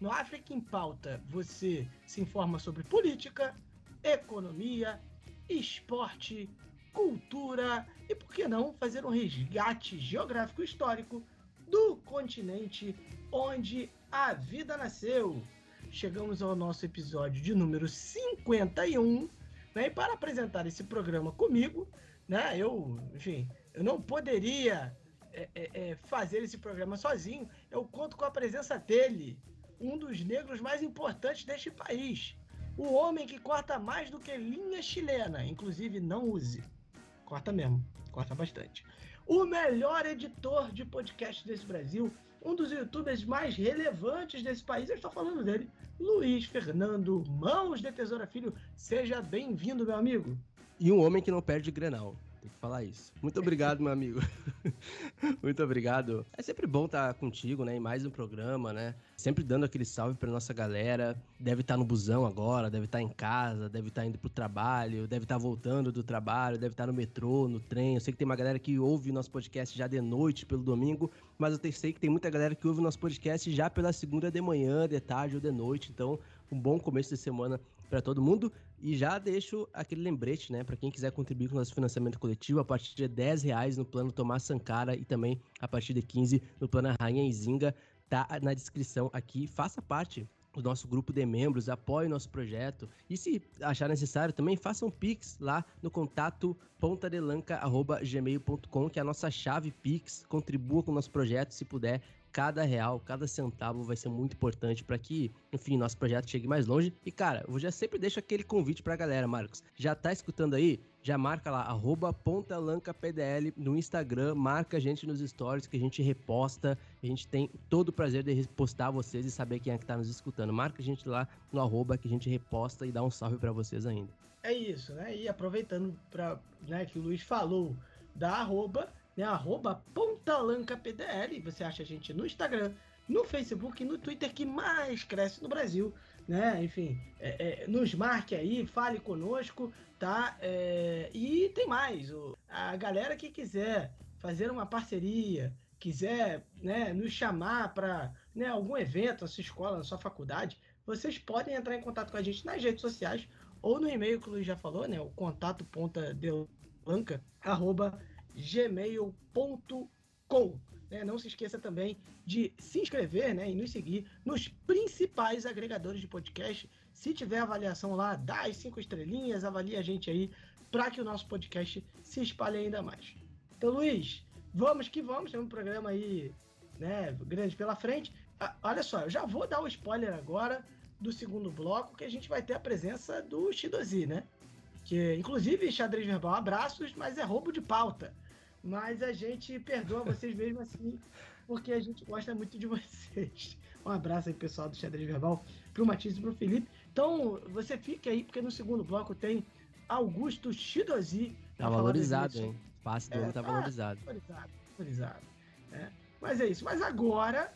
No África em Pauta, você se informa sobre política, economia, esporte, cultura e, por que não, fazer um resgate geográfico histórico do continente onde a vida nasceu chegamos ao nosso episódio de número 51. Né? E para apresentar esse programa comigo, né, eu, enfim, eu não poderia é, é, é, fazer esse programa sozinho. Eu conto com a presença dele, um dos negros mais importantes deste país. O homem que corta mais do que linha chilena, inclusive não use. Corta mesmo, corta bastante. O melhor editor de podcast desse Brasil, um dos youtubers mais relevantes desse país. Eu estou falando dele, Luiz Fernando Mãos de Tesoura Filho. Seja bem-vindo, meu amigo. E um homem que não perde Grenal. Tem que falar isso. Muito obrigado, meu amigo. Muito obrigado. É sempre bom estar contigo, né? Em mais um programa, né? Sempre dando aquele salve pra nossa galera. Deve estar no busão agora, deve estar em casa, deve estar indo pro trabalho, deve estar voltando do trabalho, deve estar no metrô, no trem. Eu sei que tem uma galera que ouve nosso podcast já de noite, pelo domingo, mas eu sei que tem muita galera que ouve nosso podcast já pela segunda de manhã, de tarde ou de noite. Então, um bom começo de semana para todo mundo. E já deixo aquele lembrete, né, para quem quiser contribuir com o nosso financiamento coletivo, a partir de 10 reais no plano Tomás Sankara e também a partir de 15 no plano Rainha Izinga, tá na descrição aqui. Faça parte do nosso grupo de membros, apoie o nosso projeto e se achar necessário também faça um pix lá no contato pontadelanca@gmail.com, que é a nossa chave pix, contribua com o nosso projeto se puder cada real, cada centavo vai ser muito importante para que, enfim, nosso projeto chegue mais longe. E, cara, eu já sempre deixo aquele convite pra galera, Marcos. Já tá escutando aí? Já marca lá, arroba pontalancapdl no Instagram, marca a gente nos stories que a gente reposta. A gente tem todo o prazer de repostar vocês e saber quem é que tá nos escutando. Marca a gente lá no arroba que a gente reposta e dá um salve para vocês ainda. É isso, né? E aproveitando para né, que o Luiz falou da arroba, né? Arroba PontalancaPDL. Você acha a gente no Instagram, no Facebook e no Twitter que mais cresce no Brasil, né? Enfim, é, é, nos marque aí, fale conosco, tá? É, e tem mais, a galera que quiser fazer uma parceria, quiser né, nos chamar para né, algum evento na sua escola, na sua faculdade, vocês podem entrar em contato com a gente nas redes sociais ou no e-mail que o Luiz já falou, né? O contato ponta arroba gmail.com. Né? Não se esqueça também de se inscrever né, e nos seguir nos principais agregadores de podcast. Se tiver avaliação lá, dá as cinco estrelinhas, avalie a gente aí para que o nosso podcast se espalhe ainda mais. Então, Luiz, vamos que vamos, tem um programa aí né, grande pela frente. Ah, olha só, eu já vou dar o spoiler agora do segundo bloco, que a gente vai ter a presença do Shidozi, né? Que, inclusive, xadrez verbal, abraços, mas é roubo de pauta. Mas a gente perdoa vocês mesmo assim, porque a gente gosta muito de vocês. Um abraço aí, pessoal do Xadrez Verbal, pro Matias e pro Felipe. Então, você fica aí, porque no segundo bloco tem Augusto Shidozi. Tá valorizado, hein? Passe do é, tá, tá valorizado. Valorizado, valorizado. Né? Mas é isso. Mas agora,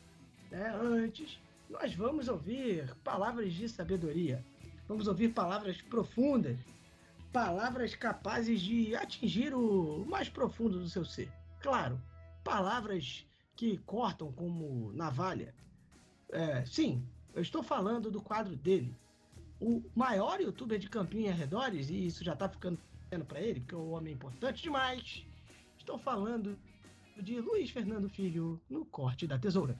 né, antes, nós vamos ouvir palavras de sabedoria. Vamos ouvir palavras profundas palavras capazes de atingir o mais profundo do seu ser. Claro, palavras que cortam como navalha. É, sim, eu estou falando do quadro dele. O maior youtuber de Campinho e arredores, e isso já está ficando para ele, porque o homem é importante demais. Estou falando de Luiz Fernando Filho no Corte da Tesoura.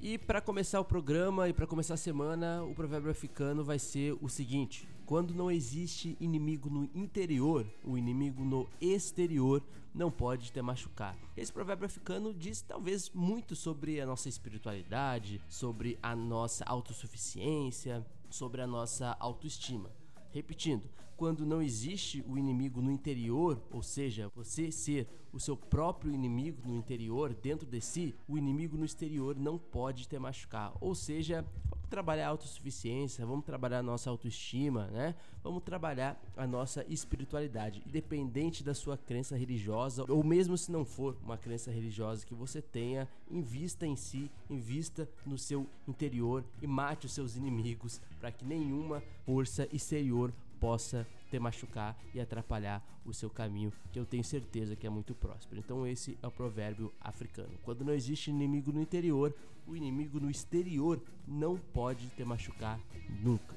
E para começar o programa e para começar a semana, o provérbio africano vai ser o seguinte: quando não existe inimigo no interior, o inimigo no exterior não pode te machucar. Esse provérbio africano diz talvez muito sobre a nossa espiritualidade, sobre a nossa autossuficiência, sobre a nossa autoestima. Repetindo, quando não existe o inimigo no interior, ou seja, você ser o seu próprio inimigo no interior, dentro de si, o inimigo no exterior não pode te machucar. Ou seja, vamos trabalhar a autossuficiência, vamos trabalhar a nossa autoestima, né? Vamos trabalhar a nossa espiritualidade, independente da sua crença religiosa, ou mesmo se não for uma crença religiosa que você tenha, invista em si, invista no seu interior e mate os seus inimigos para que nenhuma força exterior possa te machucar e atrapalhar o seu caminho, que eu tenho certeza que é muito próspero. Então esse é o provérbio africano. Quando não existe inimigo no interior, o inimigo no exterior não pode te machucar nunca.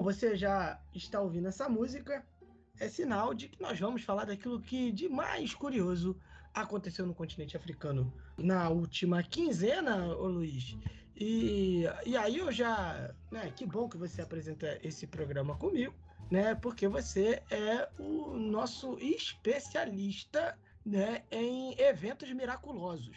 Você já está ouvindo essa música, é sinal de que nós vamos falar daquilo que de mais curioso aconteceu no continente africano na última quinzena, ô Luiz. E, e aí eu já, né, que bom que você apresenta esse programa comigo, né, porque você é o nosso especialista, né, em eventos miraculosos.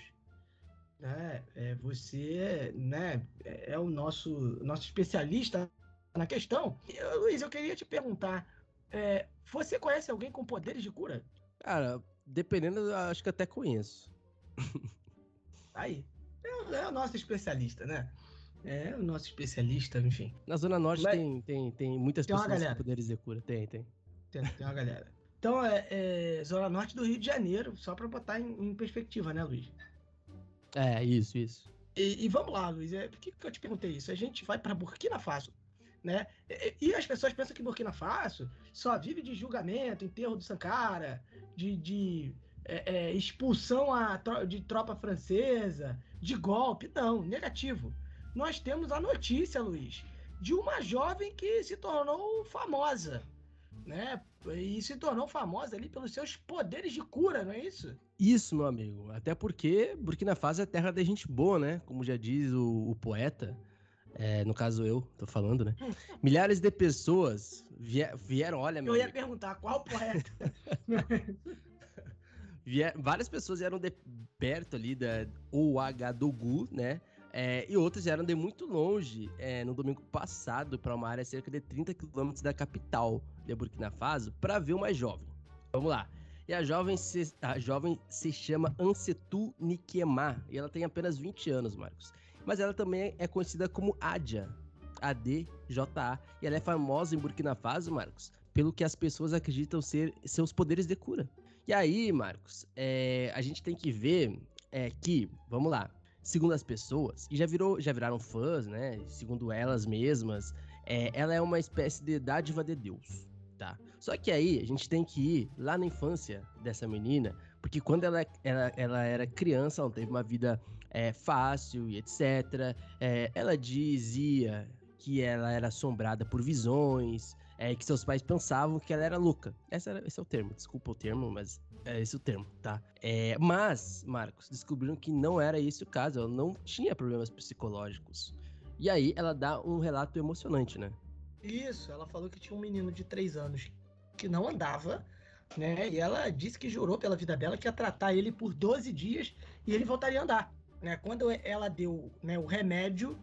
Né? É, você, né, é o nosso nosso especialista na questão. Luiz, eu queria te perguntar: é, você conhece alguém com poderes de cura? Cara, dependendo, acho que até conheço. Aí. É, é, o nosso especialista, né? É o nosso especialista, enfim. Na Zona Norte Mas, tem, tem, tem muitas tem pessoas com poderes de cura. Tem, tem. Tem, tem uma galera. Então, é, é, Zona Norte do Rio de Janeiro, só para botar em, em, perspectiva, né, Luiz? É, isso, isso. E, e vamos lá, Luiz. É, por que, que eu te perguntei isso? A gente vai para Burkina Faso né? E, as pessoas pensam que Burkina Faso só vive de julgamento, enterro do Sankara, de, de é, é, expulsão a, de tropa francesa, de golpe. Não, negativo. Nós temos a notícia, Luiz, de uma jovem que se tornou famosa, né? E se tornou famosa ali pelos seus poderes de cura, não é isso? Isso, meu amigo. Até porque Burkina Faso é terra da gente boa, né? Como já diz o, o poeta é, no caso eu, tô falando, né? Milhares de pessoas vieram, olha, meu. Eu ia amigo. perguntar qual poeta. Vier, várias pessoas vieram de perto ali da Ouagadougou, né? É, e outras vieram de muito longe é, no domingo passado para uma área cerca de 30 quilômetros da capital de Burkina Faso para ver uma jovem. Vamos lá. E a jovem se, a jovem se chama Ansetu Nikema e ela tem apenas 20 anos, Marcos mas ela também é conhecida como Adja, A-D-J-A, e ela é famosa em Burkina Faso, Marcos, pelo que as pessoas acreditam ser seus poderes de cura. E aí, Marcos, é, a gente tem que ver é, que, vamos lá, segundo as pessoas, e já, virou, já viraram fãs, né? Segundo elas mesmas, é, ela é uma espécie de dádiva de Deus, tá? Só que aí a gente tem que ir lá na infância dessa menina, porque quando ela, ela, ela era criança, ela teve uma vida é, fácil e etc. É, ela dizia que ela era assombrada por visões, é, que seus pais pensavam que ela era louca. Esse, era, esse é o termo, desculpa o termo, mas é esse o termo, tá? É, mas, Marcos, descobriram que não era esse o caso, ela não tinha problemas psicológicos. E aí ela dá um relato emocionante, né? Isso, ela falou que tinha um menino de 3 anos que não andava, né? E ela disse que jurou pela vida dela que ia tratar ele por 12 dias e ele voltaria a andar. Né? Quando ela deu né, o remédio,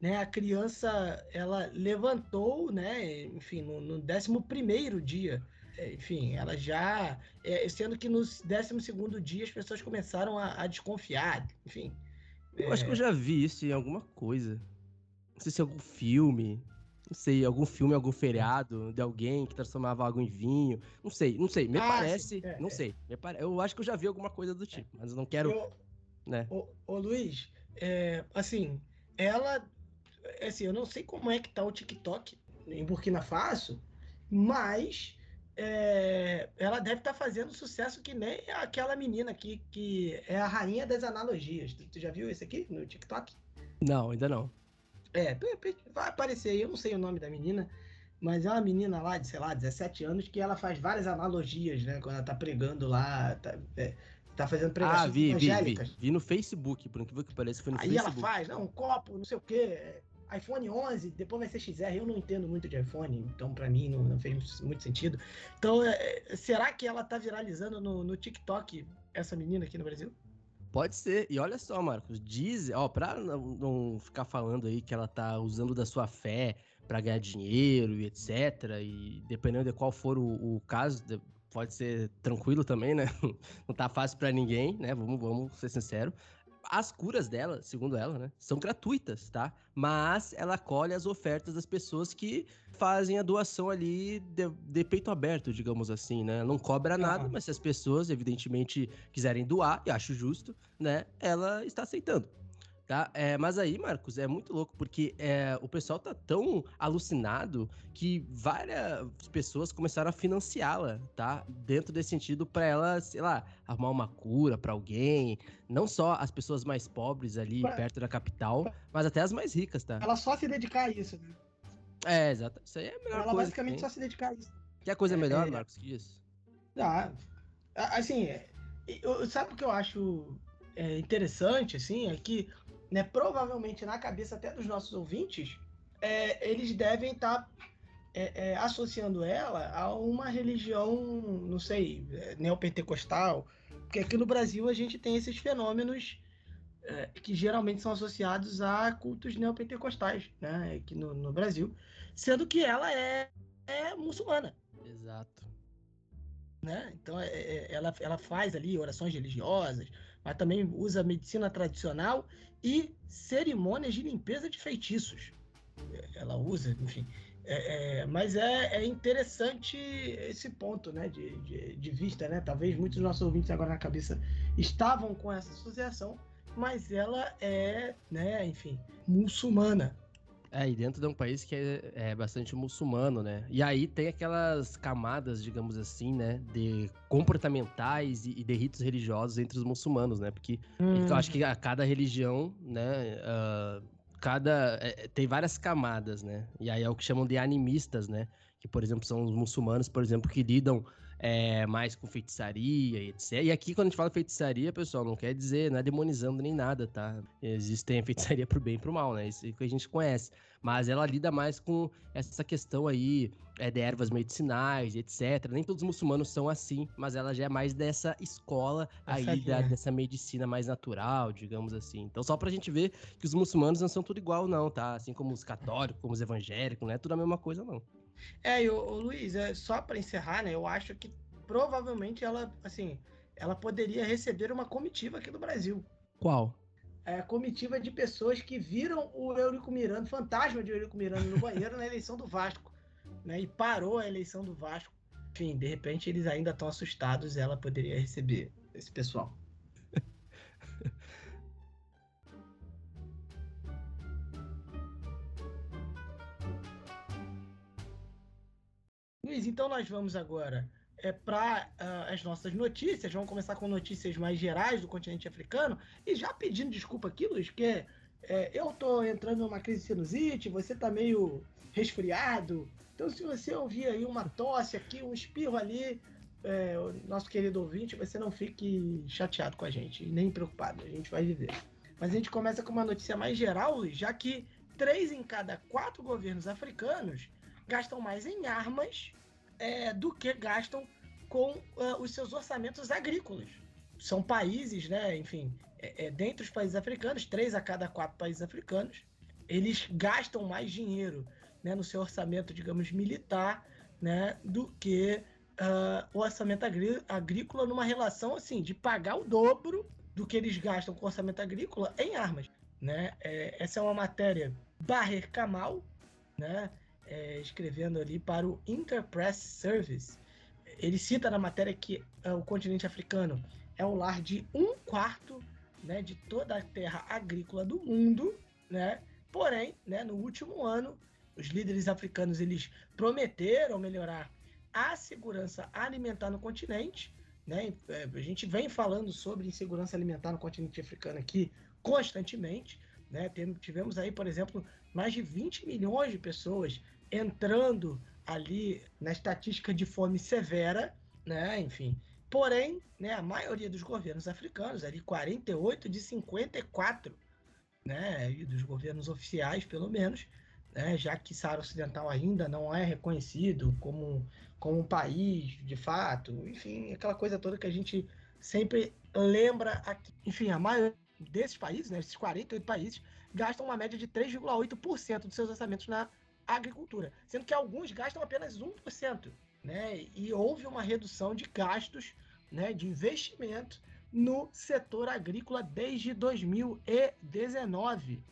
né, a criança ela levantou, né, enfim, no, no 11 dia. É, enfim, ela já. É, sendo que no 12 dia as pessoas começaram a, a desconfiar, enfim. Eu é... acho que eu já vi isso em alguma coisa. Não sei se é algum filme. Não sei, algum filme, algum feriado de alguém que transformava água em vinho. Não sei, não sei. Me ah, parece. É, não é. sei. Pare... Eu acho que eu já vi alguma coisa do tipo, mas eu não quero. Eu né? Ô, ô Luiz, é, assim, ela. Assim, eu não sei como é que tá o TikTok em Burkina Faso, mas é, ela deve estar tá fazendo sucesso que nem aquela menina aqui, que é a rainha das analogias. Tu, tu já viu esse aqui no TikTok? Não, ainda não. É, vai aparecer aí, eu não sei o nome da menina, mas é uma menina lá de, sei lá, 17 anos que ela faz várias analogias, né? Quando ela tá pregando lá, tá, é, Tá fazendo pregações ah, vi, evangélicas. Vi, vi, vi, no Facebook, por incrível que pareça, foi no Aí Facebook. Aí ela faz, não, um copo, não sei o quê. iPhone 11, depois vai ser XR. Eu não entendo muito de iPhone, então para mim não, não, fez muito sentido. Então, é, é, será que ela tá viralizando no, no TikTok, essa menina aqui no Brasil? Pode ser. E olha só, Marcos, diz, ó, pra não, não, ficar falando aí que ela tá usando da sua fé para ganhar dinheiro e etc. E dependendo de qual for o, o caso, pode ser tranquilo também, né? Não tá fácil para ninguém, né? Vamos, vamos ser sinceros. As curas dela, segundo ela, né, são gratuitas, tá? Mas ela colhe as ofertas das pessoas que fazem a doação ali de, de peito aberto, digamos assim, né? Não cobra nada, mas se as pessoas, evidentemente, quiserem doar, e acho justo, né? Ela está aceitando. Tá? É, mas aí, Marcos, é muito louco, porque é, o pessoal tá tão alucinado que várias pessoas começaram a financiá-la, tá? Dentro desse sentido, para ela, sei lá, arrumar uma cura para alguém. Não só as pessoas mais pobres ali, pra... perto da capital, mas até as mais ricas, tá? Ela só se dedicar a isso, né? É, exato. Isso aí é a melhor ela coisa. Ela basicamente só se dedicar a isso. Que a coisa é melhor, é... Marcos, que isso? Ah, assim, sabe o que eu acho é, interessante, assim, é que né, provavelmente na cabeça até dos nossos ouvintes, é, eles devem estar tá, é, é, associando ela a uma religião, não sei, é, neopentecostal, porque aqui no Brasil a gente tem esses fenômenos é, que geralmente são associados a cultos neopentecostais, né, aqui no, no Brasil, sendo que ela é, é muçulmana. Exato. Né? Então ela, ela faz ali orações religiosas, mas também usa medicina tradicional e cerimônias de limpeza de feitiços. Ela usa, enfim. É, é, mas é, é, interessante esse ponto né, de, de, de, vista, né? Talvez muitos dos nossos ouvintes agora na cabeça estavam com essa associação, mas ela é, né, enfim, muçulmana. É, e dentro de um país que é, é, bastante muçulmano, né? E aí tem aquelas camadas, digamos assim, né? De comportamentais e, e de ritos religiosos entre os muçulmanos, né? Porque hum. eu acho que a cada religião, né? Uh, cada. É, tem várias camadas, né? E aí é o que chamam de animistas, né? Que, por exemplo, são os muçulmanos, por exemplo, que lidam é, mais com feitiçaria e etc. E aqui, quando a gente fala feitiçaria, pessoal, não quer dizer, não é demonizando nem nada, tá? Existem a feitiçaria pro bem e pro mal, né? Isso que a gente conhece. Mas ela lida mais com essa questão aí é, de ervas medicinais, etc. Nem todos os muçulmanos são assim, mas ela já é mais dessa escola aí, da, dessa medicina mais natural, digamos assim. Então, só pra gente ver que os muçulmanos não são tudo igual, não, tá? Assim como os católicos, como os evangélicos, não é tudo a mesma coisa, não. É, e o, o Luiz, é, só para encerrar, né? Eu acho que provavelmente ela, assim, ela poderia receber uma comitiva aqui do Brasil. Qual? É, comitiva de pessoas que viram o Eurico Miranda, fantasma de Eurico Miranda no banheiro na eleição do Vasco, né? E parou a eleição do Vasco. Enfim, de repente eles ainda estão assustados, ela poderia receber esse pessoal. Luiz, então nós vamos agora é, para uh, ah, as nossas notícias. Vamos começar com notícias mais gerais do continente africano. E já pedindo desculpa aqui, Luiz, porque é, eu tô entrando numa crise de sinusite, você tá meio resfriado. Então, se você ouvir aí uma tosse aqui, um espirro ali, é, nosso querido ouvinte, você não fique chateado com a gente, nem preocupado, a gente vai viver. Mas a gente começa com uma notícia mais geral, Luiz, já que três em cada quatro governos africanos gastam mais em armas é, do que gastam com uh, os seus orçamentos agrícolas. São países, né, enfim, é, é, dentre os países africanos, três a cada quatro países africanos, eles gastam mais dinheiro né, no seu orçamento, digamos, militar, né, do que uh, o orçamento agrícola numa relação assim de pagar o dobro do que eles gastam com orçamento agrícola em armas. Né? É, essa é uma matéria Barrer Kamal, né? É, escrevendo ali para o Interpress Service. Ele cita na matéria que é, o continente africano é o lar de um quarto né, de toda a terra agrícola do mundo, né? Porém, né, no último ano, os líderes africanos eles prometeram melhorar a segurança alimentar no continente. Né? É, a gente vem falando sobre insegurança alimentar no continente africano aqui constantemente. Né? Tivemos aí, por exemplo, mais de 20 milhões de pessoas entrando ali na estatística de fome severa, né? Enfim. Porém, né, a maioria dos governos africanos, ali 48 de 54, né, e dos governos oficiais, pelo menos, né, já que Saara Ocidental ainda não é reconhecido como, como um país de fato, enfim, aquela coisa toda que a gente sempre lembra aqui. Enfim, a maioria desses países, né, esses 48 países, gastam uma média de 3,8% dos seus orçamentos na agricultura, sendo que alguns gastam apenas 1%. Né, e houve uma redução de gastos né, de investimento no setor agrícola desde 2019,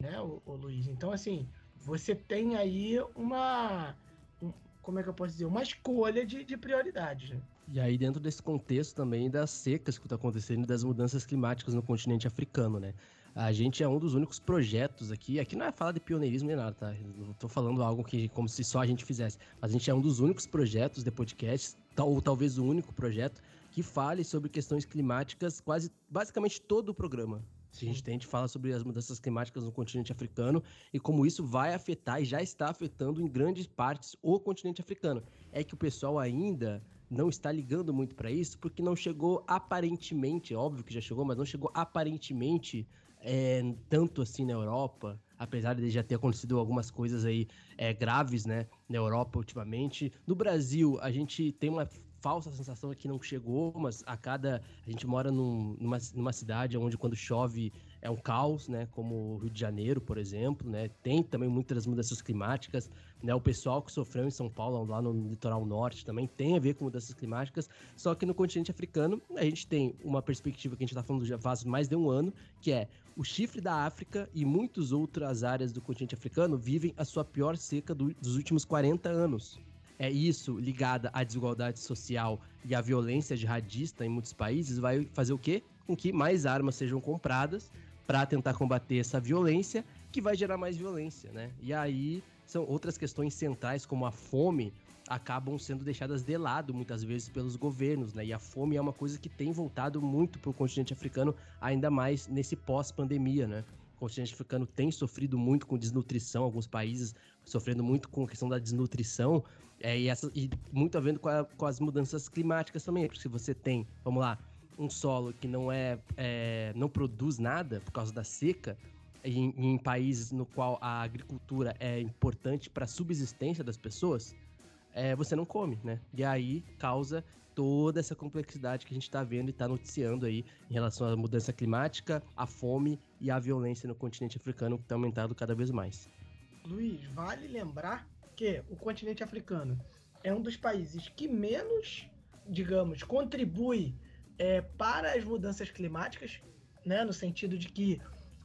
né, o, o Luiz? Então, assim, você tem aí uma, um, como é que eu posso dizer, uma escolha de, de prioridades, né? E aí, dentro desse contexto também das secas que está acontecendo e das mudanças climáticas no continente africano, né? A gente é um dos únicos projetos aqui. Aqui não é falar de pioneirismo nem nada, tá? não tô falando algo que como se só a gente fizesse. Mas a gente é um dos únicos projetos de podcast, ou talvez o único projeto, que fale sobre questões climáticas quase basicamente todo o programa. Sim. A gente tem, a gente fala sobre as mudanças climáticas no continente africano e como isso vai afetar e já está afetando em grandes partes o continente africano. É que o pessoal ainda não está ligando muito para isso porque não chegou aparentemente, óbvio que já chegou, mas não chegou aparentemente é, tanto assim na Europa, apesar de já ter acontecido algumas coisas aí é, graves, né, na Europa ultimamente. No Brasil, a gente tem uma falsa sensação que não chegou, mas a cada. A gente mora num, numa, numa cidade onde quando chove é um caos, né? Como o Rio de Janeiro, por exemplo, né? Tem também muitas mudanças climáticas, né? O pessoal que sofreu em São Paulo, lá no litoral norte, também tem a ver com mudanças climáticas. Só que no continente africano, a gente tem uma perspectiva que a gente está falando já faz mais de um ano, que é o chifre da África e muitas outras áreas do continente africano vivem a sua pior seca do, dos últimos 40 anos é isso ligada à desigualdade social e à violência jihadista em muitos países vai fazer o quê? Com que mais armas sejam compradas para tentar combater essa violência, que vai gerar mais violência, né? E aí são outras questões centrais como a fome acabam sendo deixadas de lado muitas vezes pelos governos, né? E a fome é uma coisa que tem voltado muito para o continente africano, ainda mais nesse pós-pandemia, né? O continente africano tem sofrido muito com desnutrição, alguns países sofrendo muito com a questão da desnutrição, é, e, essa, e muito a ver com, a, com as mudanças climáticas também, porque se você tem, vamos lá, um solo que não é, é não produz nada por causa da seca, em, em países no qual a agricultura é importante para a subsistência das pessoas, é, você não come, né? E aí causa toda essa complexidade que a gente está vendo e está noticiando aí em relação à mudança climática, à fome e à violência no continente africano que está aumentando cada vez mais. Luiz, vale lembrar que o continente africano é um dos países que menos, digamos, contribui é, para as mudanças climáticas, né, no sentido de que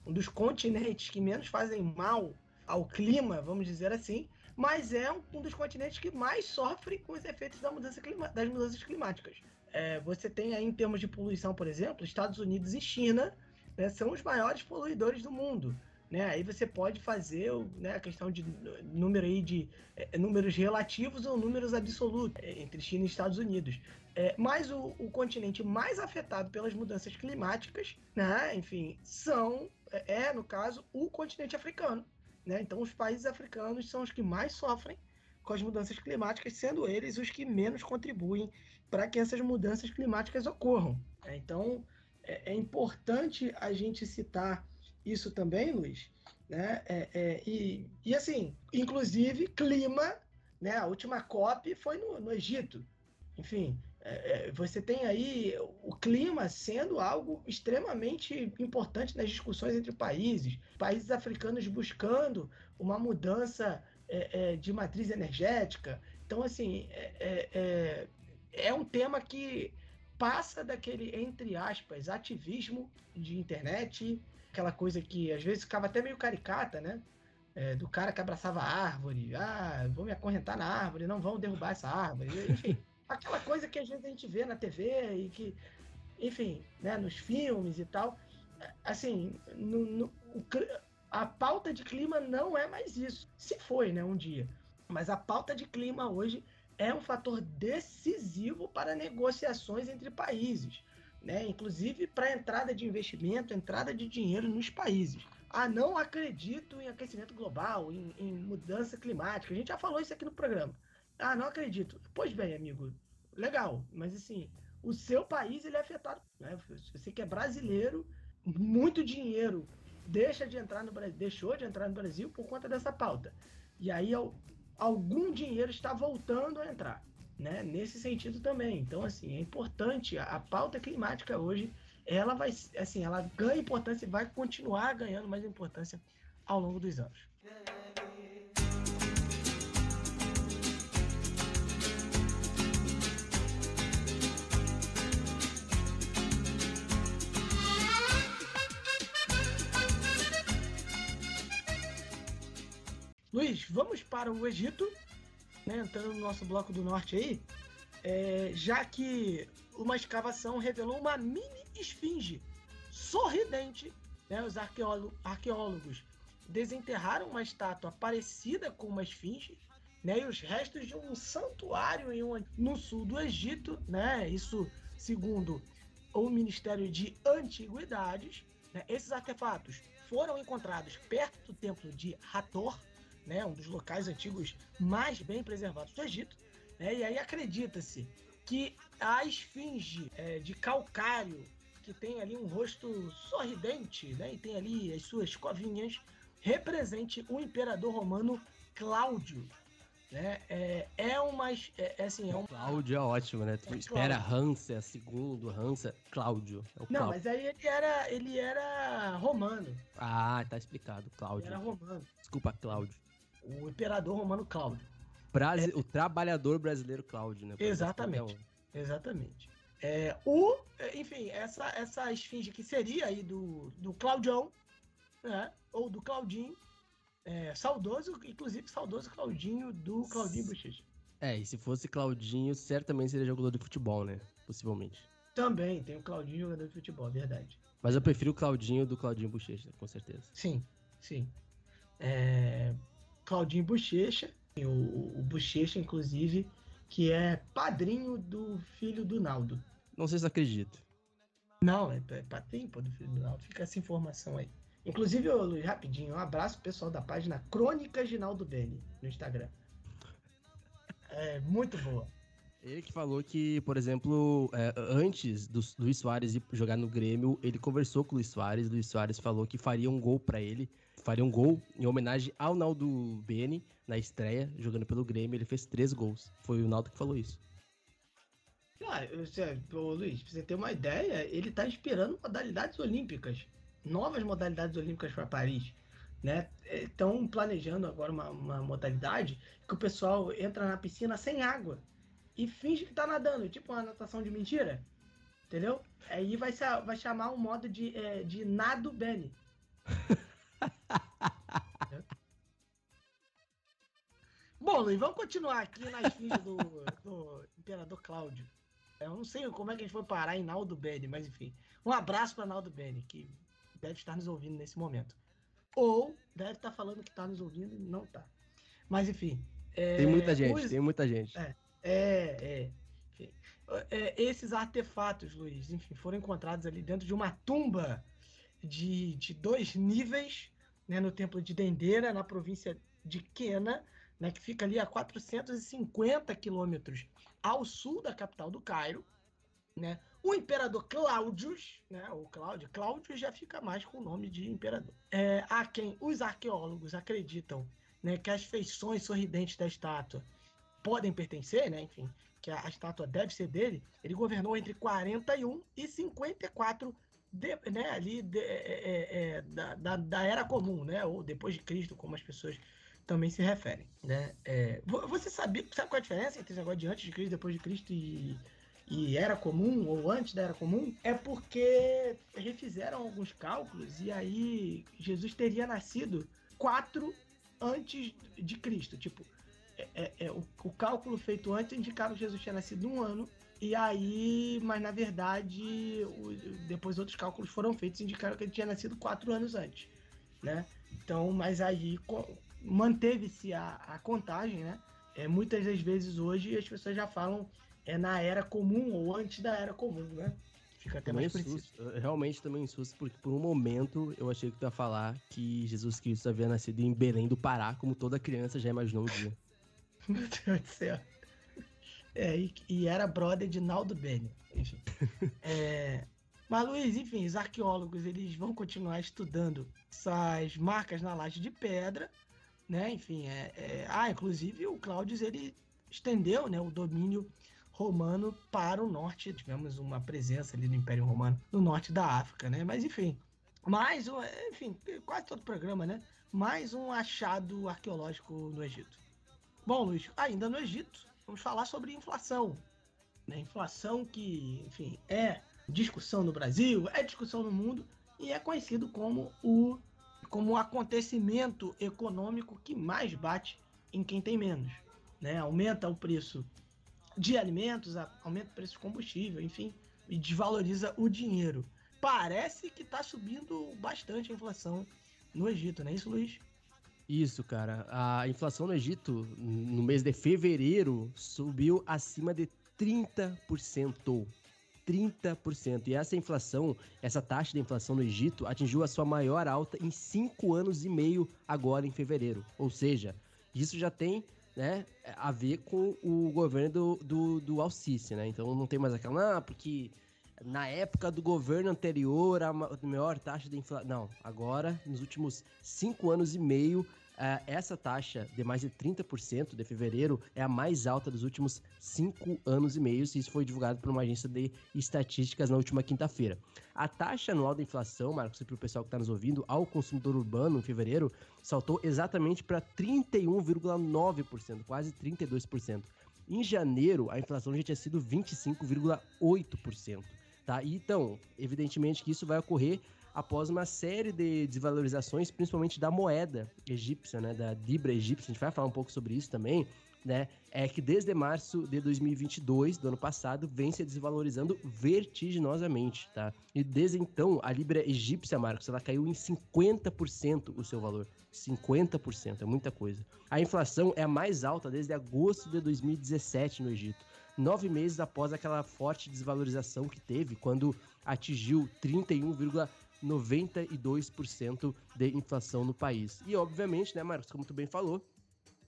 um dos continentes que menos fazem mal ao clima, vamos dizer assim, mas é um, dos continentes que mais sofre com os efeitos da mudança clima, das mudanças climáticas. É, você tem aí, em termos de poluição, por exemplo, Estados Unidos e China né, são os maiores poluidores do mundo. Né? Aí você pode fazer né, a questão de número aí de é, números relativos ou números absolutos é, entre China e Estados Unidos. É, mas o, o, continente mais afetado pelas mudanças climáticas, né, enfim, são é, é, no caso o continente africano. Né? Então os países africanos são os que mais sofrem com as mudanças climáticas, sendo eles os que menos contribuem para que essas mudanças climáticas ocorram. Né? Então é, é importante a gente citar isso também, Luiz, né? É, é, e, e assim, inclusive clima, né? A última COP foi no, no Egito. Enfim, é, é, você tem aí o clima sendo algo extremamente importante nas discussões entre países, países africanos buscando uma mudança é, é, de matriz energética. Então, assim, é, é um tema que passa daquele, entre aspas, ativismo de internet aquela coisa que às vezes ficava até meio caricata, né? É, do cara que abraçava a árvore, ah, vou me acorrentar na árvore, não vão derrubar essa árvore, enfim, aquela coisa que às vezes a gente vê na TV e que, enfim, né, nos filmes e tal, assim, no, no, o, a pauta de clima não é mais isso. Se foi, né, um dia, mas a pauta de clima hoje é um fator decisivo para negociações entre países né? inclusive para entrada de investimento, entrada de dinheiro nos países. Ah, não acredito em aquecimento global, em, em mudança climática. A gente já falou isso aqui no programa. Ah, não acredito. Pois bem, amigo, legal, mas assim, o seu país ele é afetado. Né? Você que é brasileiro, muito dinheiro deixa de entrar no Brasil, deixou de entrar no Brasil por conta dessa pauta. E aí algum dinheiro está voltando a entrar, né? Nesse sentido também. Então, assim, é importante a, pauta climática hoje, ela vai, assim, ela ganha importância e vai continuar ganhando mais importância ao longo dos anos. Luiz, vamos para o Egito, né, entrando no nosso bloco do norte aí, é, já que uma escavação revelou uma mini esfinge sorridente. Né, os arqueólogos desenterraram uma estátua parecida com uma esfinge, né, e os restos de um santuário em um, no sul do Egito, né, isso segundo o Ministério de Antiguidades. Né, esses artefatos foram encontrados perto do templo de Hathor, né, um dos locais antigos mais bem preservados do Egito. Né, e aí acredita-se que a esfinge é, de calcário, que tem ali um rosto sorridente né, e tem ali as suas covinhas, represente o imperador romano Cláudio. Né? É, é uma. É, é assim, é um... Cláudio é ótimo, né? Tu é espera Hansa, segundo, Hansa, Cláudio. É Não, mas aí ele era, ele era romano. Ah, tá explicado, Cláudio. Ele era romano. Desculpa, Cláudio o imperador romano Cláudio. Brasi é... O trabalhador brasileiro Cláudio, né? Exatamente. Exatamente. É, o, enfim, essa, essa esfinge que seria aí do, do Claudião, né? Ou do Claudinho. É, saudoso, inclusive saudoso Claudinho do Claudinho Bochecha. É, e se fosse Claudinho, certamente seria jogador de futebol, né? Possivelmente. Também, tem o Claudinho jogador de futebol, verdade. Mas eu prefiro o Claudinho do Claudinho Bochecha, com certeza. Sim, sim. É, Claudinho Bochecha, o, o Bochecha, inclusive, que é padrinho do filho do Naldo. Não sei se acredito. Não, é, é padrinho pô, do filho do Naldo. Fica essa informação aí. Inclusive, ô, Luiz, rapidinho, um abraço pro pessoal da página Crônicas de Naldo no Instagram. É muito boa. Ele que falou que, por exemplo, é, antes do Luiz Soares ir jogar no Grêmio, ele conversou com o Luiz Soares. Luiz Soares falou que faria um gol para ele faria um gol em homenagem ao Naldo Bene na estreia, jogando pelo Grêmio. Ele fez três gols. Foi o Naldo que falou isso. Cara, ô, Luiz, pra você ter uma ideia, ele tá esperando modalidades olímpicas, novas modalidades olímpicas para Paris. Né? Estão planejando agora uma, uma modalidade que o pessoal entra na piscina sem água e finge que tá nadando, tipo uma natação de mentira. Entendeu? Aí vai, vai chamar um modo de, é, de nado Bene. Bom, Luiz, vamos continuar aqui na esfinge do, do Imperador Cláudio. Eu não sei como é que a gente foi parar em Naldo Bene, mas enfim. Um abraço para Naldo Bene, que deve estar nos ouvindo nesse momento. Ou deve estar falando que está nos ouvindo e não está. Mas enfim. É, tem muita gente, os... tem muita gente. É, é, é, é, Esses artefatos, Luiz, enfim, foram encontrados ali dentro de uma tumba de, de dois níveis, né, no templo de Dendera, na província de Quena, né, que fica ali a 450 quilômetros ao sul da capital do Cairo. Né? O imperador Cláudios, né, o Cláudio, Cláudio já fica mais com o nome de imperador. É, a quem os arqueólogos acreditam né, que as feições sorridentes da estátua podem pertencer, né, enfim, que a, a estátua deve ser dele, ele governou entre 41 e 54 de, né, ali de, é, é, é, da, da, da, era comum, né, ou depois de Cristo, como as pessoas também se referem. Né? É, você sabe, sabe qual é a diferença entre esse negócio de antes de Cristo, depois de Cristo e, e era comum, ou antes da era comum? É porque refizeram alguns cálculos e aí Jesus teria nascido quatro antes de Cristo. Tipo, é, é, é o, o, cálculo feito antes indicava que Jesus tinha nascido um ano e aí, mas na verdade, o, depois outros cálculos foram feitos e indicaram que ele tinha nascido quatro anos antes, né? Então, mas aí manteve-se a, a contagem, né? É, muitas das vezes hoje as pessoas já falam é na era comum ou antes da era comum, né? Fica até mais preciso. Realmente também insusto, porque por um momento eu achei que tu ia falar que Jesus Cristo havia nascido em Belém do Pará, como toda criança já imaginou um dia. Meu Deus do céu. É, e, e, era brother de Naldo Bene, enfim. é, Mas, Luiz, enfim, os arqueólogos eles vão continuar estudando essas marcas na laje de pedra, né? Enfim, é, é... ah, inclusive o Cláudio ele estendeu, né, o domínio romano para o norte. Tivemos uma presença ali no Império Romano no norte da África, né? Mas enfim, mais um, enfim, quase todo programa, né? Mais um achado arqueológico no Egito. Bom, Luiz, ainda no Egito, vamos falar sobre inflação. Né? Inflação que, enfim, é discussão no Brasil, é discussão no mundo e é conhecido como o como o acontecimento econômico que mais bate em quem tem menos. Né? Aumenta o preço de alimentos, aumenta o preço de combustível, enfim, e desvaloriza o dinheiro. Parece que está subindo bastante a inflação no Egito, não é isso, Luiz? Isso, cara. A inflação no Egito, no mês de fevereiro, subiu acima de 30%. 30%. E essa inflação, essa taxa de inflação no Egito atingiu a sua maior alta em cinco anos e meio agora em fevereiro. Ou seja, isso já tem né, a ver com o governo do, do, do Alcice, né? Então não tem mais aquela, ah, porque na época do governo anterior a maior taxa de inflação. Não, agora, nos últimos cinco anos e meio, Uh, essa taxa de mais de 30% de fevereiro é a mais alta dos últimos cinco anos e meio, isso foi divulgado por uma agência de estatísticas na última quinta-feira. A taxa anual da inflação, Marcos, para o pessoal que está nos ouvindo, ao consumidor urbano em fevereiro, saltou exatamente para 31,9%, quase 32%. Em janeiro, a inflação já tinha sido 25,8%. Tá? Então, evidentemente que isso vai ocorrer após uma série de desvalorizações, principalmente da moeda egípcia, né, da Libra egípcia, a gente vai falar um pouco sobre isso também, né, é que desde março de 2022, do ano passado, vem se desvalorizando vertiginosamente, tá? E desde então, a Libra egípcia, Marcos, ela caiu em 50% o seu valor. 50%, é muita coisa. A inflação é a mais alta desde agosto de 2017 no Egito nove meses após aquela forte desvalorização que teve, quando atingiu 31,9%. 92% de inflação no país. E obviamente, né, Marcos, como tu bem falou,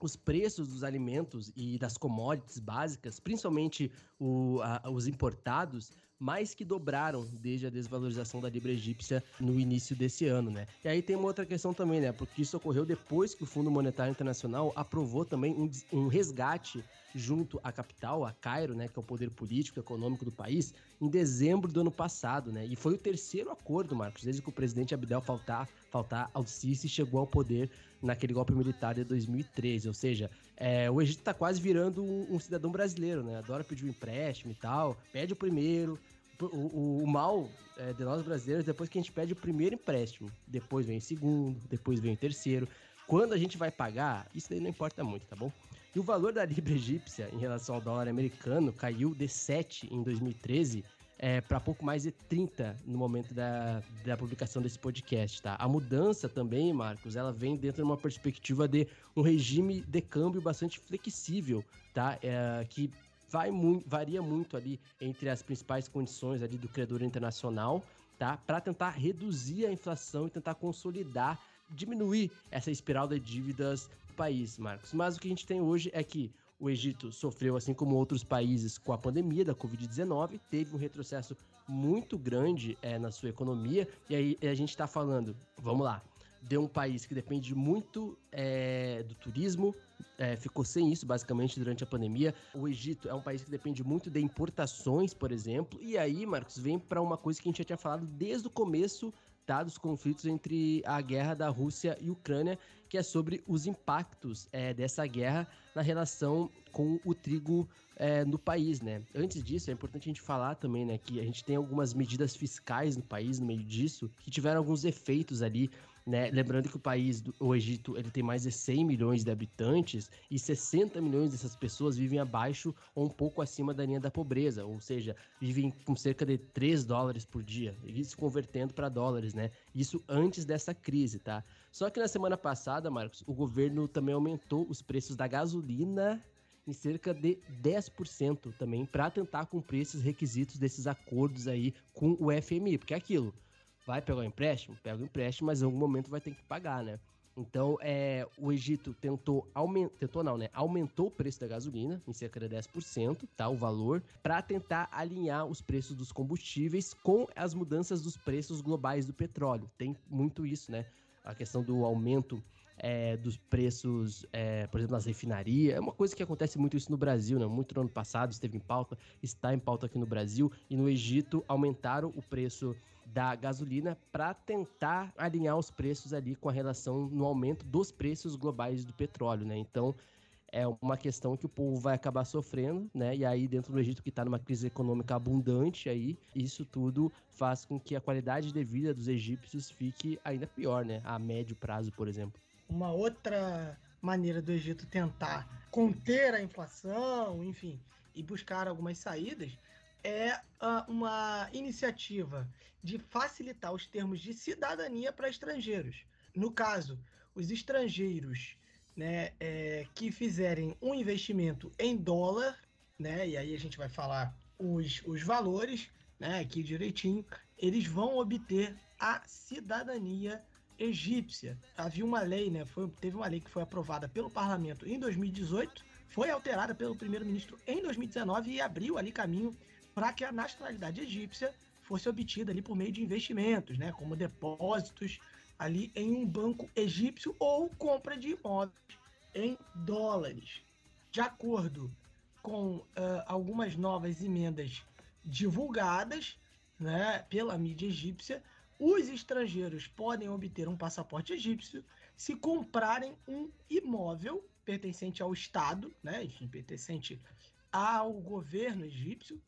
os preços dos alimentos e das commodities básicas, principalmente o, a, os importados, mais que dobraram desde a desvalorização da libra egípcia no início desse ano, né? E aí tem uma outra questão também, né? Porque isso ocorreu depois que o Fundo Monetário Internacional aprovou também um, um resgate junto à capital, a Cairo, né, que é o poder político e econômico do país, em dezembro do ano passado, né? E foi o terceiro acordo, Marcos, desde que o presidente Abdel Fattah, Fattah al-Sisi chegou ao poder naquele golpe militar de 2013. Ou seja, é, o Egito está quase virando um, um, cidadão brasileiro, né? Adora pedir um empréstimo e tal, pede o primeiro. O, o, mal é, de nós brasileiros, depois que a gente pede o primeiro empréstimo, depois vem o segundo, depois vem o terceiro. Quando a gente vai pagar, isso daí não importa muito, tá bom? E o valor da libra egípcia em relação ao dólar americano caiu de 7 em 2013 é, para pouco mais de 30 no momento da, da publicação desse podcast, tá? A mudança também, Marcos, ela vem dentro de uma perspectiva de um regime de câmbio bastante flexível, tá? É, que vai varia muito ali entre as principais condições ali do credor internacional, tá? Para tentar reduzir a inflação e tentar consolidar, diminuir essa espiral de dívidas país, Marcos. Mas o que a gente tem hoje é que o Egito sofreu, assim como outros países, com a pandemia da Covid-19, teve um retrocesso muito grande é, na sua economia. E aí a gente está falando, vamos lá, de um país que depende muito é, do turismo, é, ficou sem isso basicamente durante a pandemia. O Egito é um país que depende muito de importações, por exemplo. E aí, Marcos, vem para uma coisa que a gente já tinha falado desde o começo tá, dos conflitos entre a guerra da Rússia e Ucrânia, que é sobre os impactos é, dessa guerra na relação com o trigo é, no país, né? Antes disso, é importante a gente falar também, né, que a gente tem algumas medidas fiscais no país no meio disso que tiveram alguns efeitos ali né? Lembrando que o país, o Egito, ele tem mais de 100 milhões de habitantes e 60 milhões dessas pessoas vivem abaixo ou um pouco acima da linha da pobreza, ou seja, vivem com cerca de 3 dólares por dia, isso convertendo para dólares, né? Isso antes dessa crise, tá? Só que na semana passada, Marcos, o governo também aumentou os preços da gasolina em cerca de 10% também para tentar cumprir esses requisitos desses acordos aí com o FMI, porque é aquilo vai pegar o empréstimo? Pega o empréstimo, mas em algum momento vai ter que pagar, né? Então, é, o Egito tentou aumentar, tentou não, né? Aumentou o preço da gasolina em cerca de 10%, tá? O valor, para tentar alinhar os preços dos combustíveis com as mudanças dos preços globais do petróleo. Tem muito isso, né? A questão do aumento é, dos preços, é, por exemplo, nas refinarias. É uma coisa que acontece muito isso no Brasil, né? Muito no ano passado esteve em pauta, está em pauta aqui no Brasil. E no Egito aumentaram o preço da gasolina para tentar alinhar os preços ali com a relação no aumento dos preços globais do petróleo, né? Então é uma questão que o povo vai acabar sofrendo, né? E aí dentro do Egito que está numa crise econômica abundante aí, isso tudo faz com que a qualidade de vida dos egípcios fique ainda pior, né? A médio prazo, por exemplo. Uma outra maneira do Egito tentar conter a inflação, enfim, e buscar algumas saídas é uh, uma iniciativa de facilitar os termos de cidadania para estrangeiros. No caso, os estrangeiros né, é, que fizerem um investimento em dólar, né, e aí a gente vai falar os, os valores né, aqui direitinho, eles vão obter a cidadania egípcia. Havia uma lei, né, foi, teve uma lei que foi aprovada pelo parlamento em 2018, foi alterada pelo primeiro-ministro em 2019 e abriu ali caminho para que a nacionalidade egípcia fosse obtida ali por meio de investimentos, né, como depósitos ali em um banco egípcio ou compra de imóveis em dólares. De acordo com uh, algumas novas emendas divulgadas né, pela mídia egípcia, os estrangeiros podem obter um passaporte egípcio se comprarem um imóvel pertencente ao Estado, né, pertencente ao governo egípcio,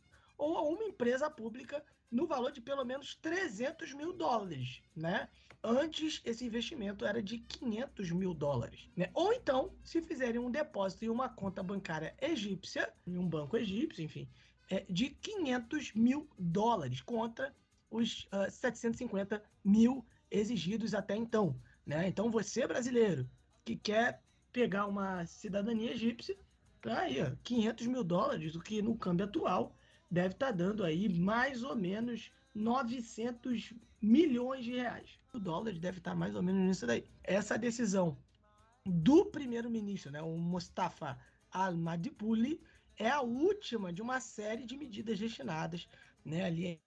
ou a uma empresa pública no valor de pelo menos 300 mil dólares, né? Antes, esse investimento era de 500 mil dólares, né? Ou então, se fizerem um depósito em uma conta bancária egípcia, em um banco egípcio, enfim, é de 500 mil dólares contra os uh, ah, 750 mil exigidos até então, né? Então, você brasileiro que quer pegar uma cidadania egípcia, tá aí, ó, 500 mil dólares, o que no câmbio atual deve estar tá dando aí mais ou menos 900 milhões de reais. O dólar deve estar tá mais ou menos nisso daí. Essa decisão do primeiro-ministro, né, o Mustafa al-Madibuli, é a última de uma série de medidas destinadas né, ali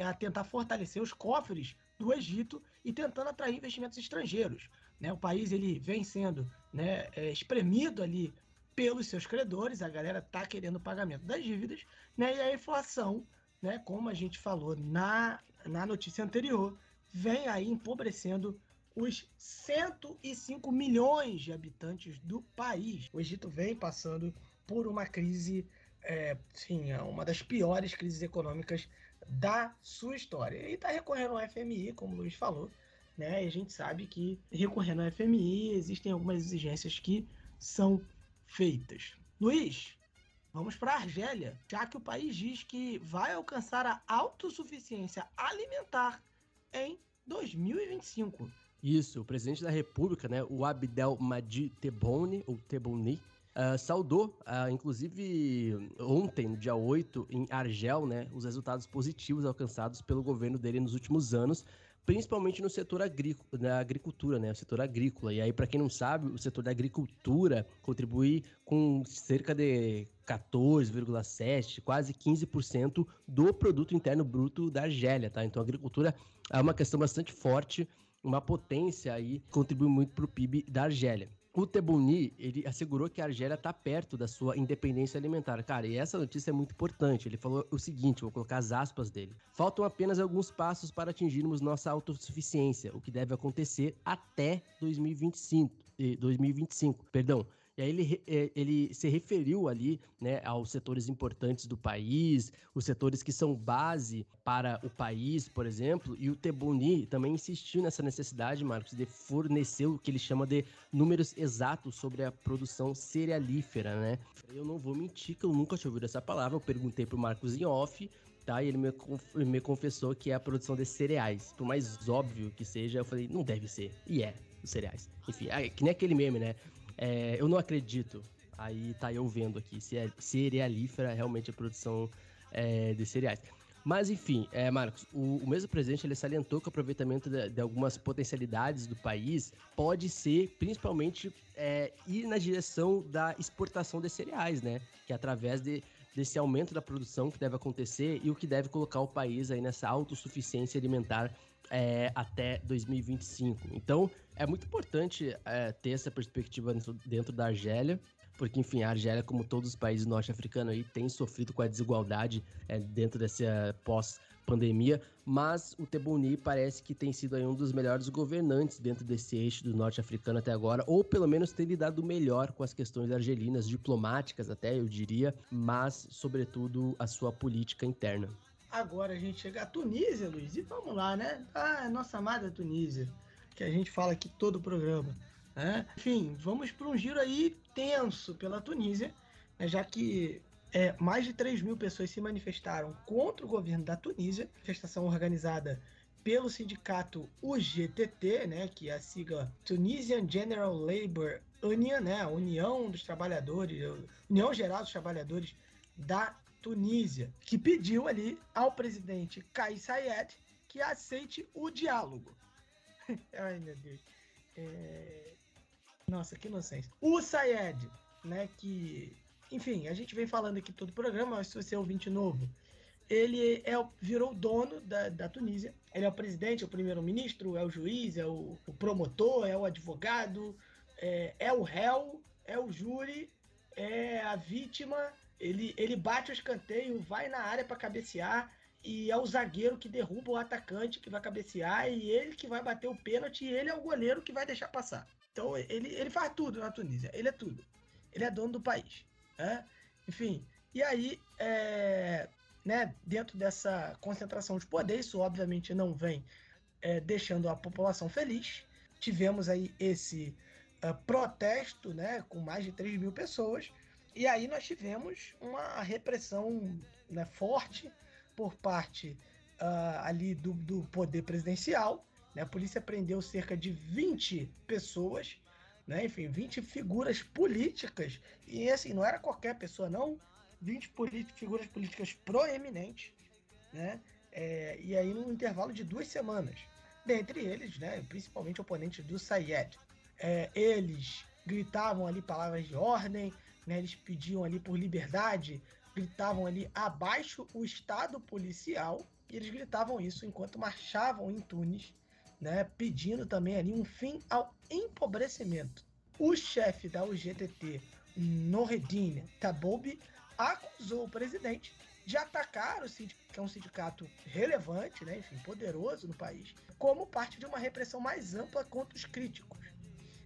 a tentar fortalecer os cofres do Egito e tentando atrair investimentos estrangeiros. Né? O país ele vem sendo né, é, espremido ali pelos seus credores, a galera tá querendo o pagamento das dívidas, né? E a inflação, né, como a gente falou na, na notícia anterior, vem aí empobrecendo os 105 milhões de habitantes do país. O Egito vem passando por uma crise, é, sim, é uma das piores crises econômicas da sua história. E está recorrendo ao FMI, como o Luiz falou, né? E a gente sabe que recorrendo ao FMI existem algumas exigências que são feitas. Luiz, vamos para a Argélia, já que o país diz que vai alcançar a autossuficiência alimentar em 2025. Isso, o presidente da República, né, o Abdel Majid Tebboune, ou Tebboune, uh, saudou, uh, inclusive ontem, no dia 8, em Argel, né, os resultados positivos alcançados pelo governo dele nos últimos anos, principalmente no setor agrícola, da agricultura, né? O setor agrícola. E aí, para quem não sabe, o setor da agricultura contribui com cerca de 14,7, quase 15% do produto interno bruto da Argélia, tá? Então, a agricultura é uma questão bastante forte, uma potência aí, contribui muito para o PIB da Argélia. O Tebuni, ele assegurou que a Argélia está perto da sua independência alimentar. Cara, e essa notícia é muito importante. Ele falou o seguinte, vou colocar as aspas dele. Faltam apenas alguns passos para atingirmos nossa autossuficiência, o que deve acontecer até 2025. 2025, perdão. E aí ele, é, ele se referiu ali né, aos setores importantes do país, os setores que são base para o país, por exemplo, e o Tebuni também insistiu nessa necessidade, Marcos, de fornecer o que ele chama de números exatos sobre a produção cerealífera, né? Eu não vou mentir que eu nunca tinha ouvido essa palavra, eu perguntei pro Marcos em off, tá? E ele me, me confessou que é a produção de cereais. Por mais óbvio que seja, eu falei, não deve ser. E é, os cereais. Enfim, é, que nem aquele meme, né? É, eu não acredito. Aí tá eu vendo aqui se é cerealífera realmente a produção é, de cereais. Mas, enfim, é, Marcos, o, o mesmo presidente ele salientou que o aproveitamento de, de algumas potencialidades do país pode ser, principalmente, é, ir na direção da exportação de cereais, né? Que é através de, desse aumento da produção que deve acontecer e o que deve colocar o país aí nessa autossuficiência alimentar é, até 2025. Então, é muito importante é, ter essa perspectiva dentro, da Argélia porque, enfim, a Argélia, como todos os países norte-africanos aí, tem sofrido com a desigualdade é, dentro dessa pós-pandemia, mas o Tebboune parece que tem sido aí um dos melhores governantes dentro desse eixo do norte-africano até agora, ou pelo menos tem lidado melhor com as questões argelinas, diplomáticas até, eu diria, mas, sobretudo, a sua política interna. Agora a gente chega à Tunísia, Luiz, e vamos lá, né? Ah, nossa amada Tunísia, que a gente fala aqui todo o programa. Né? Enfim, vamos para um giro aí tenso pela Tunísia, né? já que é, mais de 3 mil pessoas se manifestaram contra o governo da Tunísia, manifestação organizada pelo sindicato UGTT, né, que é a sigla Tunisian General Labour Union, né, União dos Trabalhadores, União Geral dos Trabalhadores da Tunísia, que pediu ali ao presidente Kais Saied que aceite o diálogo. Ai, meu Deus. É... Nossa, que inocência. O Sayed, né, que, enfim, a gente vem falando aqui todo o programa, mas se você é ouvinte novo, ele é, virou dono da, da Tunísia. Ele é o presidente, é o primeiro-ministro, é o juiz, é o, o promotor, é o advogado, é, é, o réu, é o júri, é a vítima. Ele, ele bate o escanteio, vai na área para cabecear e é o zagueiro que derruba o atacante que vai cabecear e ele que vai bater o pênalti e ele é o goleiro que vai deixar passar. Então ele, ele faz tudo na Tunísia, ele é tudo. Ele é dono do país. Né? Enfim, e aí, é, né, dentro dessa concentração de poder, isso obviamente não vem é, deixando a população feliz. Tivemos aí esse uh, protesto né, com mais de 3 mil pessoas. E aí nós tivemos uma repressão né, forte por parte uh, ali do, do poder presidencial né? A polícia prendeu cerca de 20 pessoas, né? enfim, 20 figuras políticas. E assim, não era qualquer pessoa, não. 20 figuras políticas proeminentes, né? É, e aí num intervalo de duas semanas. Dentre eles, né, principalmente oponentes do Sayed. É, eles gritavam ali palavras de ordem, né, eles pediam ali por liberdade, gritavam ali abaixo o Estado policial, e eles gritavam isso enquanto marchavam em Tunis né, pedindo também ali um fim ao empobrecimento. O chefe da UGTT, Noredine Tabobi, acusou o presidente de atacar o sindicato, que é um sindicato relevante, né, enfim, poderoso no país, como parte de uma repressão mais ampla contra os críticos.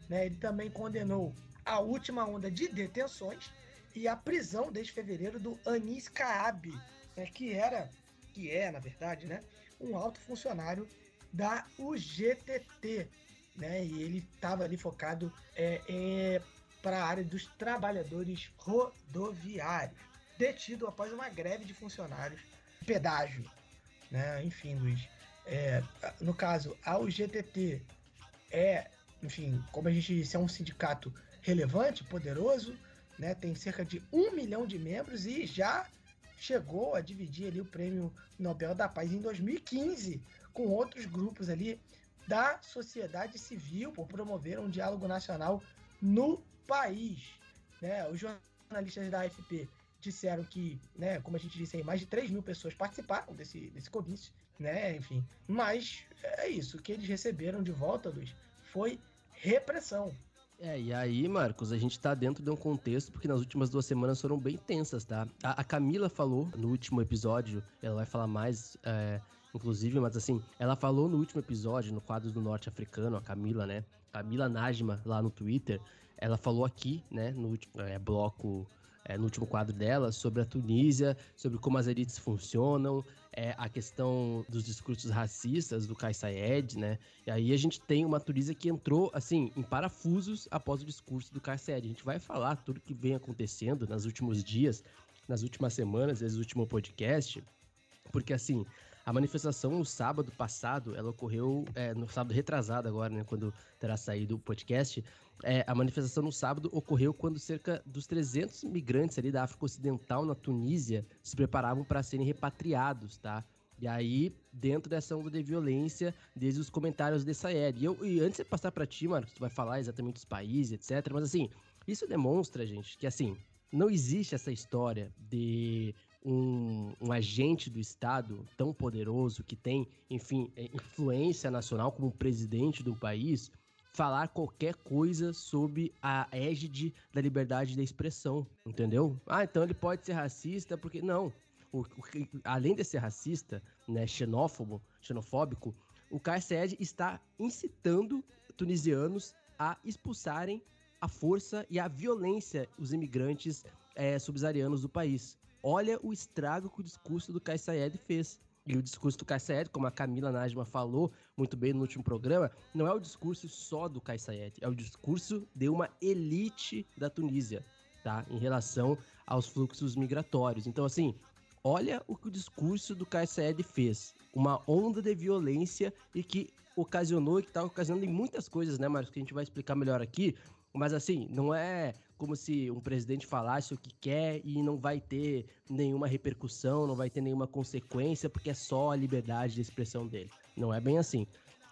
Né, ele também condenou a última onda de detenções e a prisão desde fevereiro do Anis Kaab, né, que era, que é, na verdade, né, um alto funcionário da UGTT, né? E ele estava ali focado é, é, para a área dos trabalhadores rodoviários, detido após uma greve de funcionários pedágio, né? Enfim, Luiz, é, no caso, a UGTT é, enfim, como a gente disse, é um sindicato relevante, poderoso, né? Tem cerca de um milhão de membros e já chegou a dividir ali o prêmio Nobel da Paz em 2015 com outros grupos ali da sociedade civil por promover um diálogo nacional no país. Né? Os jornalistas da AFP disseram que, né, como a gente disse aí, mais de 3 mil pessoas participaram desse, desse comício, né? Enfim, mas é isso, o que eles receberam de volta, Luiz, foi repressão. É, e aí, Marcos, a gente tá dentro de um contexto, porque nas últimas duas semanas foram bem tensas, tá? A, a Camila falou no último episódio, ela vai falar mais é, inclusive, mas assim, ela falou no último episódio, no quadro do Norte Africano, a Camila, né? Camila Najma, lá no Twitter, ela falou aqui, né, no último é, bloco, é, no último quadro dela, sobre a Tunísia, sobre como as elites funcionam, é, a questão dos discursos racistas do Kais Saied, né? E aí a gente tem uma Tunísia que entrou, assim, em parafusos após o discurso do Kais Saied. A gente vai falar tudo que vem acontecendo nos últimos dias, nas últimas semanas, esse último podcast, porque assim, A manifestação no sábado passado, ela ocorreu é, no sábado retrasado agora, né, quando terá saído o podcast. É, a manifestação no sábado ocorreu quando cerca dos 300 migrantes ali da África Ocidental na Tunísia se preparavam para serem repatriados, tá? E aí, dentro dessa onda de violência, desde os comentários de Sayed. E, eu, e antes de passar para ti, Marcos, tu vai falar exatamente os países, etc. Mas assim, isso demonstra, gente, que assim, não existe essa história de um, um, agente do Estado tão poderoso que tem, enfim, é, influência nacional como presidente do país falar qualquer coisa sob a égide da liberdade de expressão, entendeu? Ah, então ele pode ser racista porque não. O, o, além de ser racista, né, xenófobo, xenofóbico, o Kassed está incitando tunisianos a expulsarem a força e a violência os imigrantes é, subsaarianos do país. Olha o estrago que o discurso do Kais Sayed fez. E o discurso do Kais Sayed, como a Camila Najma falou muito bem no último programa, não é o discurso só do Kais Sayed, é o discurso de uma elite da Tunísia, tá? Em relação aos fluxos migratórios. Então, assim, olha o que o discurso do Kais Sayed fez. Uma onda de violência e que ocasionou que está ocasionando em muitas coisas, né, Marcos, que a gente vai explicar melhor aqui, mas assim, não é como se um presidente falasse o que quer e não vai ter nenhuma repercussão, não vai ter nenhuma consequência, porque é só a liberdade de expressão dele. Não é bem assim.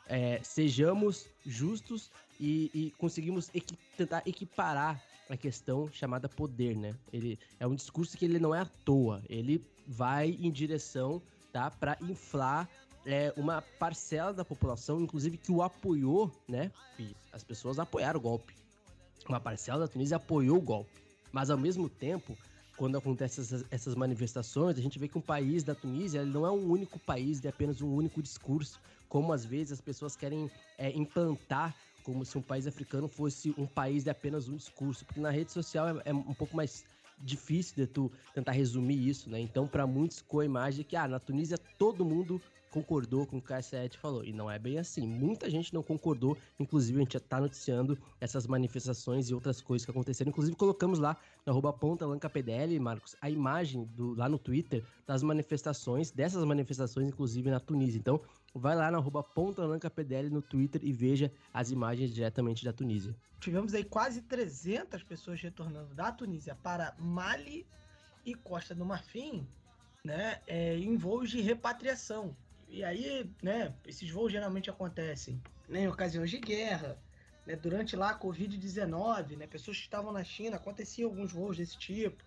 É, sejamos justos e, e conseguimos equi tentar equiparar a questão chamada poder, né? Ele é um discurso que ele não é à toa, ele vai em direção, tá, para inflar é, uma parcela da população, inclusive que o apoiou, né? E as pessoas apoiaram o golpe uma parcela da Tunísia apoiou o golpe. Mas ao mesmo tempo, quando acontecem essas, essas, manifestações, a gente vê que um país da Tunísia ele não é um único país de apenas um único discurso, como às vezes as pessoas querem é, implantar como se um país africano fosse um país de apenas um discurso, porque na rede social é, é um pouco mais difícil de tu tentar resumir isso, né? Então, para muitos, ficou a imagem de que ah, na Tunísia todo mundo concordou com o que o KS7 falou. E não é bem assim. Muita gente não concordou. Inclusive, a gente já tá noticiando essas manifestações e outras coisas que aconteceram. Inclusive, colocamos lá na arroba ponta PDL, Marcos, a imagem do, lá no Twitter das manifestações, dessas manifestações, inclusive na Tunísia. Então, vai lá na arroba ponta PDL no Twitter e veja as imagens diretamente da Tunísia. Tivemos aí quase 300 pessoas retornando da Tunísia para Mali e Costa do Marfim, né, é, em voos de repatriação. E aí, né, esses voos geralmente acontecem né, em ocasiões de guerra, né, durante lá a Covid-19, né, pessoas que estavam na China, aconteciam alguns voos desse tipo,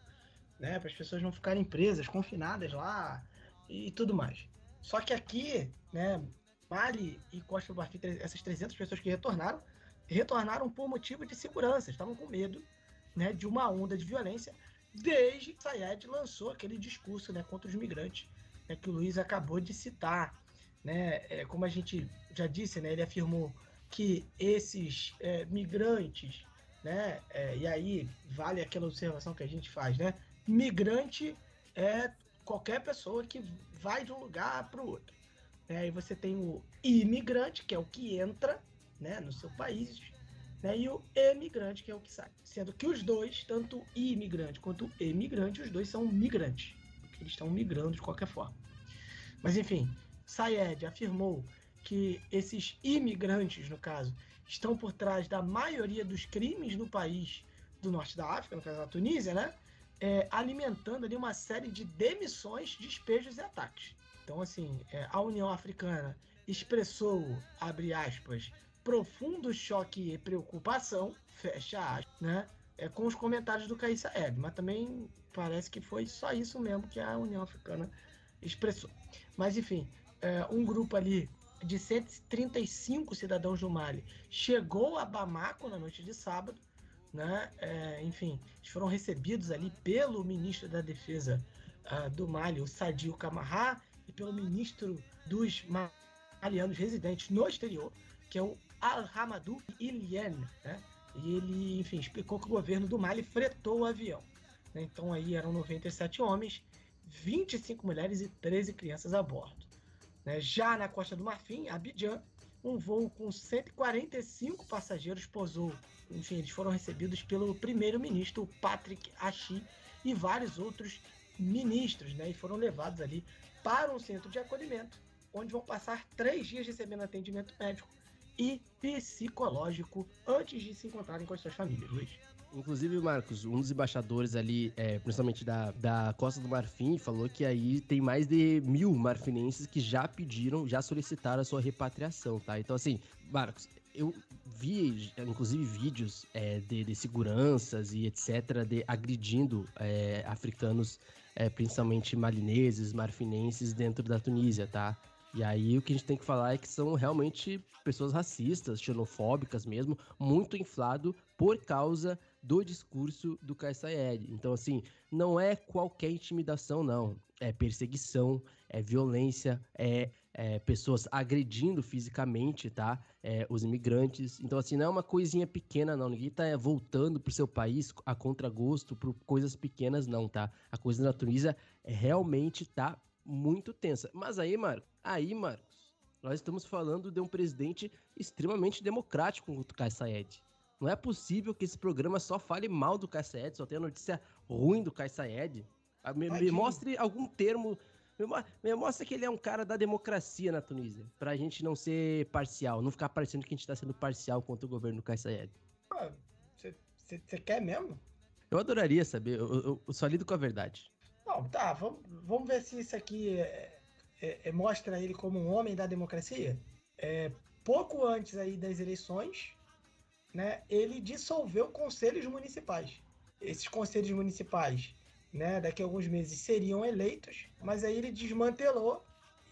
né, para as pessoas não ficarem presas, confinadas lá e tudo mais. Só que aqui, né, Mali e Costa do Marfim, essas 300 pessoas que retornaram, retornaram por motivo de segurança, estavam com medo né, de uma onda de violência desde que Sayed lançou aquele discurso né, contra os migrantes né, que o Luiz acabou de citar. Né? É, como a gente já disse, né, ele afirmou que esses é, migrantes, né, é, e aí vale aquela observação que a gente faz, né? Migrante é qualquer pessoa que vai de um lugar para o outro. Né? E você tem o imigrante, que é o que entra né, no seu país, né? e o emigrante, que é o que sai. Sendo que os dois, tanto imigrante quanto emigrante, os dois são migrantes que eles estão migrando de qualquer forma. Mas enfim, Sayed afirmou que esses imigrantes, no caso, estão por trás da maioria dos crimes no país do norte da África, no caso da Tunísia, né? É, alimentando ali uma série de demissões, despejos e ataques. Então, assim, é, a União Africana expressou, abre aspas, profundo choque e preocupação, fecha aspas, né? É, com os comentários do Caíssa Eb, mas também parece que foi só isso mesmo que a União Africana expressou. Mas enfim, é, um grupo ali de 135 cidadãos do Mali chegou a Bamako na noite de sábado, né? É, enfim, eles foram recebidos ali pelo ministro da Defesa uh, do Mali, o Sadio Camará, e pelo ministro dos malianos residentes no exterior, que é o Al-Hamadou Ilien, né? E ele, enfim, explicou que o governo do Mali fretou o avião. Né? Então aí eram 97 homens, 25 mulheres e 13 crianças a bordo. Né? Já na Costa do Marfim, Abidjan, um voo com 145 passageiros pousou. Enfim, eles foram recebidos pelo primeiro-ministro Patrick Achi e vários outros ministros, né? E foram levados ali para um centro de acolhimento, onde vão passar três dias recebendo atendimento médico e psicológico antes de se encontrarem com as suas famílias, Luiz. Inclusive, Marcos, um dos embaixadores ali, é, principalmente da, da Costa do Marfim, falou que aí tem mais de mil marfinenses que já pediram, já solicitaram a sua repatriação, tá? Então, assim, Marcos, eu vi, inclusive, vídeos é, de, de, seguranças e etc., de agredindo é, africanos, é, principalmente malineses, marfinenses, dentro da Tunísia, tá? E aí o que a gente tem que falar é que são realmente pessoas racistas, xenofóbicas mesmo, muito inflado por causa do discurso do Kais Saied. Então, assim, não é qualquer intimidação, não. É perseguição, é violência, é, é pessoas agredindo fisicamente, tá? É, os imigrantes. Então, assim, não é uma coisinha pequena, não. Ninguém tá voltando pro seu país a contragosto por coisas pequenas, não, tá? A coisa na Tunísia é, realmente tá muito tensa. Mas aí, Marco, aí, Marcos, nós estamos falando de um presidente extremamente democrático com o Kais Saied. Não é possível que esse programa só fale mal do Kaysayed, só tenha notícia ruim do Kaysayed. Ah, me, me, mostre algum termo. Me, me mostre que ele é um cara da democracia na Tunísia. Pra gente não ser parcial, não ficar parecendo que a gente tá sendo parcial contra o governo do Kaysayed. Você quer mesmo? Eu adoraria saber, eu, eu, eu, só lido com a verdade. Não, tá, vamos, vamos ver se isso aqui é, é, é, mostra ele como um homem da democracia. É, pouco antes aí das eleições, né, ele dissolveu conselhos municipais. Esses conselhos municipais, né, daqui a alguns meses seriam eleitos, mas aí ele desmantelou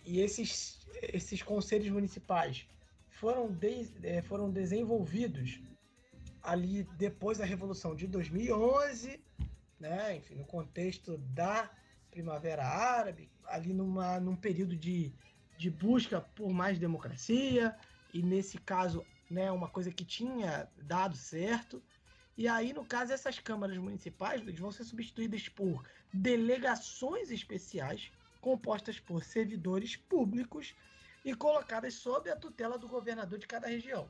e esses, esses conselhos municipais foram, de, é, foram desenvolvidos ali depois da Revolução de 2011, né, enfim, no contexto da Primavera Árabe, ali numa, num período de, de busca por mais democracia, e nesse caso né, uma coisa que tinha dado certo. E aí, no caso, essas câmaras municipais vão ser substituídas por delegações especiais compostas por servidores públicos e colocadas sob a tutela do governador de cada região.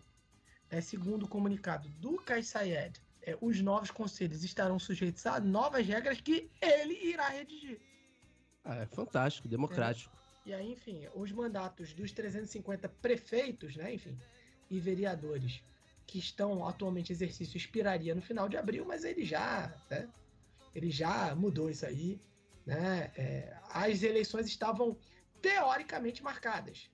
É, segundo o comunicado do Kais Sayed, é, os novos conselhos estarão sujeitos a novas regras que ele irá redigir. Ah, é fantástico, democrático. É. E aí, enfim, os mandatos dos 350 prefeitos, né, enfim, e vereadores que estão atualmente em exercício expiraria no final de abril, mas ele já, né, ele já mudou isso aí. Né? É, as eleições estavam teoricamente marcadas,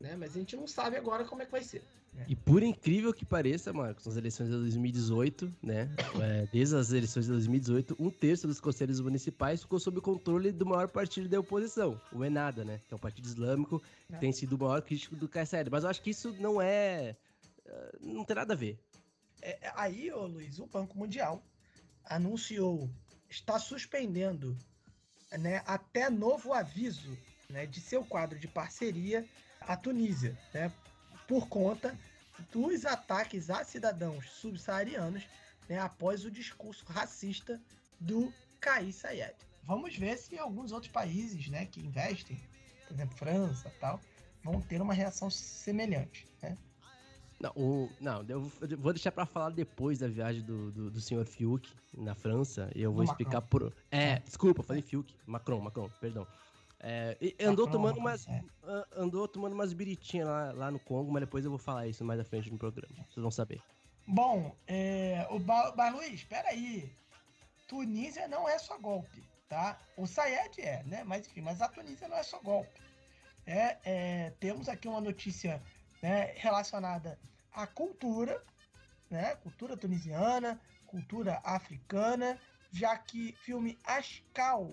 né? mas a gente não sabe agora como é que vai ser. Né? E por incrível que pareça, Marcos, nas eleições de 2018, né? É, desde as eleições de 2018, um terço dos conselhos municipais ficou sob o controle do maior partido da oposição, o Enada, né? Que é um partido islâmico que é. tem sido o maior crítico do KSL. Mas eu acho que isso não é. Eh, não tem nada a ver. É, é, aí, ô Luiz, o Banco Mundial anunciou, está suspendendo né, até novo aviso né, de seu quadro de parceria à Tunísia, né, por conta dos ataques a cidadãos subsaarianos né, após o discurso racista do Kais Sayed. Vamos ver se alguns outros países né, que investem, por exemplo, França tal, vão ter uma reação semelhante. Né? Não, o, não, eu vou deixar para falar depois da viagem do, do, do senhor Fiuk na França. E eu vou explicar por. É, desculpa, falei Fiuk. Macron, Macron, perdão. É, andou tomando umas. É. Andou tomando umas biritinhas lá, lá no Congo, mas depois eu vou falar isso mais à frente no programa. Vocês vão saber. Bom, é, o ba Luiz, espera aí. Tunísia não é só golpe, tá? O Sayed é, né? Mas enfim, mas a Tunísia não é só golpe. É, é, temos aqui uma notícia né, relacionada à cultura, né? Cultura tunisiana, cultura africana, já que filme Ashkal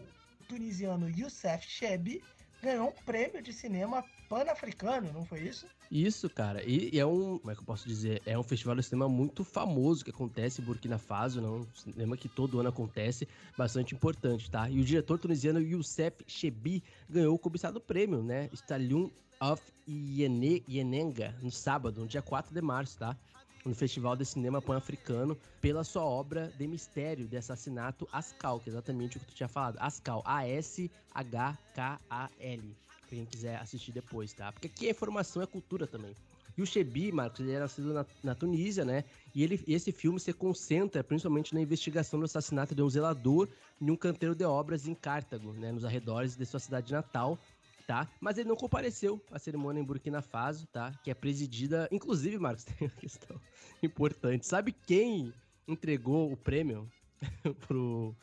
tunisiano Youssef Chebe ganhou um prêmio de cinema pan-africano, não foi isso? Isso, cara. E, e, é um, como é que eu posso dizer? É um festival de cinema muito famoso que acontece em Burkina Faso, não? Um cinema que todo ano acontece, bastante importante, tá? E o diretor tunisiano Youssef Chebi ganhou o cobiçado prêmio, né? Stallion of Yenenga, no sábado, no dia 4 de março, tá? No Festival de Cinema Pan-Africano pela sua obra de mistério de assassinato Ascal, que é exatamente o que tu tinha falado. Ascal, A-S-H-K-A-L. Pra quem quiser assistir depois, tá? Porque aqui a informação é cultura também. E o Chebi, Marcos, ele era nascido na, na Tunísia, né? E ele, esse filme se concentra principalmente na investigação do assassinato de um zelador em um canteiro de obras em Cartago, né? Nos arredores de sua cidade natal, tá? Mas ele não compareceu à cerimônia em Burkina Faso, tá? Que é presidida, inclusive, Marcos, tem uma questão importante. Sabe quem entregou o prêmio pro,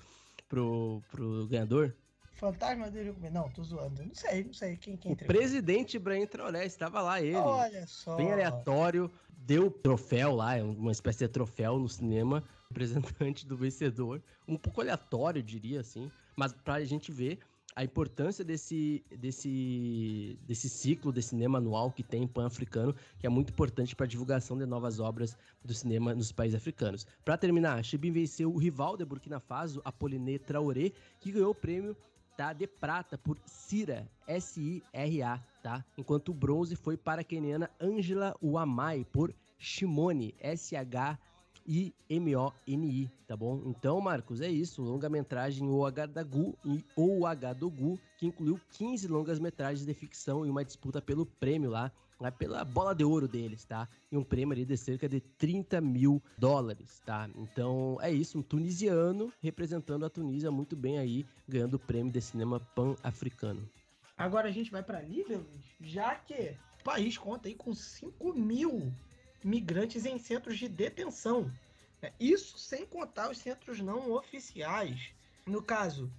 pro, pro ganhador? Fantasma dele Não, tô zoando. Não sei, não sei quem, quem O entregou. presidente Ibrahim Traoré, estava lá ele. Olha só. Bem aleatório, deu troféu lá, é uma espécie de troféu no cinema, representante do vencedor. Um pouco aleatório, diria assim, mas pra gente ver a importância desse, desse, desse ciclo de cinema anual que tem pan-africano, que é muito importante para a divulgação de novas obras do cinema nos países africanos. Para terminar, Chibin venceu o rival de Burkina Faso, Apoliné Traoré, que ganhou o prêmio tá, de prata por Sira, S-I-R-A, tá? Enquanto o bronze foi para a keniana Angela Wamai por Shimone, S-H-I-M-O-N-I, tá bom? Então, Marcos, é isso. Longa-metragem O Agadagu e O Agadogu, que incluiu 15 longas-metragens de ficção e uma disputa pelo prêmio lá, lá pela bola de ouro deles, tá? E um prêmio ali de cerca de 30 mil dólares, tá? Então, é isso. Um tunisiano representando a Tunísia muito bem aí, ganhando o prêmio de cinema pan-africano. Agora a gente vai para Líbia, já que o país conta aí com 5 mil migrantes em centros de detenção. né? Isso sem contar os centros não oficiais. No caso,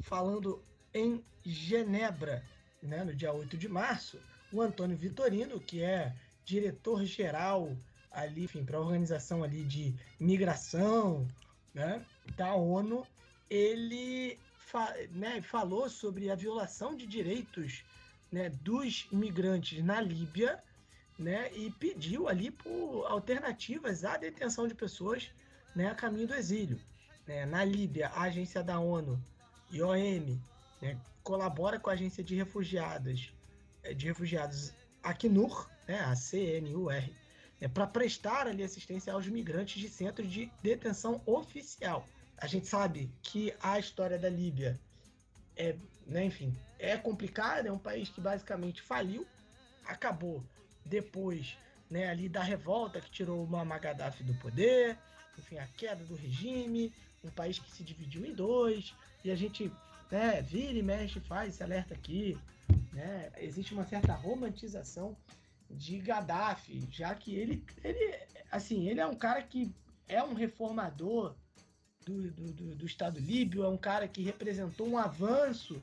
falando em Genebra, né, no dia 8 de março, o Antônio Vitorino, que é diretor-geral ali, enfim, para a organização ali de migração né, da ONU, ele fa né, falou sobre a violação de direitos né, dos imigrantes na Líbia né, e pediu ali por alternativas à detenção de pessoas né, a caminho do exílio. Né. Na Líbia, a agência da ONU, IOM, né, colabora com a agência de refugiados, eh, de refugiados Acnur, né, a CNUR, né, para prestar ali assistência aos migrantes de centro de detenção oficial. A gente sabe que a história da Líbia é, né, enfim, é complicada, é um país que basicamente faliu, acabou depois né, ali da revolta que tirou o Muammar Gaddafi do poder, enfim, a queda do regime, um país que se dividiu em dois, e a gente né, vira e mexe, faz esse alerta aqui, né, existe uma certa romantização de Gaddafi, já que ele, ele, assim, ele é um cara que é um reformador do, do, do, do Estado líbio, é um cara que representou um avanço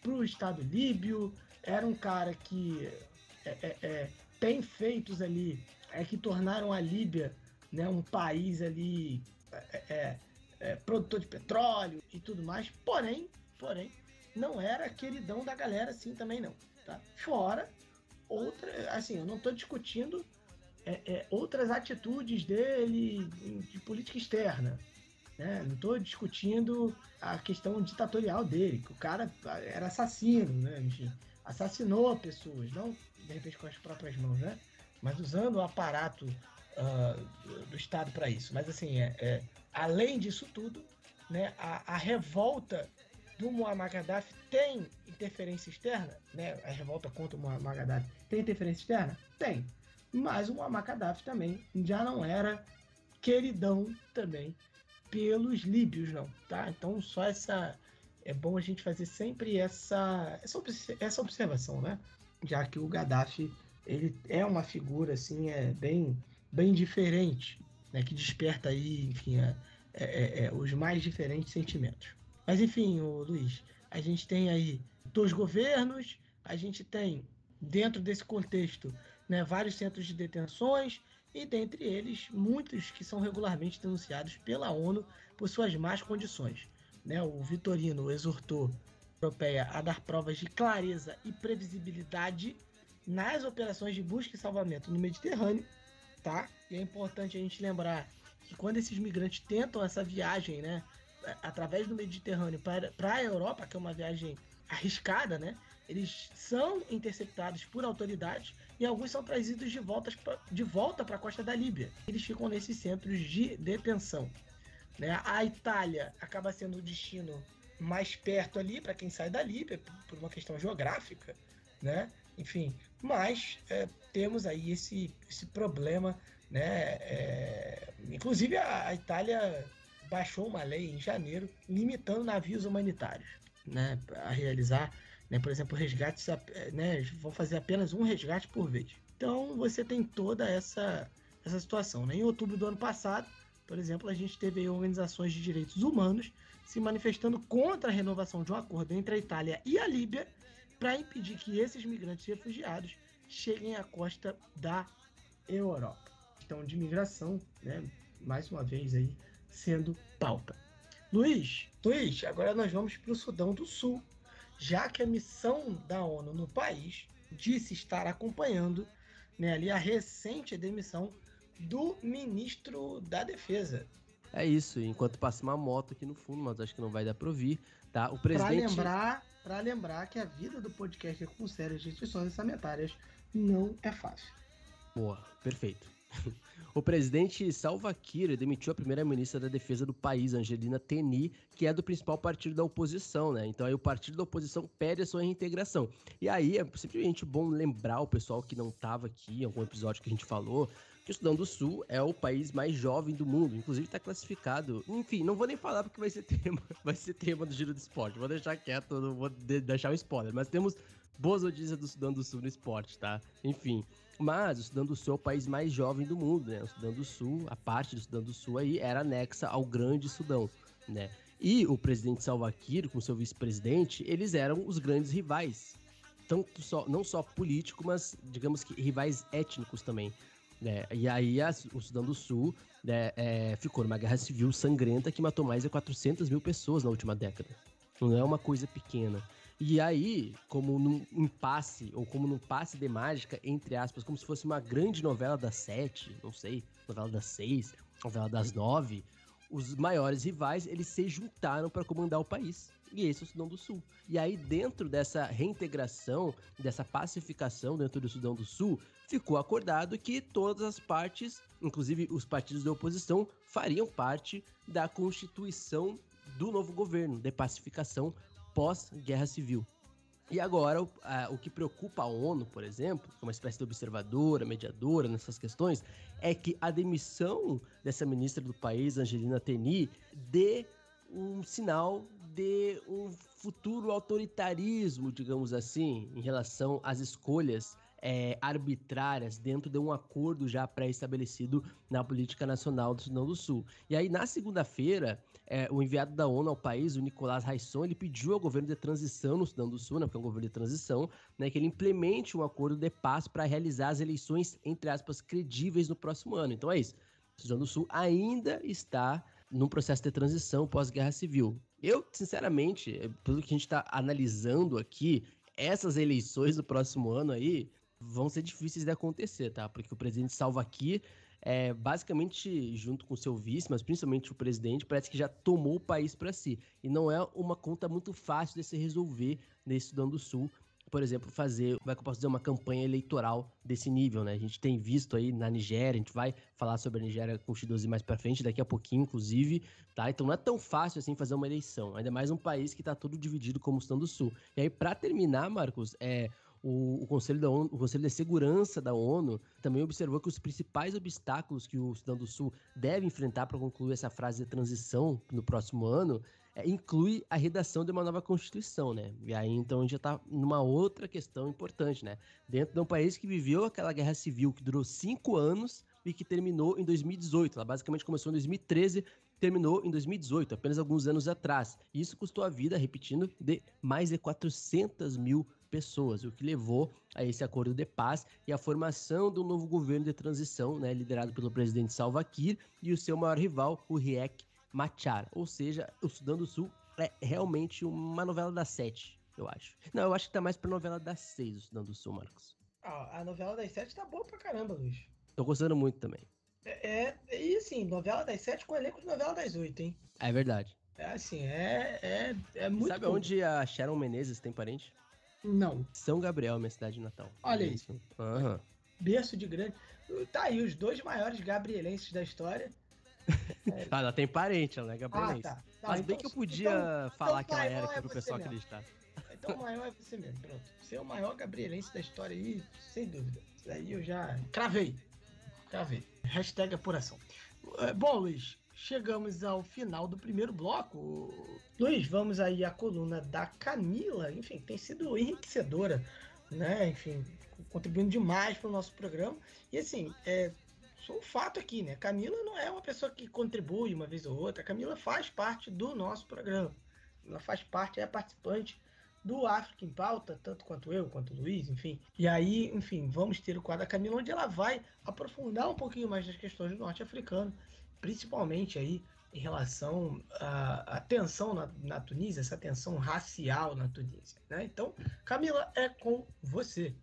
para o Estado líbio, era um cara que é, é, é, tem feitos ali é, que tornaram a Líbia né, um país ali é, é, produtor de petróleo e tudo mais, porém, porém, não era queridão da galera assim também não, tá? Fora outra, assim, eu não estou discutindo outras atitudes dele de política externa, né? Não estou discutindo a questão ditatorial dele, que o cara era assassino, né? Enfim, assassinou pessoas, não de repente com as próprias mãos, né? Mas usando o aparato uh, do Estado para isso. Mas assim, é, é, além disso tudo, né? A, a revolta do Muammar Gaddafi tem interferência externa, né? A revolta contra o Muammar Gaddafi tem interferência externa? Tem. Mas o Muammar Gaddafi também já não era queridão também pelos líbios, não, tá? Então só essa é bom a gente fazer sempre essa essa, essa observação, né? Já que o Gaddafi ele é uma figura assim é bem bem diferente, né? Que desperta aí, enfim, é, é, é, os mais diferentes sentimentos. Mas enfim, o Luiz, a gente tem aí dois governos, a gente tem dentro desse contexto, né, vários centros de detenções e dentre eles muitos que são regularmente denunciados pela ONU por suas más condições. Né? O Vitorino exortou Europeia a dar provas de clareza e previsibilidade nas operações de busca e salvamento no Mediterrâneo, tá? E é importante a gente lembrar que quando esses migrantes tentam essa viagem, né, através do Mediterrâneo para a Europa, que é uma viagem arriscada, né? Eles são interceptados por autoridades e alguns são trazidos de, voltas pra, de volta para a costa da Líbia. Eles ficam nesses centros de detenção. Né? A Itália acaba sendo o destino mais perto ali para quem sai da Líbia, por uma questão geográfica. Né? enfim. Mas é, temos aí esse, esse problema, né? É, inclusive a, a Itália baixou uma lei em janeiro limitando navios humanitários, né? A realizar, né, por exemplo, resgates, né? Vão fazer apenas um resgate por vez. Então você tem toda essa essa situação. Né? Em outubro do ano passado, por exemplo, a gente teve organizações de direitos humanos se manifestando contra a renovação de um acordo entre a Itália e a Líbia para impedir que esses migrantes refugiados cheguem à costa da Europa. Então, de migração, né, mais uma vez aí sendo pauta. Luiz, Luiz, agora nós vamos para o Sudão do Sul, já que a missão da ONU no país disse estar acompanhando né, ali a recente demissão do ministro da Defesa. É isso, enquanto passa uma moto aqui no fundo, mas acho que não vai dar para ouvir, tá? O presidente... Para lembrar, lembrar que a vida do podcast é com sérias restrições orçamentárias não é fácil. Boa, perfeito. O presidente Salva Kiir demitiu a primeira-ministra da defesa do país, Angelina Teni, que é do principal partido da oposição, né? Então aí o partido da oposição pede a sua reintegração. E aí é simplesmente bom lembrar o pessoal que não estava aqui em algum episódio que a gente falou, que o Sudão do Sul é o país mais jovem do mundo, inclusive está classificado. Enfim, não vou nem falar porque vai ser tema, vai ser tema do Giro do Esporte. Vou deixar quieto, não vou deixar o spoiler, mas temos boas notícias do Sudão do Sul no esporte, tá? Enfim, mas o Sudão do Sul é o país mais jovem do mundo, né? O Sudão do Sul, a parte do Sudão do Sul aí era anexa ao Grande Sudão, né? E o presidente Salva Kiir, com seu vice-presidente, eles eram os grandes rivais. Tanto só, não só político, mas digamos que rivais étnicos também. Né? E aí a, o Sudão do Sul né, é, ficou numa guerra civil sangrenta que matou mais de 400 mil pessoas na última década. Não é uma coisa pequena. E aí, como num impasse, ou como num passe de mágica, entre aspas, como se fosse uma grande novela das sete, não sei, novela das seis, novela das nove, os maiores rivais, eles se juntaram para comandar o país. E esse é o Sudão do Sul. E aí, dentro dessa reintegração, dessa pacificação dentro do Sudão do Sul, ficou acordado que todas as partes, inclusive os partidos da oposição, fariam parte da constituição do novo governo, de pacificação pós-guerra civil. E agora, o, a, o que preocupa a ONU, por exemplo, que é uma espécie de observadora, mediadora nessas questões, é que a demissão dessa ministra do país, Angelina Teni, dê um sinal de um futuro autoritarismo, digamos assim, em relação às escolhas é, arbitrárias dentro de um acordo já pré-estabelecido na política nacional do Sudão do Sul. E aí, na segunda-feira, é, o enviado da ONU ao país, o Nicolás Raisson, ele pediu ao governo de transição no Sudão do Sul, né, porque é um governo de transição, né, que ele implemente um acordo de paz para realizar as eleições, entre aspas, credíveis no próximo ano. Então é isso. O Sudão do Sul ainda está num processo de transição pós-guerra civil. Eu, sinceramente, pelo que a gente está analisando aqui, essas eleições do próximo ano aí vão ser difíceis de acontecer, tá? Porque o presidente Salva aqui, é, basicamente, junto com seu vice, mas principalmente o presidente, parece que já tomou o país para si. E não é uma conta muito fácil de se resolver nesse Sudão do Sul. Por exemplo, fazer, como é que eu posso dizer, uma campanha eleitoral desse nível, né? A gente tem visto aí na Nigéria, a gente vai falar sobre a Nigéria com o mais pra frente, daqui a pouquinho, inclusive, tá? Então não é tão fácil assim fazer uma eleição, ainda mais um país que tá todo dividido como o Sudão do Sul. E aí, para terminar, Marcos, é, o, o, Conselho da ONU, o Conselho de Segurança da ONU também observou que os principais obstáculos que o Sudão do Sul deve enfrentar para concluir essa fase de transição no próximo ano é, inclui a redação de uma nova Constituição, né? E aí então a gente já está numa outra questão importante, né? Dentro de um país que viveu aquela guerra civil que durou cinco anos e que terminou em 2018. Ela basicamente começou em 2013 terminou em 2018, apenas alguns anos atrás. Isso custou a vida, repetindo, de mais de 400 mil pessoas, o que levou a esse acordo de paz e a formação do novo governo de transição, né, liderado pelo presidente Salva Kiir e o seu maior rival, o Riek Machar. Ou seja, o Sudão do Sul é realmente uma novela das sete, eu acho. Não, eu acho que tá mais pra novela das seis, o Sudão do Sul, Marcos. Ah, a novela das sete tá boa pra caramba, Luiz. Tô gostando muito também. É, é, e assim, novela das sete com elenco de novela das oito, hein? É verdade. É assim, é, é, é muito Sabe bom. onde a Sharon Menezes tem parente? Não. São Gabriel, minha cidade natal. Olha isso. Uhum. Berço de grande. Tá aí, os dois maiores gabrielenses da história. É... ah, ela tem parente, ela é gabrielense. Ah, tá. tá. Mas então, bem que eu podia então, falar então, que ela era é pro pessoal mesmo. acreditar. Então o maior é você mesmo, pronto. Você é o maior gabrielense da história aí, sem dúvida. Isso daí eu já cravei. Cravei. Hashtag apuração. É, bom, Luiz, chegamos ao final do primeiro bloco. Luiz, vamos aí à coluna da Camila, enfim, tem sido enriquecedora, né? Enfim, contribuindo demais para o nosso programa. E assim, é, só um fato aqui, né? Camila não é uma pessoa que contribui uma vez ou outra. Camila faz parte do nosso programa. Ela faz parte, é participante do África em Pauta, tanto quanto eu, quanto o Luiz, enfim. E aí, enfim, vamos ter o quadro da Camila, onde ela vai aprofundar um pouquinho mais das questões do norte-africano, principalmente aí em relação à, à tensão na, na, Tunísia, essa tensão racial na Tunísia. Né? Então, Camila, é com você.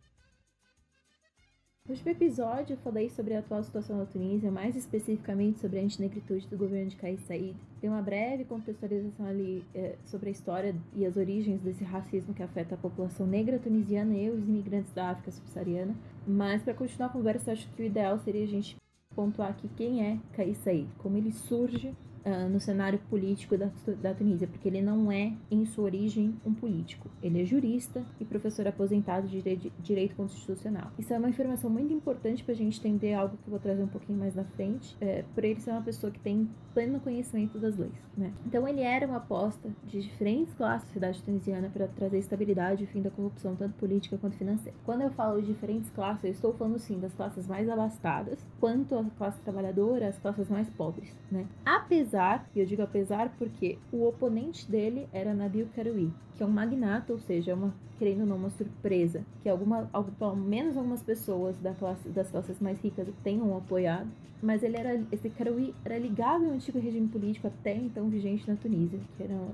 No último episódio, eu falei sobre a atual situação na Tunísia, mais especificamente sobre a antinegritude do governo de Kais Saied. Dei uma breve contextualização ali é, sobre a história e as origens desse racismo que afeta a população negra tunisiana e os imigrantes da África subsaariana. Mas, para continuar a conversa, acho que o ideal seria a gente pontuar aqui quem é Kais Saied, como ele surge uh, no cenário político da, da Tunísia, porque ele não é, em sua origem, um político. Ele é jurista e professor aposentado de direito constitucional. Isso é uma informação muito importante para a gente entender algo que eu vou trazer um pouquinho mais na frente, é, por ele ser uma pessoa que tem pleno conhecimento das leis. Né? Então ele era uma aposta de diferentes classes da sociedade tunisiana para trazer estabilidade e fim da corrupção, tanto política quanto financeira. Quando eu falo de diferentes classes, eu estou falando sim das classes mais abastadas, quanto a classe trabalhadora, as classes mais pobres. Né? Apesar apesar, e eu digo apesar porque o oponente dele era Nabil Karoui, que é um magnata, ou seja, é uma, querendo ou não, uma surpresa, que alguma, pelo menos algumas pessoas da classe, das classes mais ricas tenham apoiado, mas ele era, esse Karoui era ligado ao antigo regime político até então vigente na Tunísia, que era uh,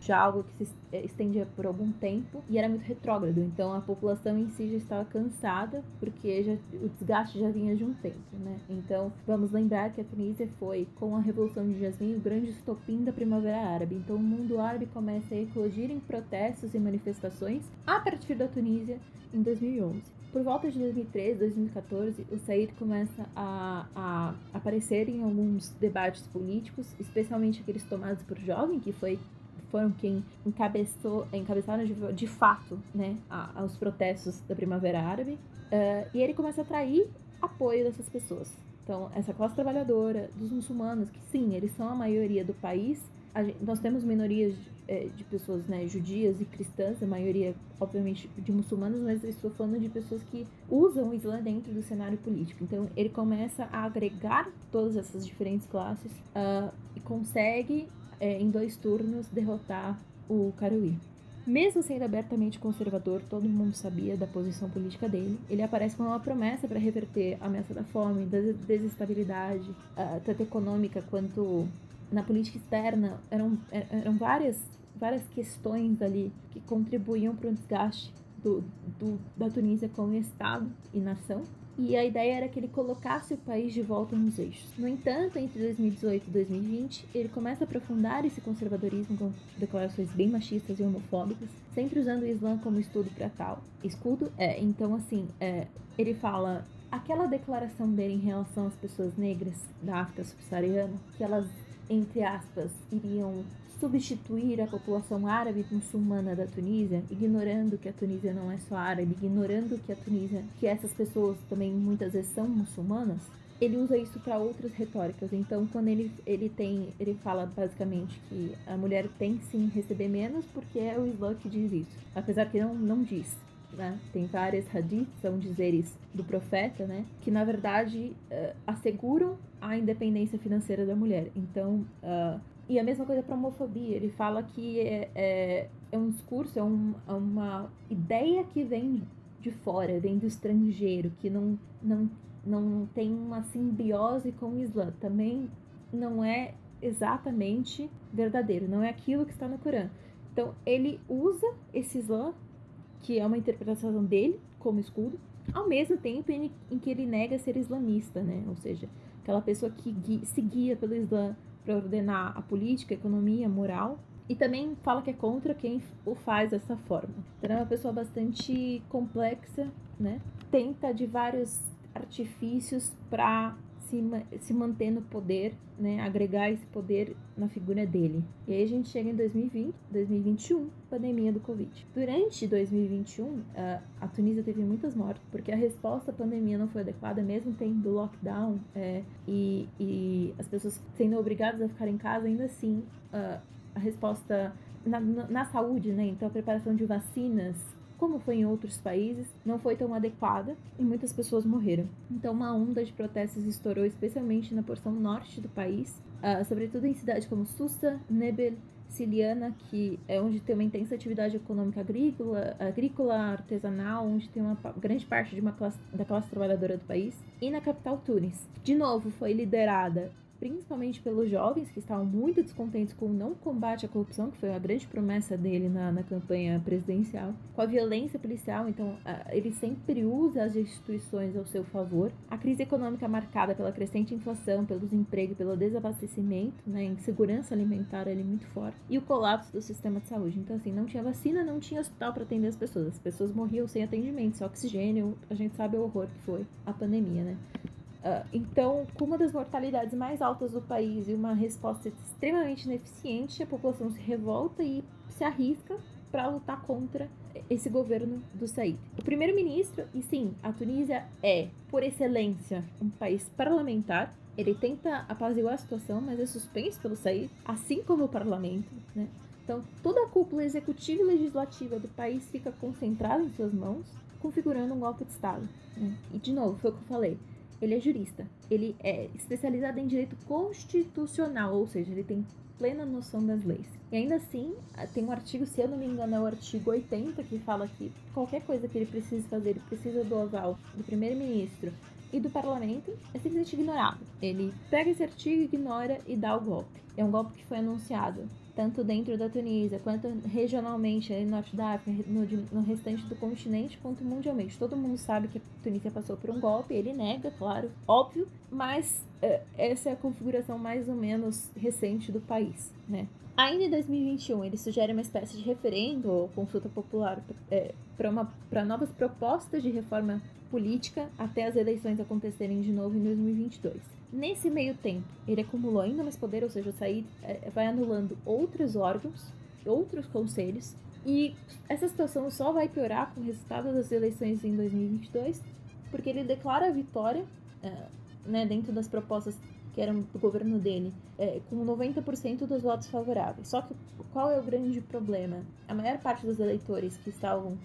já algo que se eh, estendia por algum tempo e era muito retrógrado, então a população em si já estava cansada, porque já, o desgaste já vinha de um tempo, né? Então, vamos lembrar que a Tunísia foi, com a Revolução de Jasmim, o grande estopim da Primavera Árabe, então o mundo árabe começa a eclodir em protestos e manifestações a partir da Tunísia em 2011. Por volta de 2013, 2014, o Said começa a, a, aparecer em alguns debates políticos, especialmente aqueles tomados por jovens, que foi foram quem encabeçou, encabeçaram de, de fato né, a, aos protestos da Primavera Árabe. Uh, e ele começa a atrair apoio dessas pessoas. Então, essa classe trabalhadora, dos muçulmanos, que sim, eles são a maioria do país, Gente, nós temos minorias de, é, de pessoas né, judias e cristãs, a maioria, obviamente, de muçulmanos, mas eu estou falando de pessoas que usam o Islã dentro do cenário político. Então, ele começa a agregar todas essas diferentes classes uh, e consegue, é, em dois turnos, derrotar o Karouí. Mesmo sendo abertamente conservador, todo mundo sabia da posição política dele. Ele aparece com uma promessa para reverter a ameaça da fome, da desestabilidade, tanto econômica quanto na política externa eram, eram várias, várias questões ali que contribuíam para o desgaste do, do, da Tunísia como Estado e nação. E a ideia era que ele colocasse o país de volta nos eixos. No entanto, entre 2018 e 2020, ele começa a aprofundar esse conservadorismo com declarações bem machistas e homofóbicas, sempre usando o Islã como estudo para tal. Escudo é, então assim, é, ele fala aquela declaração dele em relação às pessoas negras da África subsaariana, que elas entre aspas, iriam substituir a população árabe muçulmana da Tunísia, ignorando que a Tunísia não é só árabe, ignorando que a Tunísia, que essas pessoas também muitas vezes são muçulmanas, ele usa isso para outras retóricas. Então, quando ele, ele tem, ele fala basicamente que a mulher tem sim receber menos porque é o Islã que diz isso, apesar que não não diz. Né? Tem várias hadiths, são dizeres do profeta, né? Que na verdade uh, asseguram a independência financeira da mulher. Então, uh, e a mesma coisa para homofobia. Ele fala que é, é, é um discurso, é, um, é, uma ideia que vem de fora, vem do estrangeiro, que não, não, não tem uma simbiose com o Islã. Também não é exatamente verdadeiro, não é aquilo que está no Corão. Então, ele usa esse Islã que é uma interpretação dele como escudo, ao mesmo tempo em, em que ele nega ser islamista, né? Ou seja, aquela pessoa que gui, se guia pelo Islã para ordenar a política, a economia, a moral, e também fala que é contra quem o faz dessa forma. Então é uma pessoa bastante complexa, né? Tenta de vários artifícios para se, se manter no poder, né, agregar esse poder na figura dele. E aí a gente chega em 2020, 2021, pandemia do Covid. Durante 2021, a Tunísia teve muitas mortes, porque a resposta à pandemia não foi adequada, mesmo tendo lockdown é, e, e, as pessoas sendo obrigadas a ficar em casa, ainda assim, a resposta na, na, saúde, né, então a preparação de vacinas como foi em outros países, não foi tão adequada e muitas pessoas morreram. Então, uma onda de protestos estourou especialmente na porção norte do país, uh, sobretudo em cidades como Susa, Nebel, Siliana, que é onde tem uma intensa atividade econômica agrícola, agrícola artesanal, onde tem uma grande parte de uma classe, da classe trabalhadora do país, e na capital Tunis. De novo, foi liderada principalmente pelos jovens que estavam muito descontentes com o não combate à corrupção, que foi a grande promessa dele na, na campanha presidencial, com a violência policial, então ele sempre usa as instituições ao seu favor, a crise econômica marcada pela crescente inflação, pelo desemprego, pelo desabastecimento, né, insegurança alimentar ali muito forte, e o colapso do sistema de saúde. Então, assim, não tinha vacina, não tinha hospital para atender as pessoas, as pessoas morriam sem atendimento, sem oxigênio, a gente sabe o horror que foi a pandemia, né? Uh, então, com uma das mortalidades mais altas do país e uma resposta extremamente ineficiente, a população se revolta e se arrisca para lutar contra esse governo do Said. O primeiro-ministro, e sim, a Tunísia é, por excelência, um país parlamentar. Ele tenta apaziguar a situação, mas é suspenso pelo Said, assim como o parlamento, né? Então, toda a cúpula executiva e legislativa do país fica concentrada em suas mãos, configurando um golpe de Estado. Né? E, de novo, foi o que eu falei ele é jurista. Ele é especializado em direito constitucional, ou seja, ele tem plena noção das leis. E ainda assim, tem um artigo, se eu não me engano, é o artigo 80, que fala que qualquer coisa que ele precise fazer, ele precisa do aval do primeiro-ministro e do parlamento, é simplesmente ignorado. Ele pega esse artigo, ignora e dá o golpe. É um golpe que foi anunciado tanto dentro da Tunísia quanto regionalmente, no norte da África, no, no, restante do continente, quanto mundialmente. Todo mundo sabe que a Tunísia passou por um golpe, ele nega, claro, óbvio, mas uh, essa é a configuração mais ou menos recente do país, né? Ainda em 2021, ele sugere uma espécie de referendo ou consulta popular é, para novas propostas de reforma política até as eleições acontecerem de novo em 2022. Nesse meio tempo, ele acumulou ainda mais poder, ou seja, o Said é, vai anulando outros órgãos, outros conselhos, e essa situação só vai piorar com o resultado das eleições em 2022, porque ele declara a vitória é, né, dentro das propostas que eram do governo dele, é, com 90% dos votos favoráveis. Só que qual é o grande problema? A maior parte dos eleitores que estavam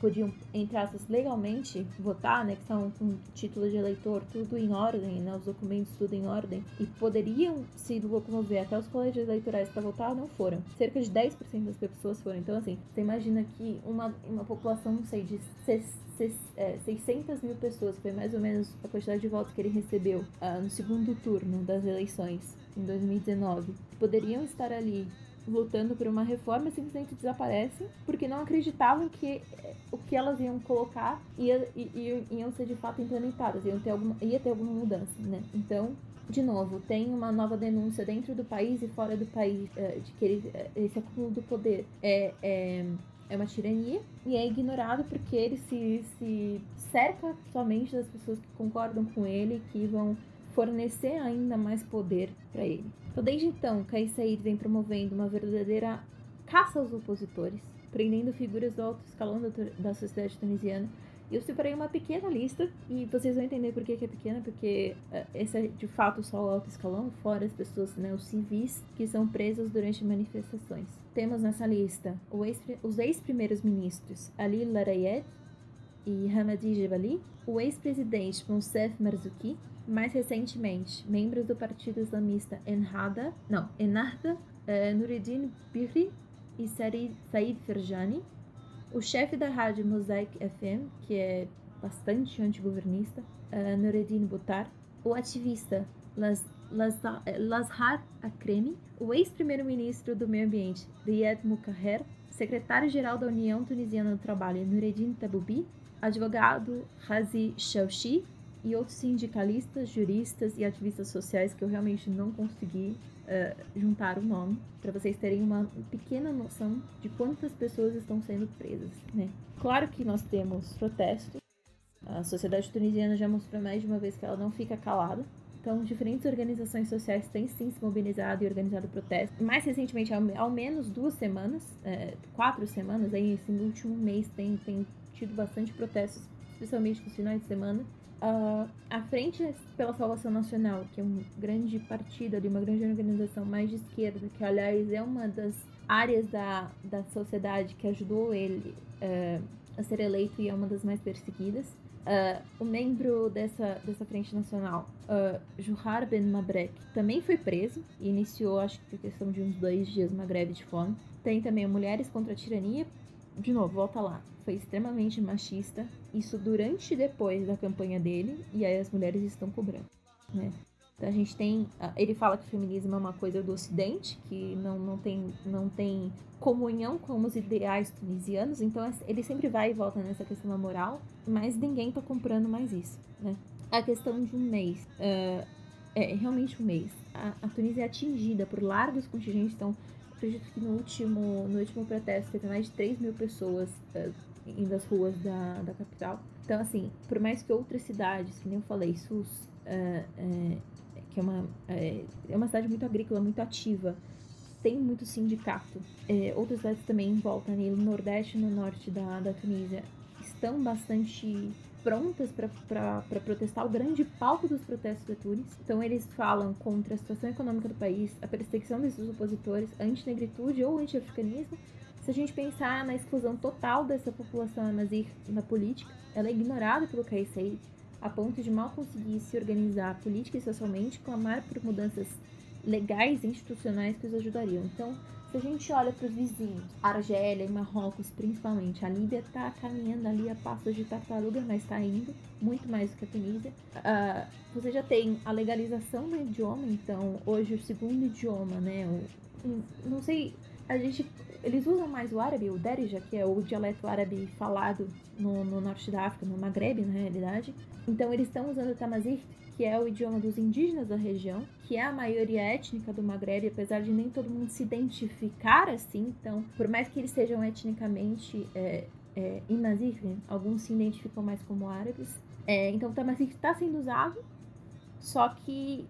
podiam, entre aspas, legalmente votar, né, que estavam com título de eleitor, tudo em ordem, né, os documentos tudo em ordem, e poderiam se locomover até os colégios eleitorais para votar, não foram. Cerca de 10% das pessoas foram. Então, assim, você imagina que uma, uma população, não sei, de 600 é, mil pessoas, foi mais ou menos a quantidade de votos que ele recebeu uh, no segundo turno das eleições em 2019, poderiam estar ali lutando por uma reforma simplesmente desaparecem porque não acreditavam que eh, o que elas iam colocar ia, ia, iam ser de fato implementadas, iam ter alguma, ia ter alguma mudança, né? Então, de novo, tem uma nova denúncia dentro do país e fora do país uh, de que uh, esse acúmulo do poder é, é é uma tirania e é ignorado porque ele se, se cerca somente das pessoas que concordam com ele que vão fornecer ainda mais poder para ele. Então, desde então, Kais vem promovendo uma verdadeira caça aos opositores, prendendo figuras do alto escalão da, da sociedade tunisiana. Eu separei uma pequena lista, e vocês vão entender por que, que é pequena, porque uh, esse é de fato só o alto escalão, fora as pessoas, né, os civis, que são presos durante manifestações temos nessa lista os ex-primeiros ministros Ali Larayet e Hamadi Jebali, o ex-presidente Monsef Marzouki, mais recentemente, membros do partido islamista Ennahda, não, Ennahda, uh, Nureddin Bihri e Said Ferjani, o chefe da rádio Mosaic FM, que é bastante antigovernista, uh, Nureddin Boutar, o ativista Las Lazhar Akremi, o ex-primeiro-ministro do Meio Ambiente, Riyad Mukherjee, secretário-geral da União Tunisiana do Trabalho, Nureddin Taboubi, advogado Razi Chauchi e outros sindicalistas, juristas e ativistas sociais que eu realmente não consegui uh, juntar o nome, para vocês terem uma pequena noção de quantas pessoas estão sendo presas. Né? Claro que nós temos protestos, a sociedade tunisiana já mostrou mais de uma vez que ela não fica calada, Então, diferentes organizações sociais têm sim se mobilizado e organizado protestos. Mais recentemente, ao, menos duas semanas, é, quatro semanas, aí, esse último mês tem, tem tido bastante protestos, especialmente nos finais de semana. Uh, a Frente pela Salvação Nacional, que é um grande partido ali, uma grande organização mais de esquerda, que aliás é uma das áreas da, da sociedade que ajudou ele uh, a ser eleito e é uma das mais perseguidas. Uh, o membro dessa, dessa frente nacional, uh, Juhar Ben Mabrek, também foi preso e iniciou, acho que por questão de uns dois dias, uma greve de fome. Tem também Mulheres contra a Tirania. De novo, volta lá. Foi extremamente machista. Isso durante e depois da campanha dele. E aí as mulheres estão cobrando. Né? Então a gente tem. Ele fala que o feminismo é uma coisa do ocidente, que não, não, tem, não tem comunhão com os ideais tunisianos, então ele sempre vai e volta nessa questão da moral, mas ninguém tá comprando mais isso, né? A questão de um mês. Uh, é realmente um mês. A, a Tunísia é atingida por largos contingentes, então acredito que no último, no último protesto teve mais de 3 mil pessoas uh, indo às ruas da, da capital. Então, assim, por mais que outras cidades, que nem eu falei, SUS, uh, que é uma, é, é uma cidade muito agrícola, muito ativa. Tem muito sindicato. Outras cidades também em volta, ali, no Nordeste e no Norte da, da Tunísia, estão bastante prontas para protestar. O grande palco dos protestos de Tunis. Então, eles falam contra a situação econômica do país, a perseguição desses opositores, antinegritude ou anti-africanismo. Se a gente pensar na exclusão total dessa população amazir na política, ela é ignorada pelo Saied a ponto de mal conseguir se organizar política e socialmente, clamar por mudanças legais e institucionais que os ajudariam. Então, se a gente olha para os vizinhos, Argélia e Marrocos principalmente, a Líbia está caminhando ali a passos de tartaruga, mas está indo muito mais do que a Tunísia. Uh, você já tem a legalização do idioma, então hoje o segundo idioma, né? O, não sei, a gente eles usam mais o árabe, o Derija, que é o dialeto árabe falado no, no norte da África, no Maghreb, na realidade. Então eles estão usando o Tamazight, que é o idioma dos indígenas da região, que é a maioria étnica do Maghreb, apesar de nem todo mundo se identificar assim. Então, por mais que eles sejam etnicamente é, é, alguns se identificam mais como árabes. É, então, o Tamazight está sendo usado, só que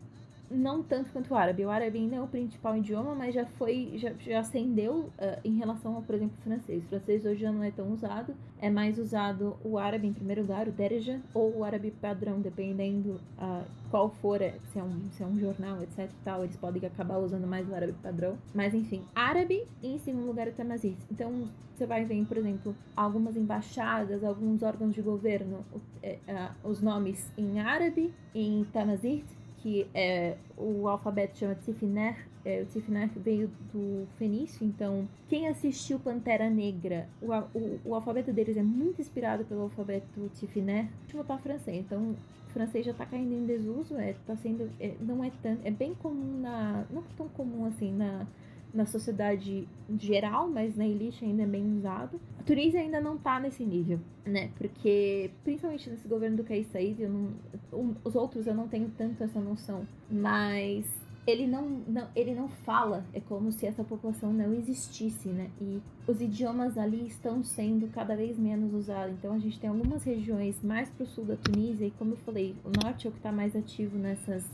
não tanto quanto o árabe. O árabe ainda é o principal idioma, mas já foi, já, já ascendeu uh, em relação ao, por exemplo, francês. O francês hoje já não é tão usado, é mais usado o árabe em primeiro lugar, o derja, ou o árabe padrão, dependendo uh, qual for, é, se é, um, se é um jornal, etc tal, eles podem acabar usando mais o árabe padrão. Mas enfim, árabe e em segundo lugar o tamazis. Então, você vai ver, por exemplo, algumas embaixadas, alguns órgãos de governo, uh, os nomes em árabe, em tamazit, que é, o alfabeto chama Tifiner. É, o Tifiner veio do fenício, então quem assistiu Pantera Negra, o, o, o alfabeto deles é muito inspirado pelo alfabeto Tifiner. Deixa eu botar francês, então francês já tá caindo em desuso, é, tá sendo, é, não é tão, é bem comum na, não tão comum assim na na sociedade geral, mas na elite ainda é bem usado. A Tunísia ainda não tá nesse nível, né? Porque, principalmente nesse governo do Kais eu não, um, os outros eu não tenho tanto essa noção, mas ele não, não, ele não fala, é como se essa população não existisse, né? E os idiomas ali estão sendo cada vez menos usados. Então a gente tem algumas regiões mais pro sul da Tunísia, e como eu falei, o norte é o que está mais ativo nessas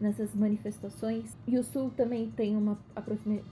nessas manifestações. E o Sul também tem uma,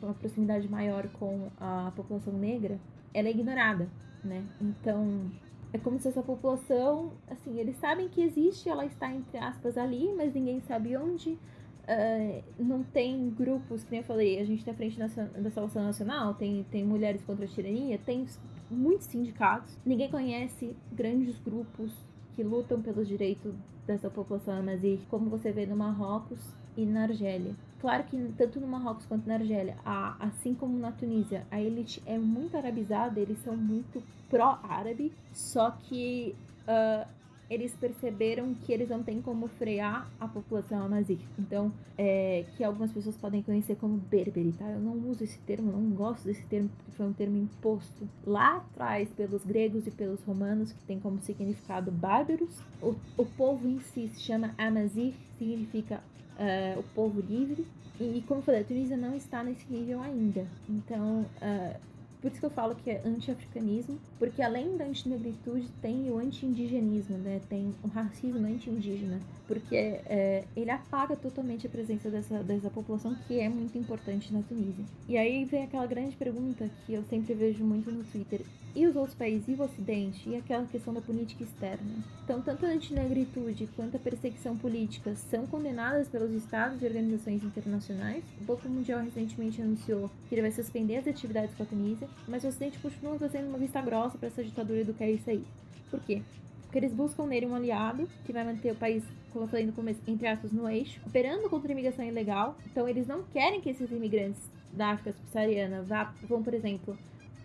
uma proximidade maior com a população negra. Ela é ignorada, né? Então, é como se essa população, assim, eles sabem que existe, ela está entre aspas ali, mas ninguém sabe onde. Uh, não tem grupos, que nem eu falei, a gente tem a Frente da Salvação Nacional, tem, tem Mulheres contra a Tirania, tem muitos sindicatos. Ninguém conhece grandes grupos que lutam pelos direitos dessa população amazigh, como você vê no Marrocos e na Argélia. Claro que tanto no Marrocos quanto na Argélia, a, assim como na Tunísia, a elite é muito arabizada, eles são muito pró-árabe, só que uh, eles perceberam que eles não têm como frear a população amazigh. Então, é, que algumas pessoas podem conhecer como berberi, tá? Eu não uso esse termo, não gosto desse termo, porque foi um termo imposto lá atrás pelos gregos e pelos romanos, que tem como significado bárbaros. O, o povo em si se chama amazigh, significa uh, o povo livre. E, como falei, a Tunísia não está nesse nível ainda. Então, uh, Por isso que eu falo que é anti-africanismo, porque além da antinegritude tem o anti-indigenismo, né? Tem o racismo anti-indígena, porque é, ele apaga totalmente a presença dessa, dessa população que é muito importante na Tunísia. E aí vem aquela grande pergunta que eu sempre vejo muito no Twitter: e os outros países, e o Ocidente, e aquela questão da política externa. Então, tanto a antinegritude quanto a perseguição política são condenadas pelos estados e organizações internacionais. O Banco Mundial recentemente anunciou que ele vai suspender as atividades com a Tunísia, mas o Ocidente continua fazendo uma vista grossa para essa ditadura do Kair Said. Por quê? Porque eles buscam nele um aliado que vai manter o país, como eu falei no começo, entre aspas, no eixo, operando contra a imigração ilegal. Então, eles não querem que esses imigrantes da África subsaariana vá, vão, por exemplo,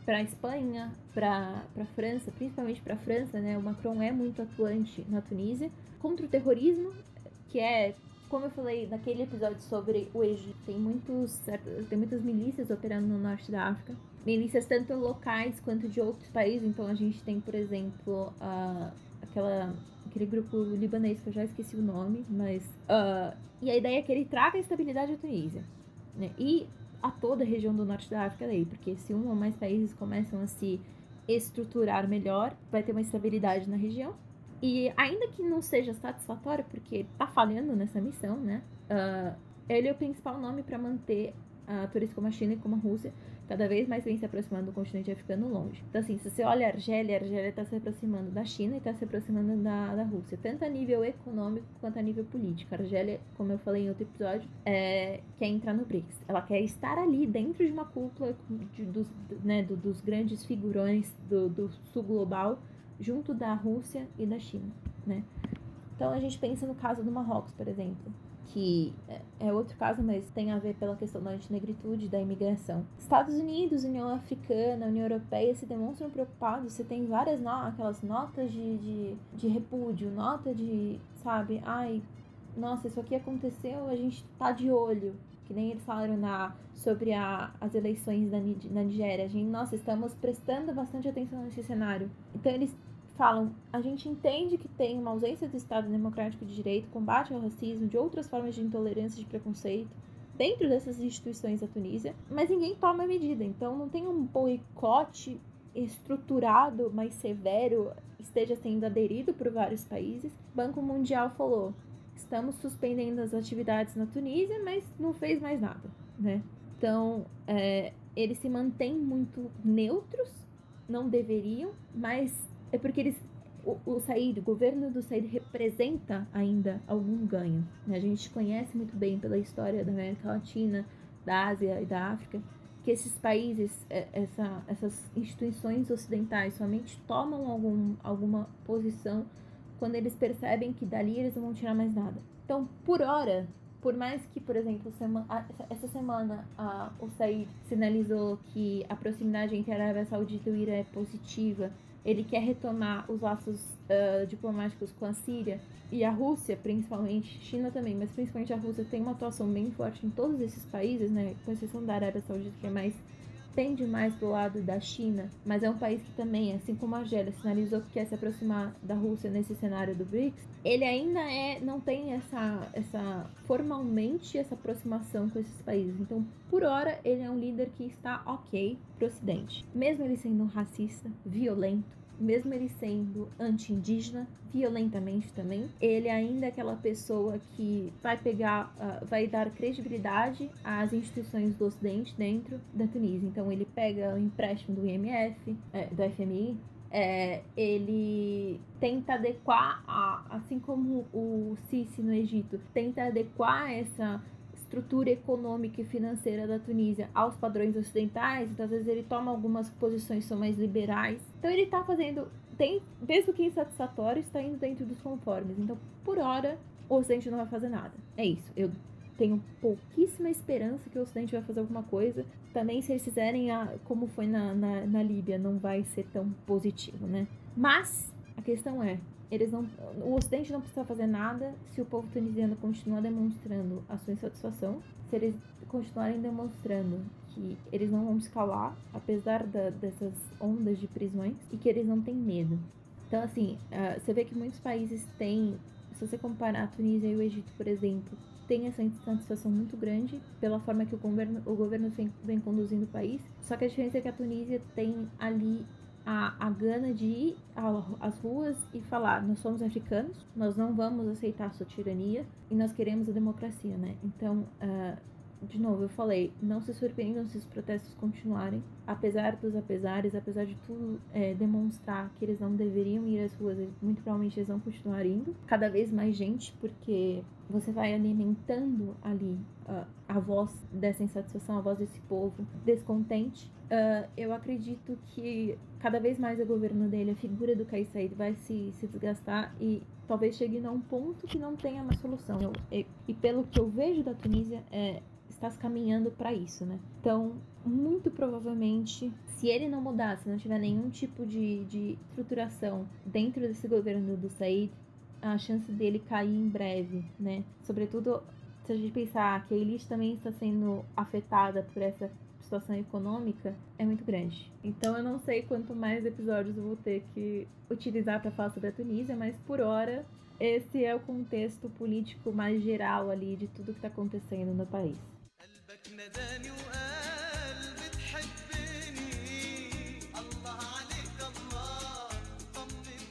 para a Espanha, para a França, principalmente para a França, né? O Macron é muito atuante na Tunísia contra o terrorismo, que é como eu falei naquele episódio sobre o Egito, tem muitos tem muitas milícias operando no norte da África, milícias tanto locais quanto de outros países. Então a gente tem, por exemplo, uh, aquela aquele grupo libanês que eu já esqueci o nome, mas uh, e a ideia é que ele traga estabilidade à Tunísia, né? E a toda a região do norte da África daí, porque se um ou mais países começam a se estruturar melhor, vai ter uma estabilidade na região. E ainda que não seja satisfatório, porque tá falhando nessa missão, né? Uh, ele é o principal nome para manter atores como a China e como a Rússia cada vez mais vem se aproximando do continente africano longe. Então, assim, se você olha a Argélia, a Argélia está se aproximando da China e está se aproximando da, da Rússia, tanto a nível econômico quanto a nível político. A Argélia, como eu falei em outro episódio, é, quer entrar no BRICS. Ela quer estar ali dentro de uma cúpula de, dos, né, do, dos grandes figurões do, do sul global, junto da Rússia e da China, né? Então a gente pensa no caso do Marrocos, por exemplo que é, é outro caso, mas tem a ver pela questão da antinegritude da imigração. Estados Unidos, União Africana, União Europeia se demonstram preocupados. Você tem várias no aquelas notas de, de, de repúdio, nota de, sabe, ai, nossa, isso aqui aconteceu, a gente tá de olho. Que nem eles falaram na, sobre a, as eleições da, na Nigéria. A gente, nossa, estamos prestando bastante atenção nesse cenário. Então eles falam: a gente entende que tem uma ausência do Estado democrático de direito, combate ao racismo, de outras formas de intolerância de preconceito dentro dessas instituições da Tunísia, mas ninguém toma medida. Então não tem um boicote estruturado, mais severo, esteja sendo aderido por vários países. O Banco Mundial falou: estamos suspendendo as atividades na Tunísia, mas não fez mais nada, né? Então, é, eles se mantêm muito neutros, não deveriam, mas é porque eles o, o Said, o governo do Said representa ainda algum ganho. Né? A gente conhece muito bem pela história da América Latina, da Ásia e da África que esses países, é, essa, essas instituições ocidentais somente tomam algum, alguma posição quando eles percebem que dali eles não vão tirar mais nada. Então, por hora, por mais que, por exemplo, essa semana a, o Said sinalizou que a proximidade entre a Arábia Saudita e o Irã é positiva ele quer retomar os laços uh, diplomáticos com a Síria e a Rússia, principalmente, China também, mas principalmente a Rússia tem uma atuação bem forte em todos esses países, né? Com exceção da Arábia Saudita, que é mais tende mais pro lado da China, mas é um país que também, assim como a Argélia, sinalizou que quer se aproximar da Rússia nesse cenário do BRICS, ele ainda é não tem essa essa formalmente essa aproximação com esses países. Então, por hora, ele é um líder que está ok pro Ocidente, mesmo ele sendo racista, violento, mesmo ele sendo anti-indígena, violentamente também, ele ainda é aquela pessoa que vai pegar, uh, vai dar credibilidade às instituições do Ocidente dentro da Tunísia. Então ele pega o empréstimo do IMF, é, do FMI, é, ele tenta adequar, a, assim como o Sisi no Egito, tenta adequar essa estrutura econômica e financeira da Tunísia aos padrões ocidentais, então às vezes ele toma algumas posições que são mais liberais. Então ele está fazendo, tem, mesmo que insatisfatório, está indo dentro dos conformes. Então, por hora, o Ocidente não vai fazer nada. É isso. Eu tenho pouquíssima esperança que o Ocidente vai fazer alguma coisa. Também, se eles fizerem a, como foi na, na, na Líbia, não vai ser tão positivo, né? Mas a questão é, eles não, o Ocidente não precisa fazer nada se o povo tunisiano continuar demonstrando a sua insatisfação, se eles continuarem demonstrando que eles não vão se calar, apesar da, dessas ondas de prisões, e que eles não têm medo. Então, assim, uh, você vê que muitos países têm, se você comparar a Tunísia e o Egito, por exemplo, tem essa insatisfação muito grande pela forma que o governo, o governo vem, vem conduzindo o país. Só que a diferença é que a Tunísia tem ali a, a gana de ir às ruas e falar: nós somos africanos, nós não vamos aceitar sua tirania e nós queremos a democracia, né? Então, uh, de novo, eu falei, não se surpreendam se os protestos continuarem, apesar dos apesares, apesar de tudo é, demonstrar que eles não deveriam ir às ruas, muito provavelmente eles vão continuar indo. Cada vez mais gente, porque você vai alimentando ali uh, a voz dessa insatisfação, a voz desse povo descontente. Uh, eu acredito que cada vez mais o governo dele, a figura do Kais vai se, se desgastar e talvez chegue a um ponto que não tenha mais solução. Eu, e, e pelo que eu vejo da Tunísia, é, está se caminhando para isso, né? Então, muito provavelmente, se ele não mudar, se não tiver nenhum tipo de, de estruturação dentro desse governo do Said, a chance dele cair em breve, né? Sobretudo se a gente pensar que a elite também está sendo afetada por essa situação econômica, é muito grande. Então eu não sei quanto mais episódios eu vou ter que utilizar para falar sobre a Tunísia, mas por hora esse é o contexto político mais geral ali de tudo que está acontecendo no país. ناداني وقال بتحبني الله عليك الله طمنتني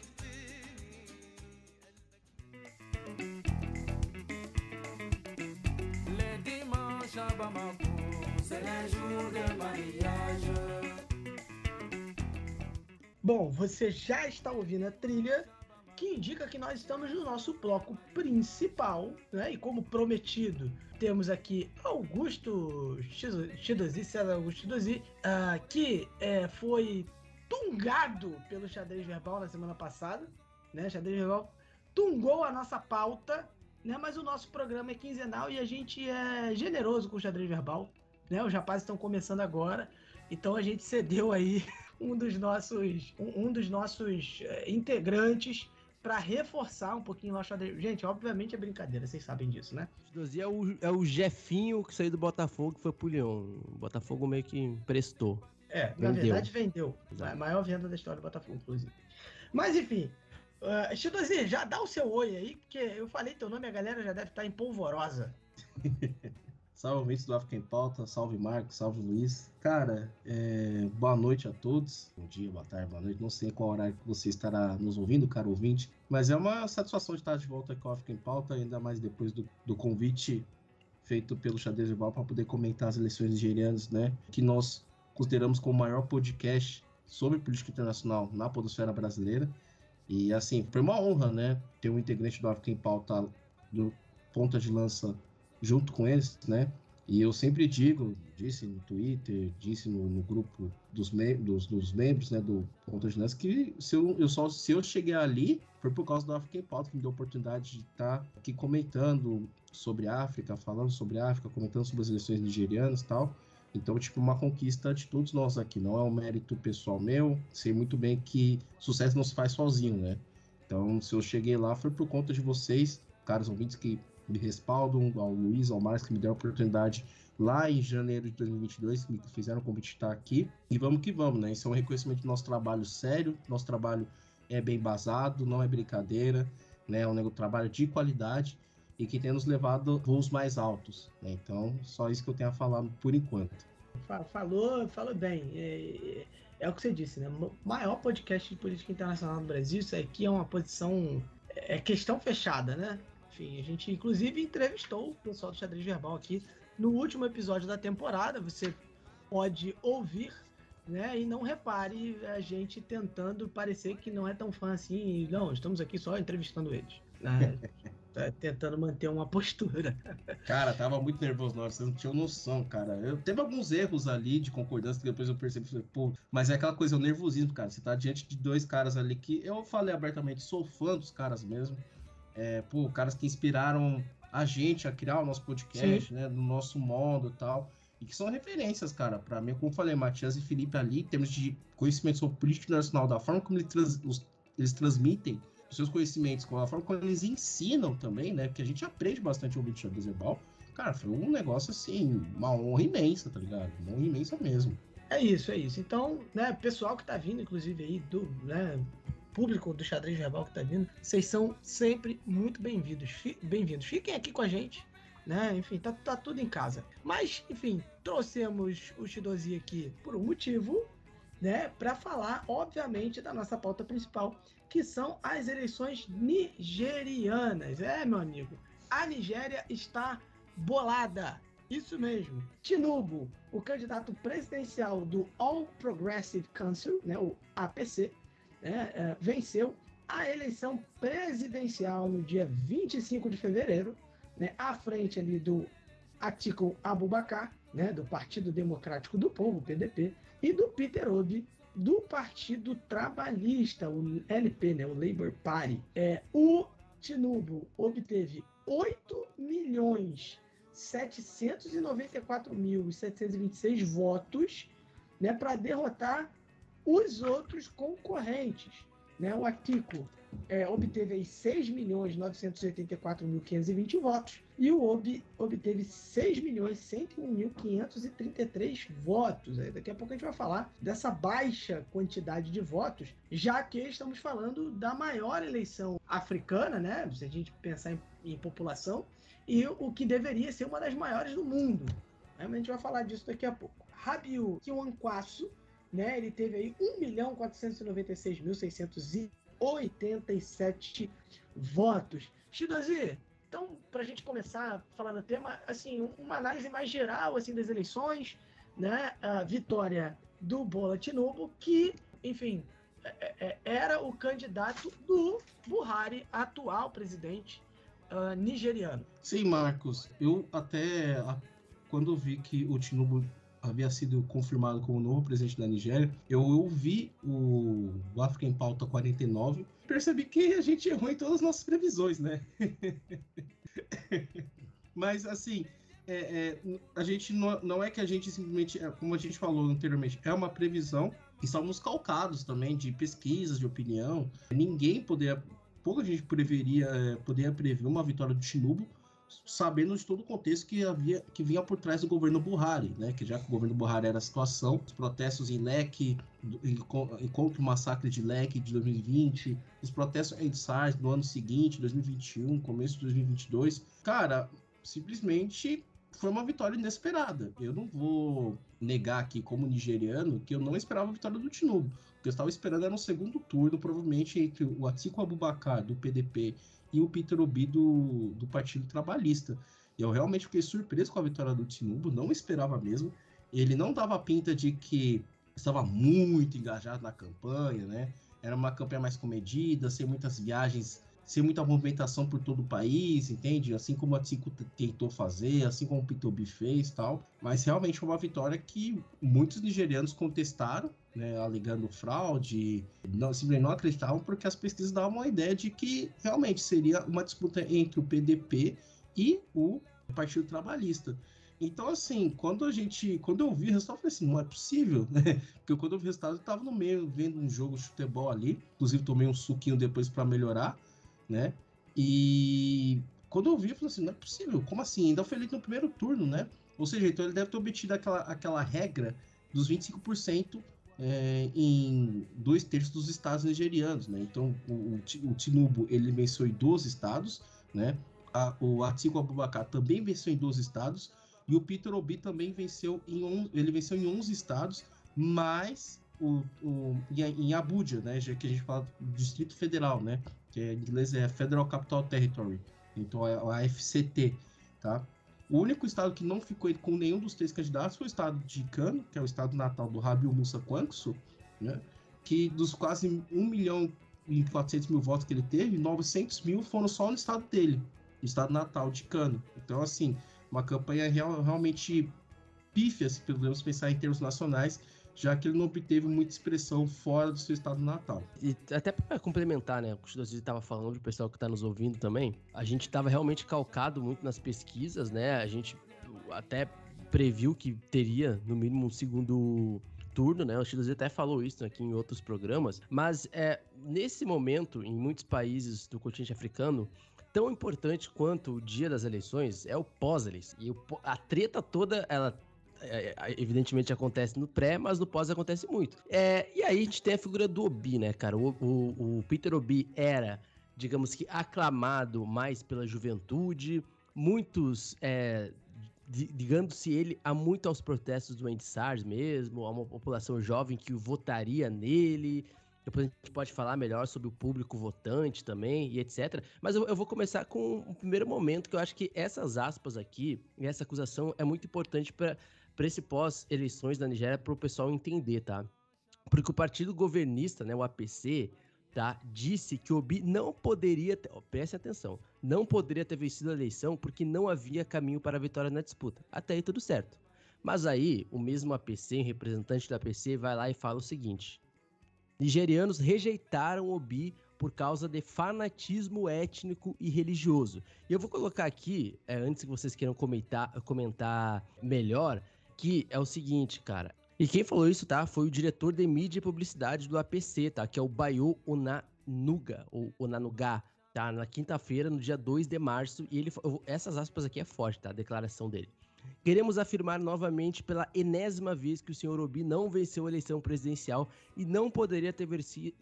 Les dimanches à Bamako, c'est le jour de mariage. Bom, você já está ouvindo a trilha que indica que nós estamos no nosso bloco principal, né? E como prometido, temos aqui Augusto Chidozi, César Augusto Chidozi, uh, que é, foi tungado pelo xadrez verbal na semana passada, né? Xadrez verbal tungou a nossa pauta, né? Mas o nosso programa é quinzenal e a gente é generoso com o xadrez verbal, né? Os rapazes estão começando agora, então a gente cedeu aí um dos nossos, um, um dos nossos uh, integrantes para reforçar um pouquinho o xadrez. Gente, obviamente é brincadeira, vocês sabem disso, né? É o, é o Jefinho que saiu do Botafogo que foi pro Leão. O Botafogo meio que prestou. É, vendeu. na verdade vendeu. Exato. A maior venda da história do Botafogo, inclusive. Mas enfim, uh, Chidozinho, já dá o seu oi aí, porque eu falei teu nome, a galera já deve estar em polvorosa. Salve ouvintes do África em Pauta, salve Marcos, salve Luiz. Cara, é... boa noite a todos. Bom dia, boa tarde, boa noite. Não sei qual horário que você estará nos ouvindo, caro ouvinte, mas é uma satisfação estar de volta com o África em Pauta, ainda mais depois do, do convite feito pelo Xadrez Verbal para poder comentar as eleições nigerianas, né? Que nós consideramos como o maior podcast sobre política internacional na podosfera brasileira. E assim, foi uma honra, né? Ter um integrante do África em Pauta do ponta de lança junto com eles, né? E eu sempre digo, disse no Twitter, disse no, no grupo dos, me dos, dos, membros né, do Ponta de que se eu, eu, só, se eu cheguei ali foi por causa do African Pauta, que me deu a oportunidade de estar aqui comentando sobre África, falando sobre África, comentando sobre as eleições nigerianas e tal. Então, tipo, uma conquista de todos nós aqui, não é um mérito pessoal meu. Sei muito bem que sucesso não se faz sozinho, né? Então, se eu cheguei lá foi por conta de vocês, caros ouvintes que me respaldam, ao Luiz, ao Marcos, que me deram a oportunidade lá em janeiro de 2022, que me fizeram estar aqui. E vamos que vamos, né? Isso é um reconhecimento do nosso trabalho sério, nosso trabalho é bem basado, não é brincadeira, né? É um trabalho de qualidade e que tem nos levado voos mais altos. Né? Então, só isso que eu tenho a falar por enquanto. Falou, falou bem. É, é, o que você disse, né? Maior podcast de política internacional do Brasil, isso aqui é uma posição. É questão fechada, né? Enfim, a gente inclusive entrevistou o pessoal do Xadrez Verbal aqui no último episódio da temporada. Você pode ouvir, né? E não repare a gente tentando parecer que não é tão fã assim. Não, estamos aqui só entrevistando eles. Né? tá tentando manter uma postura. Cara, tava muito nervoso na hora, você não tinha noção, cara. Eu teve alguns erros ali de concordância que depois eu percebi, falei, pô, mas é aquela coisa, o nervosismo, cara. Você tá diante de dois caras ali que eu falei abertamente, sou fã dos caras mesmo é, pô, caras que inspiraram a gente a criar o nosso podcast, Sim. né, no nosso modo e tal, e que são referências, cara, para mim, como eu falei, Matias e Felipe ali, em termos de conhecimento sobre política nacional, da forma como eles, trans, os, eles transmitem os seus conhecimentos, com a forma como eles ensinam também, né, porque a gente aprende bastante ouvindo Xadrez Herbal, cara, foi um negócio assim, uma honra imensa, tá ligado? Uma honra imensa mesmo. É isso, é isso. Então, né, pessoal que tá vindo, inclusive, aí, do, né, público do Xadrez Verbal que está vindo, vocês são sempre muito bem-vindos. Bem-vindos. Fiquem aqui com a gente. né? Enfim, tá, tá tudo em casa. Mas, enfim, trouxemos o Shidozi aqui por um motivo, né? Para falar, obviamente, da nossa pauta principal, que são as eleições nigerianas. É, meu amigo, a Nigéria está bolada. Isso mesmo. Tinubu, o candidato presidencial do All Progressive Council, né, o APC, né, venceu a eleição presidencial no dia 25 de fevereiro, né, à frente ali do Atiku Abubakar, né, do Partido Democrático do Povo, PDP, e do Peter Obi, do Partido Trabalhista, o LP, né, o Labour Party. É, o Tinubu obteve 8 milhões 794.726 votos né, para derrotar os outros concorrentes. Né? O Atico é, obteve aí 6.984.520 votos e o OB obteve 6.101.533 votos. Aí daqui a pouco a gente vai falar dessa baixa quantidade de votos, já que estamos falando da maior eleição africana, né? Se a gente pensar em, em população, e o que deveria ser uma das maiores do mundo. A gente vai falar disso daqui a pouco. Rabiu Kiwankwasu, né? Ele teve aí 1.496.687 votos. Shidozi, então, para a gente começar a falar do tema, assim, uma análise mais geral assim das eleições, né? A vitória do Bola Tinubu, que, enfim, é, é, é, era o candidato do Buhari, atual presidente uh, nigeriano. Sim, Marcos. Eu até quando vi que o Tinubu havia sido confirmado como novo presidente da Nigéria, eu ouvi o, o African Pauta 49 percebi que a gente errou em todas as nossas previsões, né? Mas, assim, é, é, a gente não, não, é que a gente simplesmente, é, como a gente falou anteriormente, é uma previsão. Estávamos calcados também de pesquisas, de opinião. Ninguém poderia, pouca gente preveria, é, poderia prever uma vitória do Tinubu, sabendo de todo o contexto que havia que vinha por trás do governo Buhari, né? Que já que o governo Buhari era a situação, os protestos em Leque, encontro o massacre de Leque de 2020, os protestos em SARS do ano seguinte, 2021, começo de 2022, cara, simplesmente foi uma vitória inesperada. Eu não vou negar aqui, como nigeriano, que eu não esperava a vitória do Tinubu. O que eu estava esperando era um segundo turno, provavelmente entre o Atiku Abubakar, do PDP, e o Peter Obi do, do Partido Trabalhista. E eu realmente fiquei surpreso com a vitória do Tinubu, não esperava mesmo. Ele não dava pinta de que estava muito engajado na campanha, né? Era uma campanha mais comedida, sem muitas viagens, sem muita movimentação por todo o país, entende? Assim como a Tico tentou fazer, assim como o Pitobi fez tal. Mas realmente foi uma vitória que muitos nigerianos contestaram, né, alegando fraude, não, simplesmente não acreditavam porque as pesquisas davam a ideia de que realmente seria uma disputa entre o PDP e o Partido Trabalhista. Então, assim, quando a gente. Quando eu vi o resultado, eu falei assim, não é possível, né? Porque quando eu vi o resultado, eu tava no meio, vendo um jogo de futebol ali. Inclusive, tomei um suquinho depois para melhorar, né? E quando eu vi, eu falei assim, não é possível. Como assim? Ainda foi eleito no primeiro turno, né? Ou seja, então ele deve ter obtido aquela, aquela regra dos 25% é, em dois terços dos estados nigerianos, né? Então, o, o, Tinubu, ele venceu em 12 estados, né? A, o Atiku Abubakar também venceu em 12 estados, e o Peter Obi também venceu em, on, ele venceu em 11 estados, mas o, o, em, em Abuja, né? Já que a gente fala do Distrito Federal, né? Que em inglês é Federal Capital Territory, então é a FCT, tá? O único estado que não ficou com nenhum dos três candidatos foi o estado de Kano, que é o estado natal do Rabiu Musa Kwankso, né? que dos quase 1 milhão e 400 mil votos que ele teve, 900 mil foram só no estado dele, estado natal de Kano. Então, assim, uma campanha real, realmente pífia, se podemos pensar em termos nacionais, já que ele não obteve muita expressão fora do seu estado natal. E até para complementar, né, o que o estava falando, o pessoal que está nos ouvindo também, a gente estava realmente calcado muito nas pesquisas, né? A gente até previu que teria no mínimo um segundo turno, né? O Chidozi até falou isso aqui em outros programas, mas é nesse momento, em muitos países do continente africano, tão importante quanto o dia das eleições é o pós-eleição. E a treta toda, ela é, é, evidentemente acontece no pré, mas no pós acontece muito. É, e aí a gente tem a figura do Obi, né, cara? O, o, o Peter Obi era, digamos que, aclamado mais pela juventude, muitos é, ligando-se ele a muito aos protestos do Andy SARS mesmo, a uma população jovem que votaria nele. Depois a gente pode falar melhor sobre o público votante também e etc. Mas eu, eu vou começar com o um primeiro momento que eu acho que essas aspas aqui essa acusação é muito importante para esse pós-eleições da Nigéria para o pessoal entender, tá? Porque o partido governista, né, o APC, tá, disse que Obi não poderia, ter, oh, preste atenção, não poderia ter vencido a eleição porque não havia caminho para a vitória na disputa. Até aí tudo certo. Mas aí, o mesmo APC, representante da APC, vai lá e fala o seguinte: Nigerianos rejeitaram Obi por causa de fanatismo étnico e religioso. E eu vou colocar aqui, é, antes que vocês queiram comentar, comentar melhor, que é o seguinte, cara. E quem falou isso, tá? Foi o diretor de mídia e publicidade do APC, tá? Que é o Bayo Onanuga, ou Onanuga, tá? Na quinta-feira, no dia 2 de março. E ele. Essas aspas aqui é forte, tá? A declaração dele. Queremos afirmar novamente pela enésima vez que o senhor Obi não venceu a eleição presidencial e não poderia ter,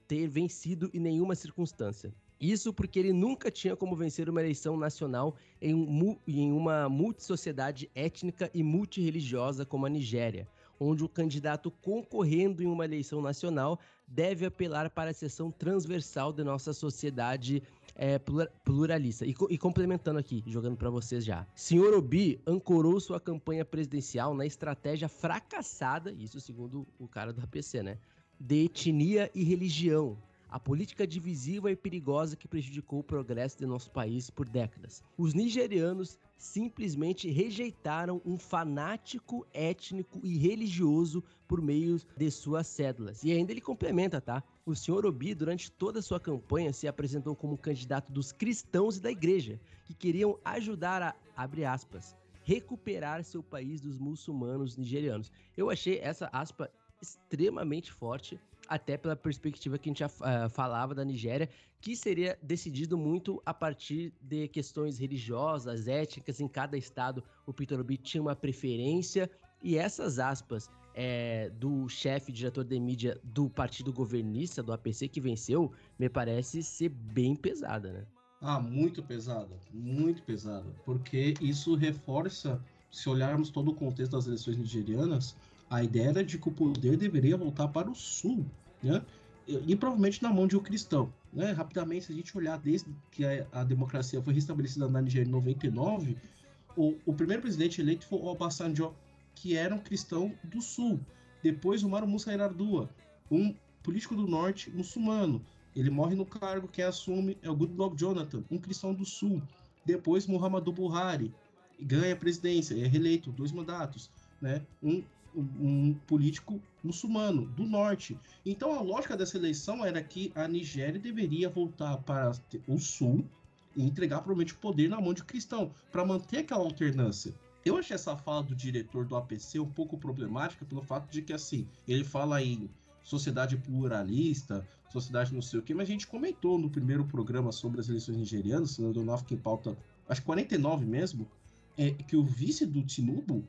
ter vencido em nenhuma circunstância. Isso porque ele nunca tinha como vencer uma eleição nacional em, um, em uma multissociedade étnica e multirreligiosa como a Nigéria, onde o candidato concorrendo em uma eleição nacional deve apelar para a seção transversal da nossa sociedade é, pluralista. E, e, complementando aqui, jogando para vocês já. Senhor Obi ancorou sua campanha presidencial na estratégia fracassada, isso segundo o cara do APC, né? De etnia e religião, a política divisiva e perigosa que prejudicou o progresso de nosso país por décadas. Os nigerianos simplesmente rejeitaram um fanático étnico e religioso por meio de suas cédulas. E ainda ele complementa, tá? O senhor Obi, durante toda a sua campanha, se apresentou como candidato dos cristãos e da igreja, que queriam ajudar a, abre aspas, recuperar seu país dos muçulmanos nigerianos. Eu achei essa aspa extremamente forte até pela perspectiva que a gente já uh, falava da Nigéria, que seria decidido muito a partir de questões religiosas, étnicas. Em cada estado, o Peter Obi tinha uma preferência, e essas aspas é, do chefe, diretor de mídia do partido governista, do APC, que venceu, me parece ser bem pesada, né? Ah, muito pesada, muito pesada, porque isso reforça, se olharmos todo o contexto das eleições nigerianas, a ideia era de que o poder deveria voltar para o sul, né? E, provavelmente na mão de um cristão. Né? Rapidamente, se a gente olhar desde que a, a democracia foi restabelecida na Nigéria em 99, o, o primeiro presidente eleito foi o Obasanjo, que era um cristão do sul. Depois, o Maru Musa Yar'Adua, um político do norte muçulmano. Ele morre no cargo, quem assume é o Goodluck Jonathan, um cristão do sul. Depois, Muhammadu Buhari ganha a presidência, é reeleito, dois mandatos. Né? Um um político muçulmano do norte. Então a lógica dessa eleição era que a Nigéria deveria voltar para o sul e entregar provavelmente o poder na mão de cristão para manter aquela alternância. Eu achei essa fala do diretor do APC um pouco problemática pelo fato de que assim ele fala em sociedade pluralista, sociedade não sei o que, mas a gente comentou no primeiro programa sobre as eleições nigerianas, do Nafka em pauta, acho que 49 mesmo, é que o vice do Tinubu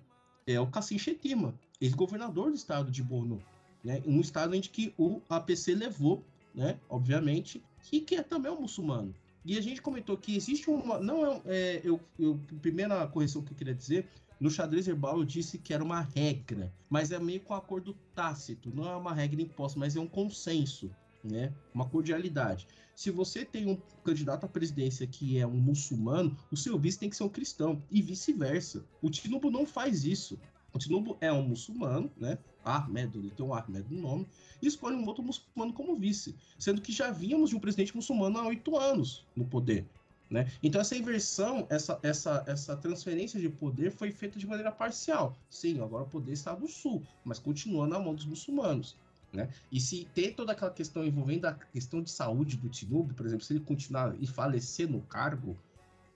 é o Cassim Chetima, ex-governador do estado de Borno, né? Um estado em que o APC levou, né? Obviamente, e que é também um muçulmano. E a gente comentou que existe uma. Não é. é eu, eu, primeira correção que eu queria dizer. No xadrez herbal eu disse que era uma regra, mas é meio com acordo tácito, não é uma regra imposta, mas é um consenso, né? Uma cordialidade. Se você tem um candidato à presidência que é um muçulmano, o seu vice tem que ser um cristão e vice-versa. O Tinubu não faz isso. O Tinubu é um muçulmano, né? Ahmed, ele tem um Ahmed no nome, e escolhe um outro muçulmano como vice, sendo que já vínhamos de um presidente muçulmano há oito anos no poder. Né? Então essa inversão, essa, essa, essa transferência de poder foi feita de maneira parcial. Sim, agora o poder está do sul, mas continua na mão dos muçulmanos. Né? E se tem toda aquela questão envolvendo a questão de saúde do Tinubu, por exemplo, se ele continuar e falecer no cargo,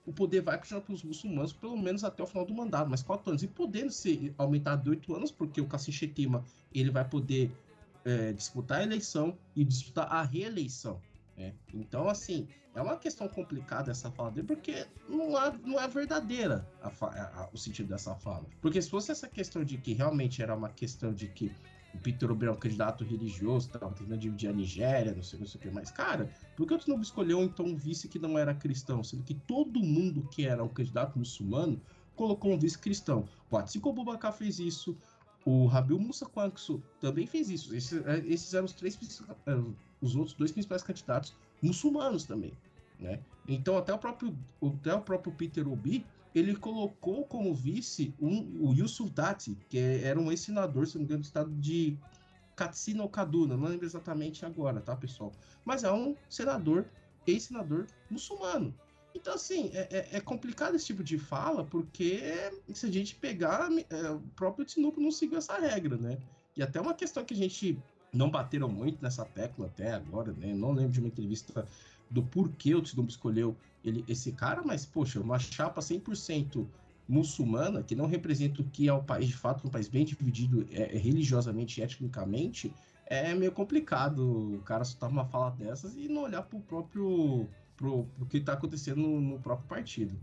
o poder vai continuar para os muçulmanos pelo menos até o final do mandato, mas quatro anos. E podendo ser aumentado de oito anos, porque o Cassim Chetima ele vai poder é, disputar a eleição e disputar a reeleição. Né? Então, assim, é uma questão complicada essa fala dele, porque não é, não é verdadeira a, a, a, o sentido dessa fala. Porque se fosse essa questão de que realmente era uma questão de que Peter Obi era um candidato religioso, estava tentando dividir a Nigéria, não sei, não sei o que mais. Cara, por que o Tinubu escolheu então um vice que não era cristão? Sendo que todo mundo que era um candidato muçulmano colocou um vice cristão. O Atsiko Abubakar fez isso, o Rabil Musa Kwangsu também fez isso. Esses, é, esses eram os três é, os outros dois principais candidatos muçulmanos também, né? Então até o próprio até o próprio Peter Obi ele colocou como vice um, o Yusuf Dati, que era um ex-senador, se não me engano, do estado de Katsina ou Kaduna, não lembro exatamente agora, tá, pessoal? Mas é um senador, ex-senador muçulmano. Então, assim, é, é, é, complicado esse tipo de fala, porque se a gente pegar, é, o próprio Tinubu não seguiu essa regra, né? E até uma questão que a gente não bateram muito nessa tecla até agora, né? Não lembro de uma entrevista do porquê o Tinubu escolheu ele, esse cara, mas, poxa, uma chapa 100% muçulmana, que não representa o que é o país, de fato, um país bem dividido é, é, religiosamente e etnicamente, é meio complicado o cara soltar uma fala dessas e não olhar pro próprio pro, pro que está acontecendo no, no, próprio partido.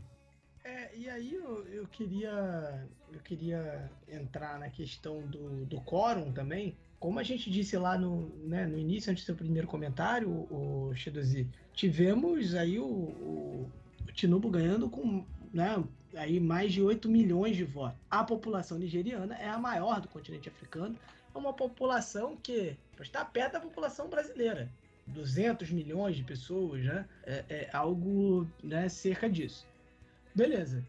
É, e aí eu, eu, queria eu queria entrar na questão do, do quórum também. Como a gente disse lá no, né, no início, antes do seu primeiro comentário, o Shidozi, tivemos aí o, o, o Tinubu ganhando com né, aí mais de 8 milhões de votos. A população nigeriana é a maior do continente africano, é uma população que está perto da população brasileira. 200 milhões de pessoas, né? É, é algo né, cerca disso. Beleza.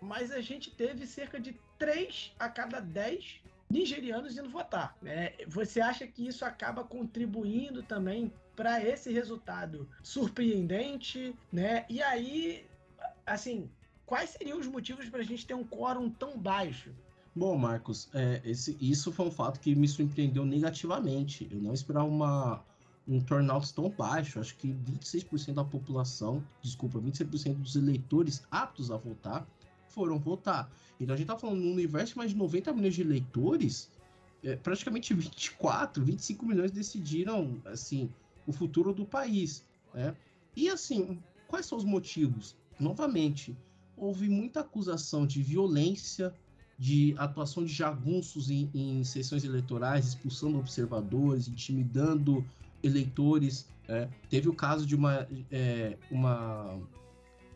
Mas a gente teve cerca de 3 a cada 10 nigerianos indo votar. É, você acha que isso acaba contribuindo também para esse resultado surpreendente, né? E aí, assim, quais seriam os motivos para a gente ter um quórum tão baixo? Bom, Marcos, é, esse, isso foi um fato que me surpreendeu negativamente. Eu não esperava uma, um turnout tão baixo. Acho que 26% da população, desculpa, 26% dos eleitores aptos a votar foram votar. Então a gente tá falando num universo de mais de 90 milhões de eleitores, é, praticamente 24, 25 milhões decidiram, assim, o futuro do país, né? E assim, quais são os motivos? Novamente, houve muita acusação de violência, de atuação de jagunços em, em sessões eleitorais, expulsando observadores, intimidando eleitores. É. Teve o caso de uma, é, uma,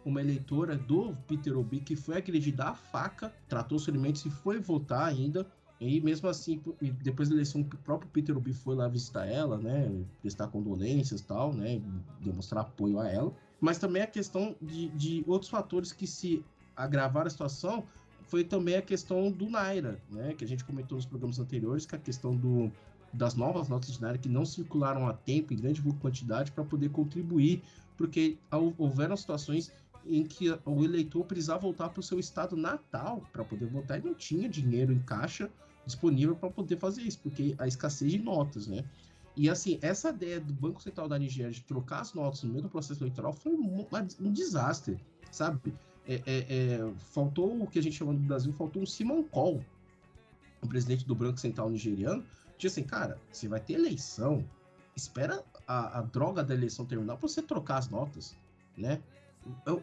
uma eleitora do Peter Obi que foi agredida à faca, tratou os alimentos e foi votar ainda. E mesmo assim, depois da eleição, o próprio Peter Obi foi lá visitar ela, né? Prestar condolências e tal, né? Demonstrar apoio a ela. Mas também a questão de, de outros fatores que se agravaram a situação foi também a questão do Naira, né? Que a gente comentou nos programas anteriores, que a questão do, das novas notas de Naira que não circularam a tempo em grande quantidade para poder contribuir, porque houveram situações em que o eleitor precisava voltar para o seu estado natal para poder votar e não tinha dinheiro em caixa disponível para poder fazer isso, porque a escassez de notas, né? E assim, essa ideia do Banco Central da Nigéria de trocar as notas no meio do processo eleitoral foi um, um desastre, sabe? É, é, é, faltou o que a gente chama no Brasil, faltou um Simon Call, o presidente do Banco Central nigeriano, Tipo assim, cara, você vai ter eleição, espera a, a droga da eleição terminar pra você trocar as notas, né?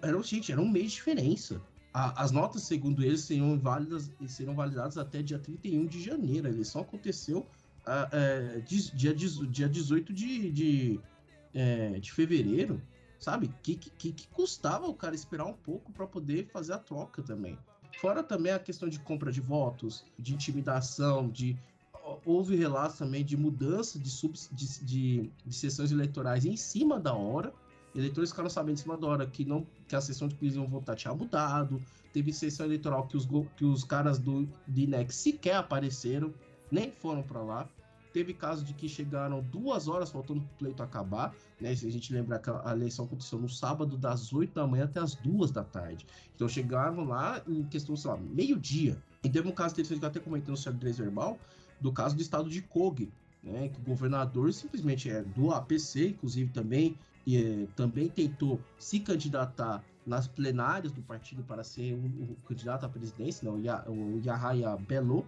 Era, gente, era um mês de diferença. A, as notas, segundo eles, seriam válidas e serão validadas até dia 31 de janeiro. A eleição aconteceu a, é, dia, dia 18 de, de, é, de fevereiro, sabe? Que, que, que custava o cara esperar um pouco para poder fazer a troca também. Fora também a questão de compra de votos, de intimidação, de houve relatos também de mudança de, de, de, de, sessões eleitorais em cima da hora. Eleitores ficaram sabendo em cima da hora que, não, que a sessão de que eles iam votar tinha mudado. Teve sessão eleitoral que os, que os caras do, INEC sequer apareceram, nem foram para lá. Teve caso de que chegaram duas horas faltando o pleito acabar, né? Se a gente lembrar que a eleição aconteceu no sábado, das 8 da manhã até as 2 da tarde. Então chegaram lá em questão, sei lá, meio-dia. E teve um caso que eu até comentando no xadrez verbal, do caso do estado de Kogi, né, que o governador simplesmente é do APC, inclusive também, e, é, também tentou se candidatar nas plenárias do partido para ser o, candidato à presidência, não, o Yahaya Bello,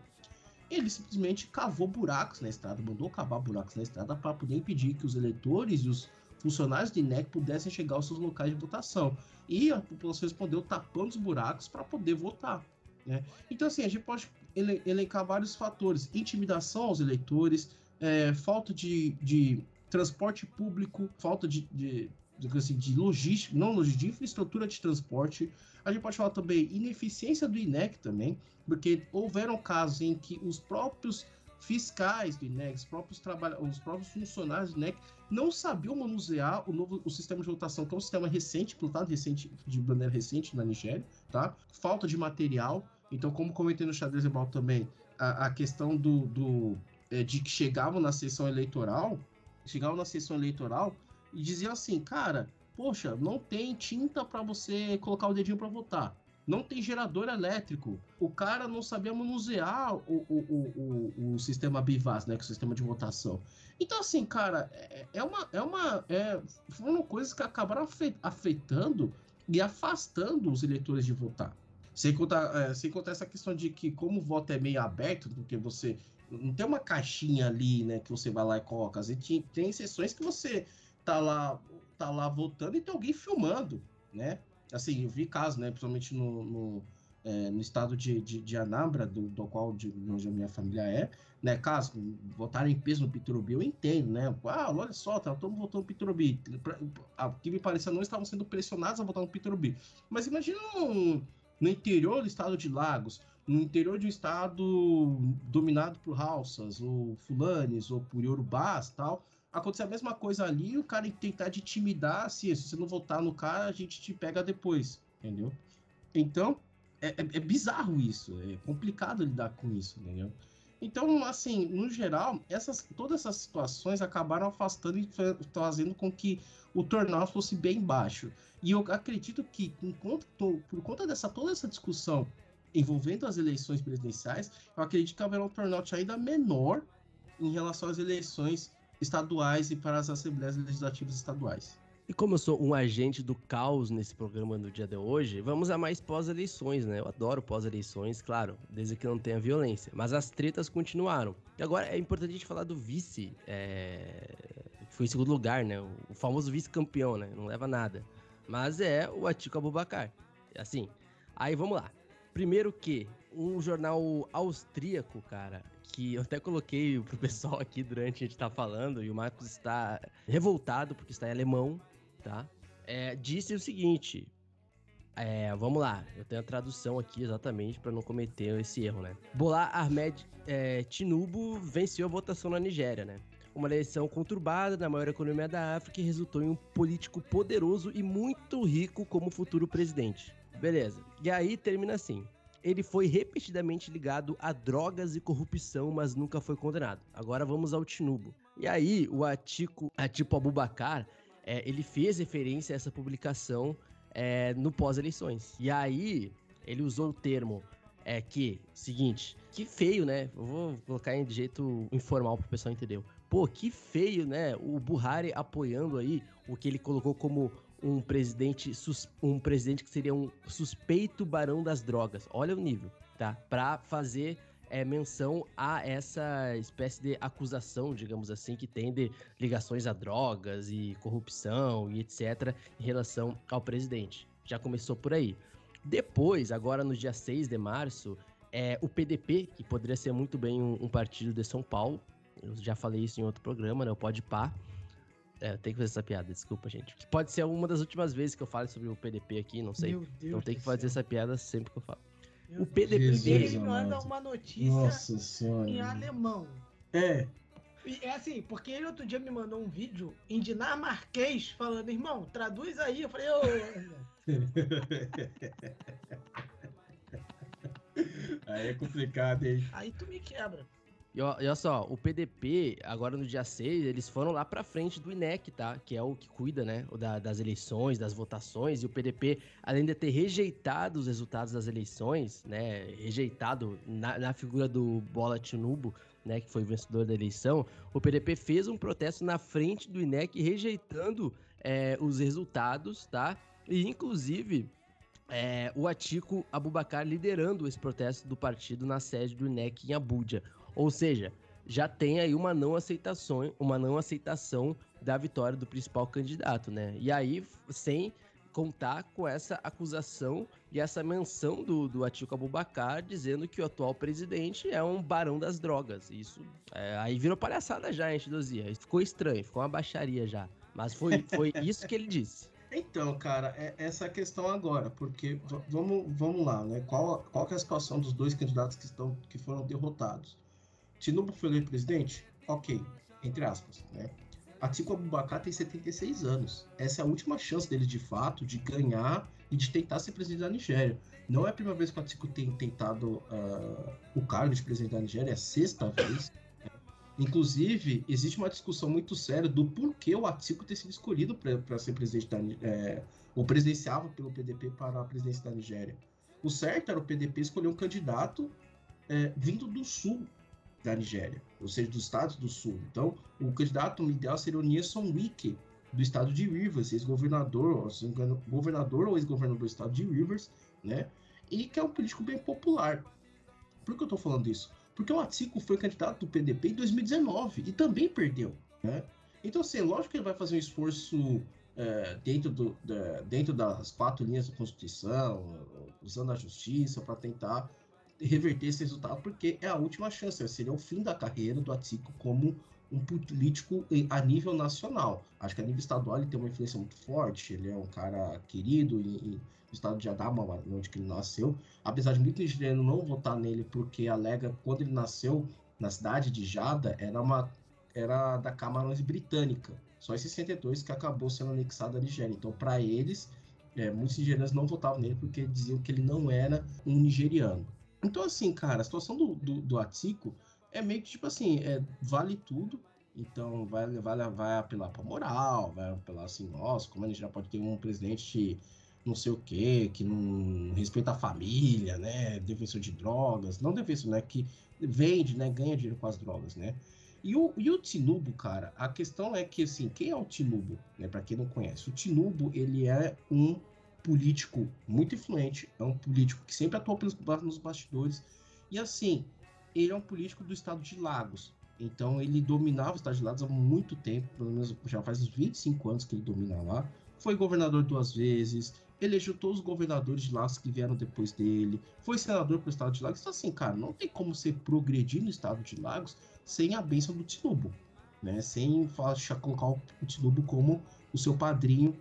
ele simplesmente cavou buracos na estrada, mandou cavar buracos na estrada para poder impedir que os eleitores e os funcionários do INEC pudessem chegar aos seus locais de votação. E a população respondeu tapando os buracos para poder votar. Né? Então, assim, a gente pode elencar vários fatores: intimidação aos eleitores, é, falta de, de transporte público, falta de, de, assim, de logística, não logística, de infraestrutura de transporte. A gente pode falar também ineficiência do INEC também, porque houveram casos em que os próprios fiscais do INEC, os próprios, os próprios funcionários do INEC não sabiam manusear o novo o sistema de votação, que é um sistema recente, plantado recente, de maneira recente na Nigéria, tá? Falta de material. Então, como comentei no xadrez global também, a, a questão do, do é, de que chegavam na sessão eleitoral, chegavam na sessão eleitoral e diziam assim, cara, poxa, não tem tinta para você colocar o dedinho para votar não tem gerador elétrico. O cara não sabia manusear o, o, o, o, sistema Bivas, né? Que é o sistema de votação. Então, assim, cara, é, é uma. É uma é, foram coisas que acabaram afetando e afastando os eleitores de votar. Sem contar, é, sem contar essa questão de que, como o voto é meio aberto, porque você. Não tem uma caixinha ali, né? Que você vai lá e coloca. Às vezes, tem sessões que você tá lá, tá lá votando e tem alguém filmando, né? assim, eu vi casos, né, principalmente no, no, é, no estado de, de, de Anambra, do, do qual de, onde a minha família é, né, caso votaram em peso no Piturubi, eu entendo, né, ah, olha só, tá todo mundo votando no Piturubi, a que me parecia não estavam sendo pressionados a votar no Piturubi, mas imagina no, no interior do estado de Lagos, no interior de um estado dominado por Halsas, ou Fulanes, ou por Yorubás, tal, acontecer a mesma coisa ali, o cara tentar te intimidar, assim, se você não votar no cara, a gente te pega depois, entendeu? Então, é, é, é bizarro isso, é complicado lidar com isso, entendeu? Então, assim, no geral, essas, todas essas situações acabaram afastando e fazendo com que o turnout fosse bem baixo. E eu acredito que, enquanto, por conta dessa toda essa discussão envolvendo as eleições presidenciais, eu acredito que haverá um turnout ainda menor em relação às eleições estaduais e para as assembleias legislativas estaduais. E como eu sou um agente do caos nesse programa no dia de hoje, vamos a mais pós-eleições, né? Eu adoro pós-eleições, claro, desde que não tenha violência. Mas as tretas continuaram. E agora é importante a gente falar do vice, é... foi em segundo lugar, né? O famoso vice-campeão, né? Não leva nada. Mas é o Atico Abubakar. Assim, aí vamos lá. Primeiro que um jornal austríaco, cara, que eu até coloquei pro pessoal aqui durante a gente tá falando, e o Marcos está revoltado porque está em alemão, tá? É, disse o seguinte. É, vamos lá, eu tenho a tradução aqui exatamente para não cometer esse erro, né? Bola Ahmed é, Tinubu venceu a votação na Nigéria, né? Uma eleição conturbada na maior economia da África e resultou em um político poderoso e muito rico como futuro presidente. Beleza. E aí termina assim ele foi repetidamente ligado a drogas e corrupção, mas nunca foi condenado. Agora vamos ao Tinubu. E aí, o Atiku, Atiku Abubakar, é, ele fez referência a essa publicação é, no pós-eleições. E aí, ele usou o termo é que, seguinte, que feio, né? Eu vou colocar em jeito informal pro pessoal entender. Pô, que feio, né? O Buhari apoiando aí o que ele colocou como um presidente, um presidente que seria um suspeito barão das drogas. Olha o nível, tá? Para fazer é, menção a essa espécie de acusação, digamos assim, que tem de ligações a drogas e corrupção e etc. em relação ao presidente. Já começou por aí. Depois, agora no dia 6 de março, é, o PDP, que poderia ser muito bem um, um partido de São Paulo, eu já falei isso em outro programa, né? O Pode é, tem que fazer essa piada, desculpa, gente. Pode ser uma das últimas vezes que eu falo sobre o PDP aqui, não sei. então tem que fazer essa piada sempre que eu falo. Meu o PDP Jesus, manda uma notícia em alemão. É. E é assim, porque ele outro dia me mandou um vídeo em dinamarquês falando, irmão, traduz aí. Eu falei, ô. aí é complicado, hein? Aí tu me quebra. E, ó, e olha só, o PDP, agora no dia 6, eles foram lá pra frente do INEC, tá? Que é o que cuida, né? Da, das eleições, das votações. E o PDP, além de ter rejeitado os resultados das eleições, né? Rejeitado na, na figura do Bola Tinubu, né? Que foi o vencedor da eleição. O PDP fez um protesto na frente do INEC, rejeitando é, os resultados, tá? E, inclusive, é, o Atiku Abubakar liderando esse protesto do partido na sede do INEC em Abuja. Ou seja, já tem aí uma não aceitação, uma não aceitação da vitória do principal candidato, né? E aí, sem contar com essa acusação e essa menção do, do Atiku Abubakar dizendo que o atual presidente é um barão das drogas. Isso é, aí virou palhaçada já, hein, Dozia. Ficou estranho, ficou uma baixaria já. Mas foi, foi isso que ele disse. Então, cara, é essa questão agora, porque vamos, vamos lá, né? Qual, qual é a situação dos dois candidatos que, estão, que foram derrotados? Tinubu foi eleito presidente? Ok, entre aspas, né? Atiku Abubakar tem 76 anos. Essa é a última chance dele, de fato, de ganhar e de tentar ser presidente da Nigéria. Não é a primeira vez que o Atiku tem tentado uh, o cargo de presidente da Nigéria, é a sexta vez. Inclusive, existe uma discussão muito séria do porquê o Atiku ter sido escolhido para ser presidente da é, ou presidenciável pelo PDP para a presidência da Nigéria. O certo era o PDP escolher um candidato é, vindo do sul da Nigéria, ou seja, dos estados do sul. Então, o candidato ideal seria o Nyesom Wike, do estado de Rivers, ex-governador, governador ou ex-governador do estado de Rivers, né? E que é um político bem popular. Por que eu estou falando isso? Porque o Atiku foi candidato do PDP em 2019 e também perdeu, né? Então, assim, lógico que ele vai fazer um esforço é, dentro, do, dentro das quatro linhas da Constituição, usando a justiça para tentar reverter esse resultado, porque é a última chance, seria o fim da carreira do Atiku como um político a nível nacional. Acho que a nível estadual ele tem uma influência muito forte, ele é um cara querido no estado de Adama, onde ele nasceu, apesar de muito nigeriano não votar nele porque alega quando ele nasceu na cidade de Jada era uma era da Camarões britânica, só em 62 que acabou sendo anexada a Nigéria. Então, para eles, é, muitos nigerianos não votavam nele porque diziam que ele não era um nigeriano. Então, assim, cara, a situação do, do, do Atico é meio que tipo assim, é, vale tudo. Então, vai, vai, vai apelar pra moral, vai apelar assim, nossa, como a gente já pode ter um presidente não sei o que, que não respeita a família, né? Defensor de drogas, não defensor, né? Que vende, né? Ganha dinheiro com as drogas, né? E o, e o Tinubu, cara, a questão é que, assim, quem é o Tinubu, né? Pra quem não conhece, o Tinubu, ele é um político muito influente, é um político que sempre atuou pelos, nos bastidores. E assim, ele é um político do estado de Lagos. Então ele dominava o estado de Lagos há muito tempo, pelo menos já faz uns 25 anos que ele domina lá. Foi governador duas vezes, elegeu todos os governadores de Lagos que vieram depois dele, foi senador para o estado de Lagos. Então, assim, cara, não tem como você progredir no estado de Lagos sem a bênção do Tinubu, né? Sem colocar o Tinubu como o seu padrinho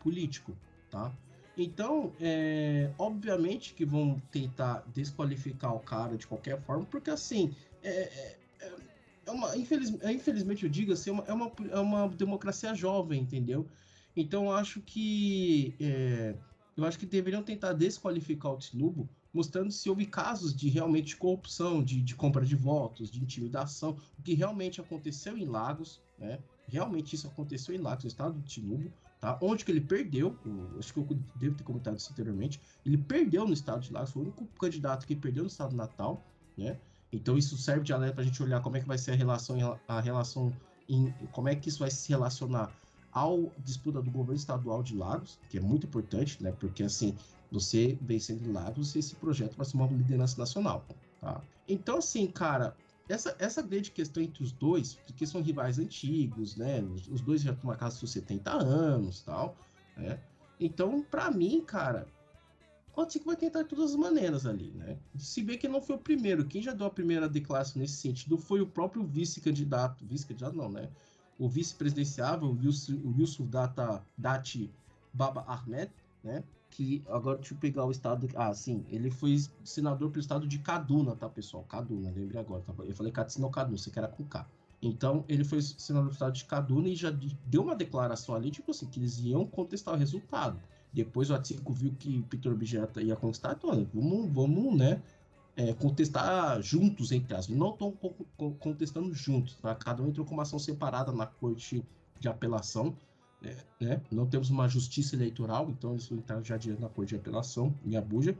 político tá? Então, é, obviamente que vão tentar desqualificar o cara de qualquer forma, porque assim, é, é, é uma, infeliz, infelizmente eu digo assim, é uma, é, uma, é uma democracia jovem, entendeu? Então, eu acho que é, eu acho que deveriam tentar desqualificar o Tinubu, mostrando se houve casos de realmente corrupção, de, de compra de votos, de intimidação, o que realmente aconteceu em Lagos, né? Realmente isso aconteceu em Lagos, no estado do Tinubu. Tá? Onde que ele perdeu, acho que eu devo ter comentado isso anteriormente, ele perdeu no estado de Lagos, foi o único candidato que perdeu no estado natal, né? Então isso serve de alerta para a gente olhar como é que vai ser a relação, a relação em, como é que isso vai se relacionar ao disputa do governo estadual de Lagos, que é muito importante, né? Porque assim, você vencendo Lagos, esse projeto vai ser uma liderança nacional, tá? Então assim, cara, essa, essa grande questão entre os dois, porque são rivais antigos, né? Os, dois já estão na casa dos 70 anos tal, né? Então, para mim, cara, o Atlético vai tentar de todas as maneiras ali, né? Se bem que não foi o primeiro, quem já deu a primeira declaração nesse sentido foi o próprio vice-candidato, vice-candidato não, né? O vice-presidenciável, o Wilson Data Dati Baba Ahmed, né? Que agora deixa eu pegar o estado. Ah, sim, ele foi senador pelo estado de Kaduna, tá, pessoal? Kaduna, lembre agora. Tá? Eu falei Katsino Kaduna, você que era com K. Então, ele foi senador do estado de Kaduna e já deu uma declaração ali, tipo assim, que eles iam contestar o resultado. Depois o Atico viu que Peter Objeto ia conquistar, então, vamos, vamos, né, é, contestar juntos, entre as. Não estão contestando juntos, tá? Cada um entrou com uma ação separada na corte de apelação né? Não temos uma justiça eleitoral, então isso está já diante da corte de apelação em Abuja.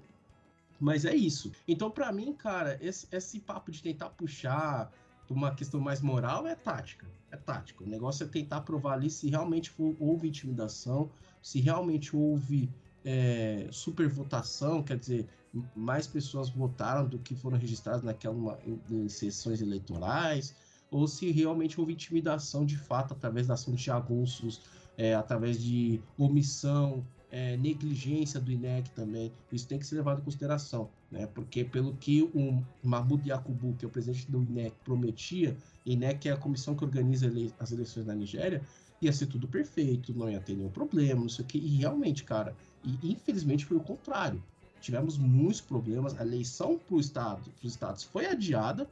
Mas é isso. Então, para mim, cara, esse, esse papo de tentar puxar uma questão mais moral é tática. É tática. O negócio é tentar provar ali se realmente houve intimidação, se realmente houve é, supervotação, quer dizer, mais pessoas votaram do que foram registradas naquela em, em sessões eleitorais, ou se realmente houve intimidação de fato através da ação de jagunços é, através de omissão é, negligência do INEC também. Isso tem que ser levado em consideração, né? Porque pelo que o Mahmoud Yakubu, que é o presidente do INEC, prometia, INEC é a comissão que organiza as eleições na Nigéria, ia ser tudo perfeito, não ia ter nenhum problema, não sei o que. E realmente, cara, e infelizmente foi o contrário. Tivemos muitos problemas. A eleição para estado, os estados foi adiada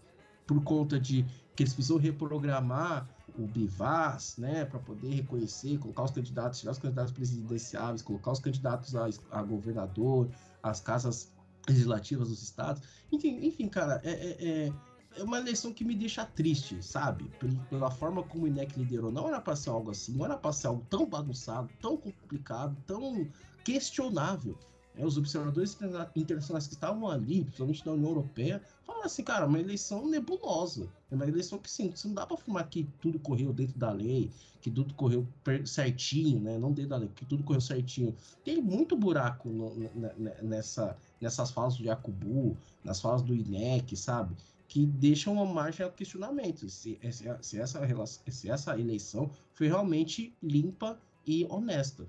por conta de que eles precisam reprogramar o BIVAS, né, para poder reconhecer, colocar os candidatos, tirar os candidatos presidenciáveis, colocar os candidatos a, a governador, as casas legislativas dos estados. Enfim, enfim cara, é, é, é, é uma eleição que me deixa triste, sabe? Pela forma como o INEC liderou. Não era para ser algo assim, não era para ser algo tão bagunçado, tão complicado, tão questionável. É, os observadores internacionais que estavam ali, principalmente da União Europeia, falaram assim, cara, uma eleição nebulosa. É uma eleição que sim, não dá para afirmar que tudo correu dentro da lei, que tudo correu certinho, né? Não dentro da lei, que tudo correu certinho. Tem muito buraco no, nessa, nessas falas do Jacobu, nas falas do INEC, sabe? Que deixam uma margem a questionamento se, se, se, essa, se essa eleição foi realmente limpa e honesta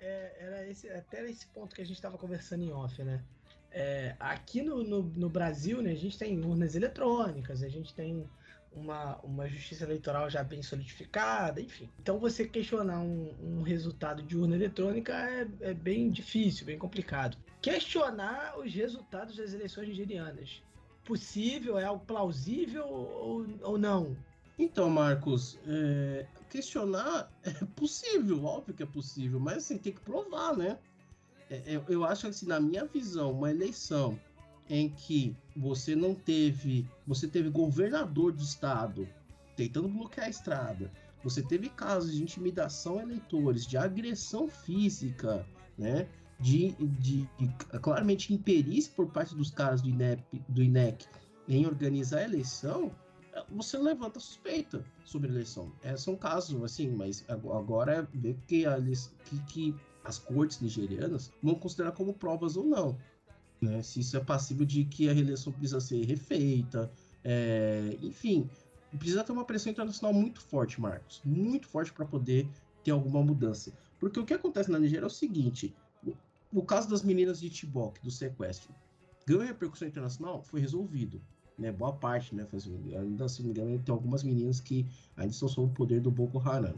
é, era esse, até esse ponto que a gente estava conversando em off, né? É, aqui no, no, no, Brasil, né, a gente tem urnas eletrônicas, a gente tem uma, uma justiça eleitoral já bem solidificada, enfim. Então você questionar um, um resultado de urna eletrônica é, é, bem difícil, bem complicado. Questionar os resultados das eleições nigerianas. Possível? É algo plausível ou, ou não? Então, Marcos, é, questionar é possível, óbvio que é possível, mas assim, tem que provar, né? É, eu, eu acho assim, na minha visão, uma eleição em que você não teve, você teve governador do estado tentando bloquear a estrada, você teve casos de intimidação a eleitores, de agressão física, né? De, de, de claramente imperícia por parte dos caras do INEP, do INEC em organizar a eleição, você levanta suspeita sobre a eleição. É, são casos assim, mas agora é ver que, a, que, que as cortes nigerianas vão considerar como provas ou não. Né? Se isso é passível de que a reeleição precisa ser refeita, é, enfim, precisa ter uma pressão internacional muito forte, Marcos, muito forte para poder ter alguma mudança. Porque o que acontece na Nigéria é o seguinte: o, o caso das meninas de Tibok, do sequestro, ganhou repercussão internacional, foi resolvido né, boa parte, né, ainda se não me engano, tem algumas meninas que ainda estão sob o poder do Boko Haram.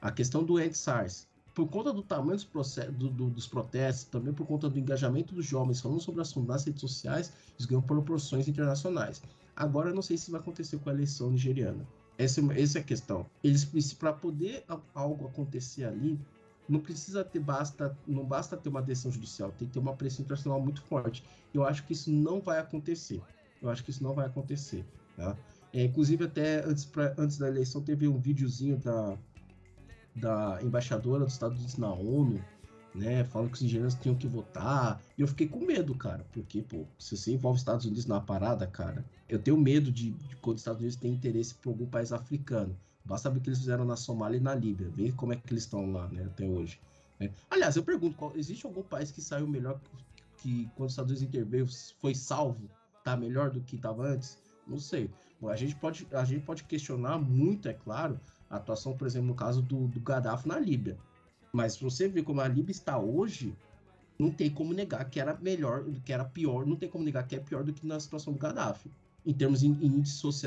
A questão do EndSARS, por conta do tamanho dos, do, do, dos protestos, também por conta do engajamento dos jovens falando sobre o assunto nas redes sociais, eles ganham proporções internacionais. Agora, eu não sei se vai acontecer com a eleição nigeriana. Essa, essa é a questão. Eles para poder algo acontecer ali, não precisa ter basta, não basta ter uma decisão judicial, tem que ter uma pressão internacional muito forte. Eu acho que isso não vai acontecer. Eu acho que isso não vai acontecer. Tá? É, inclusive, até antes, pra, antes da eleição, teve um videozinho da, da embaixadora dos Estados Unidos na ONU, né, falando que os nigerianos tinham que votar. E eu fiquei com medo, cara, porque, pô, se você envolve os Estados Unidos na parada, cara, eu tenho medo de, de quando os Estados Unidos têm interesse por algum país africano. Basta ver o que eles fizeram na Somália e na Líbia, ver como é que eles estão lá, né, até hoje. Né? Aliás, eu pergunto, qual, existe algum país que saiu melhor que, que quando os Estados Unidos interveio foi salvo tá melhor do que estava antes? Não sei. A gente pode, a gente pode questionar muito, é claro, a atuação, por exemplo, no caso do, do Gaddafi na Líbia. Mas se você ver como a Líbia está hoje, não tem como negar que era melhor, que era pior, não tem como negar que é pior do que na situação do Gaddafi. Em termos de índices,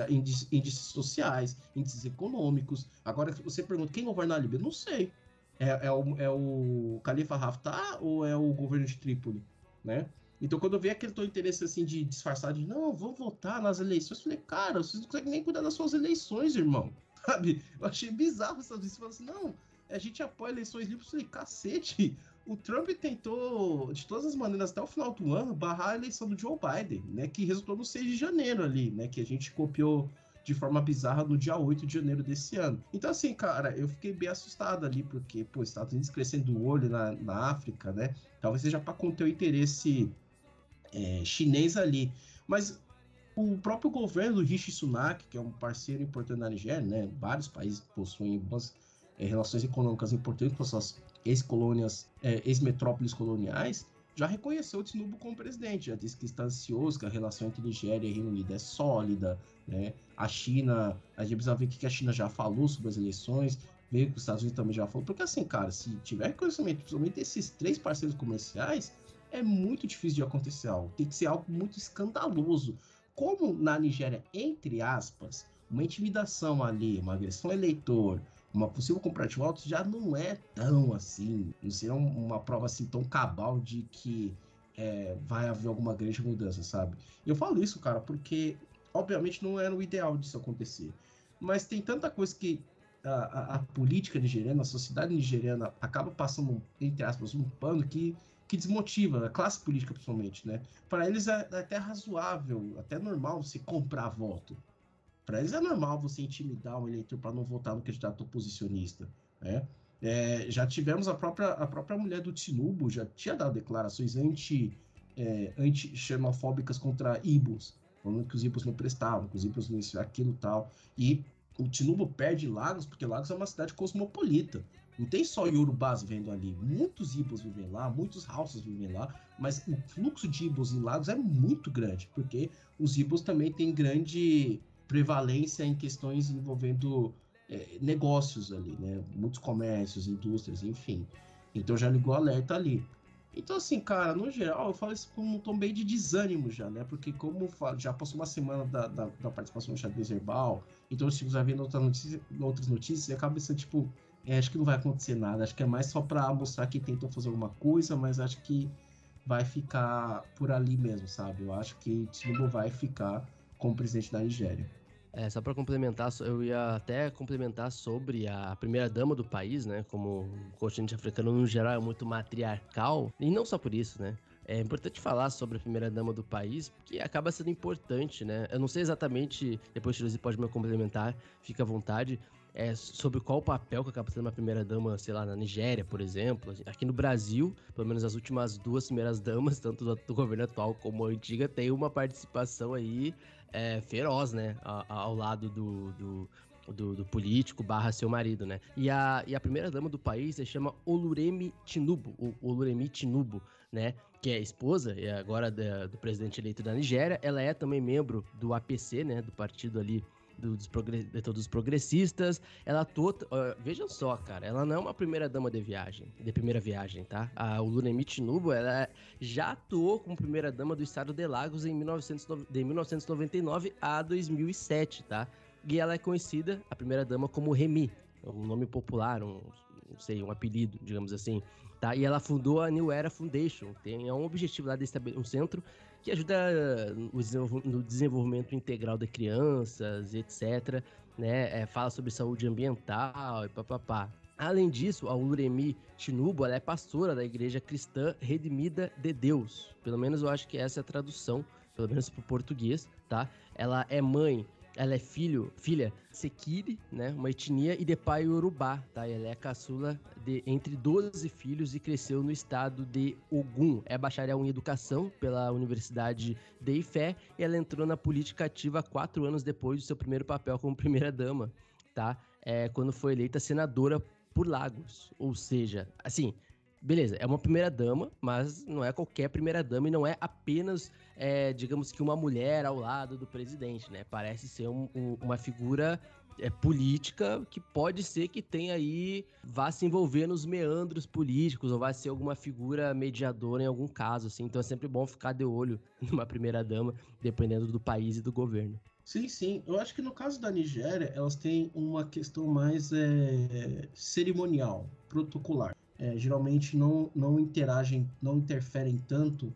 índices, sociais, índices econômicos. Agora, você pergunta quem governa a Líbia? Não sei. É, é, o, é o Khalifa Haftar ou é o governo de Trípoli? Né? Então, quando eu vi aquele teu interesse assim de disfarçar de não, vou votar nas eleições, eu falei, cara, vocês não conseguem nem cuidar das suas eleições, irmão. Sabe? Eu achei bizarro essas vezes. Você assim, não, a gente apoia eleições livres. Eu falei, cacete, o Trump tentou, de todas as maneiras, até o final do ano, barrar a eleição do Joe Biden, né? Que resultou no 6 de janeiro ali, né? Que a gente copiou de forma bizarra no dia 8 de janeiro desse ano. Então, assim, cara, eu fiquei bem assustado ali, porque, pô, Estados Unidos crescendo o olho na, na África, né? Talvez seja para conter o interesse é, chinês ali. Mas o próprio governo do Rishi Sunak, que é um parceiro importante da Nigéria, né? Vários países possuem boas é, relações econômicas importantes com suas ex-colônias, é, ex-metrópoles coloniais, já reconheceu o Tinubu como presidente, já disse que está ansioso, que a relação entre Nigéria e Reino Unido é sólida, né? A China, a gente precisa ver o que a China já falou sobre as eleições, meio que os Estados Unidos também já falou, porque assim, cara, se tiver reconhecimento, principalmente desses três parceiros comerciais, é muito difícil de acontecer algo. Tem que ser algo muito escandaloso. Como na Nigéria, entre aspas, uma intimidação ali, uma agressão eleitor, uma possível compra de votos já não é tão assim, não seria uma prova assim tão cabal de que é, vai haver alguma grande mudança, sabe? Eu falo isso, cara, porque obviamente não era o ideal disso acontecer. Mas tem tanta coisa que a, a, a política nigeriana, a sociedade nigeriana acaba passando, entre aspas, um pano que, que desmotiva, a classe política principalmente, né? Para eles é, é até razoável, até normal se comprar voto. Para eles é normal você intimidar um eleitor para não votar no candidato oposicionista, né? É, já tivemos a própria, a própria mulher do Tinubu, já tinha dado declarações anti, é, anti-xenofóbicas contra Ibos, falando que os Ibos não prestavam, que os Ibos não isso, aquilo tal. E o Tinubu perde Lagos, porque Lagos é uma cidade cosmopolita. Não tem só Yorubás vivendo ali. Muitos Ibos vivem lá, muitos Hausas vivem lá, mas o fluxo de Ibos em Lagos é muito grande, porque os Ibos também têm grande prevalência em questões envolvendo é, negócios ali, né? Muitos comércios, indústrias, enfim. Então já ligou alerta ali. Então, assim, cara, no geral, eu falo isso com um tom bem de desânimo já, né? Porque como já passou uma semana da, da, da participação do xadrez herbal, então os tipos já vendo outras notícias, outras notícias e acaba sendo, tipo, é, acho que não vai acontecer nada. Acho que é mais só pra mostrar que tentou fazer alguma coisa, mas acho que vai ficar por ali mesmo, sabe? Eu acho que Tinubu vai ficar como presidente da Nigéria. É, só para complementar, eu ia até complementar sobre a primeira dama do país, né? Como o continente africano no geral é muito matriarcal, e não só por isso, né? É importante falar sobre a primeira dama do país, porque acaba sendo importante, né? Eu não sei exatamente, depois o Luiz pode me complementar, fica à vontade, é, sobre qual o papel que acaba sendo uma primeira dama, sei lá, na Nigéria, por exemplo. Aqui no Brasil, pelo menos as últimas duas primeiras damas, tanto do, do governo atual como a antiga, tem uma participação aí é, feroz, né? ao lado do, do do, do, político barra seu marido, né? E a, e a primeira dama do país se chama Oluremi Tinubu, o Oluremi Tinubu, né? Que é esposa e agora da, do presidente eleito da Nigéria. Ela é também membro do APC, né? Do partido ali dos, de todos os progressistas. Ela. Uh, vejam só, cara, ela não é uma primeira dama de viagem, de primeira viagem, tá? A Ulunemi Tinubu, ela já atuou como primeira dama do estado de Lagos em 1900, de 1999 a 2007, tá? E ela é conhecida, a primeira dama, como Remy, um nome popular, um, não sei, um apelido, digamos assim. Tá? E ela fundou a New Era Foundation. Tem é um objetivo lá de estabelecer um centro que ajuda no desenvolvimento integral de crianças, etc. Né? É, fala sobre saúde ambiental e papapá. Além disso, a Uremi Chinubo é pastora da Igreja Cristã Redimida de Deus. Pelo menos eu acho que essa é a tradução, pelo menos para o português, tá? Ela é mãe ela é filho, filha Sekiri, né, uma etnia, e de pai Urubá, tá? Ela é caçula de entre 12 filhos e cresceu no estado de Ogun. É bacharel em educação pela Universidade de Ifé e ela entrou na política ativa quatro anos depois do seu primeiro papel como primeira-dama, tá? É, quando foi eleita senadora por Lagos. Ou seja, assim, beleza, é uma primeira dama, mas não é qualquer primeira dama e não é apenas, é, digamos que uma mulher ao lado do presidente, né? Parece ser um, um, uma figura é, política que pode ser que tenha aí, vá se envolver nos meandros políticos ou vai ser alguma figura mediadora em algum caso, assim. Então é sempre bom ficar de olho numa primeira dama, dependendo do país e do governo. Sim, sim. Eu acho que no caso da Nigéria, elas têm uma questão mais é, cerimonial, protocolar é, geralmente não, não interagem, não interferem tanto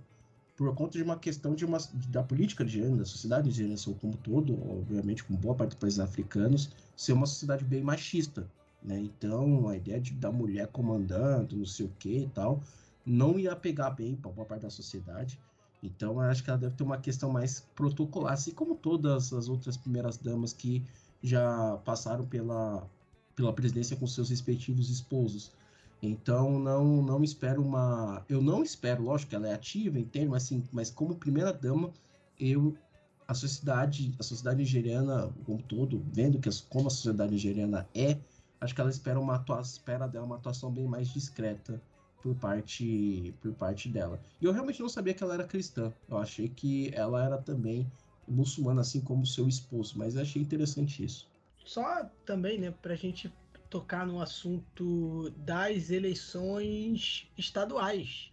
por conta de uma questão de uma, da política de gênero, da sociedade de gênero como todo, obviamente com boa parte dos países africanos, ser uma sociedade bem machista, né? Então, a ideia de, da mulher comandando, não sei o que e tal, não ia pegar bem para boa parte da sociedade. Então, acho que ela deve ter uma questão mais protocolar, assim como todas as outras primeiras damas que já passaram pela, pela presidência com seus respectivos esposos. Então não não espero uma, eu não espero, lógico que ela é ativa, entendo, mas assim, mas como primeira dama, eu a sociedade, a sociedade nigeriana como todo, vendo que como a sociedade nigeriana é, acho que ela espera uma atuação, espera dela uma atuação bem mais discreta por parte por parte dela. E eu realmente não sabia que ela era cristã. Eu achei que ela era também muçulmana assim como seu esposo, mas achei interessante isso. Só também, né, pra gente tocar no assunto das eleições estaduais.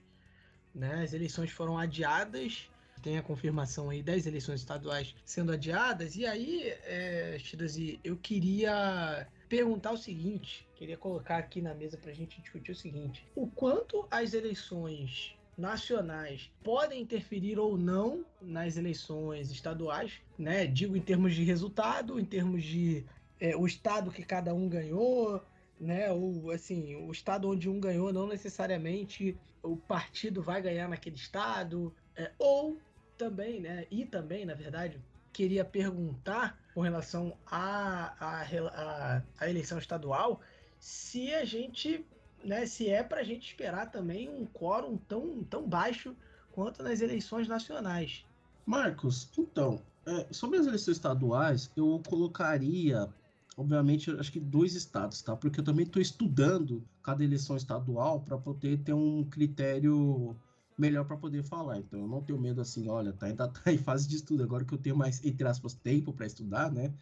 Né? As eleições foram adiadas, tem a confirmação aí das eleições estaduais sendo adiadas. E aí, é, Chidazi, eu queria perguntar o seguinte, queria colocar aqui na mesa para a gente discutir o seguinte: o quanto as eleições nacionais podem interferir ou não nas eleições estaduais, né? Digo em termos de resultado, em termos de é, o estado que cada um ganhou, né? Ou assim, o estado onde um ganhou não necessariamente o partido vai ganhar naquele estado, é, ou também, né? E também, na verdade, queria perguntar com relação à a, a, a, a, eleição estadual se a gente né, se é para a gente esperar também um quórum tão, tão baixo quanto nas eleições nacionais. Marcos, então, é, sobre as eleições estaduais, eu colocaria, obviamente, acho que dois estados, tá? Porque eu também estou estudando cada eleição estadual para poder ter um critério melhor para poder falar. Então, eu não tenho medo assim, olha, tá, ainda tá em fase de estudo, agora que eu tenho mais, entre aspas, tempo para estudar, né?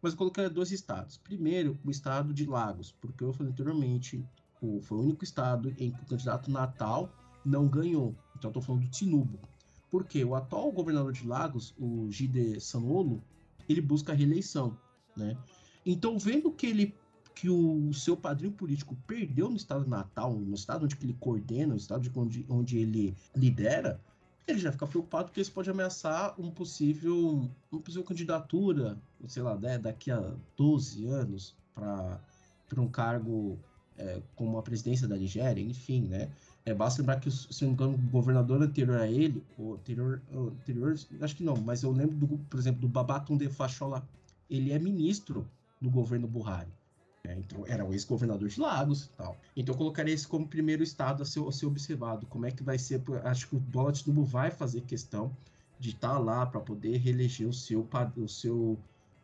Mas eu colocaria dois estados. Primeiro, o estado de Lagos, porque eu falei anteriormente, o, foi o único estado em que o candidato Natal não ganhou. Então, estou falando do Tinubu. Porque o atual governador de Lagos, o Gide Sanolo, ele busca a reeleição, né? Então, vendo que ele que o seu padrinho político perdeu no estado natal, no estado onde ele coordena, no estado onde, onde ele lidera, ele já fica preocupado porque isso pode ameaçar um possível, uma possível candidatura, sei lá, né, daqui a 12 anos para um cargo é, como a presidência da Nigéria, enfim, né? É, basta lembrar que, se não me engano, o governador anterior a ele, o anterior, o anterior, acho que não, mas eu lembro, do, por exemplo, do Babatunde Fashola, ele é ministro do governo Buhari. Né? Então, era o ex-governador de Lagos e tal. Então, eu colocaria esse como primeiro estado a ser, a ser observado. Como é que vai ser? Acho que o Bola Tinubu vai fazer questão de estar tá lá para poder reeleger o seu, o seu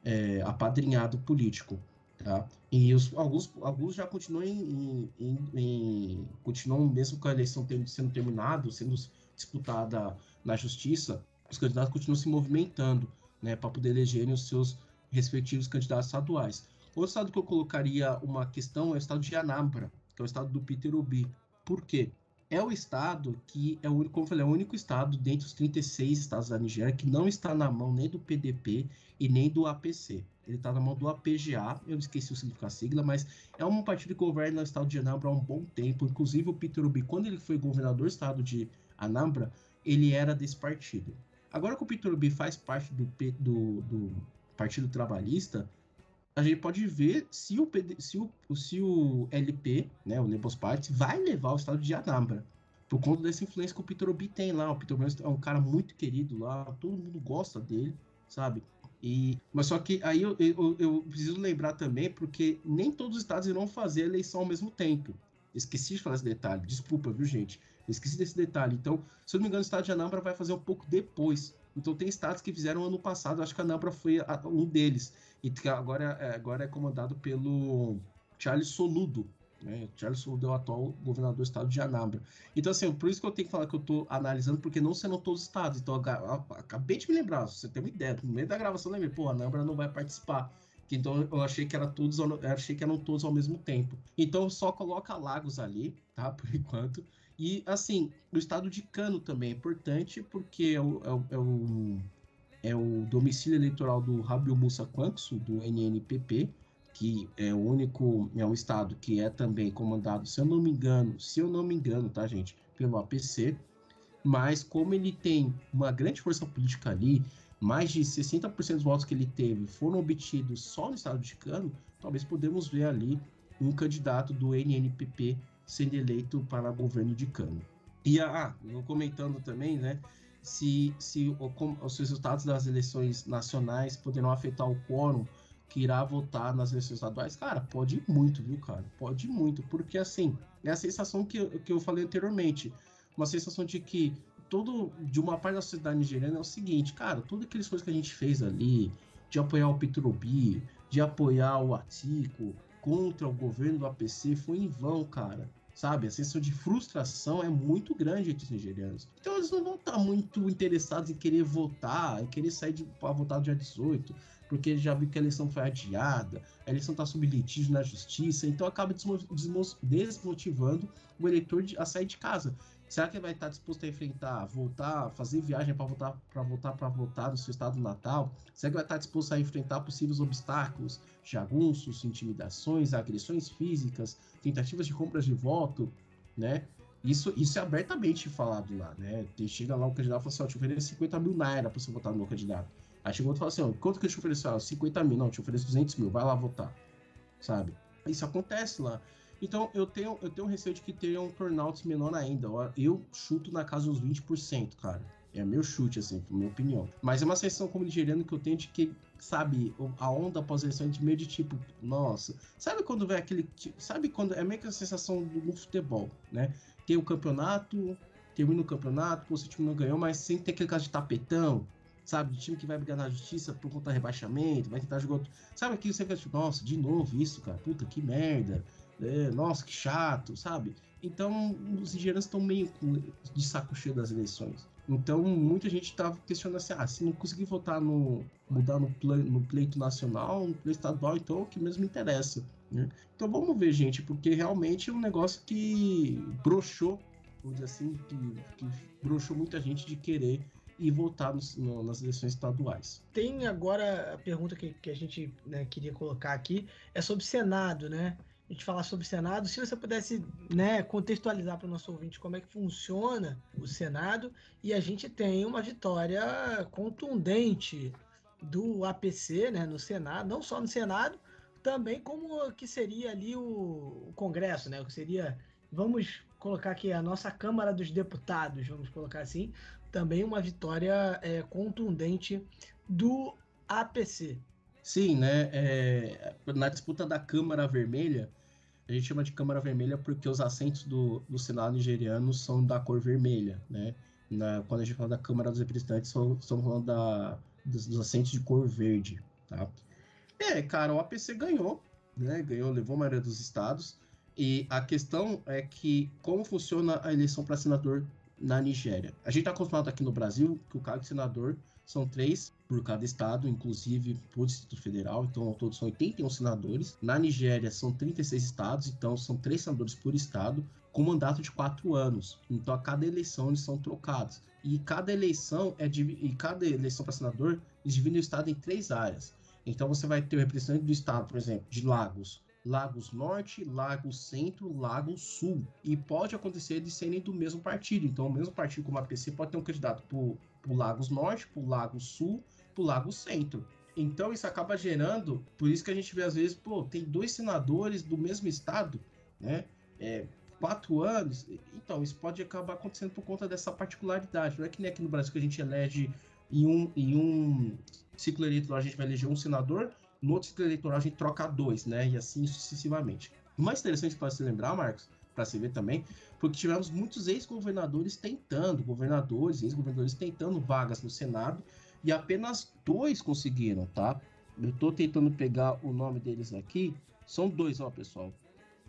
é, apadrinhado político. Tá? E os, alguns, alguns já continuam em, em, em, continuam mesmo com a eleição sendo terminada, sendo disputada na justiça, os candidatos continuam se movimentando, né, para poder elegerem os seus respectivos candidatos estaduais. Outro estado que eu colocaria uma questão é o estado de Anambra, que é o estado do Peter Obi. Por quê? É o estado que é o único, como eu falei, é o único estado dentre os 36 estados da Nigéria que não está na mão nem do PDP e nem do APC. Ele está na mão do APGA, eu esqueci o significado da sigla, mas é um partido que governa o estado de Anambra há um bom tempo. Inclusive, o Peter Obi, quando ele foi governador do estado de Anambra, ele era desse partido. Agora que o Peter Obi faz parte do, do, do Partido Trabalhista, a gente pode ver se o, PD, se o, se o LP, né, o Labour Party, vai levar o estado de Anambra. Por conta dessa influência que o Peter Obi tem lá. O Peter Obi é um cara muito querido lá, todo mundo gosta dele, sabe? E, mas só que aí eu, eu, eu, preciso lembrar também, porque nem todos os estados irão fazer a eleição ao mesmo tempo. Esqueci de falar esse detalhe, desculpa, viu, gente? esqueci desse detalhe. Então, se eu não me engano, o estado de Anambra vai fazer um pouco depois. Então, tem estados que fizeram ano passado, acho que a Anambra foi um deles, e que agora, é, agora é comandado pelo Charles Soludo, né? Charles Soludo é o atual governador do estado de Anambra. Então, assim, por isso que eu tenho que falar que eu estou analisando, porque não sendo todos os estados. Então, acabei de me lembrar, você tem uma ideia, no meio da gravação, eu lembrei, pô, a Anambra não vai participar. Então eu achei que era todos, achei que eram todos ao mesmo tempo. Então só coloca Lagos ali, tá? Por enquanto. E assim, o estado de Cano também é importante porque é o, é o, é o, é o domicílio eleitoral do Rabiu Musa Quanxo, do NNPP, que é o único, é um estado que é também comandado, se eu não me engano, se eu não me engano, tá, gente, pelo APC, mas como ele tem uma grande força política ali, mais de 60% dos votos que ele teve foram obtidos só no estado de Cano, talvez podemos ver ali um candidato do NNPP sendo eleito para governo de Cano. E ah, eu comentando também, né, se, se os resultados das eleições nacionais poderão afetar o quórum que irá votar nas eleições estaduais, cara, pode muito, viu, cara? Pode muito, porque assim, é a sensação que, que eu falei anteriormente, uma sensação de que todo, de uma parte da sociedade nigeriana é o seguinte, cara, todas aquelas coisas que a gente fez ali, de apoiar o Petrobi, de apoiar o Atico, contra o governo do APC, foi em vão, cara sabe? A sensação de frustração é muito grande entre os nigerianos. Então eles não vão estar muito interessados em querer votar, em querer sair para votar no dia 18, porque já viu que a eleição foi adiada, a eleição está sob litígio na justiça, então acaba desmotivando o eleitor a sair de casa. Será que ele vai estar disposto a enfrentar, voltar, fazer viagem para voltar para voltar para votar no seu estado natal? Será que vai estar disposto a enfrentar possíveis obstáculos, jagunços, intimidações, agressões físicas, tentativas de compras de voto, né? Isso, isso é abertamente falado lá, né? Chega lá o candidato e fala assim, ó, te ofereço 50 mil naira para você votar no meu candidato. Aí chegou outro e fala assim, ó, quanto que eu te ofereço? Ah, 50 mil, não, te ofereço 200 mil, vai lá votar, sabe? Isso acontece lá. Então, eu tenho, eu tenho receio de que tenha um turnout menor ainda. Eu chuto na casa dos 20%, cara. É meu chute, assim, minha opinião. Mas é uma sensação como nigeriano que eu tenho de que, sabe, a onda após a eleição de meio de tipo, nossa. Sabe quando vem aquele. Sabe quando. É meio que a sensação do, futebol, né? Tem o campeonato, termina o campeonato, o seu time não ganhou, mas sem ter aquele caso de tapetão, sabe? De time que vai brigar na justiça por conta de rebaixamento, vai tentar jogar. Sabe aquilo que você fica tipo, nossa, de novo isso, cara, puta que merda é, nossa, que chato, sabe? Então, os nigerianos estão meio de saco cheio das eleições. Então, muita gente estava questionando assim: ah, se não conseguir votar no. mudar no, no pleito nacional, no pleito estadual, então o que mesmo interessa. Né? Então, vamos ver, gente, porque realmente é um negócio que broxou, vamos dizer assim, que, que broxou muita gente de querer e votar no, nas eleições estaduais. Tem agora a pergunta que, que a gente né, queria colocar aqui: é sobre Senado, né? A gente falar sobre o Senado, se você pudesse né, contextualizar para o nosso ouvinte como é que funciona o Senado, e a gente tem uma vitória contundente do APC né, no Senado, não só no Senado, também como que seria ali o, o Congresso, né, que seria, vamos colocar aqui a nossa Câmara dos Deputados, vamos colocar assim, também uma vitória é, contundente do APC. Sim, né? É, na disputa da Câmara Vermelha, a gente chama de Câmara Vermelha porque os assentos do, do Senado nigeriano são da cor vermelha, né? Na, quando a gente fala da Câmara dos Representantes, estamos falando da, dos, dos, assentos de cor verde, tá? É, cara, o APC ganhou, né? Ganhou, levou a maioria dos estados. E a questão é que como funciona a eleição para senador na Nigéria? A gente está acostumado aqui no Brasil que o cargo de senador são três por cada estado, inclusive por Distrito Federal, então ao todo são 81 senadores. Na Nigéria são 36 estados, então são três senadores por estado, com mandato de quatro anos. Então a cada eleição eles são trocados. E cada eleição é e cada eleição para senador eles dividem o estado em três áreas. Então você vai ter o representante do estado, por exemplo, de Lagos, Lagos Norte, Lagos Centro, Lagos Sul. E pode acontecer de serem do mesmo partido. Então, o mesmo partido como a PC pode ter um candidato para o Lagos Norte, para o Sul, para o Lago Centro. Então isso acaba gerando, por isso que a gente vê às vezes, pô, tem dois senadores do mesmo estado, né? É, quatro anos. Então isso pode acabar acontecendo por conta dessa particularidade. Não é que nem aqui no Brasil que a gente elege em um, em um ciclo eleitoral a gente vai eleger um senador, no outro ciclo eleitoral a gente troca dois, né? E assim sucessivamente. O mais interessante para se lembrar, Marcos, para se ver também, porque tivemos muitos ex-governadores tentando, governadores, ex-governadores tentando vagas no Senado e apenas dois conseguiram, tá? Eu estou tentando pegar o nome deles aqui. São dois, ó, pessoal.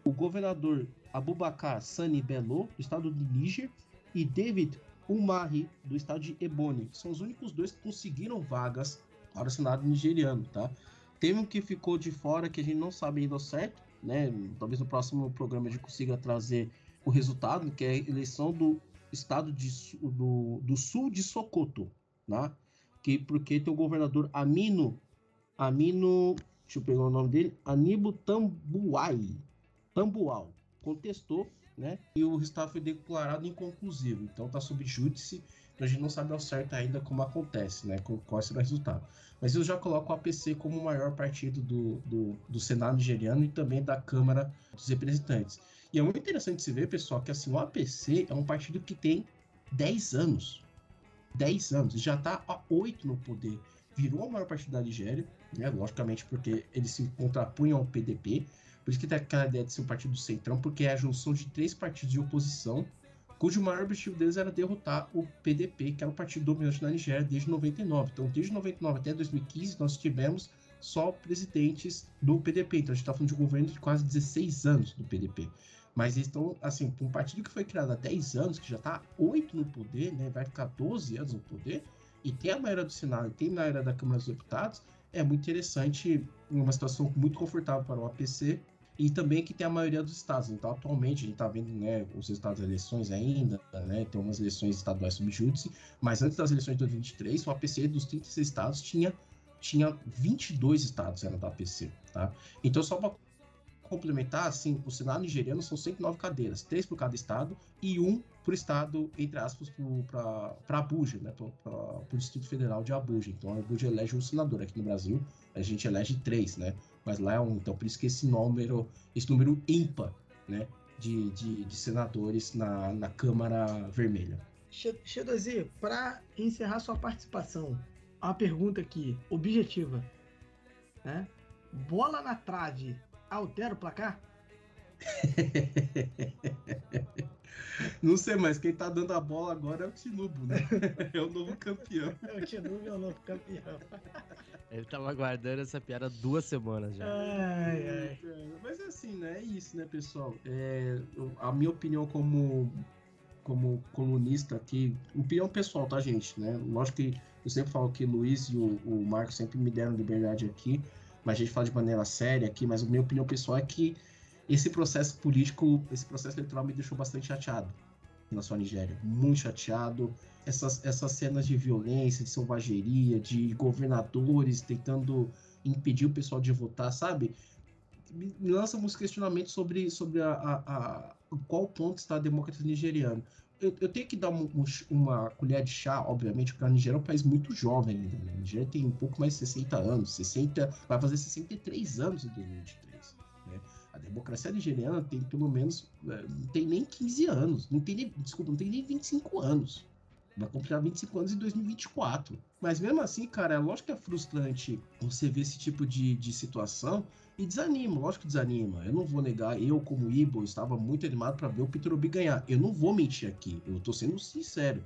O governador Abubakar Sani Bello, do estado de Níger, e David Umari, do estado de Ebony. São os únicos dois que conseguiram vagas para o Senado nigeriano, tá? Teve um que ficou de fora que a gente não sabe ainda certo, né? Talvez no próximo programa a gente consiga trazer o resultado, que é a eleição do estado de, do, do sul de Sokoto, né? que porque tem o governador Amino, Amino, deixa eu pegar o nome dele, Anibo Tambuai, Tambual, contestou, né? E o resultado foi declarado inconclusivo. Então tá sob júdice, a gente não sabe ao certo ainda como acontece, né? Qual será o resultado. Mas eu já coloco o APC como o maior partido do, do, do Senado nigeriano e também da Câmara dos Representantes. E é muito interessante se ver, pessoal, que assim, o APC é um partido que tem 10 anos. 10 anos, já está há 8 no poder. Virou a maior partido da Nigéria, né? logicamente porque eles se contrapunham ao PDP, por isso que tem aquela ideia de ser um partido do centrão, porque é a junção de três partidos de oposição, cujo maior objetivo deles era derrotar o PDP, que era o partido dominante na Nigéria desde 99. Então, desde 99 até 2015, nós tivemos só presidentes do PDP. Então, a gente está falando de um governo de quase 16 anos do PDP. Mas eles estão, assim, para um partido que foi criado há 10 anos, que já está 8 no poder, né? Vai ficar 12 anos no poder, e tem a maioria do Senado, e tem a maioria da Câmara dos Deputados, é muito interessante, uma situação muito confortável para o APC e também que tem a maioria dos estados. Então, atualmente, a gente está vendo né, os resultados das eleições ainda, né, tem umas eleições estaduais subjúdice, mas antes das eleições de 2023, o APC dos 36 estados tinha, tinha 22 estados era do APC, tá? Então, só para complementar, assim, o Senado nigeriano são 109 cadeiras, três por cada estado e um por estado, entre aspas, para Abuja, né, para o Distrito Federal de Abuja. Então, Abuja elege um senador. Aqui no Brasil, a gente elege três, né? Mas lá é um. Então, por isso que esse número, esse número ímpar, né, de, de, de senadores na, na Câmara Vermelha. Xedozi, para encerrar sua participação, uma pergunta aqui, objetiva. Né? Bola na trave altera o placar? Não sei, mas quem tá dando a bola agora é o Tinubo, né? É o novo campeão. É o Tinubo é o novo campeão. Ele tava aguardando essa piada duas semanas já. Ai, ai. Mas é assim, né? É isso, né, pessoal? É, a minha opinião como, como colunista aqui, opinião pessoal, tá, gente? Né? Lógico que eu sempre falo que o Luiz e o, o Marcos sempre me deram liberdade aqui mas a gente fala de maneira séria aqui, mas a minha opinião pessoal é que esse processo político, esse processo eleitoral me deixou bastante chateado na sua Nigéria, muito chateado. Essas, essas cenas de violência, de selvageria, de governadores tentando impedir o pessoal de votar, sabe? Me lança muitos questionamentos sobre, sobre a, a, a qual ponto está a democracia nigeriana eu, eu, tenho que dar um, uma colher de chá, obviamente, porque a Nigéria é um país muito jovem ainda. Né? A Nigéria tem um pouco mais de 60 anos, 60, vai fazer 63 anos em 2023. Né? A democracia nigeriana tem pelo menos, é, não tem nem 15 anos, não tem nem, desculpa, não tem nem 25 anos. Vai completar 25 anos em 2024. Mas mesmo assim, cara, é lógico que é frustrante você ver esse tipo de, de situação e desanima, lógico que desanima. Eu não vou negar, eu como Ibo estava muito animado para ver o Peter Obi ganhar. Eu não vou mentir aqui, eu tô sendo sincero.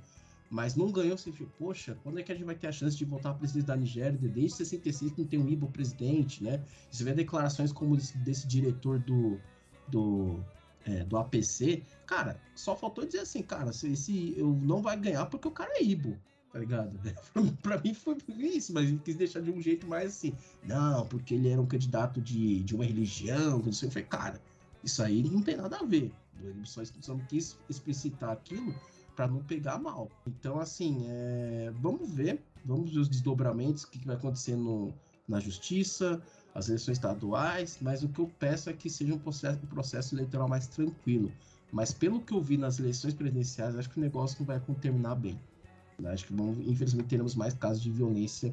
Mas não ganhou, você fica, poxa, quando é que a gente vai ter a chance de voltar a presidente da Nigéria? Desde 66 que não tem um Ibo presidente, né? Você vê declarações como desse, desse diretor do, do é, do APC, cara, só faltou dizer assim, cara, se eu não vai ganhar porque o cara é Ibo, tá ligado? pra mim foi isso, mas ele quis deixar de um jeito mais assim, não, porque ele era um candidato de, de uma religião, não sei, eu falei, cara, isso aí não tem nada a ver. Ele só, só não quis explicitar aquilo para não pegar mal. Então, assim, é, vamos ver, vamos ver os desdobramentos, o que, que vai acontecer no, na justiça, as eleições estaduais, mas o que eu peço é que seja um processo, um processo eleitoral mais tranquilo. Mas pelo que eu vi nas eleições presidenciais, acho que o negócio não vai terminar bem. Acho que, bom, infelizmente, teremos mais casos de violência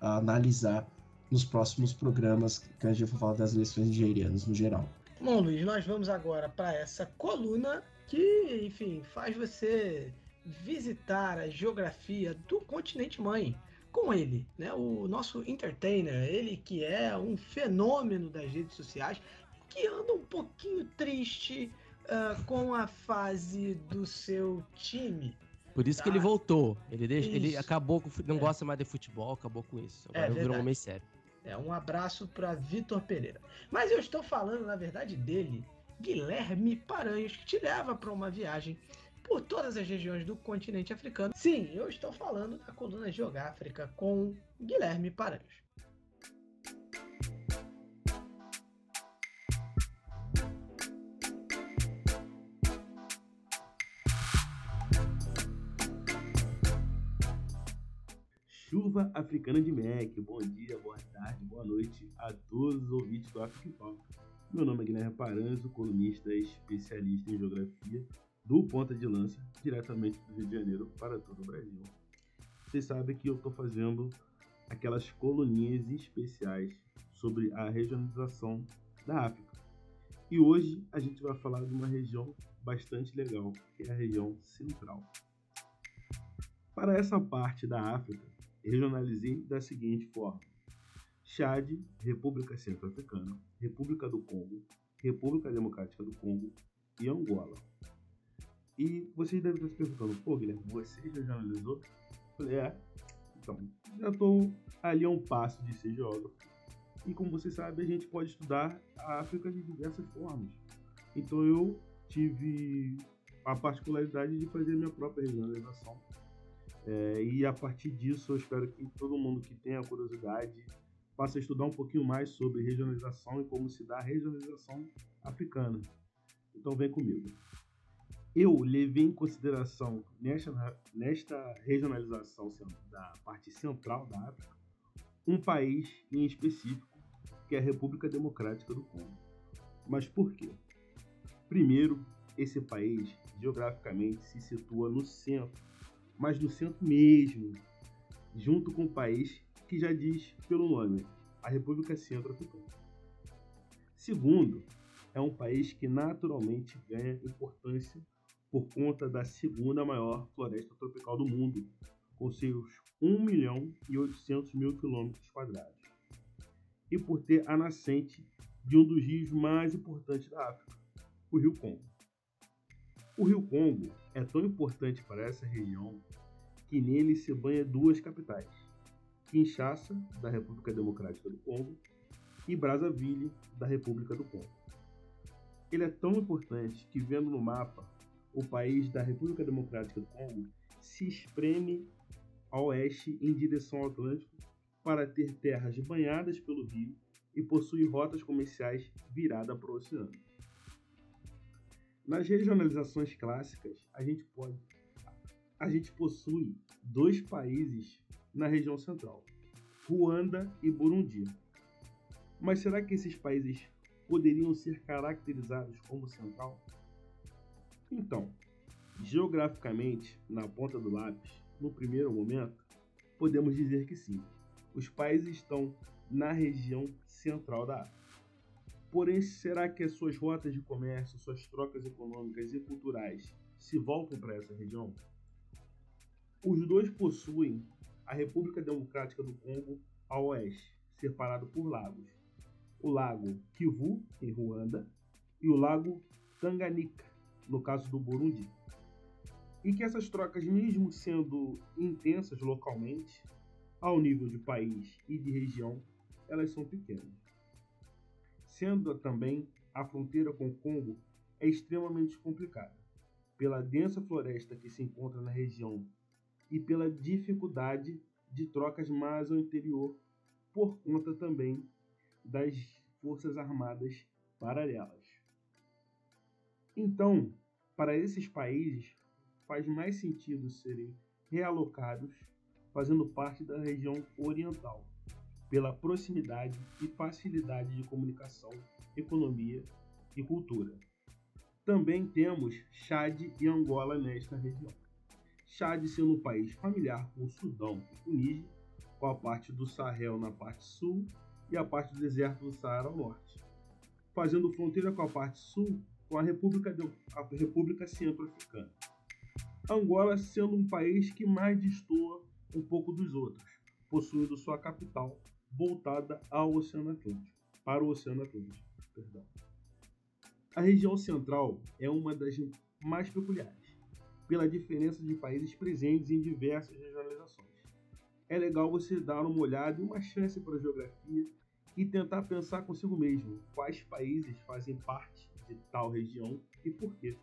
a analisar nos próximos programas que a gente vai falar das eleições nigerianas no geral. Bom, Luiz, nós vamos agora para essa coluna que, enfim, faz você visitar a geografia do continente mãe com ele, né? O nosso entertainer, ele que é um fenômeno das redes sociais, que anda um pouquinho triste uh, com a fase do seu time. Por isso tá? que ele voltou. Ele, deixa, ele acabou com. Não é. gosta mais de futebol, acabou com isso. Agora é, virou um homem sério. É, um abraço para Vitor Pereira. Mas eu estou falando, na verdade, dele, Guilherme Paranhos, que te leva para uma viagem por todas as regiões do continente africano. Sim, eu estou falando da coluna Geográfica com Guilherme Paranhos. Chuva Africana de Mac. Bom dia, boa tarde, boa noite a todos os ouvintes do Africa Meu nome é Guilherme Paranhos, colunista especialista em geografia do ponta de lança diretamente do Rio de Janeiro para todo o Brasil. Vocês sabem que eu estou fazendo aquelas coluninhas especiais sobre a regionalização da África. E hoje a gente vai falar de uma região bastante legal, que é a região central. Para essa parte da África, regionalizei da seguinte forma: Chad, República Centro-Africana, República do Congo, República Democrática do Congo e Angola. E vocês devem estar se perguntando, pô, Guilherme, você já jornalizou? Eu falei, é. Então, já estou ali a um passo de ser geógrafo. E como você sabe, a gente pode estudar a África de diversas formas. Então eu tive a particularidade de fazer minha própria regionalização. É, e a partir disso, eu espero que todo mundo que tenha curiosidade passa a estudar um pouquinho mais sobre regionalização e como se dá a regionalização africana. Então vem comigo. Eu levei em consideração nesta, nesta regionalização da parte central da África um país em específico, que é a República Democrática do Congo. Mas por quê? Primeiro, esse país geograficamente se situa no centro, mas no centro mesmo, junto com o país que já diz pelo nome, a República Centro-Africana. Segundo, é um país que naturalmente ganha importância por conta da segunda maior floresta tropical do mundo, com seus 1 milhão e 800 mil quilômetros quadrados, e por ter a nascente de um dos rios mais importantes da África, o Rio Congo. O Rio Congo é tão importante para essa região que nele se banha duas capitais, Kinshasa, da República Democrática do Congo, e Brazzaville, da República do Congo. Ele é tão importante que, vendo no mapa, o país da República Democrática do Congo se espreme a oeste em direção ao Atlântico para ter terras banhadas pelo rio e possui rotas comerciais viradas para o oceano. Nas regionalizações clássicas, a gente pode a gente possui dois países na região central, Ruanda e Burundi. Mas será que esses países poderiam ser caracterizados como central? Então, geograficamente, na ponta do lápis, no primeiro momento, podemos dizer que sim. Os países estão na região central da África. Porém, será que as suas rotas de comércio, suas trocas econômicas e culturais se voltam para essa região? Os dois possuem a República Democrática do Congo a oeste, separado por lagos. O lago Kivu, em Ruanda, e o lago Tanganyika, no caso do Burundi. E que essas trocas, mesmo sendo intensas localmente, ao nível de país e de região, elas são pequenas. Sendo também a fronteira com o Congo é extremamente complicada, pela densa floresta que se encontra na região e pela dificuldade de trocas mais ao interior, por conta também das forças armadas paralelas. Então, para esses países, faz mais sentido serem realocados fazendo parte da região oriental, pela proximidade e facilidade de comunicação, economia e cultura. Também temos Chad e Angola nesta região. Chad sendo um país familiar com o Sudão e Níger, com a parte do Sahel na parte sul e a parte do deserto do Saara ao norte, fazendo fronteira com a parte sul com a República, de, a República Centro-Africana. Angola sendo um país que mais destoa um pouco dos outros, possuindo sua capital voltada ao Oceano Atlântico, para o Oceano Atlântico. Perdão. A região central é uma das mais peculiares, pela diferença de países presentes em diversas regionalizações. É legal você dar uma olhada e uma chance para a geografia e tentar pensar consigo mesmo quais países fazem parte de tal região e por quê.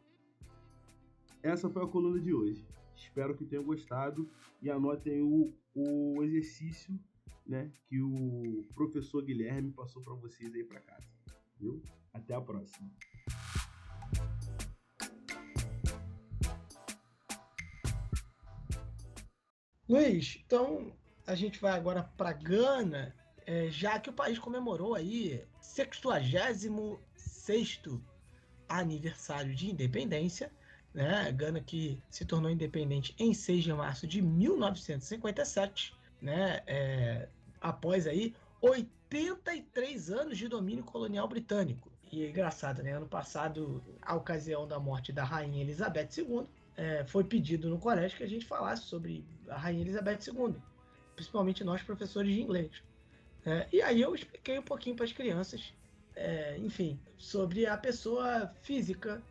Essa foi a coluna de hoje. Espero que tenham gostado e anotem o, o exercício né, que o professor Guilherme passou para vocês aí para casa. Viu? Até a próxima. Luiz, então a gente vai agora para Gana, é, já que o país comemorou aí 66 aniversário de independência né? Gana que se tornou independente em 6 de março de 1957, né? É, após aí 83 anos de domínio colonial britânico. E é engraçado, né? Ano passado, a ocasião da morte da Rainha Elizabeth II, é, foi pedido no colégio que a gente falasse sobre a Rainha Elizabeth II, principalmente nós professores de inglês. É, e aí eu expliquei um pouquinho para as crianças, é, enfim, sobre a pessoa física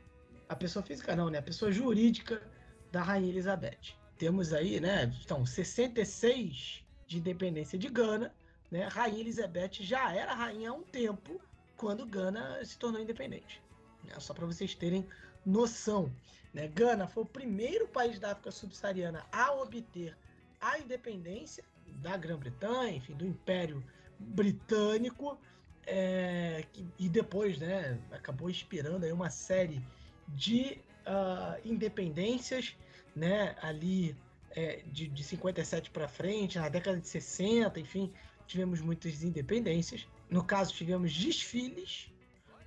a pessoa física não, né? A pessoa jurídica da Rainha Elizabeth. Temos aí, né? Então, 66 de independência de Gana, né? Rainha Elizabeth já era rainha há um tempo quando Gana se tornou independente. Né? Só para vocês terem noção. Né? Gana foi o primeiro país da África subsaariana a obter a independência da Grã-Bretanha, enfim, do Império britânico é, e depois né, acabou inspirando aí uma série de uh, independências né, ali é, de, de 57 para frente, na década de 60, enfim, tivemos muitas independências. No caso, tivemos desfiles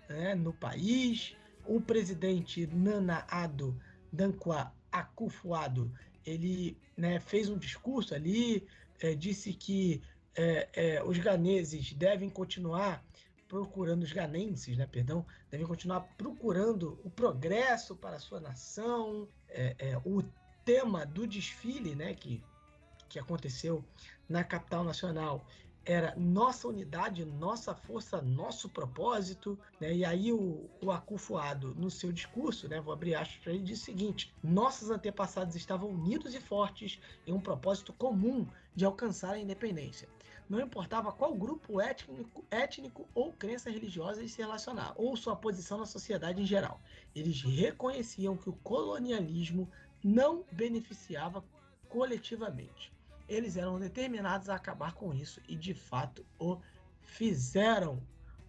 né, no país. O presidente Nana Addo Dankwa Akufo-Addo, ele né, fez um discurso ali, é, disse que é, é, os ganeses devem continuar procurando, os ganenses, né, perdão, devem continuar procurando o progresso para a sua nação. É, é, o tema do desfile né, que, que aconteceu na capital nacional era nossa unidade, nossa força, nosso propósito, né? E aí o, o no seu discurso, né, vou abrir aspas ele, diz o seguinte: nossos antepassados estavam unidos e fortes em um propósito comum de alcançar a independência. Não importava qual grupo étnico, étnico ou crença religiosa ele se relacionava, ou sua posição na sociedade em geral. Eles reconheciam que o colonialismo não beneficiava coletivamente eles eram determinados a acabar com isso e de fato o fizeram.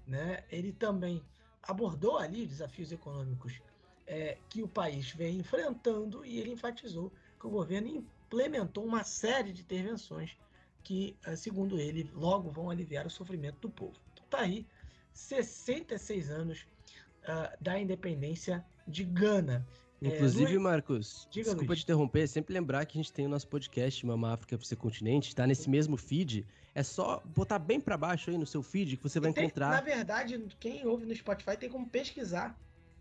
Né? Ele também abordou ali desafios econômicos é, que o país vem enfrentando e ele enfatizou que o governo implementou uma série de intervenções que, é, segundo ele, logo vão aliviar o sofrimento do povo. Então tá aí 66 anos uh, da independência de Gana. Inclusive, é, Marcos, Diga, desculpa Luiz. te interromper, sempre lembrar que a gente tem o nosso podcast Mama África para ser continente, tá nesse mesmo feed. É só botar bem para baixo aí no seu feed que você vai tem, encontrar. Na verdade, quem ouve no Spotify tem como pesquisar.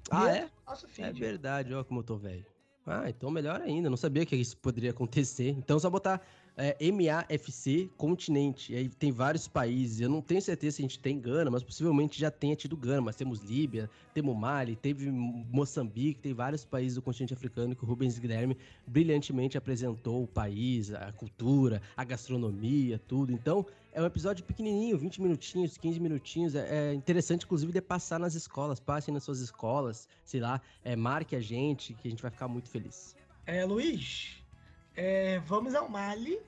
Ah, é? Nosso feed. É verdade, ó como eu tô velho. Ah, então melhor ainda. Não sabia que isso poderia acontecer. Então só botar é, MAFC continente. E aí tem vários países. Eu não tenho certeza se a gente tem Gana, mas possivelmente já tenha tido Gana. Mas temos Líbia, temos Mali, teve Moçambique, tem vários países do continente africano que o Rubens Guilherme brilhantemente apresentou o país, a cultura, a gastronomia, tudo. Então é um episódio pequenininho, 20 minutinhos, 15 minutinhos. É, é interessante, inclusive, de passar nas escolas. Passem nas suas escolas, sei lá, é, marque a gente, que a gente vai ficar muito feliz. É, Luiz, é, vamos ao Mali,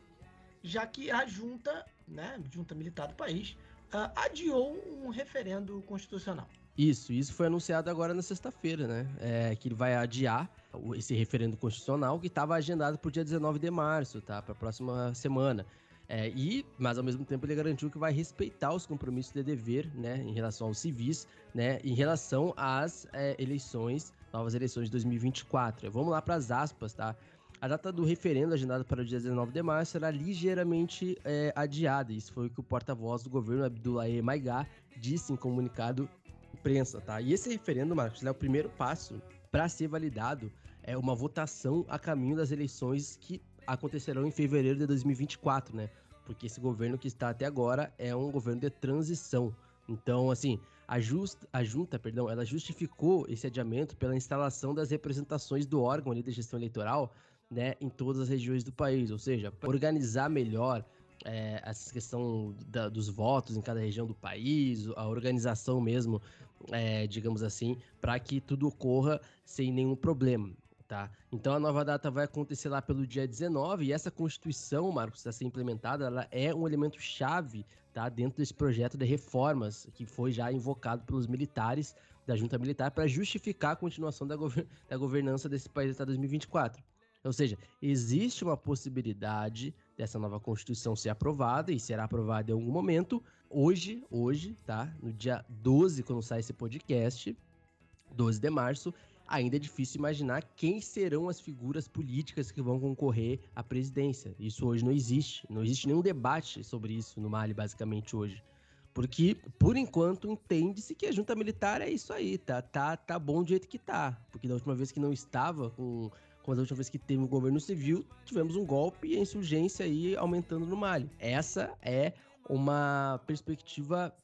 já que a junta, né, junta militar do país, uh, adiou um referendo constitucional. Isso, isso foi anunciado agora na sexta-feira, né? É, que ele vai adiar esse referendo constitucional que estava agendado para o dia 19 de março, tá? Para a próxima semana. É, e, mas ao mesmo tempo ele garantiu que vai respeitar os compromissos de dever, né, em relação aos civis, né, em relação às é, eleições, novas eleições de 2024. Vamos lá para as aspas, tá? A data do referendo, agendada para o dia 19 de março, será ligeiramente é, adiada. Isso foi o que o porta-voz do governo, Abdoulaye Maigá, disse em comunicado imprensa, tá? E esse referendo, Marcos, é o primeiro passo para ser validado é uma votação a caminho das eleições que acontecerão em fevereiro de 2024, né? Porque esse governo que está até agora é um governo de transição. Então, assim, a, just, a junta, perdão, ela justificou esse adiamento pela instalação das representações do órgão ali de gestão eleitoral né, em todas as regiões do país, ou seja, organizar melhor é, essa questão da, dos votos em cada região do país, a organização mesmo, é, digamos assim, para que tudo ocorra sem nenhum problema. Tá? Então a nova data vai acontecer lá pelo dia 19 e essa Constituição, Marcos, a ser implementada, ela é um elemento chave tá? dentro desse projeto de reformas que foi já invocado pelos militares da junta militar para justificar a continuação da, da governança desse país até 2024. Ou seja, existe uma possibilidade dessa nova Constituição ser aprovada e será aprovada em algum momento. Hoje, hoje, tá? No dia 12, quando sai esse podcast, 12 de março, ainda é difícil imaginar quem serão as figuras políticas que vão concorrer à presidência. Isso hoje não existe. Não existe nenhum debate sobre isso no Mali, basicamente, hoje. Porque, por enquanto, entende-se que a junta militar é isso aí, tá, tá, tá bom do jeito que tá. Porque da última vez que não estava com quando a última vez que teve um governo civil, tivemos um golpe e a insurgência aí aumentando no Mali. Essa é uma perspectiva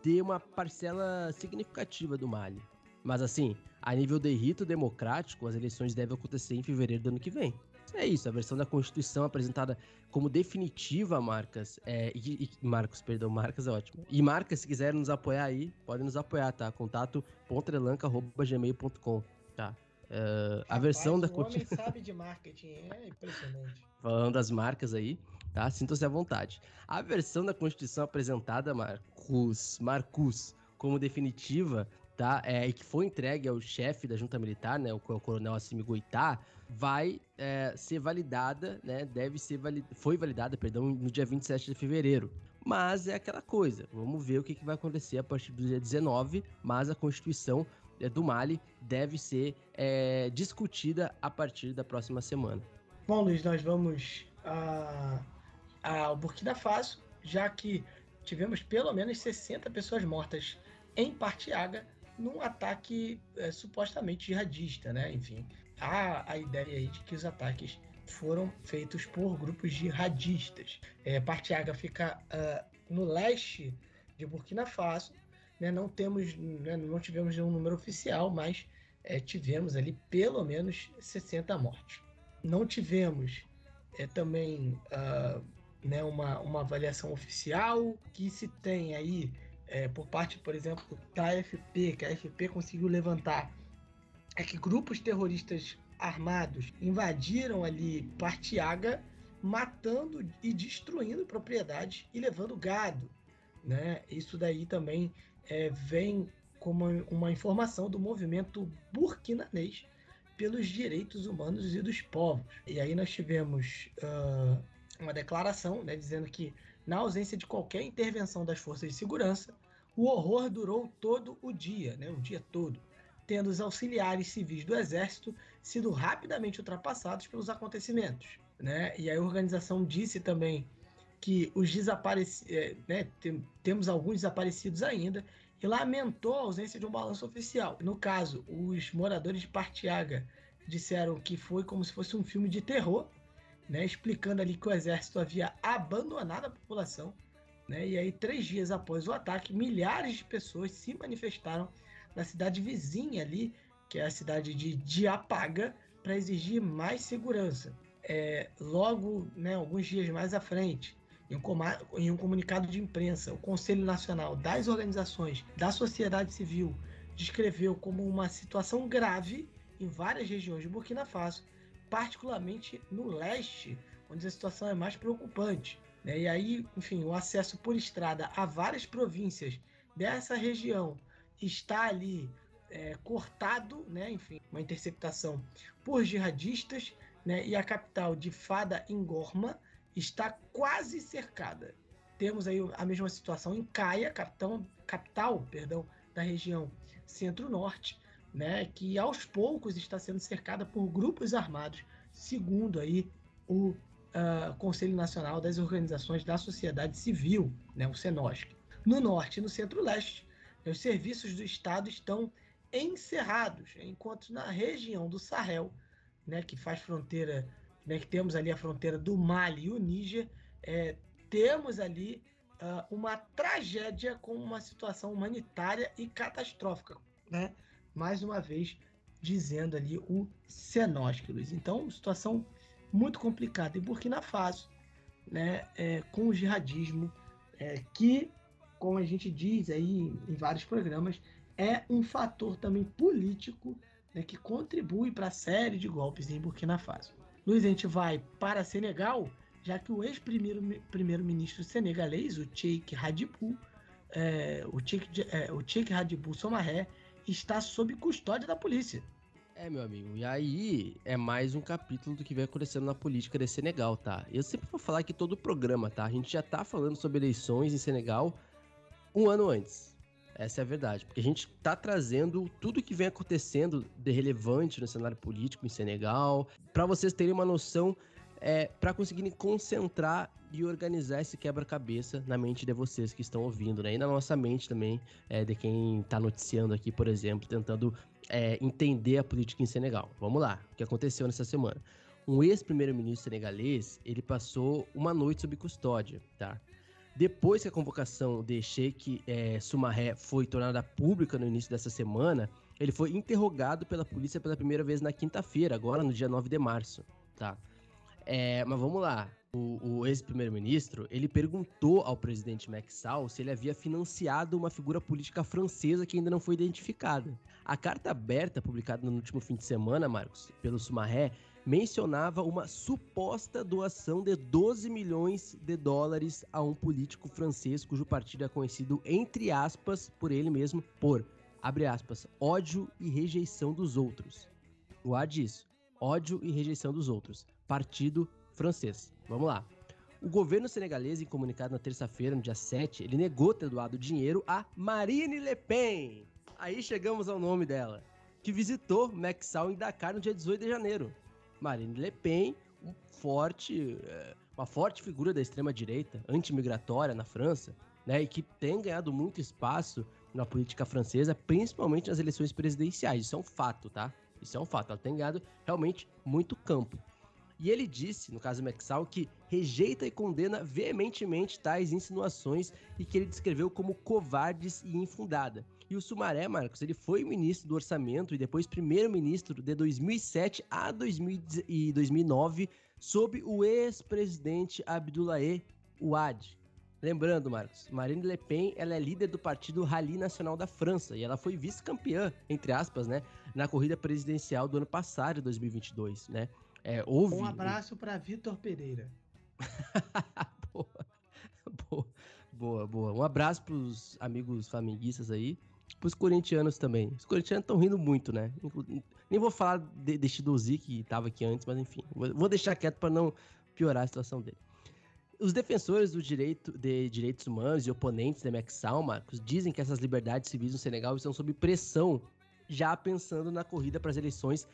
de uma parcela significativa do Mali. Mas assim, a nível de rito democrático, as eleições devem acontecer em fevereiro do ano que vem. É isso, a versão da Constituição apresentada como definitiva, Marcas, é, e, e, Marcos, perdão, Marcas é ótimo. E Marcas, se quiserem nos apoiar aí, podem nos apoiar, tá? Contato pontrelanca.gmail.com, tá? Uh, a versão da Constituição. sabe de marketing, é impressionante. Falando das marcas aí. tá? Sintam-se à vontade. A versão da Constituição apresentada, Marcos, Marcos, como definitiva, tá? É, e que foi entregue ao chefe da junta militar, né, o, o coronel Assimi Goitá, vai é, ser validada, né, deve ser valid... foi validada, perdão, no dia 27 de fevereiro. Mas é aquela coisa, vamos ver o que, que vai acontecer a partir do dia 19, mas a Constituição do Mali deve ser é, discutida a partir da próxima semana. Bom, Luiz, nós vamos ao Burkina Faso, já que tivemos pelo menos 60 pessoas mortas em Partiaga num ataque é, supostamente jihadista, né? Enfim, há a ideia aí de que os ataques foram feitos por grupos jihadistas. É, Partiaga fica uh, no leste de Burkina Faso, né? Não temos, né? não tivemos nenhum número oficial, mas é, tivemos ali pelo menos 60 mortes. Não tivemos é, também uh, né, uma, uma avaliação oficial que se tem aí é, por parte, por exemplo, da AFP, que a AFP conseguiu levantar, é que grupos terroristas armados invadiram ali Partiaga, matando e destruindo propriedades e levando gado. Né? Isso daí também é, vem como uma informação do movimento burkinanês pelos direitos humanos e dos povos. E aí nós tivemos uh, uma declaração né, dizendo que na ausência de qualquer intervenção das forças de segurança, o horror durou todo o dia, né, o dia todo, tendo os auxiliares civis do exército sido rapidamente ultrapassados pelos acontecimentos. Né? E a organização disse também que os desaparecidos, é, né, tem, temos alguns desaparecidos ainda, e lamentou a ausência de um balanço oficial. No caso, os moradores de Partiaga disseram que foi como se fosse um filme de terror, né, explicando ali que o exército havia abandonado a população. Né, e aí, três dias após o ataque, milhares de pessoas se manifestaram na cidade vizinha ali, que é a cidade de Diapaga, para exigir mais segurança. É, logo, né, alguns dias mais à frente, em um, em um comunicado de imprensa, o Conselho Nacional das Organizações da Sociedade Civil descreveu como uma situação grave em várias regiões de Burkina Faso, particularmente no leste, onde a situação é mais preocupante. Né? E aí, enfim, o acesso por estrada a várias províncias dessa região está ali é, cortado, né? enfim, uma interceptação por jihadistas, né? e a capital de Fada Ingorma está quase cercada. Temos aí a mesma situação em Caia, capital perdão, da região centro-norte, né, que aos poucos está sendo cercada por grupos armados, segundo aí o uh, Conselho Nacional das Organizações da Sociedade Civil, né, o CENOSC. No norte e no centro-leste, os serviços do Estado estão encerrados, enquanto na região do Sahel, né, que faz fronteira, né, que temos ali a fronteira do Mali e o Níger, é, temos ali uh, uma tragédia com uma situação humanitária e catastrófica, né? mais uma vez dizendo ali o Senósquilos. Então, situação muito complicada. E Burkina Faso, né, é, com o jihadismo, é, que, como a gente diz aí em vários programas, é um fator também político né, que contribui para a série de golpes em Burkina Faso. Luiz, a gente vai para Senegal, já que o ex-primeiro-ministro senegalês, o Sheikh Hadibou, é, o Sheikh, é, o Sheikh Hadibou Somaré, está sob custódia da polícia. É, meu amigo, e aí é mais um capítulo do que vem acontecendo na política de Senegal, tá? Eu sempre vou falar aqui todo o programa, tá? A gente já tá falando sobre eleições em Senegal um ano antes. Essa é a verdade, porque a gente tá trazendo tudo que vem acontecendo de relevante no cenário político em Senegal, para vocês terem uma noção é, para conseguirem concentrar e organizar esse quebra-cabeça na mente de vocês que estão ouvindo, né? E na nossa mente também, é, de quem está noticiando aqui, por exemplo, tentando é, entender a política em Senegal. Vamos lá, o que aconteceu nessa semana? Um ex-primeiro-ministro senegalês, ele passou uma noite sob custódia, tá? Depois que a convocação de Sheikh é, Sumaré foi tornada pública no início dessa semana, ele foi interrogado pela polícia pela primeira vez na quinta-feira, agora no dia 9 de março, tá? É, mas vamos lá. O, o ex-primeiro-ministro, ele perguntou ao presidente Sall se ele havia financiado uma figura política francesa que ainda não foi identificada. A carta aberta, publicada no último fim de semana, Marcos, pelo Sumaré, mencionava uma suposta doação de 12 milhões de dólares a um político francês cujo partido é conhecido, entre aspas, por ele mesmo, por, abre aspas, ódio e rejeição dos outros. Guarde disso, ódio e rejeição dos outros. Partido francês. Vamos lá. O governo senegalês, em comunicado na terça-feira, no dia 7, ele negou ter doado dinheiro a Marine Le Pen. Aí chegamos ao nome dela, que visitou Maxal em Dakar no dia 18 de janeiro. Marine Le Pen, um forte, eh, uma forte figura da extrema-direita, anti-migratória na França, né, e que tem ganhado muito espaço na política francesa, principalmente nas eleições presidenciais. Isso é um fato, tá? Isso é um fato. Ela tem ganhado realmente muito campo. E ele disse, no caso Maxal, que rejeita e condena veementemente tais insinuações e que ele descreveu como covardes e infundada. E o Sumaré, Marcos, ele foi ministro do Orçamento e depois primeiro-ministro de 2007 a 2009 sob o ex-presidente Abdoulaye Ouad. Lembrando, Marcos, Marine Le Pen ela é líder do partido Rally Nacional da França e ela foi vice-campeã, entre aspas, né, na corrida presidencial do ano passado, 2022, né? É, houve... Um abraço para Vitor Pereira. boa, boa, boa, boa. Um abraço para os amigos flamenguistas aí pros corintianos também. Os corintianos estão rindo muito, né? Nem vou falar de, de Chidozi, que estava aqui antes, mas enfim. Vou deixar quieto para não piorar a situação dele. Os defensores do direito de direitos humanos e oponentes da Maxal, Marcos, dizem que essas liberdades civis no Senegal estão sob pressão, já pensando na corrida para as eleições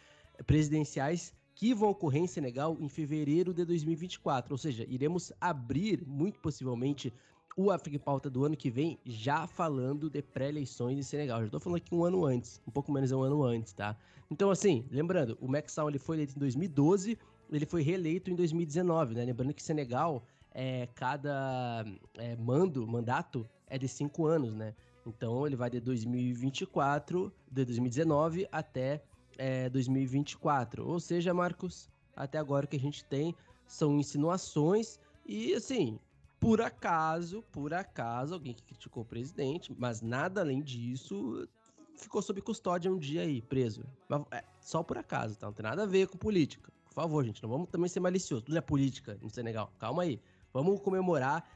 presidenciais que vão ocorrer em Senegal em fevereiro de 2024. Ou seja, iremos abrir, muito possivelmente, o África em Pauta do ano que vem, já falando de pré-eleições em Senegal. Já estou falando aqui um ano antes, um pouco menos de um ano antes, tá? Então, assim, lembrando, o Macky ele foi eleito em 2012, ele foi reeleito em 2019, né? Lembrando que Senegal, é, cada é, mando, mandato é de cinco anos, né? Então, ele vai de 2024, de 2019 até é, 2024. Ou seja, Marcos, até agora o que a gente tem são insinuações e, assim, por acaso, por acaso, alguém que criticou o presidente, mas nada além disso, ficou sob custódia um dia aí, preso. É, só por acaso, tá? Não tem nada a ver com política. Por favor, gente, não vamos também ser maliciosos. Tudo é política no Senegal. Calma aí. Vamos comemorar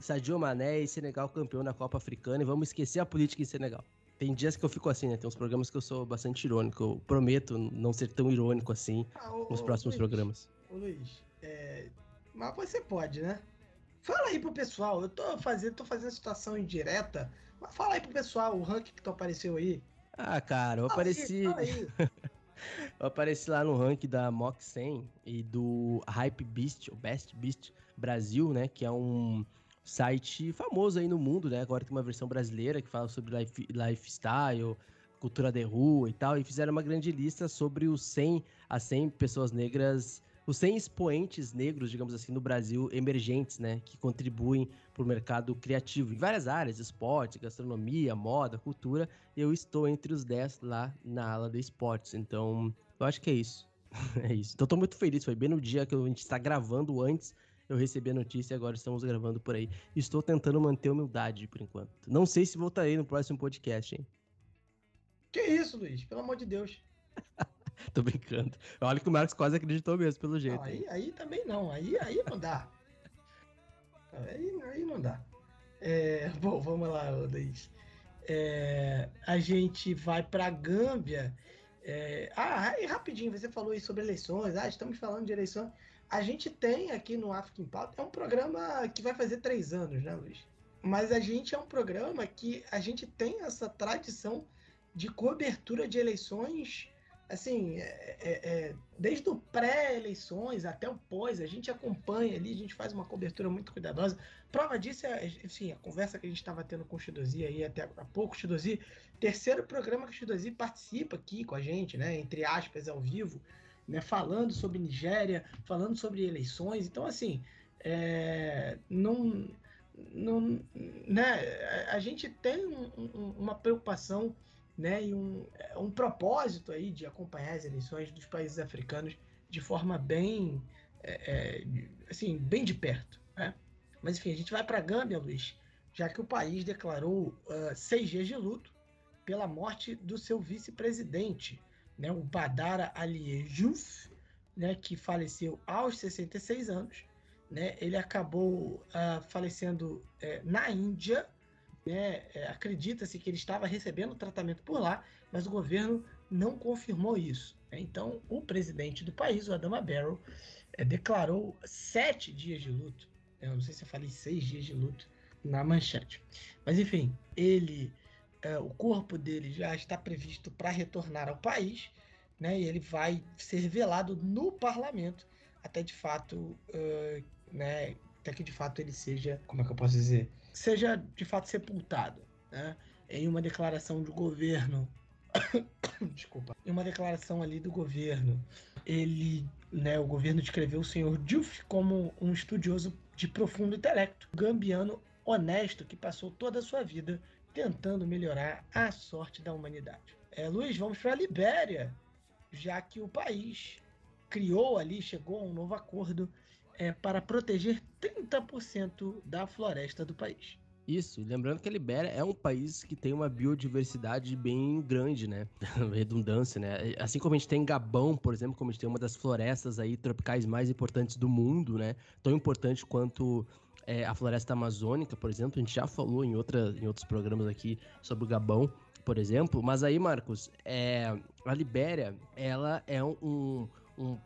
Sadio Mané e Senegal campeão na Copa Africana e vamos esquecer a política em Senegal. Tem dias que eu fico assim, né? Tem uns programas que eu sou bastante irônico. Eu prometo não ser tão irônico assim ah, ô, nos próximos Luiz, programas. Ô Luiz, é... mas você pode, né? Fala aí pro pessoal, eu tô fazendo, tô fazendo situação indireta, mas fala aí pro pessoal o ranking que tu apareceu aí. Ah, cara, eu fala apareci. Aí, eu apareci lá no ranking da Mock 100 e do Hype Beast, o Best Beast Brasil, né? Que é um site famoso aí no mundo, né? Agora tem uma versão brasileira que fala sobre life, lifestyle, cultura de rua e tal. E fizeram uma grande lista sobre os 100 a 100 pessoas negras os 100 expoentes negros, digamos assim, no Brasil emergentes, né, que contribuem para o mercado criativo em várias áreas, esporte, gastronomia, moda, cultura. Eu estou entre os 10 lá na ala de esportes. Então, eu acho que é isso. é isso. Então, estou muito feliz. Foi bem no dia que a gente está gravando antes. Eu recebi a notícia e agora estamos gravando por aí. Estou tentando manter humildade por enquanto. Não sei se voltarei no próximo podcast, hein? Que isso, Luiz? Pelo amor de Deus. Tô brincando. Olha que o Marcos quase acreditou mesmo, pelo jeito. Não, aí, aí também não. Aí, aí não dá. Aí, aí não dá. É, bom, vamos lá, Luiz. É, a gente vai para Gâmbia. É, ah, e rapidinho, você falou aí sobre eleições. Ah, estamos falando de eleições. A gente tem aqui no África em Pauta, é um programa que vai fazer três anos, né, Luiz? Mas a gente é um programa que a gente tem essa tradição de cobertura de eleições assim, é, é, é, desde o pré-eleições até o pós, a gente acompanha ali, a gente faz uma cobertura muito cuidadosa. Prova disso é, enfim, a conversa que a gente estava tendo com o Chidozi aí até há pouco, Chidozi, terceiro programa que o Chidozi participa aqui com a gente, né, entre aspas, ao vivo, né, falando sobre Nigéria, falando sobre eleições. Então, assim, é, não, não, né, a gente tem um, um, uma preocupação né, e um, é, um propósito aí de acompanhar as eleições dos países africanos de forma bem, é, é, assim, bem de perto. Né? Mas enfim, a gente vai para Gâmbia, Luiz, já que o país declarou uh, seis dias de luto pela morte do seu vice-presidente, né, o Badara Ali Juf, né, que faleceu aos 66 anos. Né, ele acabou uh, falecendo uh, na Índia. Né, Acredita-se que ele estava recebendo tratamento por lá, mas o governo não confirmou isso. Né? Então, o presidente do país, o Adama Barrow, eh, declarou sete dias de luto. Eu não sei se eu falei seis dias de luto na manchete. Mas, enfim, ele, o corpo dele já está previsto para retornar ao país né? E ele vai ser velado no parlamento até de fato, né? Até que de fato ele seja, como é que eu posso dizer, seja de fato sepultado, né? Em uma declaração do governo, desculpa, em uma declaração ali do governo, ele, né? O governo descreveu o senhor Diouf como um estudioso de profundo intelecto, gambiano honesto que passou toda a sua vida tentando melhorar a sorte da humanidade. É, Luiz, vamos para a Libéria, já que o país criou ali, chegou a um novo acordo é, para proteger 30% da floresta do país. Isso, lembrando que a Libéria é um país que tem uma biodiversidade bem grande, né? Redundância, né? Assim como a gente tem Gabão, por exemplo, como a gente tem uma das florestas aí tropicais mais importantes do mundo, né? Tão importante quanto é, a floresta amazônica, por exemplo. A gente já falou em, outra, em outros programas aqui sobre o Gabão por exemplo. Mas aí, Marcos, é, a Libéria, ela é um, um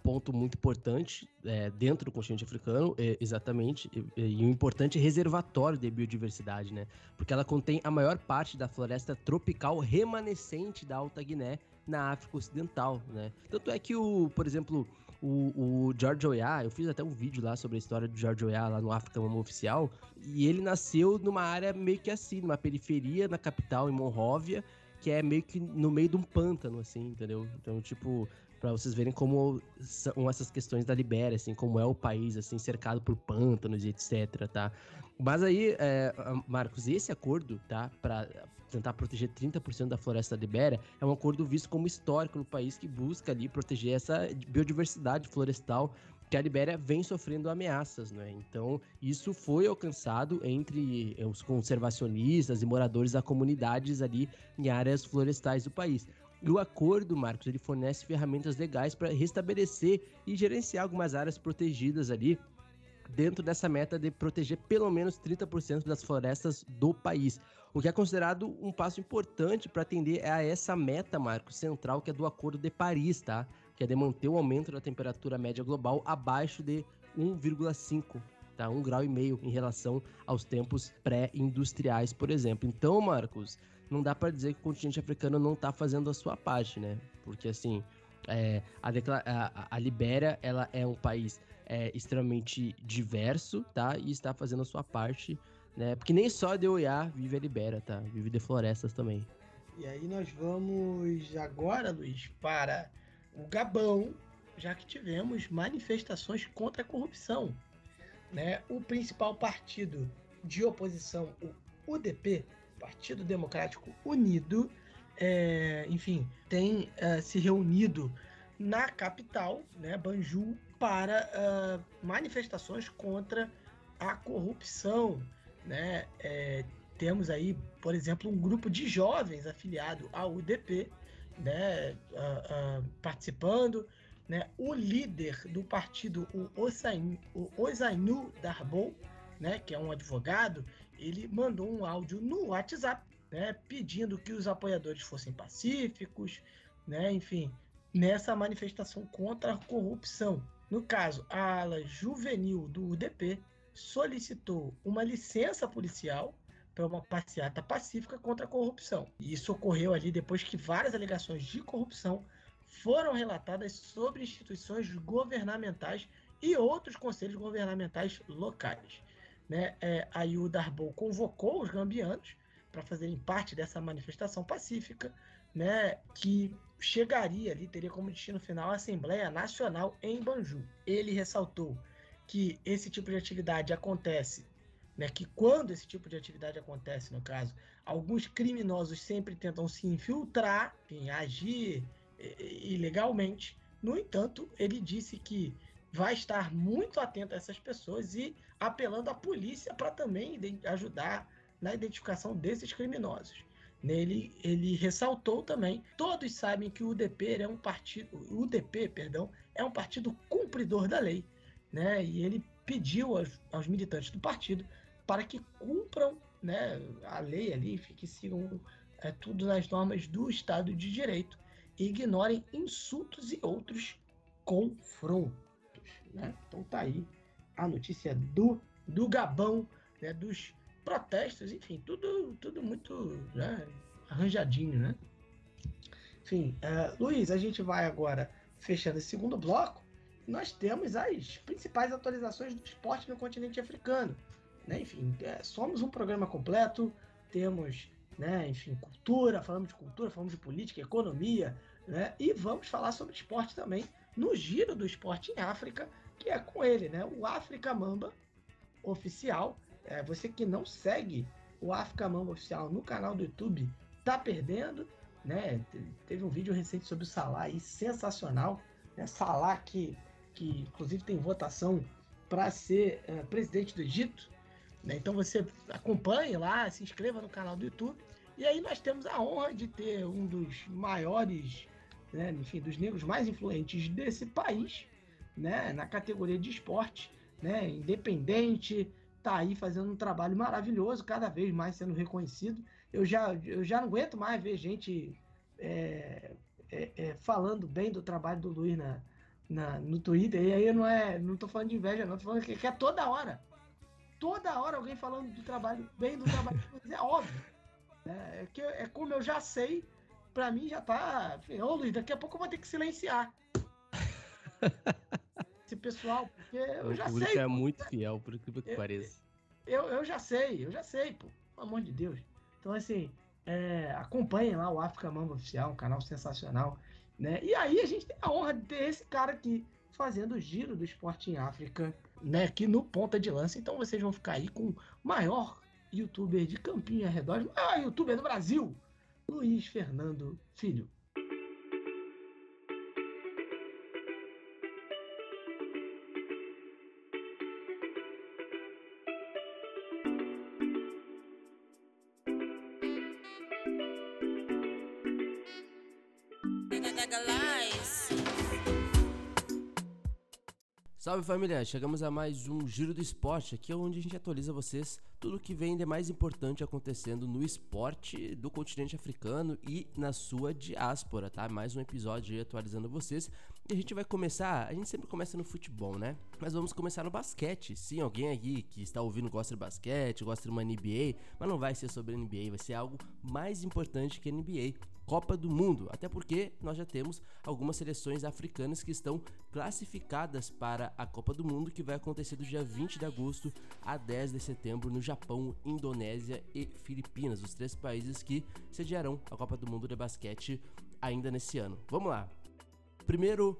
ponto muito importante é, dentro do continente africano, é, exatamente, e, e, um importante reservatório de biodiversidade, né? Porque ela contém a maior parte da floresta tropical remanescente da Alta Guiné na África Ocidental, né? Tanto é que o, por exemplo, o, o George Oya, eu fiz até um vídeo lá sobre a história do George Oya lá no África Mama Oficial, e ele nasceu numa área meio que assim, numa periferia na capital, em Monróvia, que é meio que no meio de um pântano, assim, entendeu? Então, tipo, para vocês verem como são essas questões da Libéria, assim, como é o país, assim, cercado por pântanos e etc, tá? Mas aí, é, Marcos, esse acordo, tá, para tentar proteger 30% da floresta da Libéria, é um acordo visto como histórico no país que busca ali proteger essa biodiversidade florestal que a Libéria vem sofrendo ameaças, né? Então, isso foi alcançado entre os conservacionistas e moradores da comunidades ali em áreas florestais do país. E o acordo, Marcos, ele fornece ferramentas legais para restabelecer e gerenciar algumas áreas protegidas ali dentro dessa meta de proteger pelo menos 30% das florestas do país. O que é considerado um passo importante para atender a essa meta, Marcos, central, que é do Acordo de Paris, tá? Que é de manter o aumento da temperatura média global abaixo de 1,5 tá? Um grau e meio em relação aos tempos pré-industriais, por exemplo. Então, Marcos, não dá para dizer que o continente africano não está fazendo a sua parte, né? Porque assim, é, a, a, a, Libéria ela é um país é, extremamente diverso, tá? E está fazendo a sua parte, né? Porque nem só de Oiá vive a Libéria, tá? Vive de florestas também. E aí nós vamos agora, Luiz, para o Gabão, já que tivemos manifestações contra a corrupção. Né? O principal partido de oposição, o UDP, Partido Democrático Unido, é, enfim, tem uh, se reunido na capital, né, Banjul, para uh, manifestações contra a corrupção. Né? É, temos aí, por exemplo, um grupo de jovens afiliado ao UDP né, uh, participando. Né? O líder do partido, o Osainu, Darbou, né, que é um advogado, ele mandou um áudio no WhatsApp, né, pedindo que os apoiadores fossem pacíficos, né, enfim, nessa manifestação contra a corrupção. No caso, a ala juvenil do UDP solicitou uma licença policial para uma passeata pacífica contra a corrupção. E isso ocorreu ali depois que várias alegações de corrupção foram relatadas sobre instituições governamentais e outros conselhos governamentais locais. Né? É, Darbou convocou os gambianos para fazerem parte dessa manifestação pacífica, né, que chegaria ali, teria como destino final a Assembleia Nacional em Banjul. Ele ressaltou que esse tipo de atividade acontece, né, que quando esse tipo de atividade acontece, no caso, alguns criminosos sempre tentam se infiltrar, enfim, agir ilegalmente. No entanto, ele disse que vai estar muito atento a essas pessoas e apelando à polícia para também ajudar na identificação desses criminosos. Ele, ele ressaltou também, todos sabem que o UDP é um partido, o UDP, perdão, é um partido cumpridor da lei, né? E ele pediu aos, aos militantes do partido para que cumpram, né, a lei ali, que sigam é, tudo nas normas do Estado de Direito e ignorem insultos e outros confrontos, né? Então tá aí a notícia do do Gabão, né, dos protestos, enfim, tudo, tudo muito né, arranjadinho, né? Enfim, uh, Luiz, a gente vai agora fechando esse segundo bloco. Nós temos as principais atualizações do esporte no continente africano. Né? Enfim, é, somos um programa completo, temos, né, enfim, cultura, falamos de cultura, falamos de política, economia, né? E vamos falar sobre esporte também no giro do esporte em África, que é com ele, né? O África Mamba oficial, é, você que não segue o África Mamba Oficial no canal do YouTube, tá perdendo, né? Teve um vídeo recente sobre o Salah aí, sensacional. Né? Salah que, que inclusive tem votação para ser é, presidente do Egito. Né? Então você acompanhe lá, se inscreva no canal do YouTube. E aí nós temos a honra de ter um dos maiores, né, enfim, dos negros mais influentes desse país, né, na categoria de esporte, né, independente, tá aí fazendo um trabalho maravilhoso, cada vez mais sendo reconhecido. Eu já, eu já não aguento mais ver gente é, é, é, falando bem do trabalho do Luiz na, na, no Twitter. E aí não é, não tô falando de inveja, não, tô falando que, que é toda hora. Toda hora alguém falando do trabalho, bem do trabalho do Luiz, é óbvio. Né? É, que, é como eu já sei, pra mim já tá. Ô Luiz, daqui a pouco eu vou ter que silenciar. pessoal, porque eu o já público sei. é pô. muito fiel, por incrível que Eu- pareça. Eu, eu já sei, eu já sei, pô. Pelo amor de Deus. Então, assim, é, acompanhem lá o África Mamba Oficial, um canal sensacional. Né? E aí a gente tem a honra de ter esse cara aqui fazendo o giro do esporte em África, né? Aqui no ponta de lança. Então vocês vão ficar aí com o maior youtuber de Campinho arredores, o maior youtuber do Brasil, Luiz Fernando Filho. Salve família, chegamos a mais um Giro do Esporte, aqui é onde a gente atualiza vocês tudo o que vem de mais importante acontecendo no esporte do continente africano e na sua diáspora, tá? Mais um episódio aí atualizando vocês. E a gente vai começar, a gente sempre começa no futebol, né? Mas vamos começar no basquete. Sim, alguém aqui que está ouvindo gosta de basquete, gosta de uma NBA, mas não vai ser sobre NBA, vai ser algo mais importante que NBA. Copa do Mundo, até porque nós já temos algumas seleções africanas que estão classificadas para a Copa do Mundo, que vai acontecer do dia 20 de agosto a 10 de setembro no Japão, Indonésia e Filipinas, os três países que sediarão a Copa do Mundo de basquete ainda nesse ano. Vamos lá. Primeiro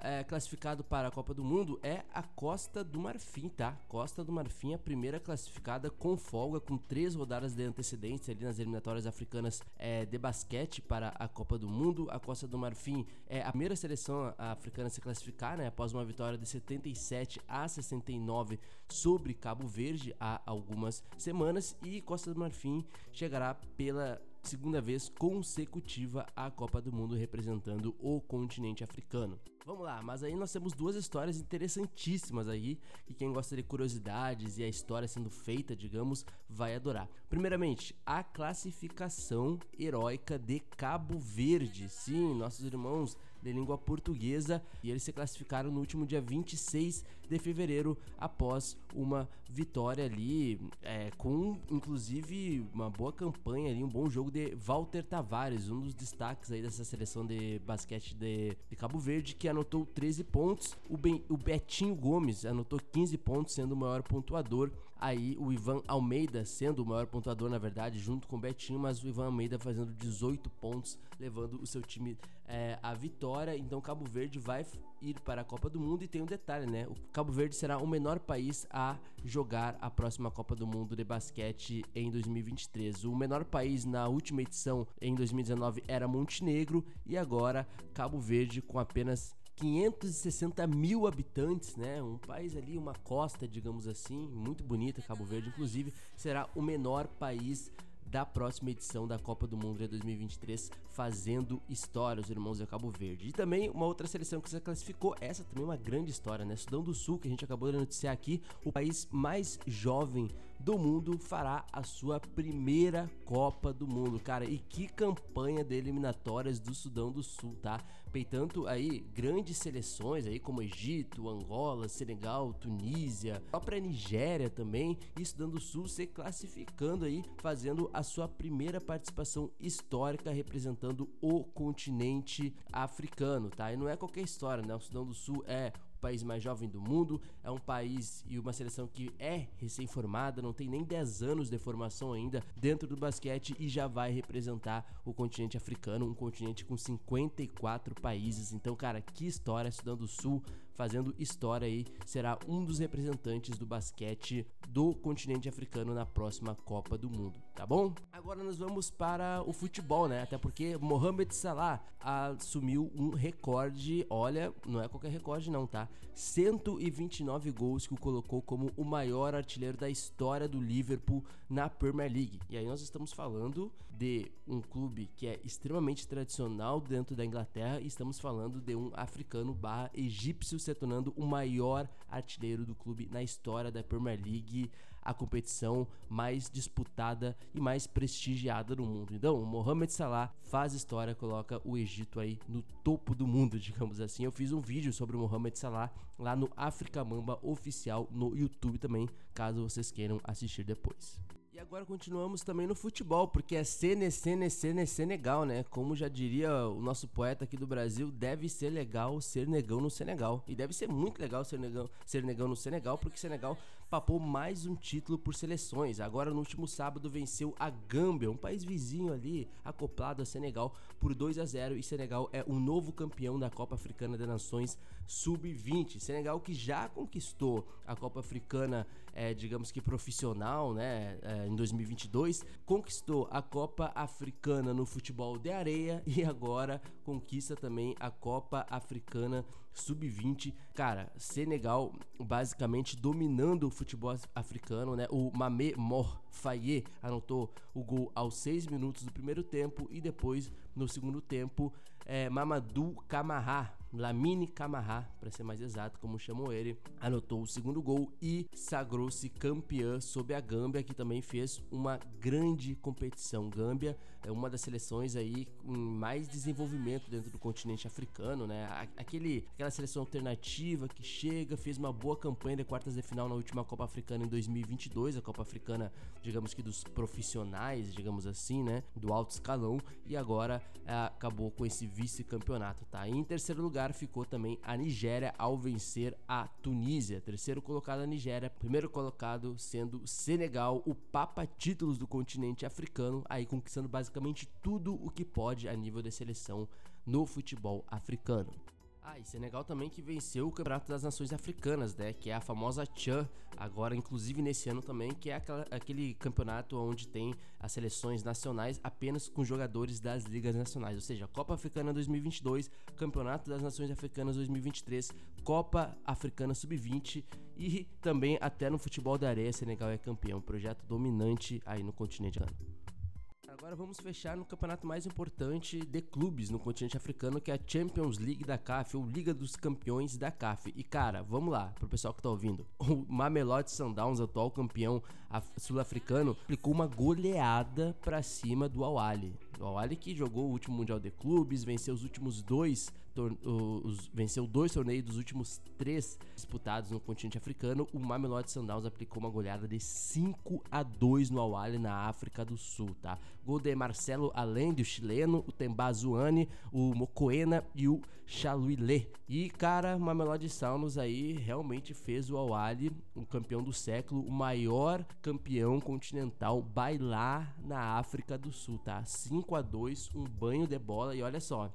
é, classificado para a Copa do Mundo é a Costa do Marfim, tá? Costa do Marfim, a primeira classificada com folga, com três rodadas de antecedência ali nas eliminatórias africanas é, de basquete para a Copa do Mundo. A Costa do Marfim é a primeira seleção africana a se classificar, né? Após uma vitória de 77 a 69 sobre Cabo Verde há algumas semanas. E Costa do Marfim chegará pela segunda vez consecutiva à Copa do Mundo representando o continente africano. Vamos lá, mas aí nós temos duas histórias interessantíssimas aí, e quem gosta de curiosidades e a história sendo feita, digamos, vai adorar. Primeiramente, a classificação heróica de Cabo Verde. Sim, nossos irmãos de língua portuguesa e eles se classificaram no último dia 26 de fevereiro após uma vitória ali é, com inclusive uma boa campanha ali, um bom jogo de Walter Tavares, um dos destaques aí dessa seleção de basquete de, de Cabo Verde que anotou 13 pontos, o, ben, o Betinho Gomes anotou 15 pontos sendo o maior pontuador. Aí o Ivan Almeida sendo o maior pontuador na verdade junto com o Betinho, mas o Ivan Almeida fazendo 18 pontos levando o seu time é, à vitória. Então Cabo Verde vai ir para a Copa do Mundo e tem um detalhe, né? O Cabo Verde será o menor país a jogar a próxima Copa do Mundo de basquete em 2023. O menor país na última edição em 2019 era Montenegro e agora Cabo Verde com apenas 560 mil habitantes, né? Um país ali, uma costa, digamos assim, muito bonita, Cabo Verde, inclusive, será o menor país da próxima edição da Copa do Mundo de 2023, fazendo história, os irmãos de Cabo Verde. E também uma outra seleção que se classificou, essa também é uma grande história, né? Sudão do Sul, que a gente acabou de noticiar aqui, o país mais jovem do mundo fará a sua primeira Copa do Mundo, cara. E que campanha de eliminatórias do Sudão do Sul, tá? Peitando aí grandes seleções aí como Egito, Angola, Senegal, Tunísia, a própria Nigéria também, e Sudão do Sul se classificando aí, fazendo a sua primeira participação histórica representando o continente africano, tá? E não é qualquer história, né? O Sudão do Sul é país mais jovem do mundo, é um país e uma seleção que é recém-formada, não tem nem 10 anos de formação ainda dentro do basquete e já vai representar o continente africano, um continente com 54 países. Então, cara, que história, Sudão do Sul fazendo história aí, será um dos representantes do basquete do continente africano na próxima Copa do Mundo, tá bom? Agora nós vamos para o futebol, né? Até porque Mohamed Salah assumiu um recorde, olha, não é qualquer recorde não, tá? 129 gols que o colocou como o maior artilheiro da história do Liverpool na Premier League. E aí nós estamos falando de um clube que é extremamente tradicional dentro da Inglaterra e estamos falando de um africano barra egípcio se tornando o maior artilheiro do clube na história da Premier League, a competição mais disputada e mais prestigiada do mundo. Então, o Mohamed Salah faz história, coloca o Egito aí no topo do mundo, digamos assim. Eu fiz um vídeo sobre o Mohamed Salah lá no Africa Mamba oficial no YouTube também, caso vocês queiram assistir depois. E agora continuamos também no futebol, porque é Sene, Sene, Sene, Senegal, né? Como já diria o nosso poeta aqui do Brasil, deve ser legal ser negão no Senegal. E deve ser muito legal ser negão, ser negão no Senegal, porque Senegal papou mais um título por seleções. Agora, no último sábado, venceu a Gâmbia, um país vizinho ali, acoplado a Senegal, por 2 a 0 E Senegal é o novo campeão da Copa Africana das Nações Sub-20. Senegal que já conquistou a Copa Africana, é, digamos que profissional, né? É, em 2022, conquistou a Copa Africana no futebol de areia e agora conquista também a Copa Africana Sub-20. Cara, Senegal basicamente dominando o futebol africano, né? O Mame Mor Faye anotou o gol aos 6 minutos do primeiro tempo e depois no segundo tempo é, Mamadou Camara Lamine Camara, para ser mais exato, como chamam ele, anotou o segundo gol e sagrou-se campeã sob a Gâmbia, que também fez uma grande competição. Gâmbia é uma das seleções aí com mais desenvolvimento dentro do continente africano, né? Aquele, aquela seleção alternativa que chega, fez uma boa campanha de quartas de final na última Copa Africana em 2022, a Copa Africana, digamos que dos profissionais, digamos assim, né? Do alto escalão, e agora é, acabou com esse vice-campeonato, tá? E em terceiro lugar, ficou também a Nigéria ao vencer a Tunísia. Terceiro colocado a Nigéria, primeiro colocado sendo Senegal, o papa títulos do continente africano, aí conquistando basicamente tudo o que pode a nível de seleção no futebol africano. Ah, e Senegal também que venceu o Campeonato das Nações Africanas, né? Que é a famosa Chan, agora inclusive nesse ano também, que é aquela, aquele campeonato onde tem as seleções nacionais apenas com jogadores das ligas nacionais, ou seja, Copa Africana 2022, Campeonato das Nações Africanas 2023, Copa Africana Sub-20 e também até no futebol da areia Senegal é campeão, projeto dominante aí no continente africano. Agora vamos fechar no campeonato mais importante de clubes no continente africano, que é a Champions League da CAF, ou Liga dos Campeões da CAF. E cara, vamos lá, pro pessoal que tá ouvindo. O Mamelodi Sundowns, atual campeão sul-africano, aplicou uma goleada para cima do Al-Ahly. O Al-Ahly que jogou o último Mundial de Clubes, venceu os últimos dois os, venceu dois torneios dos últimos três disputados no continente africano, o Mamelodi Sundowns aplicou uma goleada de 5 a 2 no Awali na África do Sul, tá? Gol de Marcelo Allende, o chileno, o Tembazuani, o Mocoena e o Chaluilê. E, cara, o Mamelodi Sundowns aí realmente fez o Awali, o campeão do século, o maior campeão continental, bailar na África do Sul, tá? 5 a 2 um banho de bola e olha só,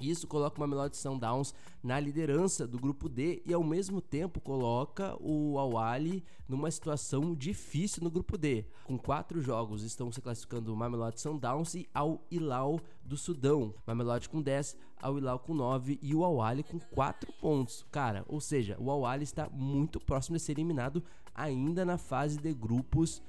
isso coloca o Mamelodi Sundowns na liderança do grupo D e ao mesmo tempo coloca o Awali numa situação difícil no grupo D. Com quatro jogos estão se classificando o Mamelodi Sundowns e Al Hilal do Sudão. Mamelodi com 10, Al Hilal com 9 e o Awali com 4 pontos. Cara, ou seja, o Awali está muito próximo de ser eliminado ainda na fase de grupos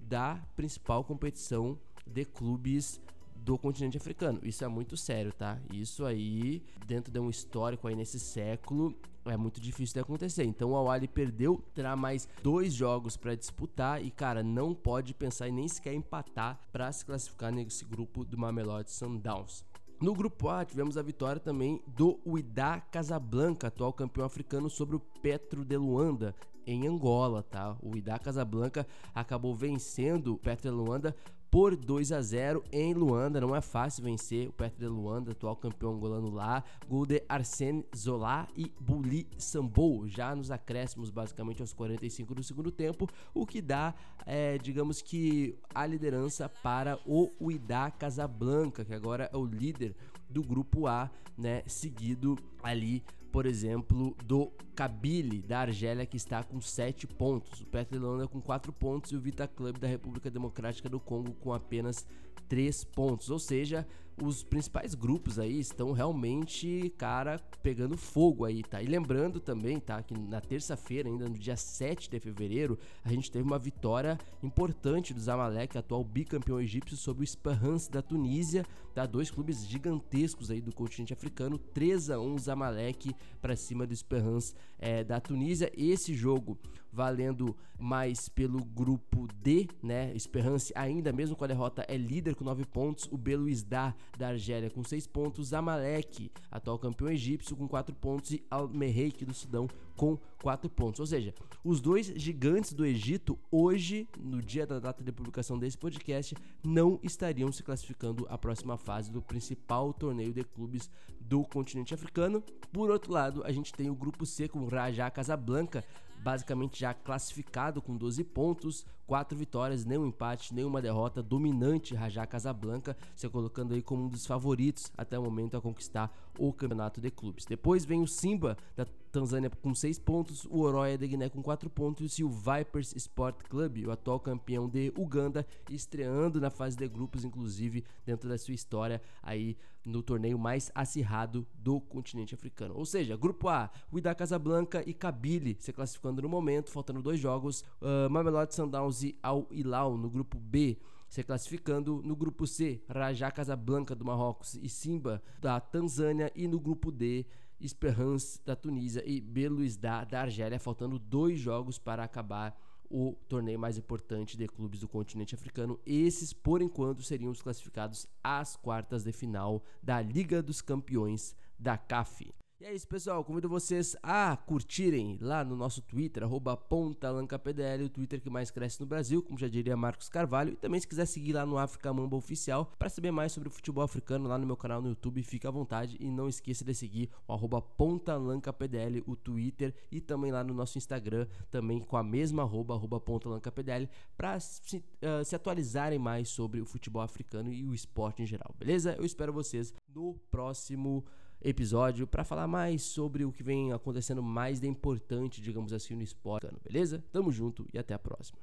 da principal competição de clubes do continente africano. Isso é muito sério, tá? Isso aí, dentro de um histórico aí nesse século, é muito difícil de acontecer. Então o Awali perdeu, terá mais dois jogos para disputar e, cara, não pode pensar em nem sequer empatar para se classificar nesse grupo do Mamelodi Sundowns. No grupo A, tivemos a vitória também do Uidá Casablanca, atual campeão africano, sobre o Petro de Luanda, em Angola, tá? O Uidá Casablanca acabou vencendo o Petro de Luanda por 2 a 0 em Luanda. Não é fácil vencer o Petro de Luanda, atual campeão angolano lá. Gol de Arsene Zola e Buli Sambou, já nos acréscimos, basicamente aos 45 do segundo tempo, o que dá, é, digamos que, a liderança para o Uidá Casablanca, que agora é o líder do grupo A, né? Seguido ali por exemplo, do Kabyle, da Argélia, que está com 7 pontos. O Petrolândia com 4 pontos e o Vita Club da República Democrática do Congo com apenas 3 pontos. Ou seja, os principais grupos aí estão realmente, cara, pegando fogo aí, tá? E lembrando também, tá, que na terça-feira, ainda no dia 7 de fevereiro, a gente teve uma vitória importante do Zamalek, atual bicampeão egípcio, sobre o Esperance da Tunísia, tá? Dois clubes gigantescos aí do continente africano, 3 a 1 Zamalek para cima do Esperance é, da Tunísia. Esse jogo valendo mais pelo grupo D, né? Esperance ainda mesmo com a derrota é líder com 9 pontos, o Belouizdad da Argélia com 6 pontos, Amalek, atual campeão egípcio com 4 pontos e Al-Merreik do Sudão com 4 pontos. Ou seja, os dois gigantes do Egito hoje, no dia da data de publicação desse podcast, não estariam se classificando à próxima fase do principal torneio de clubes do continente africano. Por outro lado, a gente tem o grupo C com Raja Casablanca basicamente já classificado com 12 pontos, 4 vitórias, nenhum empate, nenhuma derrota, dominante Rajá Casablanca, se colocando aí como um dos favoritos até o momento a conquistar o campeonato de clubes. Depois vem o Simba da Tanzânia com 6 pontos, o Oroya de Guiné com 4 pontos e o Vipers Sport Club, o atual campeão de Uganda, estreando na fase de grupos, inclusive dentro da sua história aí no torneio mais acirrado do continente africano. Ou seja, grupo A, Wydad Casablanca e Kabyle se classificando no momento, faltando dois jogos, uh, Mamelodi Sundowns e Al Hilal no grupo B se classificando no grupo C, Rajá Casablanca do Marrocos e Simba da Tanzânia e no grupo D, Esperance da Tunísia e Belouizdad da Argélia, faltando dois jogos para acabar o torneio mais importante de clubes do continente africano. Esses, por enquanto, seriam os classificados às quartas de final da Liga dos Campeões da CAF. E é isso, pessoal. Convido vocês a curtirem lá no nosso Twitter, pontalancapdl, o Twitter que mais cresce no Brasil, como já diria Marcos Carvalho. E também, se quiser seguir lá no África Mamba Oficial, para saber mais sobre o futebol africano lá no meu canal no YouTube, fica à vontade. E não esqueça de seguir o pontalancapdl, o Twitter, e também lá no nosso Instagram, também com a mesma arroba, arroba pontalancapdl, para se, uh, se atualizarem mais sobre o futebol africano e o esporte em geral, beleza? Eu espero vocês no próximo episódio para falar mais sobre o que vem acontecendo mais de importante, digamos assim, no esporte, beleza? Tamo junto e até a próxima.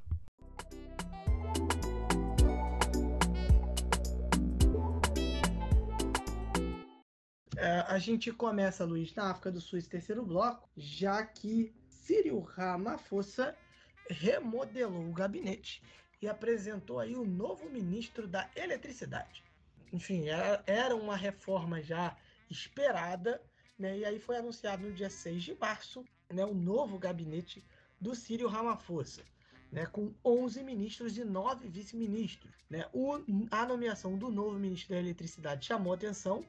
É, a gente começa, Luiz, na África do Sul, esse terceiro bloco, já que Cyril Ramaphosa remodelou o gabinete e apresentou aí o novo ministro da Eletricidade. Enfim, era, era uma reforma já esperada, né? E aí foi anunciado no dia 6 de março, né, o novo gabinete do Círio Ramaphosa, né, com 11 ministros e 9 vice-ministros, né? O, a nomeação do novo ministro da Eletricidade chamou atenção,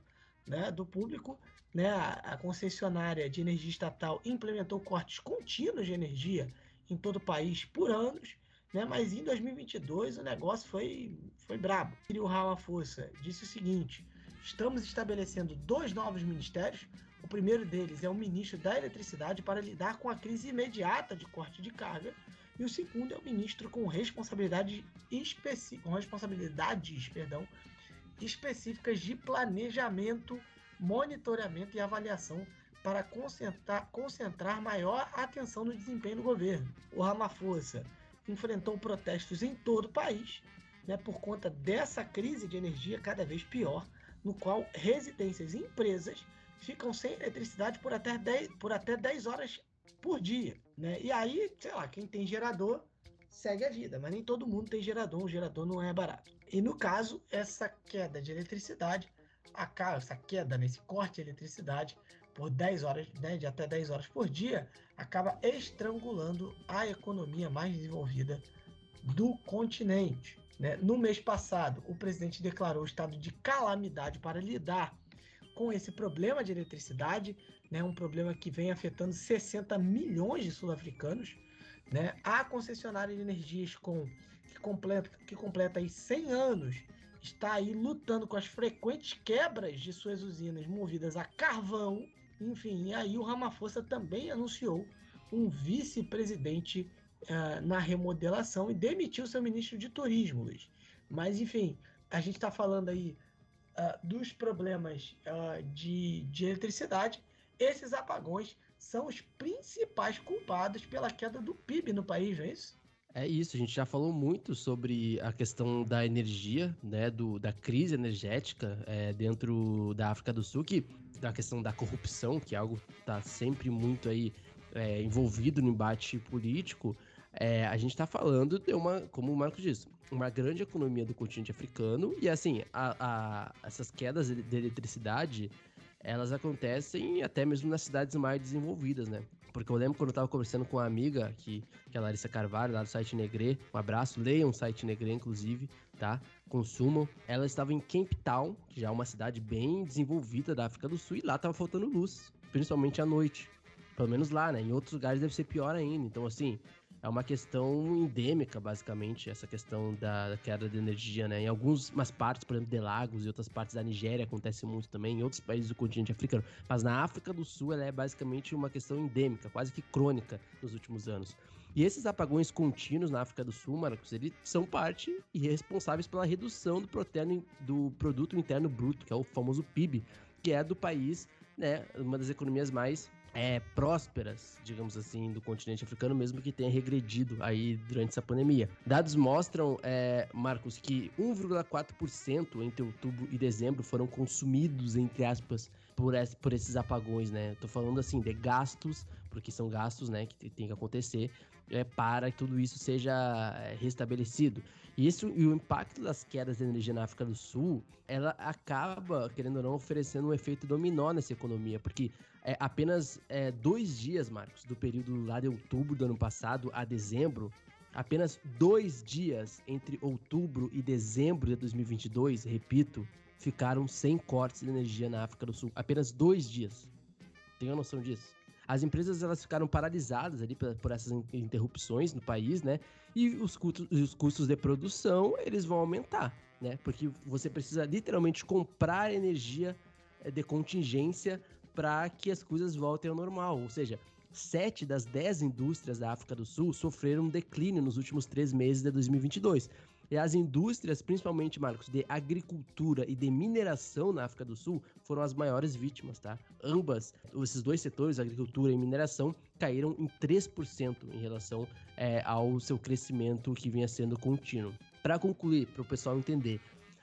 né, do público, né? A, a concessionária de energia estatal implementou cortes contínuos de energia em todo o país por anos, né? Mas em 2022 o negócio foi foi brabo. Círio Ramaphosa disse o seguinte: Estamos estabelecendo dois novos ministérios. O primeiro deles é o ministro da Eletricidade para lidar com a crise imediata de corte de carga, e o segundo é o ministro com responsabilidade especi com responsabilidades, perdão, específicas de planejamento, monitoramento e avaliação para concentrar, concentrar maior atenção no desempenho do governo. O Ramaphosa enfrentou protestos em todo o país né, por conta dessa crise de energia cada vez pior no qual residências e empresas ficam sem eletricidade por até 10, por até 10 horas por dia. Né? E aí, sei lá, quem tem gerador segue a vida, mas nem todo mundo tem gerador, um gerador não é barato. E no caso, essa queda de eletricidade, a, essa queda nesse corte de eletricidade por 10 horas, né, de até 10 horas por dia, acaba estrangulando a economia mais desenvolvida do continente. Né? No mês passado, o presidente declarou estado de calamidade para lidar com esse problema de eletricidade, né? um problema que vem afetando 60 milhões de sul-africanos. Né? A concessionária de energias com, que completa, que completa aí 100 anos está aí lutando com as frequentes quebras de suas usinas movidas a carvão. Enfim, aí o Ramaphosa também anunciou um vice-presidente uh, na remodelação e demitiu seu ministro de turismo, Luiz. Mas, enfim, a gente está falando aí uh, dos problemas uh, de, de eletricidade. Esses apagões são os principais culpados pela queda do PIB no país, não é isso? É isso, a gente já falou muito sobre a questão da energia, né, do, da crise energética é, dentro da África do Sul, que da questão da corrupção, que é algo que está sempre muito aí é, envolvido no embate político, é, a gente está falando de uma, como o Marcos disse, uma grande economia do continente africano e assim, a, a, essas quedas de eletricidade, elas acontecem até mesmo nas cidades mais desenvolvidas, né? Porque eu lembro quando eu estava conversando com uma amiga, que, que é a Larissa Carvalho, lá do site Negre, um abraço, leiam o site Negre, inclusive, tá? Consumam. Ela estava em Cape Town, que já é uma cidade bem desenvolvida da África do Sul, e lá estava faltando luz, principalmente à noite. Pelo menos lá, né? Em outros lugares deve ser pior ainda. Então, assim, é uma questão endêmica, basicamente, essa questão da queda de energia, né? Em algumas partes, por exemplo, de Lagos e outras partes da Nigéria acontece muito também, em outros países do continente africano. Mas na África do Sul, ela é basicamente uma questão endêmica, quase que crônica nos últimos anos. E esses apagões contínuos na África do Sul, Marcos, eles são parte e responsáveis pela redução do, proterno, do produto interno bruto, que é o famoso PIB, que é do país, né, uma das economias mais é, prósperas, digamos assim, do continente africano, mesmo que tenha regredido aí durante essa pandemia. Dados mostram, é, Marcos, que 1,4% entre outubro e dezembro foram consumidos, entre aspas, por, por esses apagões, né? Tô falando assim de gastos, porque são gastos, né, que tem que acontecer é, para que tudo isso seja é, restabelecido. Isso e o impacto das quedas de energia na África do Sul, ela acaba, querendo ou não, oferecendo um efeito dominó nessa economia, porque é, apenas é, dois dias, Marcos, do período lá de outubro do ano passado a dezembro, apenas dois dias entre outubro e dezembro de 2022, repito, ficaram sem cortes de energia na África do Sul. Apenas dois dias. Tem noção disso? As empresas elas ficaram paralisadas ali por, essas interrupções no país, né? E os custos, os custos de produção eles vão aumentar, né? Porque você precisa literalmente comprar energia eh, de contingência para que as coisas voltem ao normal. Ou seja, sete das dez indústrias da África do Sul sofreram um declínio nos últimos três meses de 2022. E as indústrias, principalmente, Marcos, de agricultura e de mineração na África do Sul, foram as maiores vítimas, tá? Ambas, esses dois setores, agricultura e mineração, caíram em 3% em relação é, ao seu crescimento que vinha sendo contínuo. Para concluir, para o pessoal entender,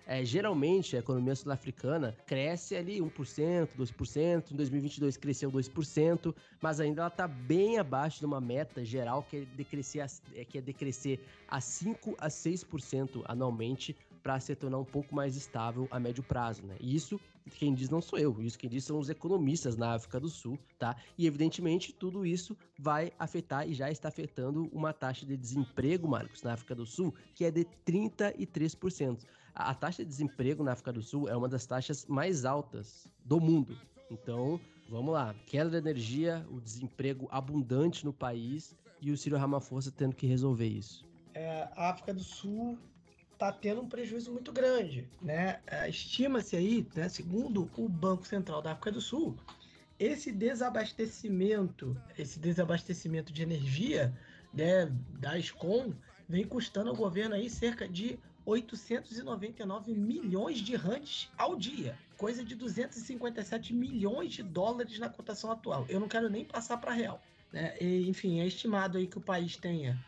é, geralmente a economia sul-africana cresce ali 1%, 2%, em 2022 cresceu 2%, mas ainda ela está bem abaixo de uma meta geral que é decrescer a, é, que é decrescer a 5 a 6% anualmente para se tornar um pouco mais estável a médio prazo, né? E isso quem diz não sou eu, isso quem diz são os economistas na África do Sul, tá? E evidentemente tudo isso vai afetar e já está afetando uma taxa de desemprego, Marcos, na África do Sul, que é de 33%. A, taxa de desemprego na África do Sul é uma das taxas mais altas do mundo. Então, vamos lá. Queda de energia, o desemprego abundante no país e o Ciro Ramaphosa tendo que resolver isso. É, a África do Sul está tendo um prejuízo muito grande, né? É, estima-se aí, né, segundo o Banco Central da África do Sul, esse desabastecimento, esse desabastecimento de energia, né, da Escom, vem custando ao governo aí cerca de 899 milhões de rands ao dia, coisa de 257 milhões de dólares na cotação atual. Eu não quero nem passar para real. Né? E, enfim, é estimado aí que o país tenha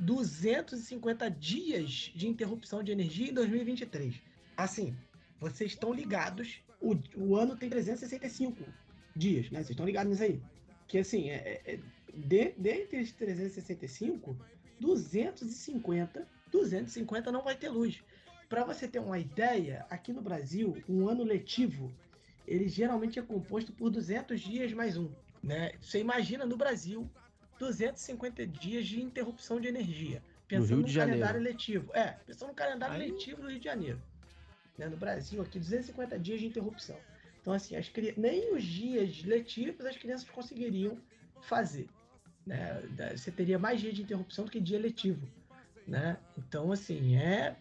250 dias de interrupção de energia em 2023. Assim, vocês estão ligados, o, o ano tem 365 dias, né? Vocês estão ligados nisso aí. Que assim, é, é, de, dentre esses 365, 250, 250 não vai ter luz. Para você ter uma ideia, aqui no Brasil, um ano letivo, ele geralmente é composto por 200 dias mais um. Né? Você imagina no Brasil 250 dias de interrupção de energia. Pensando no, no calendário letivo. É, pensando no calendário Aí... letivo do Rio de Janeiro. Né? No Brasil, aqui, 250 dias de interrupção. Então, assim, as cri... nem os dias letivos as crianças conseguiriam fazer. Né? Você teria mais dias de interrupção do que dia letivo. Né? Então, assim, é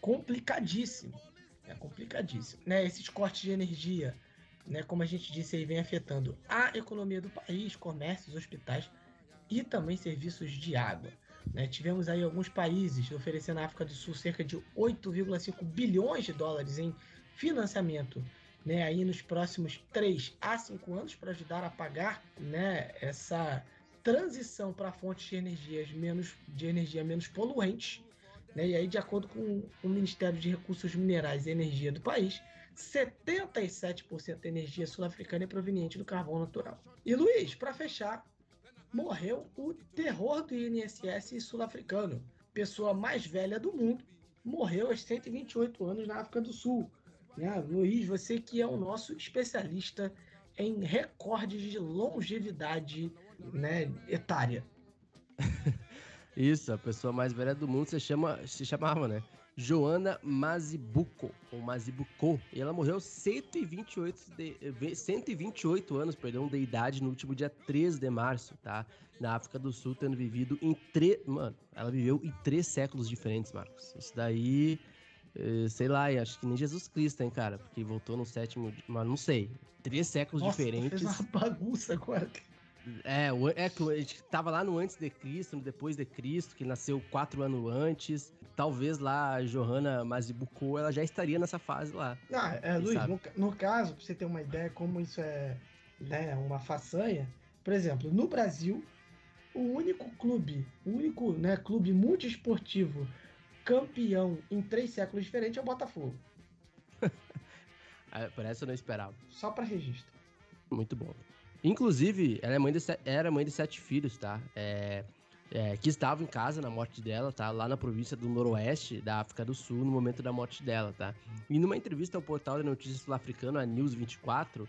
complicadíssimo. É complicadíssimo. Né? Esses cortes de energia, né, como a gente disse aí, vem afetando a economia do país, comércios, hospitais e também serviços de água. Né? Tivemos aí alguns países oferecendo à África do Sul cerca de 8,5 bilhões de dólares em financiamento né, aí nos próximos 3 a 5 anos para ajudar a pagar né, essa transição para fontes de, energias menos, de energia menos poluentes. Né? E aí, de acordo com o Ministério de Recursos Minerais e Energia do país, 77% da energia sul-africana é proveniente do carvão natural. E Luiz, para fechar, morreu o terror do INSS sul-africano. Pessoa mais velha do mundo, morreu aos 128 anos na África do Sul. Né? Luiz, você que é o nosso especialista em recordes de longevidade né, etária. Isso, a pessoa mais velha do mundo se, chama, se chamava, né? Joana Mazibuco, ou Mazibuco, e ela morreu 128, de, 128 anos perdão, de idade no último dia 13 de março, tá? Na África do Sul, tendo vivido em três. Mano, ela viveu em três séculos diferentes, Marcos. Isso daí. Eh, sei lá, acho que nem Jesus Cristo, hein, cara? Porque voltou no sétimo. Mas não sei. Três séculos Nossa, diferentes. Fez uma bagunça agora. É, é que a gente tava lá no antes de Cristo, no depois de Cristo, que nasceu quatro anos antes. Talvez lá a Johanna Mazibuko, ela já estaria nessa fase lá. Ah, é, Luiz, no, no, caso, pra você ter uma ideia como isso é né, uma façanha, por exemplo, no Brasil, o único clube, o único né, clube multiesportivo campeão em três séculos diferentes é o Botafogo. Ah, por essa eu não esperava. Só para registro. Muito bom. Inclusive, ela é mãe de, era mãe de sete filhos, tá? É, é, que estavam em casa na morte dela, tá? Lá na província do Noroeste da África do Sul, no momento da morte dela, tá? E numa entrevista ao portal de notícias sul-africano, a News 24,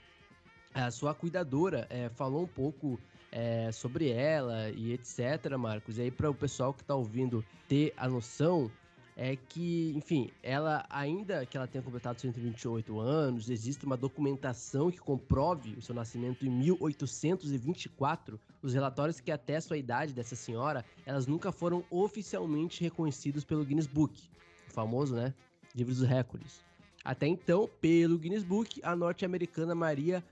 a sua cuidadora é, falou um pouco é, sobre ela e etc, Marcos. E aí, para o pessoal que tá ouvindo ter a noção, é que, enfim, ela ainda que ela tenha completado 128 anos, existe uma documentação que comprove o seu nascimento em 1824. Os relatórios que atestam a idade dessa senhora, elas nunca foram oficialmente reconhecidos pelo Guinness Book, o famoso, né, livro dos recordes. Até então, pelo Guinness Book, a norte-americana Maria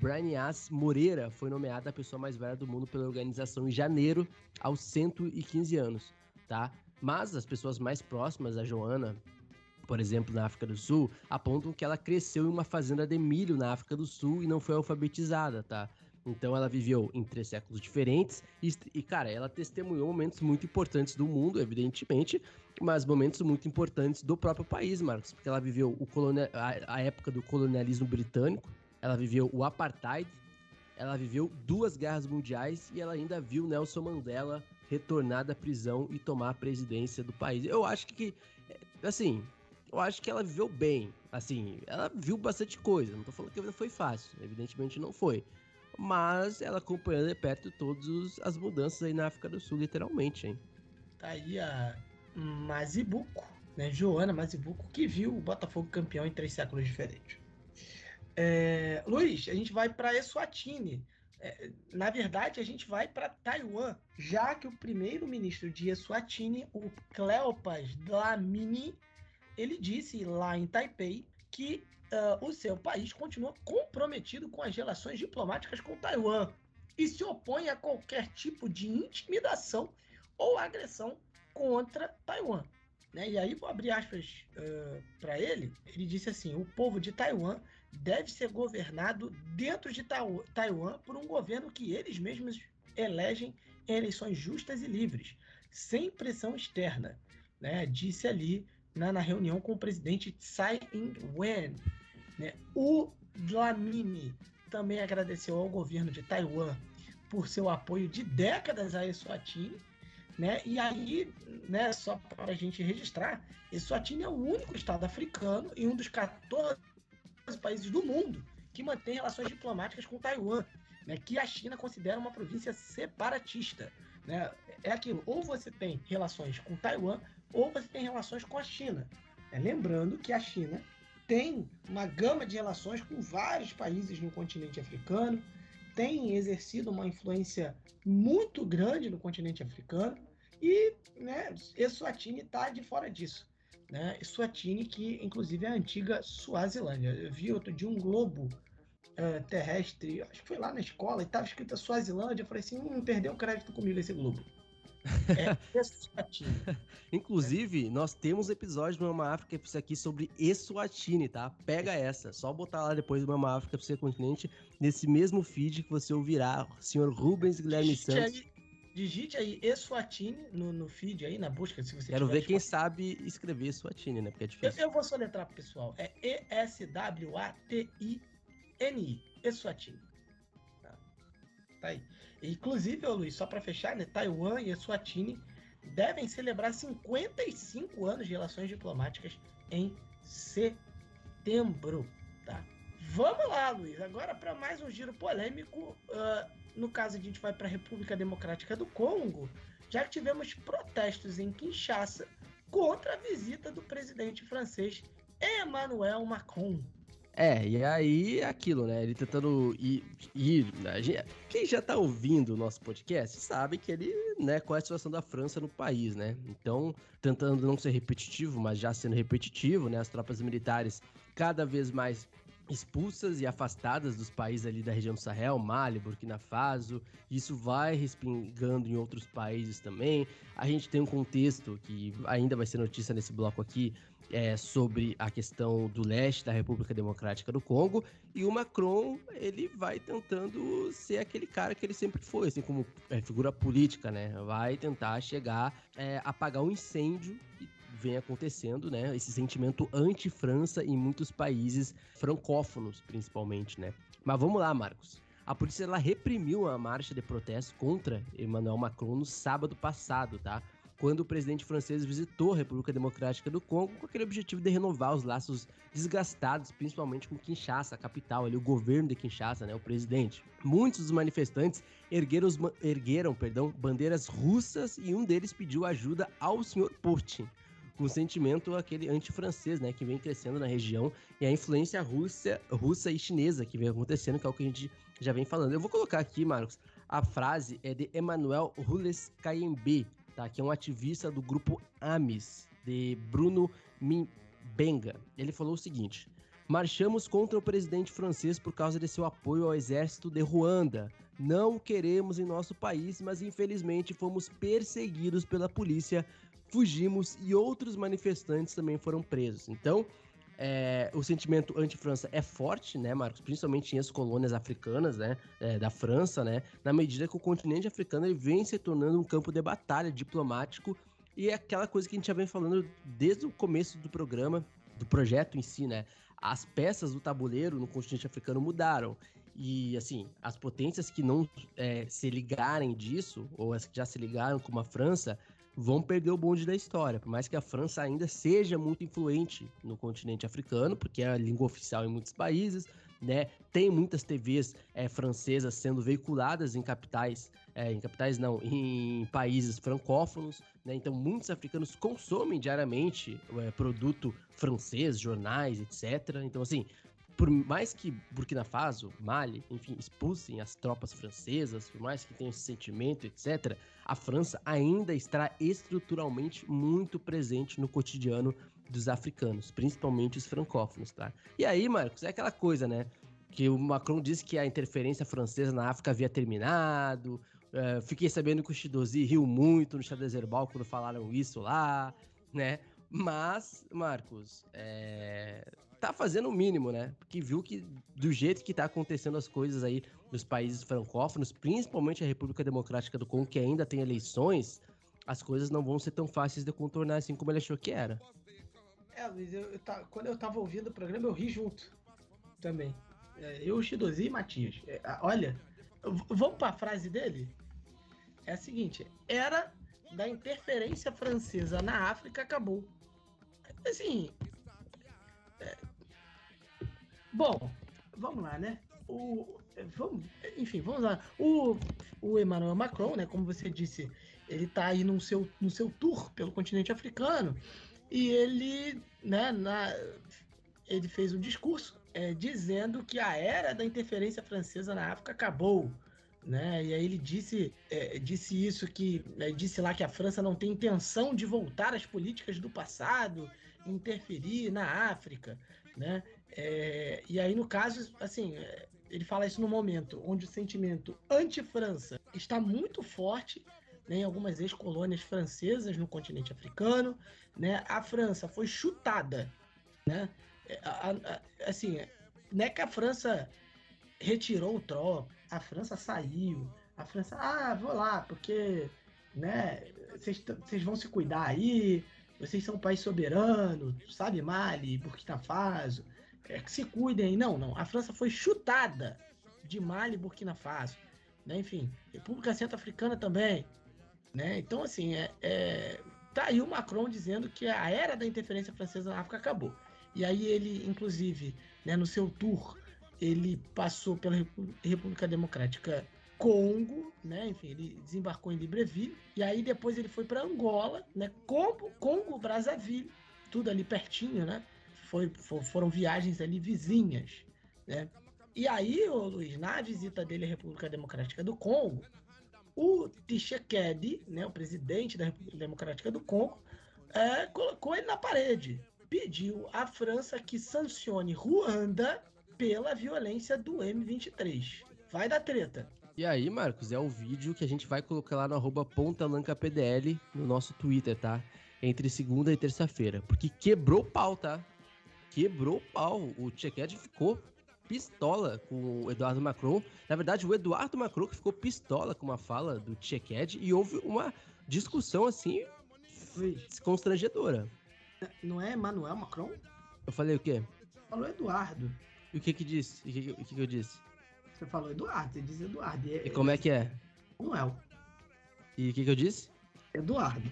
Branias Moreira foi nomeada a pessoa mais velha do mundo pela organização em janeiro, aos 115 anos, tá? Mas as pessoas mais próximas a Joana, por exemplo, na África do Sul, apontam que ela cresceu em uma fazenda de milho na África do Sul e não foi alfabetizada, tá? Então ela viveu em três séculos diferentes e, e, cara, ela testemunhou momentos muito importantes do mundo, evidentemente, mas momentos muito importantes do próprio país, Marcos, porque ela viveu o colonia, a, a época do colonialismo britânico, ela viveu o apartheid, ela viveu duas guerras mundiais e ela ainda viu Nelson Mandela retornar da prisão e tomar a presidência do país. Eu acho que, assim, eu acho que ela viveu bem. Assim, ela viu bastante coisa. Não tô falando que a vida foi fácil. Evidentemente não foi. Mas ela acompanhou de perto todas as mudanças aí na África do Sul, literalmente, hein? Tá aí a Mazibuco, né? Joana Mazibuco, que viu o Botafogo campeão em três séculos diferentes. É... Luiz, a gente vai para Eswatini é, na verdade, a gente vai para Taiwan, já que o primeiro-ministro de Eswatini, o Cleopas Dlamini, ele disse lá em Taipei que uh, o seu país continua comprometido com as relações diplomáticas com Taiwan e se opõe a qualquer tipo de intimidação ou agressão contra Taiwan. Né? E aí, vou abrir aspas uh, para ele. Ele disse assim: o povo de Taiwan deve ser governado dentro de Taiwan por um governo que eles mesmos elegem em eleições justas e livres, sem pressão externa, né? Disse ali na, na reunião com o presidente Tsai Ing-wen. Né? O Dlamini também agradeceu ao governo de Taiwan por seu apoio de décadas a Eswatini, Né? E aí, né, só para a gente registrar, Eswatini é o único estado africano e um dos 14 países do mundo que mantém relações diplomáticas com Taiwan, né, que a China considera uma província separatista. Né? É aquilo, ou você tem relações com Taiwan, ou você tem relações com a China. É, lembrando que a China tem uma gama de relações com vários países no continente africano, tem exercido uma influência muito grande no continente africano e né, Eswatini está de fora disso. Né? Eswatini, que inclusive é a antiga Suazilândia. Eu vi outro dia um globo uh, terrestre, acho que foi lá na escola, e estava escrito Suazilândia. Eu falei assim: hum, perdeu o crédito comigo esse globo. É Eswatini. Inclusive, nós temos episódio do Mama África aqui sobre Eswatini, tá? Pega essa. Só botar lá depois do Mama África FC Continente, nesse mesmo feed que você ouvirá o senhor Rubens Guilherme digite Santos. Digite aí Eswatini no, no feed aí, na busca, se você Quero ver quem sabe escrever Eswatini, né? Porque é difícil. Eu, eu vou soletrar pro pessoal. É E-S-W-A-T-I-N-I. Eswatini. Tá. tá aí. Inclusive, Luiz, só para fechar, né, Taiwan e Eswatini devem celebrar 55 anos de relações diplomáticas em setembro. Tá? Vamos lá, Luiz. Agora para mais um giro polêmico. Uh, no caso, a gente vai para a República Democrática do Congo, já que tivemos protestos em Kinshasa contra a visita do presidente francês Emmanuel Macron. É, e aí é aquilo, né? Ele tentando ir. ir né? Quem já tá ouvindo o nosso podcast sabe que ele, né, qual é a situação da França no país, né? Então, tentando não ser repetitivo, mas já sendo repetitivo, né? As tropas militares cada vez mais expulsas e afastadas dos países ali da região do Sahel, Mali, Burkina Faso. Isso vai respingando em outros países também. A gente tem um contexto que ainda vai ser notícia nesse bloco aqui é, sobre a questão do leste da República Democrática do Congo e o Macron ele vai tentando ser aquele cara que ele sempre foi, assim como é, figura política, né? Vai tentar chegar, é, apagar um incêndio que vem acontecendo, né? Esse sentimento anti-França em muitos países francófonos, principalmente, né? Mas vamos lá, Marcos. A polícia ela reprimiu a marcha de protesto contra Emmanuel Macron no sábado passado, tá? quando o presidente francês visitou a República Democrática do Congo com aquele objetivo de renovar os laços desgastados, principalmente com Kinshasa, a capital, ali, o governo de Kinshasa, né, o presidente. Muitos dos manifestantes ergueram, ergueram perdão, bandeiras russas e um deles pediu ajuda ao senhor Putin com o sentimento aquele anti-francês, né, que vem crescendo na região e a influência russa, russa e chinesa que vem acontecendo, que é o que a gente já vem falando. Eu vou colocar aqui, Marcos, a frase é de Emmanuel Rules Kayembe, tá? Que é um ativista do grupo AMIS, de Bruno Mbenga. Ele falou o seguinte: Marchamos contra o presidente francês por causa de seu apoio ao exército de Ruanda. Não queremos em nosso país, mas infelizmente fomos perseguidos pela polícia, fugimos e outros manifestantes também foram presos. Então, é, o sentimento anti-França é forte, né, Marcos? Principalmente em as colônias africanas, né, é, da França, né, na medida que o continente africano ele vem se tornando um campo de batalha diplomático e é aquela coisa que a gente já vem falando desde o começo do programa, do projeto em si, né? As peças do tabuleiro no continente africano mudaram. E, assim, as potências que não é, se ligarem disso, ou as que já se ligaram, como a França, vão perder o bonde da história. Por mais que a França ainda seja muito influente no continente africano, porque é a língua oficial em muitos países, né? Tem muitas TVs é, francesas sendo veiculadas em capitais, é, em capitais não, em países francófonos, né? Então muitos africanos consomem diariamente é, produto francês, jornais, etc. Então assim, por mais que Burkina Faso, Mali, enfim, expulsem as tropas francesas, por mais que tenham esse sentimento, etc., a França ainda está estruturalmente muito presente no cotidiano dos africanos, principalmente os francófonos, tá? E aí, Marcos, é aquela coisa, né? Que o Macron disse que a interferência francesa na África havia terminado. Uh, fiquei sabendo que o Chidozi riu muito no chá de Zerbal quando falaram isso lá, né? Mas, Marcos, é tá fazendo o mínimo, né? Porque viu que do jeito que tá acontecendo as coisas aí nos países francófonos, principalmente a República Democrática do Congo, que ainda tem eleições, as coisas não vão ser tão fáceis de contornar assim como ele achou que era. É, Luiz, eu, eu, quando eu tava ouvindo o programa, eu ri junto também. É, eu, Chidozi e Matias. É, olha, vamos pra frase dele? É a seguinte: era da interferência francesa na África acabou. Assim. Bom, vamos lá, né? O, é, vamos, enfim, vamos lá. O, o Emmanuel Macron, né? Como você disse, ele está aí no seu, no seu tour pelo continente africano e ele, né, na, ele fez um discurso é, dizendo que a era da interferência francesa na África acabou. Né? E aí ele disse, é, disse isso que né, disse lá que a França não tem intenção de voltar às políticas do passado, interferir na África, né? É, e aí no caso, assim, é, ele fala isso no momento onde o sentimento anti-França está muito forte né, em algumas ex-colônias francesas no continente africano, né? A França foi chutada, né? É, a- a- assim, não é que a França retirou o tropa, a França saiu, a França, ah, vou lá, porque, né, vocês vão se cuidar aí, vocês são um país soberano, sabe, Mali, Burkina Faso, é, que se cuidem. Não, não, a França foi chutada de Mali e Burkina Faso, né, enfim, República Centro-Africana também, né, então, assim, é, é, tá aí o Macron dizendo que a era da interferência francesa na África acabou. E aí ele, inclusive, né, no seu tour, ele passou pela República Democrática Congo, né? Enfim, ele desembarcou em Libreville e aí depois ele foi para Angola, né? Congo, Congo, Brazzaville, tudo ali pertinho, né? Foi, fo- foram viagens ali vizinhas, né? E aí, ô Luiz, na visita dele à República Democrática do Congo, o Tshisekedi, né, o presidente da República Democrática do Congo, é, colocou ele na parede. Pediu à França que sancione Ruanda pela violência do M23. Vai dar treta. E aí, Marcos, é o vídeo que a gente vai colocar lá no arroba pontalancapdl no nosso Twitter, tá? Entre segunda e terça-feira. Porque quebrou o pau, tá? Quebrou o pau. O Tcheked ficou pistola com o Eduardo Macron. Na verdade, o Eduardo Macron que ficou pistola com uma fala do Tcheked e houve uma discussão, assim, constrangedora. não é Emmanuel Macron? Eu falei o quê? Falou Eduardo. E o que que disse? O que, o que que eu disse? Você falou Eduardo, você diz Eduardo. E, E como é que é? Manuel. E o que que eu disse? Eduardo.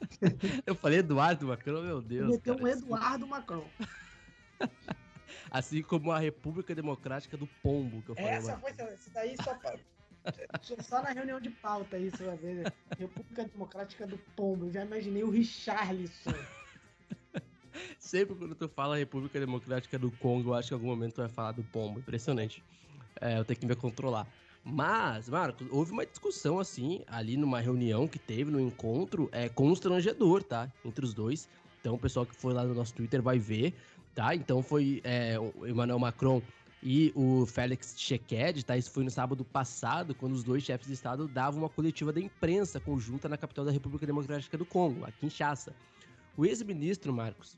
Eu falei Eduardo Macron, meu Deus. Meteu um. Eduardo Macron. Assim como a República Democrática do Pombo, que eu falei. Essa foi, isso daí só, só na reunião de pauta isso vai ver. né? República Democrática do Pombo. Eu já imaginei o Richarlison. Sempre quando tu fala República Democrática do Congo, eu acho que em algum momento tu vai falar do Pombo. Impressionante. É, eu tenho que me controlar. Mas, Marcos, houve uma discussão assim, ali numa reunião que teve, no encontro, é constrangedor, tá? Entre os dois. Então, o pessoal que foi lá no nosso Twitter vai ver, tá? Então, foi é, o Emmanuel Macron e o Félix Tshisekedi, tá? Isso foi no sábado passado, quando os dois chefes de Estado davam uma coletiva da imprensa conjunta na capital da República Democrática do Congo, a Kinshasa. O ex-ministro, Marcos,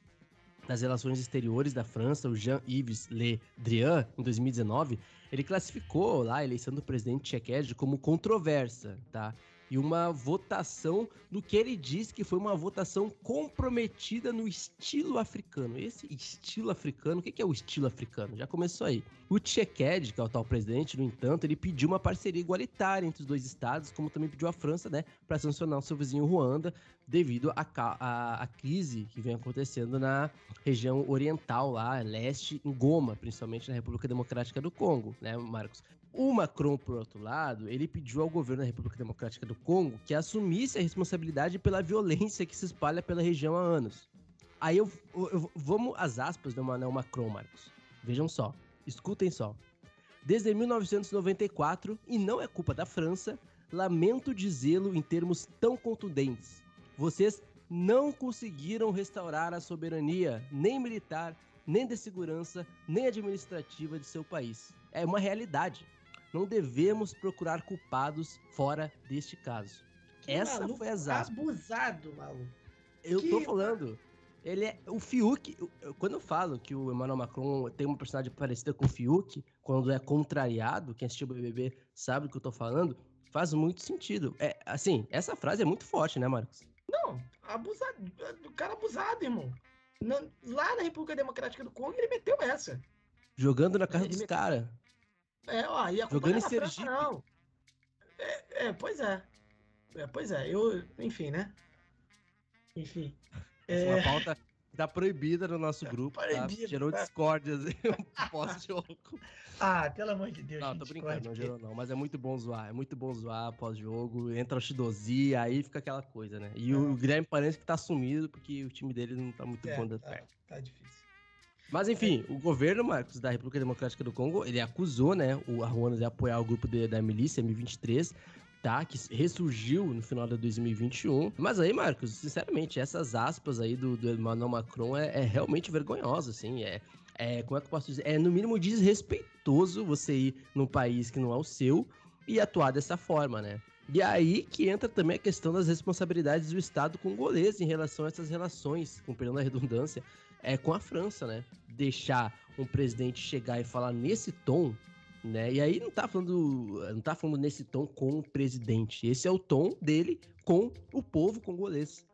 das Relações Exteriores da França, o Jean-Yves Le Drian, em 2019, ele classificou lá a eleição do presidente Tshisekedi como controversa, tá? E uma votação do que ele disse que foi uma votação comprometida no estilo africano. Esse estilo africano, o que é o estilo africano? Já começou aí. O Tshisekedi, que é o tal presidente, no entanto, ele pediu uma parceria igualitária entre os dois estados, como também pediu a França, né, para sancionar o seu vizinho Ruanda, devido à à- à crise que vem acontecendo na região oriental lá, leste, em Goma, principalmente na República Democrática do Congo, né, Marcos? O Macron, por outro lado, ele pediu ao governo da República Democrática do Congo que assumisse a responsabilidade pela violência que se espalha pela região há anos. Aí eu, eu- vamos às aspas do Emmanuel Macron, Marcos. Vejam só, escutem só. Desde 1994, e não é culpa da França, lamento dizê-lo em termos tão contundentes. Vocês não conseguiram restaurar a soberania, nem militar, nem de segurança, nem administrativa de seu país. É uma realidade. Não devemos procurar culpados fora deste caso. Que Essa maluco foi aspas. Abusado, maluco. Eu Que- tô falando. Ele é. O Fiuk. Quando eu falo que o Emmanuel Macron tem uma personagem parecida com o Fiuk, quando é contrariado, quem assistiu o BBB sabe do que eu tô falando, faz muito sentido. É, assim, essa frase é muito forte, né, Marcos? Não, abusado. Do cara abusado, irmão. Na- lá na República Democrática do Congo, ele meteu essa. Jogando na casa Ele dos me- caras. É, ó, e a Jogando não é em da França, Sergipe. não. É, é, pois é. É, pois é, eu, enfim, né? Enfim. É... Uma pauta tá proibida no nosso grupo, tá? Gerou tá? discórdias pós-jogo. ah, pelo amor de Deus. Não, tô brincando, não gerou não, mas é muito bom zoar, é muito bom zoar pós-jogo, entra o Shidozi, aí fica aquela coisa, né? E o Guilherme parece que tá sumido porque o time dele não tá muito é, bom da tá, tá difícil. Mas enfim, é. o governo, Marcos, da República Democrática do Congo, ele acusou, né, o Arruana de apoiar o grupo de, da milícia M23 tá? Que ressurgiu no final de 2021. Mas aí, Marcos, sinceramente, essas aspas aí do, do Emmanuel Macron é, é realmente vergonhosa, assim. É, é, como é que eu posso dizer? É no mínimo desrespeitoso você ir num país que não é o seu e atuar dessa forma, né? E aí que entra também a questão das responsabilidades do Estado congolês em relação a essas relações, com perdão da redundância, é com a França, né? Deixar um presidente chegar e falar nesse tom né? E aí não tá falando, não tá falando nesse tom com o presidente. Esse é o tom dele com o povo congolês.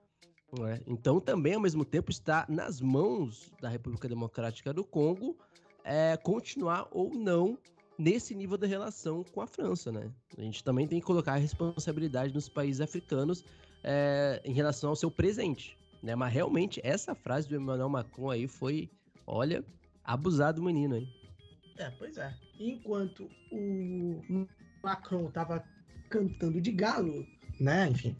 Né? Então também ao mesmo tempo está nas mãos da República Democrática do Congo é, continuar ou não nesse nível da relação com a França, né? A gente também tem que colocar a responsabilidade nos países africanos é, em relação ao seu presente, né? Mas realmente essa frase do Emmanuel Macron aí foi, olha, abusado do menino, hein? É, pois é. Enquanto o Macron estava cantando de galo, né? Enfim,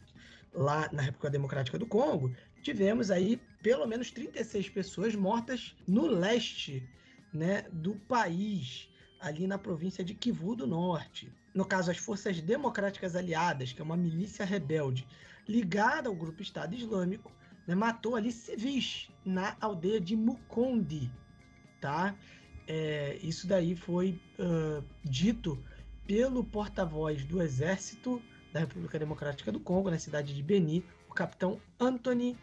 lá na República Democrática do Congo, tivemos aí pelo menos 36 pessoas mortas no leste, né, do país, ali na província de Kivu do Norte. No caso, as Forças Democráticas Aliadas, que é uma milícia rebelde ligada ao grupo Estado Islâmico, né, matou ali civis na aldeia de Mukondi, tá? é, isso daí foi uh, dito pelo porta-voz do Exército da República Democrática do Congo, na cidade de Beni, o capitão Anthony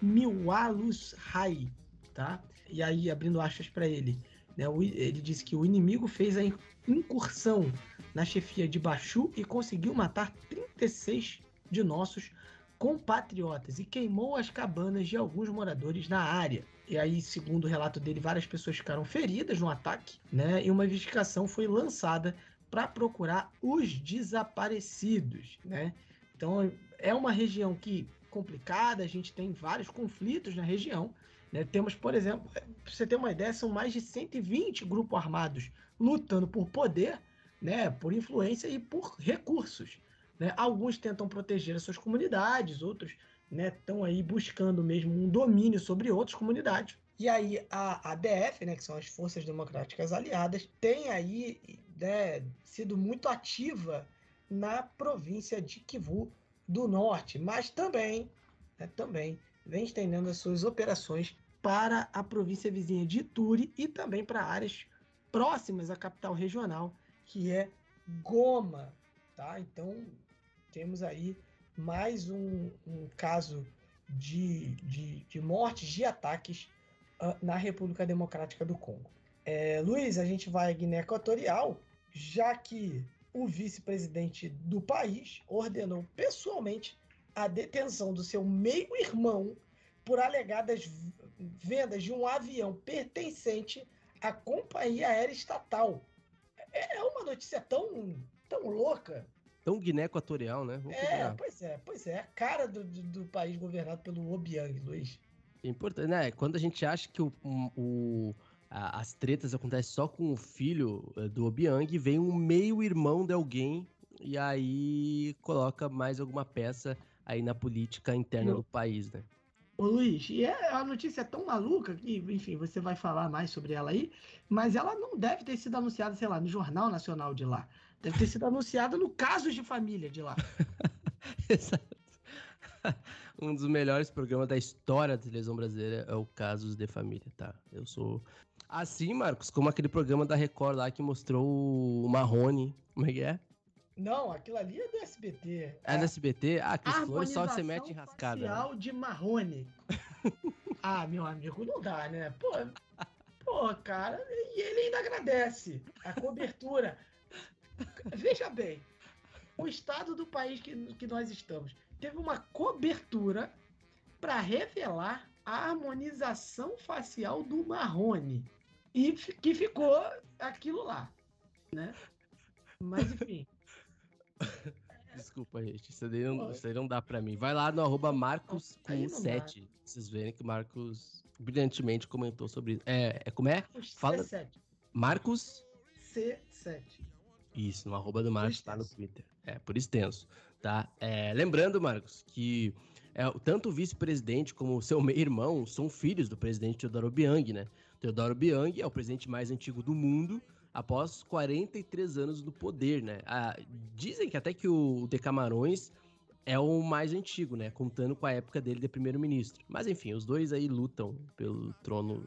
Miwalus Rai, tá? E aí, abrindo aspas para ele, né, ele disse que o inimigo fez a incursão na chefia de Bachu e conseguiu matar 36 de nossos compatriotas e queimou as cabanas de alguns moradores na área. E aí, segundo o relato dele, várias pessoas ficaram feridas no ataque, né? E uma investigação foi lançada para procurar os desaparecidos, né? Então, é uma região que complicada, a gente tem vários conflitos na região, né? Temos, por exemplo, para você ter uma ideia, são mais de 120 grupos armados lutando por poder, né, por influência e por recursos. Né? Alguns tentam proteger as suas comunidades, outros estão né, aí buscando mesmo um domínio sobre outras comunidades. E aí a ADF, né, que são as Forças Democráticas Aliadas, tem aí né, sido muito ativa na província de Kivu do Norte, mas também, né, também vem estendendo as suas operações para a província vizinha de Ituri e também para áreas próximas à capital regional, que é Goma. Tá? Então, temos aí mais um, um caso de, de, de, mortes, de ataques uh, na República Democrática do Congo. É, Luiz, a gente vai à Guiné Equatorial, já que o vice-presidente do país ordenou pessoalmente a detenção do seu meio-irmão por alegadas vendas de um avião pertencente à companhia aérea estatal. É, é uma notícia tão, tão louca tão Guiné Equatorial, né? Vamos é, pois é, pois é. A cara do, do, do país governado pelo Obiang, Luiz. É importante, né? Quando a gente acha que o, o a, as tretas acontecem só com o filho eh, do Obiang, vem um meio-irmão de alguém e aí coloca mais alguma peça aí na política interna do país, né? Ô Luiz, e é, a notícia é tão maluca que, enfim, você vai falar mais sobre ela aí, mas ela não deve ter sido anunciada, sei lá, no Jornal Nacional de lá. Deve ter sido anunciada no Casos de Família de lá. Exato. Um dos melhores programas da história da televisão brasileira é o Casos de Família, tá? Eu sou. Assim, Marcos, como aquele programa da Record lá que mostrou o Marrone. Como é que é? Não, aquilo ali é do SBT. É, é do SBT? Ah, que flores só se mete em rascada. Né? de Marrone. ah, meu amigo, não dá, né? Pô, pô, cara, e ele ainda agradece a cobertura. Veja bem, o estado do país que, que nós estamos teve uma cobertura para revelar a harmonização facial do Marrone. E que ficou aquilo lá, né? Mas enfim. desculpa, gente. Isso daí, não, isso daí não dá pra mim. Vai lá no arroba Marcos com 7. Vocês verem que o Marcos brilhantemente comentou sobre isso. É, é como é? Marcos Fala. C7. Marcos. C7. Isso, no arroba do Marcos, tá no. Twitter. É, por extenso, tá? É, lembrando, Marcos, que é, tanto o vice-presidente como o seu meio-irmão são filhos do presidente Teodoro Obiang, né? Teodoro Obiang é o presidente mais antigo do mundo, após 43 anos no poder, né? Ah, dizem que até que o de Camarões é o mais antigo, né? Contando com a época dele de primeiro-ministro. Mas enfim, os dois aí lutam pelo trono.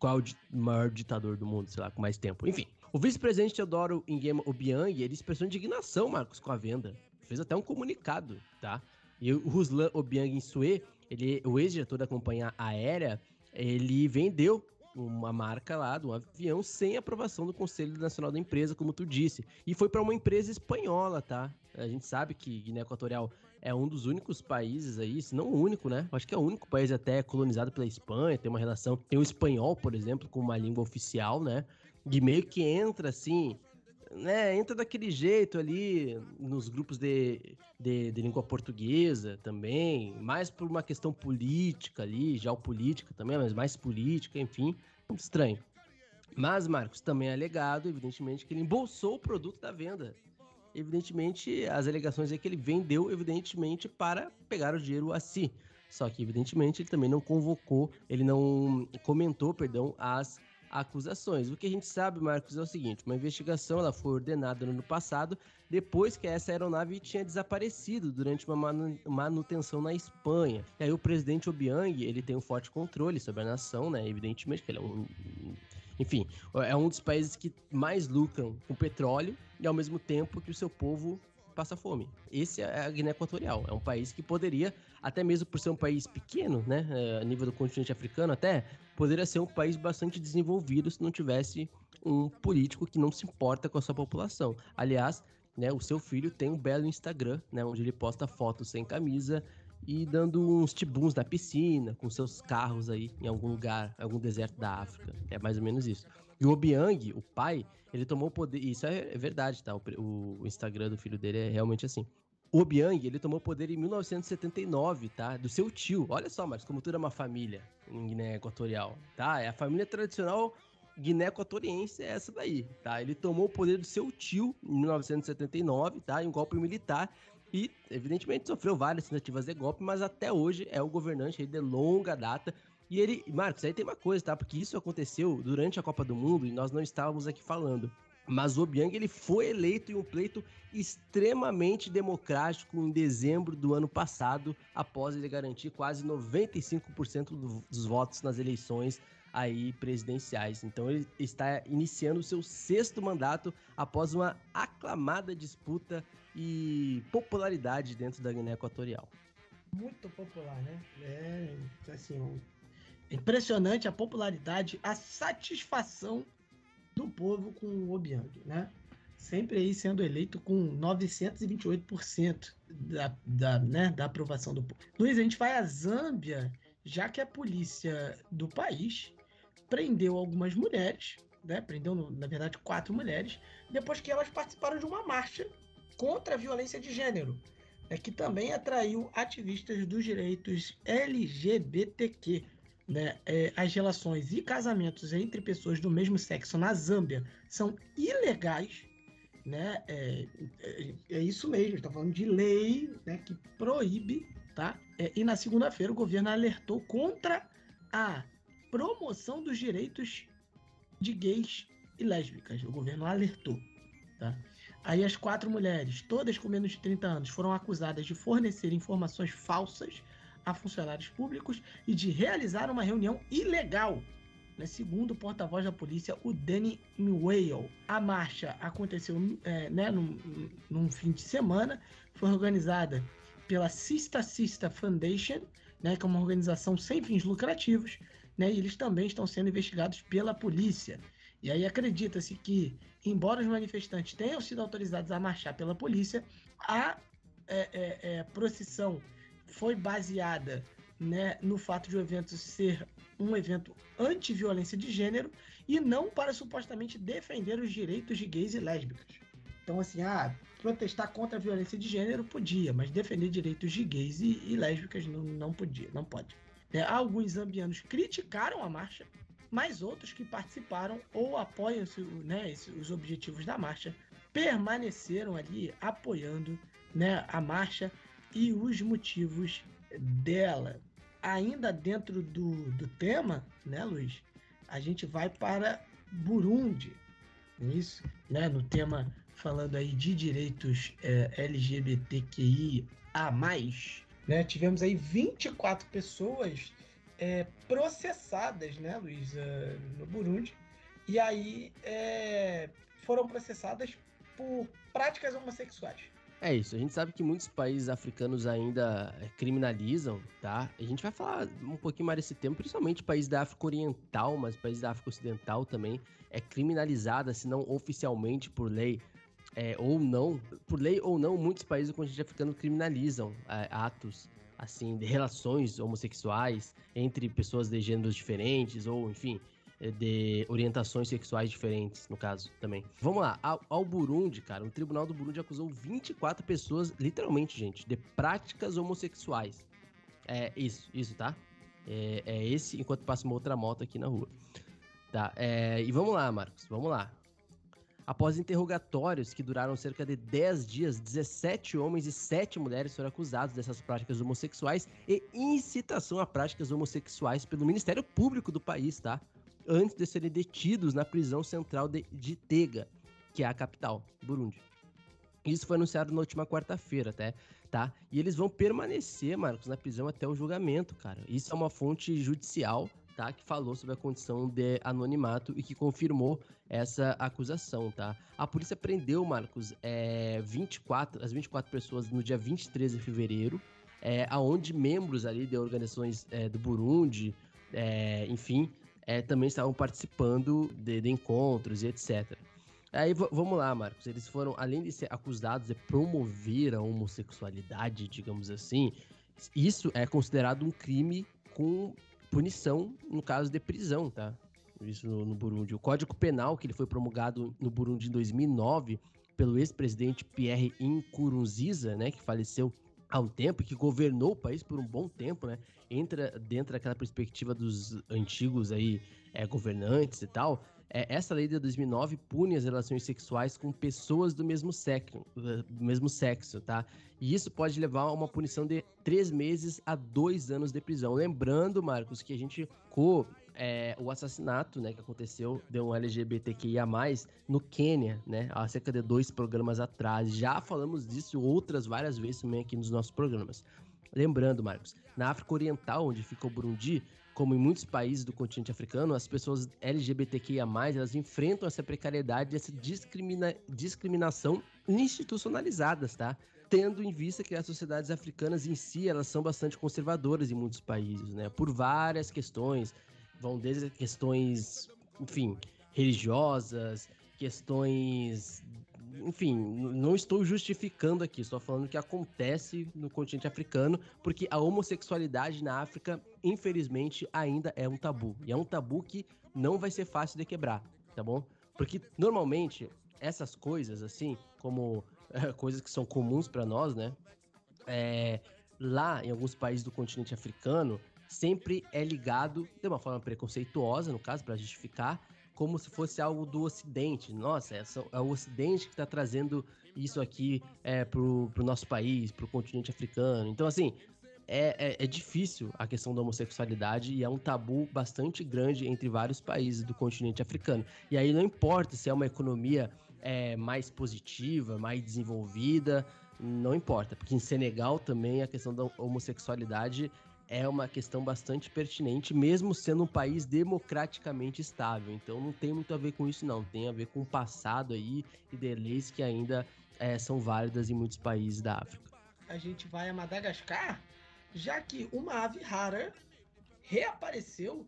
Qual o maior ditador do mundo, sei lá, com mais tempo. Enfim, o vice-presidente Teodoro Nguema Obiang, ele expressou indignação, Marcos, com a venda. Fez até um comunicado, tá? E o Ruslan Obiang Insue, ele, o ex-diretor da companhia aérea, ele vendeu uma marca lá de um avião sem aprovação do Conselho Nacional da Empresa, como tu disse. E foi para uma empresa espanhola, tá? A gente sabe que Guiné Equatorial é um dos únicos países aí, se não o único, né? Acho que é o único país até colonizado pela Espanha, tem uma relação, tem o espanhol, por exemplo, como uma língua oficial, né? E meio que entra assim, né? Entra daquele jeito ali nos grupos de, de, de língua portuguesa também, mais por uma questão política ali, geopolítica também, mas mais política, enfim, estranho. Mas, Marcos, também é alegado, evidentemente, que ele embolsou o produto da venda. Evidentemente, as alegações é que ele vendeu, evidentemente, para pegar o dinheiro a si. Só que, evidentemente, ele também não convocou, ele não comentou, perdão, as acusações. O que a gente sabe, Marcos, é o seguinte: uma investigação ela foi ordenada no ano passado, depois que essa aeronave tinha desaparecido durante uma manu- manutenção na Espanha. E aí o presidente Obiang, ele tem um forte controle sobre a nação, né? Evidentemente que ele é um enfim, é um dos países que mais lucram com petróleo e ao mesmo tempo que o seu povo passa fome. Esse é a Guiné Equatorial. É um país que poderia, até mesmo por ser um país pequeno, né, é, a nível do continente africano até, poderia ser um país bastante desenvolvido se não tivesse um político que não se importa com a sua população. Aliás, né, o seu filho tem um belo Instagram, né, onde ele posta fotos sem camisa e dando uns tibuns na piscina, com seus carros aí em algum lugar, algum deserto da África. É mais ou menos isso. E o Obiang, o pai, ele tomou o poder. Isso é é verdade, tá? O, o Instagram do filho dele é realmente assim. O Obiang, ele tomou poder em 1979, tá? Do seu tio. Olha só, Marcos, como tudo é uma família em Guiné Equatorial, tá? É a família tradicional Guiné Equatoriense, é essa daí, tá? Ele tomou o poder do seu tio em 1979, tá? Em um golpe militar. E, evidentemente, sofreu várias tentativas de golpe, mas até hoje é o governante de longa data. E ele, Marcos, aí tem uma coisa, tá? Porque isso aconteceu durante a Copa do Mundo e nós não estávamos aqui falando. Mas o Obiang ele foi eleito em um pleito extremamente democrático em dezembro do ano passado, após ele garantir quase 95% do- dos votos nas eleições aí presidenciais. Então ele está iniciando o seu sexto mandato após uma aclamada disputa e popularidade dentro da Guiné Equatorial. Muito popular, né? É, assim, impressionante a popularidade, a satisfação do povo com o Obiang, né? Sempre aí sendo eleito com 928% da, da, né, da aprovação do povo. Luiz, a gente vai à Zâmbia, já que a polícia do país prendeu algumas mulheres, né? Prendeu, na verdade, quatro mulheres, depois que elas participaram de uma marcha contra a violência de gênero é que também atraiu ativistas dos direitos LGBTQ. Né? É, as relações e casamentos entre pessoas do mesmo sexo na Zâmbia são ilegais. Né? É, é, é isso mesmo, está falando de lei né, que proíbe. Tá? É, e na segunda-feira o governo alertou contra a promoção dos direitos de gays e lésbicas. O governo alertou. Tá? Aí as quatro mulheres, todas com menos de 30 anos, foram acusadas de fornecer informações falsas a funcionários públicos e de realizar uma reunião ilegal. Né? Segundo o porta-voz da polícia, o Danny Nwale. A marcha aconteceu é, né, num, num fim de semana, foi organizada pela Sista Sista Foundation, né, que é uma organização sem fins lucrativos, né, e eles também estão sendo investigados pela polícia. E aí acredita-se que embora os manifestantes tenham sido autorizados a marchar pela polícia, a é, é, é, procissão foi baseada né, no fato de o evento ser um evento anti-violência de gênero e não para supostamente defender os direitos de gays e lésbicas. Então, assim, ah, protestar contra a violência de gênero podia, mas defender direitos de gays e, e lésbicas não, não podia, não pode. É, alguns zambianos criticaram a marcha, mas outros que participaram ou apoiam né, os objetivos da marcha permaneceram ali apoiando né, a marcha e os motivos dela. Ainda dentro do, do tema, né, Luiz? A gente vai para Burundi, isso, né? No tema falando aí de direitos é, LGBTQI a mais, né? Tivemos aí 24 pessoas é, processadas, né, Luiz, uh, no Burundi, e aí é, foram processadas por práticas homossexuais. É isso, a gente sabe que muitos países africanos ainda é, criminalizam, tá? A gente vai falar um pouquinho mais desse tema, principalmente países da África Oriental, mas países da África Ocidental também é criminalizada, se não oficialmente por lei, é, ou não, por lei ou não, muitos países do continente africano criminalizam é, atos assim de relações homossexuais entre pessoas de gêneros diferentes ou enfim de orientações sexuais diferentes, no caso, também. Vamos lá, ao, ao, Burundi, cara, o tribunal do Burundi acusou 24 pessoas, literalmente, gente, de práticas homossexuais. É isso, isso, tá? É, é esse, enquanto passa uma outra moto aqui na rua. Tá, é, e vamos lá, Marcos, vamos lá. Após interrogatórios que duraram cerca de 10 dias, 17 homens e 7 mulheres foram acusados dessas práticas homossexuais e incitação a práticas homossexuais pelo Ministério Público do país, tá? Antes de serem detidos na prisão central de, de Tega, que é a capital, Burundi. Isso foi anunciado na última quarta-feira, até, tá? E eles vão permanecer, Marcos, na prisão até o julgamento, cara. Isso é uma fonte judicial, tá? Que falou sobre a condição de anonimato e que confirmou essa acusação, tá? A polícia prendeu, Marcos, é, 24, as 24 pessoas no dia 23 de fevereiro, é, aonde membros ali de organizações é, do Burundi, é, enfim, é, também estavam participando de, de encontros e etc. Aí vamos lá, Marcos. Eles foram, além de ser acusados de promover a homossexualidade, digamos assim, isso é considerado um crime com punição no caso de prisão, tá? Isso no, no Burundi. O Código Penal, que ele foi promulgado no Burundi em 2009 pelo ex-presidente Pierre Nkurunziza, né, que faleceu há um tempo, que governou o país por um bom tempo, né? Entra dentro daquela perspectiva dos antigos aí é, governantes e tal. É, essa lei de 2009 pune as relações sexuais com pessoas do mesmo sexo, do mesmo sexo, tá? E isso pode levar a uma punição de três meses a dois anos de prisão. Lembrando, Marcos, que a gente com é, o assassinato, né, que aconteceu de um LGBTQIA+, no Quênia, né, há cerca de dois programas atrás. Já falamos disso outras várias vezes também aqui nos nossos programas. Lembrando, Marcos, na África Oriental, onde fica o Burundi, como em muitos países do continente africano, as pessoas LGBTQIA+, elas enfrentam essa precariedade, essa discrimina discriminação institucionalizadas, tá? Tendo em vista que as sociedades africanas em si, elas são bastante conservadoras em muitos países, né? Por várias questões, vão desde questões, enfim, religiosas, questões. Enfim, não estou justificando aqui, estou falando que acontece no continente africano, porque a homossexualidade na África, infelizmente, ainda é um tabu. E é um tabu que não vai ser fácil de quebrar, tá bom? Porque normalmente essas coisas, assim, como é, coisas que são comuns para nós, né? É, lá em alguns países do continente africano, sempre é ligado de uma forma preconceituosa, no caso, para justificar, como se fosse algo do Ocidente. Nossa, é, é o Ocidente que está trazendo isso aqui é, pro, pro nosso país, pro continente africano. Então, assim, é, é, é, difícil a questão da homossexualidade e é um tabu bastante grande entre vários países do continente africano. E aí não importa se é uma economia é, mais positiva, mais desenvolvida, não importa, porque em Senegal também a questão da homossexualidade é uma questão bastante pertinente, mesmo sendo um país democraticamente estável. Então não tem muito a ver com isso, não. Tem a ver com o passado aí e de leis que ainda é, são válidas em muitos países da África. A gente vai a Madagascar, já que uma ave rara reapareceu,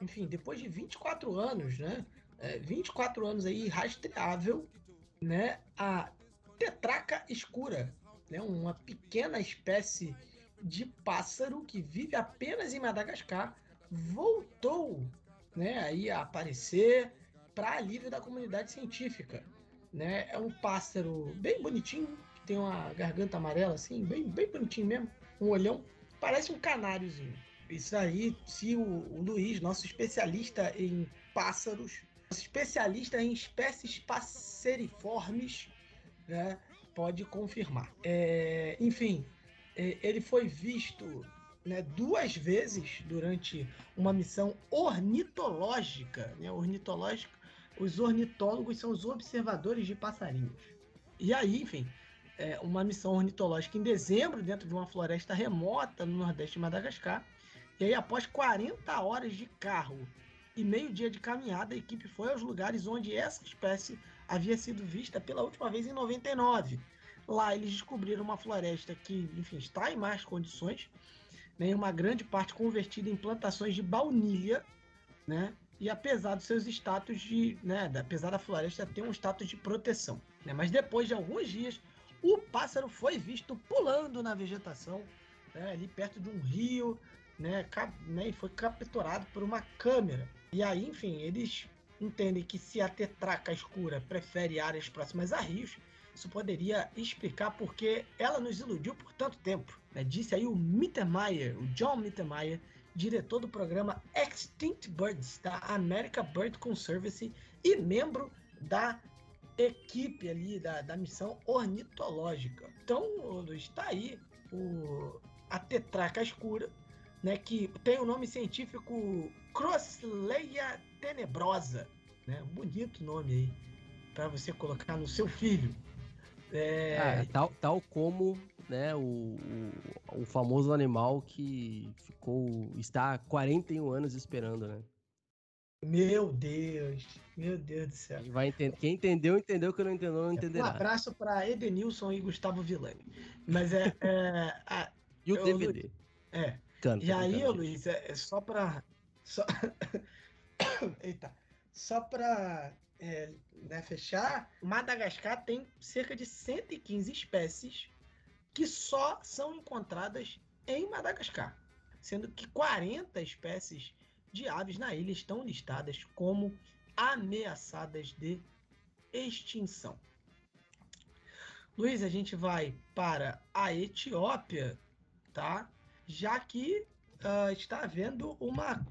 enfim, depois de 24 anos, né? É, 24 anos aí rastreável, né? A tetraca escura, né? Uma pequena espécie de pássaro que vive apenas em Madagascar voltou né, aí a aparecer para alívio da comunidade científica. né? É um pássaro bem bonitinho, que tem uma garganta amarela assim, bem, bem bonitinho mesmo, um olhão, parece um canáriozinho. Isso aí, se o, o Luiz, nosso especialista em pássaros, especialista em espécies passeriformes, né, pode confirmar. É, enfim, ele foi visto né, duas vezes durante uma missão ornitológica. Né, ornitológica, os ornitólogos são os observadores de passarinhos. E aí, enfim, é, uma missão ornitológica em dezembro, dentro de uma floresta remota no nordeste de Madagascar. E aí, após 40 horas de carro e meio dia de caminhada, a equipe foi aos lugares onde essa espécie havia sido vista pela última vez em 99. Lá eles descobriram uma floresta que, enfim, está em más condições, né, uma grande parte convertida em plantações de baunilha, né? E apesar dos seus status de, né, apesar da floresta ter um status de proteção, né? Mas depois de alguns dias, o pássaro foi visto pulando na vegetação, né, ali perto de um rio, né, né, e foi capturado por uma câmera. E aí, enfim, eles entendem que se a tetraca escura prefere áreas próximas a rios, isso poderia explicar por que ela nos iludiu por tanto tempo. Né? Disse aí o Mittermeier, o John Mittermeier, diretor do programa Extinct Birds da America Bird Conservancy e membro da equipe ali da, da missão ornitológica. Então, está aí o, a tetraca escura, né, que tem o nome científico Crossleia tenebrosa, né? bonito nome aí para você colocar no seu filho. É... Ah, tal, tal como né, o, o, o, famoso animal que ficou está há 41 anos esperando, né? Meu Deus, meu Deus do céu. Vai entender. Quem entendeu, entendeu. Quem não entendeu, não entenderá. Um abraço para Edenilson e Gustavo Villani. Mas é. é a, e o DVD. É. Canta, e aí, canta, Luiz, é, é só para. Só... Eita. Só para é, né, fechar, Madagascar tem cerca de 115 espécies que só são encontradas em Madagascar, sendo que 40 espécies de aves na ilha estão listadas como ameaçadas de extinção. Luiz, a gente vai para a Etiópia, tá? Já que uh, está havendo uma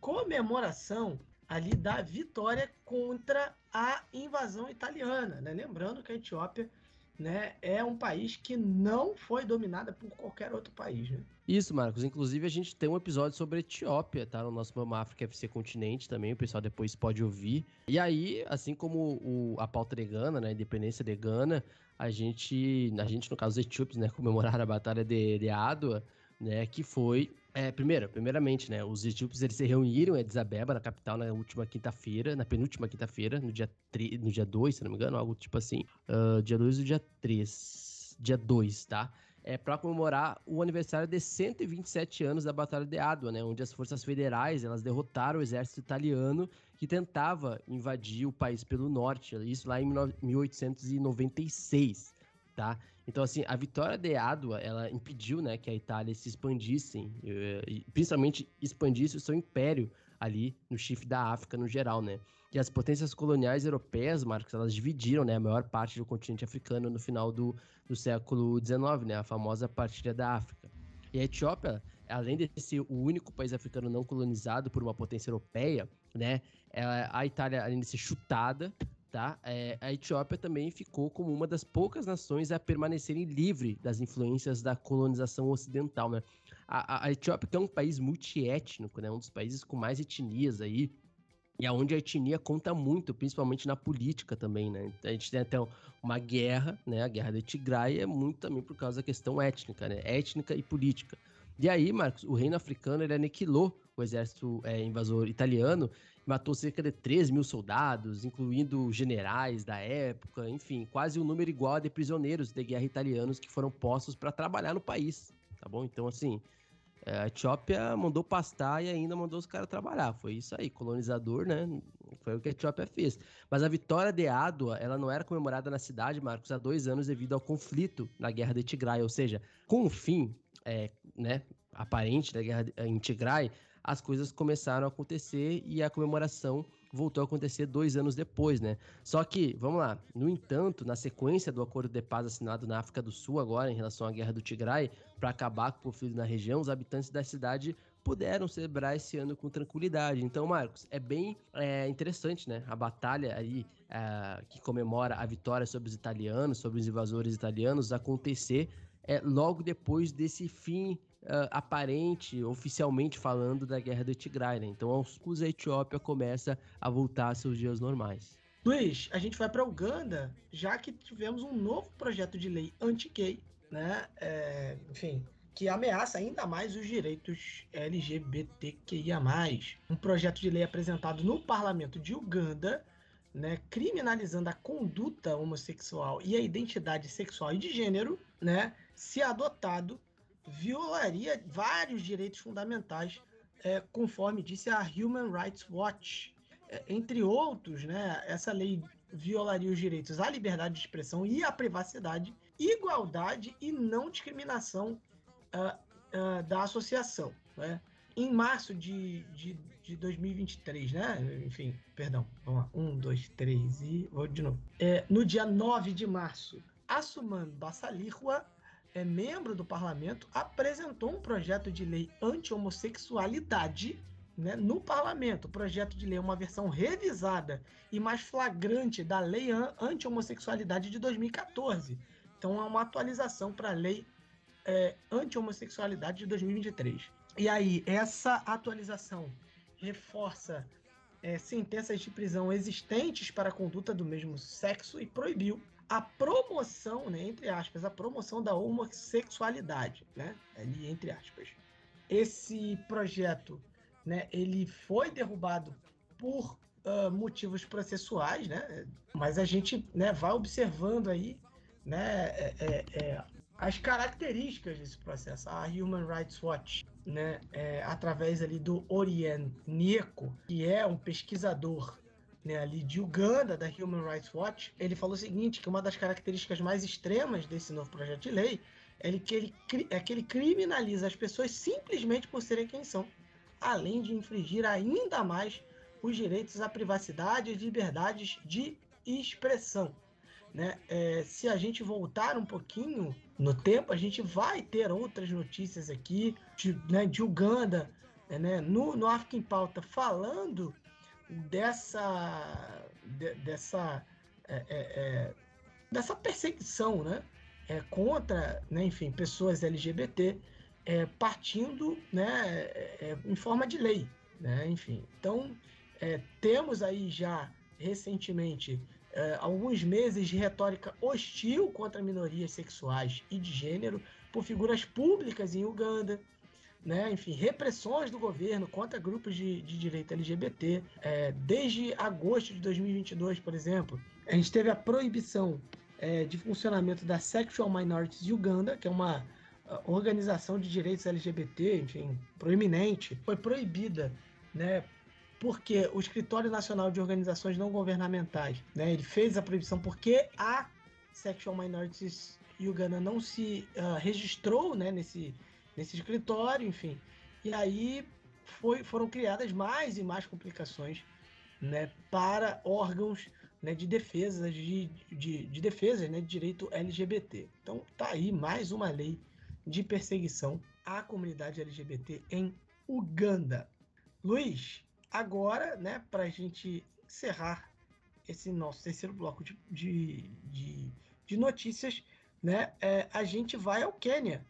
comemoração ali da vitória contra a invasão italiana, né? Lembrando que a Etiópia né, é um país que não foi dominada por qualquer outro país, né? Isso, Marcos. Inclusive, a gente tem um episódio sobre a Etiópia, tá? No nosso Mama África FC Continente também, o pessoal depois pode ouvir. E aí, assim como o, a pauta de Gana, né, a independência de Gana, a gente, a gente, no caso dos etíopes, né, comemorar a Batalha de, de Adwa, né, que foi é, primeiro, primeiramente, né, os etíopes eles se reuniram em Addis Abeba, na capital, na última quinta-feira, na penúltima quinta-feira, no dia 3, no dia 2, se não me engano, algo tipo assim, uh, dia 2 ou dia 3, dia 2, tá? É para comemorar o aniversário de 127 anos da Batalha de Adwa, né, onde as forças federais, elas derrotaram o exército italiano que tentava invadir o país pelo norte, isso lá em 1896, tá? Então, assim, a vitória de Adwa, ela impediu, né, que a Itália se expandisse, eh, principalmente expandisse o seu império ali no chifre da África no geral, né? E as potências coloniais europeias, Marcos, elas dividiram, né, a maior parte do continente africano no final do, do século XIX, né, a famosa partilha da África. E a Etiópia, além de ser o único país africano não colonizado por uma potência europeia, né, a Itália, além de ser chutada, tá? É, a Etiópia também ficou como uma das poucas nações a permanecerem livre das influências da colonização ocidental, né? A, a, Etiópia é um país multiétnico, né? Um dos países com mais etnias aí, e aonde a etnia conta muito, principalmente na política também, né? A gente tem até uma guerra, né? A guerra de Tigray é muito também por causa da questão étnica, né? Étnica e política. E aí, Marcos, o reino africano ele aniquilou o exército é, invasor italiano matou cerca de 3 mil soldados, incluindo generais da época, enfim, quase um número igual de prisioneiros de guerra italianos que foram postos para trabalhar no país, tá bom? Então, assim, é, a Etiópia mandou pastar e ainda mandou os caras trabalhar. Foi isso aí, colonizador, né? Foi o que a Etiópia fez. Mas a vitória de Adwa, ela não era comemorada na cidade, Marcos, há dois anos devido ao conflito na Guerra de Tigray. Ou seja, com o fim, é, né, aparente da Guerra em Tigray, as coisas começaram a acontecer e a comemoração voltou a acontecer dois anos depois, né? Só que, vamos lá, no entanto, na sequência do acordo de paz assinado na África do Sul agora em relação à guerra do Tigray, para acabar com o conflito na região, os habitantes da cidade puderam celebrar esse ano com tranquilidade. Então, Marcos, é bem é, interessante, né? A batalha aí é, que comemora a vitória sobre os italianos, sobre os invasores italianos, acontecer é, logo depois desse fim uh, aparente, oficialmente falando, da guerra do Tigray, né? Então, aos poucos, a Etiópia começa a voltar a seus dias normais. Luiz, a gente vai para Uganda, já que tivemos um novo projeto de lei anti-gay, né? É, enfim, que ameaça ainda mais os direitos LGBTQIA+. Um projeto de lei apresentado no parlamento de Uganda, né, criminalizando a conduta homossexual e a identidade sexual e de gênero, né, se adotado, violaria vários direitos fundamentais, é, conforme disse a Human Rights Watch. É, entre outros, né, essa lei violaria os direitos à liberdade de expressão e à privacidade, igualdade e não discriminação uh, uh, da associação. Né? Em março de, de, de 2023, né? Enfim, perdão, vamos lá. Um, dois, três e. Vou de novo. É, no dia 9 de março, Assuman Bassalirwa, é membro do parlamento, apresentou um projeto de lei anti-homossexualidade né, no parlamento. O projeto de lei é uma versão revisada e mais flagrante da lei anti-homossexualidade de 2014. Então é uma atualização para a lei é, anti-homossexualidade de 2023. E aí, essa atualização reforça é, sentenças de prisão existentes para a conduta do mesmo sexo e proibiu a promoção, né, entre aspas, a promoção da homossexualidade, né, ali entre aspas. Esse projeto, né, ele foi derrubado por uh, motivos processuais, né, mas a gente, né, vai observando aí, né, é, é, é as características desse processo. A Human Rights Watch, né, é, através ali do Orien Nieko, que é um pesquisador né, ali de Uganda, da Human Rights Watch, ele falou o seguinte, que uma das características mais extremas desse novo projeto de lei é que ele, é que ele criminaliza as pessoas simplesmente por serem quem são, além de infringir ainda mais os direitos à privacidade e liberdades de expressão. Né? É, se a gente voltar um pouquinho no tempo, a gente vai ter outras notícias aqui de, né, de Uganda, né, no, no África em Pauta, falando dessa, de, dessa, é, é, é, dessa perseguição né, é, contra, né, enfim, pessoas LGBT, é, partindo né, em forma de lei. Né, enfim, então, temos aí já recentemente é, alguns meses de retórica hostil contra minorias sexuais e de gênero por figuras públicas em Uganda. Né? Enfim, repressões do governo contra grupos de, de direito LGBT. É, desde agosto de 2022, por exemplo, a gente teve a proibição é, de funcionamento da Sexual Minorities Uganda, que é uma organização de direitos LGBT, enfim, proeminente, foi proibida né, porque o Escritório Nacional de Organizações Não Governamentais, né, ele fez a proibição porque a Sexual Minorities Uganda não se uh, registrou né, nesse, nesse escritório, enfim. E aí foi, foram criadas mais e mais complicações né, para órgãos né, de defesa de, de, de defesa né, de direito LGBT. Então tá aí mais uma lei de perseguição à comunidade LGBT em Uganda. Luiz, Agora, né, para a gente encerrar esse nosso terceiro bloco de, de, de, de notícias, né, é, a gente vai ao Quênia,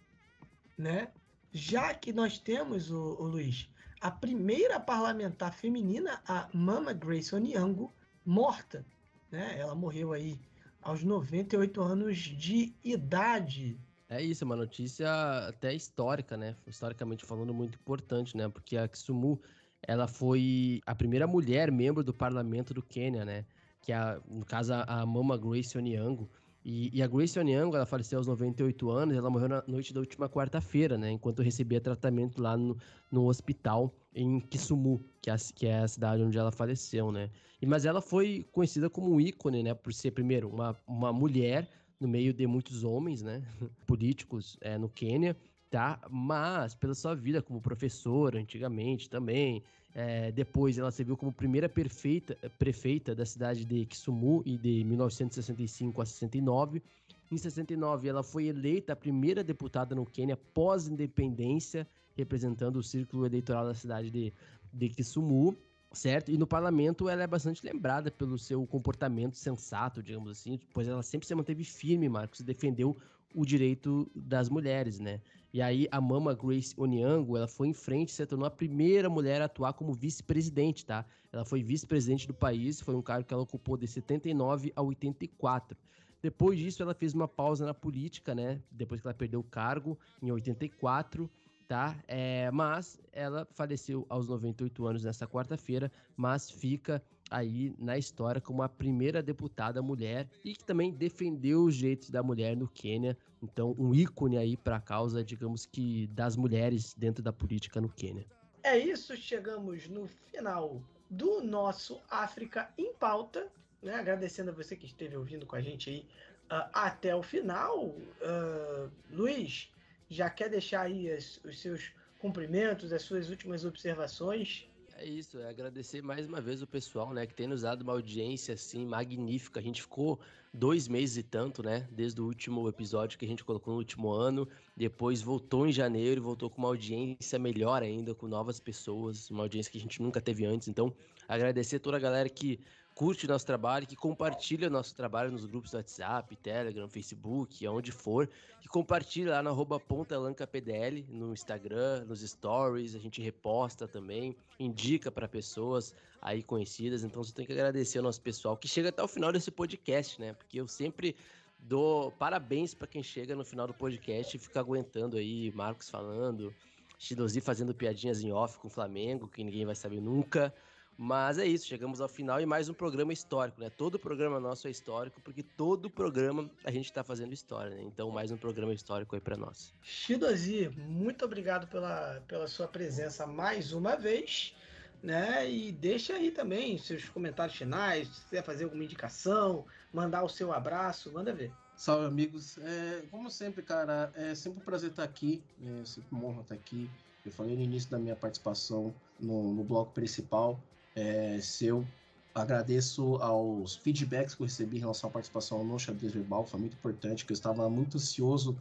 né? Já que nós temos, o, o Luiz, a primeira parlamentar feminina, a Mama Grace Onyango, morta, né? Ela morreu aí aos 98 anos de idade. É isso, uma notícia até histórica, né? Historicamente falando, muito importante, né? Porque a Kisumu ela foi a primeira mulher membro do parlamento do Quênia, né? Que é, no caso, a Mama Grace Onyango. E, e, a Grace Onyango, ela faleceu aos 98 anos, ela morreu na noite da última quarta-feira, né? Enquanto recebia tratamento lá no, no hospital em Kisumu, que é, a, que é a cidade onde ela faleceu, né? E, mas ela foi conhecida como um ícone, né? Por ser, primeiro, uma, uma mulher no meio de muitos homens, né? Políticos é, no Quênia tá? Mas pela sua vida como professora antigamente também, É, depois ela serviu como primeira perfeita, prefeita da cidade de Kisumu e de 1965 a 69. Em 69, ela foi eleita a primeira deputada no Quênia pós-independência, representando o círculo eleitoral da cidade de, de Kisumu certo? E no parlamento ela é bastante lembrada pelo seu comportamento sensato, digamos assim, pois ela sempre se manteve firme, Marcos, e defendeu o direito das mulheres, né? E aí a mama Grace Onyango, ela foi em frente se tornou a primeira mulher a atuar como vice-presidente, tá? Ela foi vice-presidente do país, foi um cargo que ela ocupou de 79 a 84. Depois disso, ela fez uma pausa na política, né? Depois que ela perdeu o cargo em 84 tá? É, mas ela faleceu aos 98 anos nesta quarta-feira, mas fica aí na história como a primeira deputada mulher e que também defendeu os direitos da mulher no Quênia. Então, um ícone aí para a causa, digamos que, das mulheres dentro da política no Quênia. É isso, chegamos no final do nosso África em Pauta. Né? Agradecendo a você que esteve ouvindo com a gente aí uh, até o final. Uh, Luiz, já quer deixar aí as, os seus cumprimentos, as suas últimas observações? É isso, é agradecer mais uma vez o pessoal, né, que tem nos dado uma audiência assim magnífica. A gente ficou dois meses e tanto, né, desde o último episódio que a gente colocou no último ano. Depois voltou em janeiro e voltou com uma audiência melhor ainda, com novas pessoas, uma audiência que a gente nunca teve antes. Então, agradecer toda a galera que curte nosso trabalho, que compartilha nosso trabalho nos grupos do WhatsApp, Telegram, Facebook, aonde for, que compartilha lá no arroba pontalancapdl, no Instagram, nos stories, a gente reposta também, indica para pessoas aí conhecidas, então você tem que agradecer ao nosso pessoal que chega até o final desse podcast, né? Porque eu sempre dou parabéns para quem chega no final do podcast e fica aguentando aí Marcos falando, Chidozi fazendo piadinhas em off com o Flamengo, que ninguém vai saber nunca. Mas é isso, chegamos ao final e mais um programa histórico, né? Todo programa nosso é histórico, porque todo programa a gente está fazendo história, né? Então, mais um programa histórico aí para nós. Shidozi, muito obrigado pela, pela sua presença mais uma vez, né? E deixa aí também seus comentários finais, se quiser fazer alguma indicação, mandar o seu abraço, manda ver. Salve, amigos. É, como sempre, cara, é sempre um prazer estar aqui, é sempre uma honra estar aqui. Eu falei no início da minha participação no, no bloco principal é, se eu agradeço aos feedbacks que eu recebi em relação à participação no xadrez verbal, foi muito importante, que eu estava muito ansioso,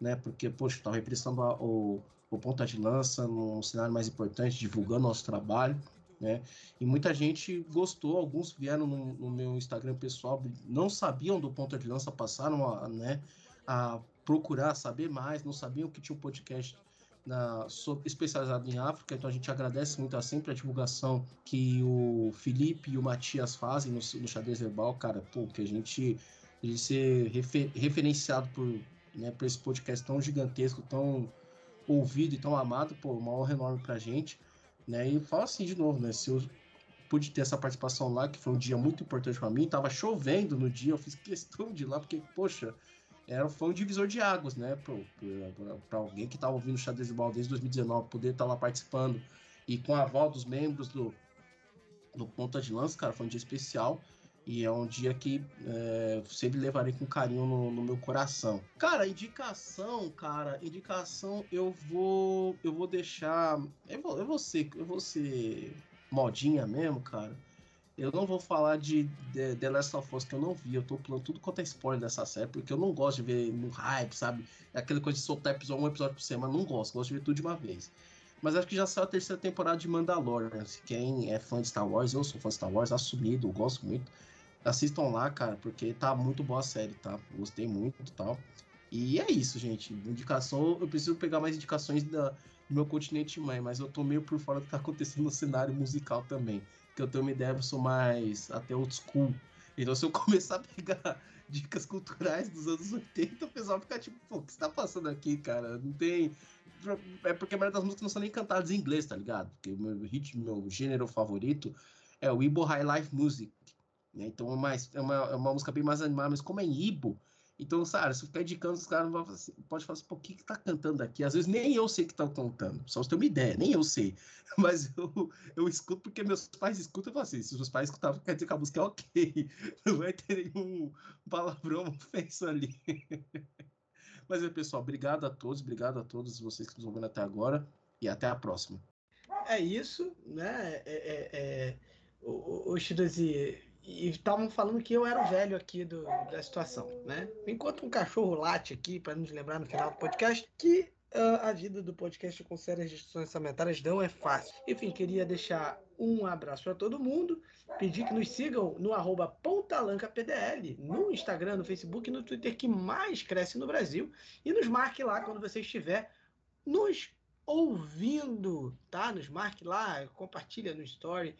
né, porque, poxa, estava representando a, o, o ponta de lança num cenário mais importante, divulgando nosso trabalho, né, e muita gente gostou, alguns vieram no, no meu Instagram pessoal, não sabiam do ponta de lança, passaram a, né, a procurar saber mais, não sabiam que tinha um podcast na, especializado em África, então a gente agradece muito a sempre a divulgação que o Felipe e o Matias fazem no, no xadrez verbal, cara, pô, que a gente, a gente ser refer, referenciado por, né, por esse podcast tão gigantesco, tão ouvido e tão amado, pô, uma honra enorme pra gente, né, e fala assim de novo, né, se eu pude ter essa participação lá, que foi um dia muito importante para mim, tava chovendo no dia, eu fiz questão de ir lá, porque, poxa, era, foi um divisor de águas, né? Para alguém que estava tá ouvindo o Xadrez Ball desde 2019, poder estar tá lá participando e com a aval dos membros do, do Ponta de Lança, cara, foi um dia especial. E é um dia que é, sempre levarei com carinho no, no, meu coração. Cara, indicação, cara, indicação eu vou eu vou deixar. Eu vou, eu vou ser, eu vou ser modinha mesmo, cara. Eu não vou falar de The Last of Us que eu não vi. Eu tô pulando tudo quanto é spoiler dessa série, porque eu não gosto de ver no hype, sabe? Aquela coisa de soltar episódio, um episódio por semana. Não gosto, gosto de ver tudo de uma vez. Mas acho que já saiu a terceira temporada de Mandalorian. Quem é fã de Star Wars, eu sou fã de Star Wars, assumido, gosto muito. Assistam lá, cara, porque tá muito boa a série, tá? Gostei muito e tal. E é isso, gente. Indicação, eu preciso pegar mais indicações da, do meu continente mãe, mas eu tô meio por fora do que tá acontecendo no cenário musical também que eu tenho uma ideia, eu sou mais até old school. Então, se eu começar a pegar dicas culturais dos anos 80, o pessoal fica tipo, pô, o que você tá passando aqui, cara? Não tem. É porque a maioria das músicas não são nem cantadas em inglês, tá ligado? Porque o meu ritmo, meu gênero favorito é o Ibo High Life Music. Né? Então é, mais, é, uma, é uma música bem mais animada, mas como é em Ibo, então, sabe, se ficar indicando, os caras vão assim, pode falar assim, pô, o que que tá cantando aqui? Às vezes nem eu sei que tá cantando, só você ter uma ideia, nem eu sei. Mas eu, eu escuto porque meus pais escutam e falam assim, se os pais escutavam, quer dizer que a música é ok. Não vai ter nenhum palavrão ofenso ali. Mas é, pessoal, obrigado a todos, obrigado a todos vocês que nos ouviram até agora e até a próxima. é isso, né? É, é, é, o, o Shidozi, e estavam falando que eu era o velho aqui do, da situação, né? Enquanto um cachorro late aqui, para nos lembrar no final do podcast, que uh, a vida do podcast com sérias restrições orçamentárias não é fácil. Enfim, queria deixar um abraço para todo mundo, pedir que nos sigam no arroba pontalancapdl, no Instagram, no Facebook e no Twitter que mais cresce no Brasil, e nos marque lá quando você estiver nos ouvindo, tá? Nos marque lá, compartilha no story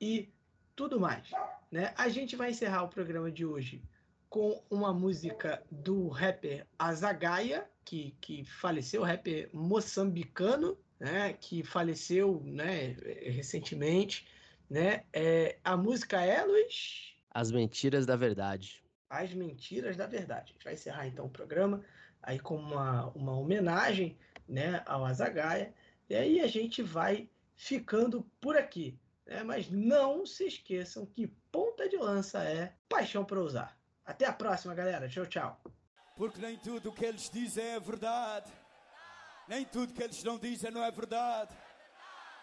e tudo mais. Né? A gente vai encerrar o programa de hoje com uma música do rapper Azagaia, que, que faleceu, rapper moçambicano, né, que faleceu né, recentemente. Né? É, a música é, Luiz? As Mentiras da Verdade. As Mentiras da Verdade. A gente vai encerrar então o programa aí com uma, uma homenagem né, ao Azagaia. E aí a gente vai ficando por aqui. Né? Mas não se esqueçam que ponta de lança é paixão para usar. Até a próxima, galera. Tchau, tchau. Porque nem tudo que eles dizem é verdade. Nem tudo que eles não dizem não é verdade.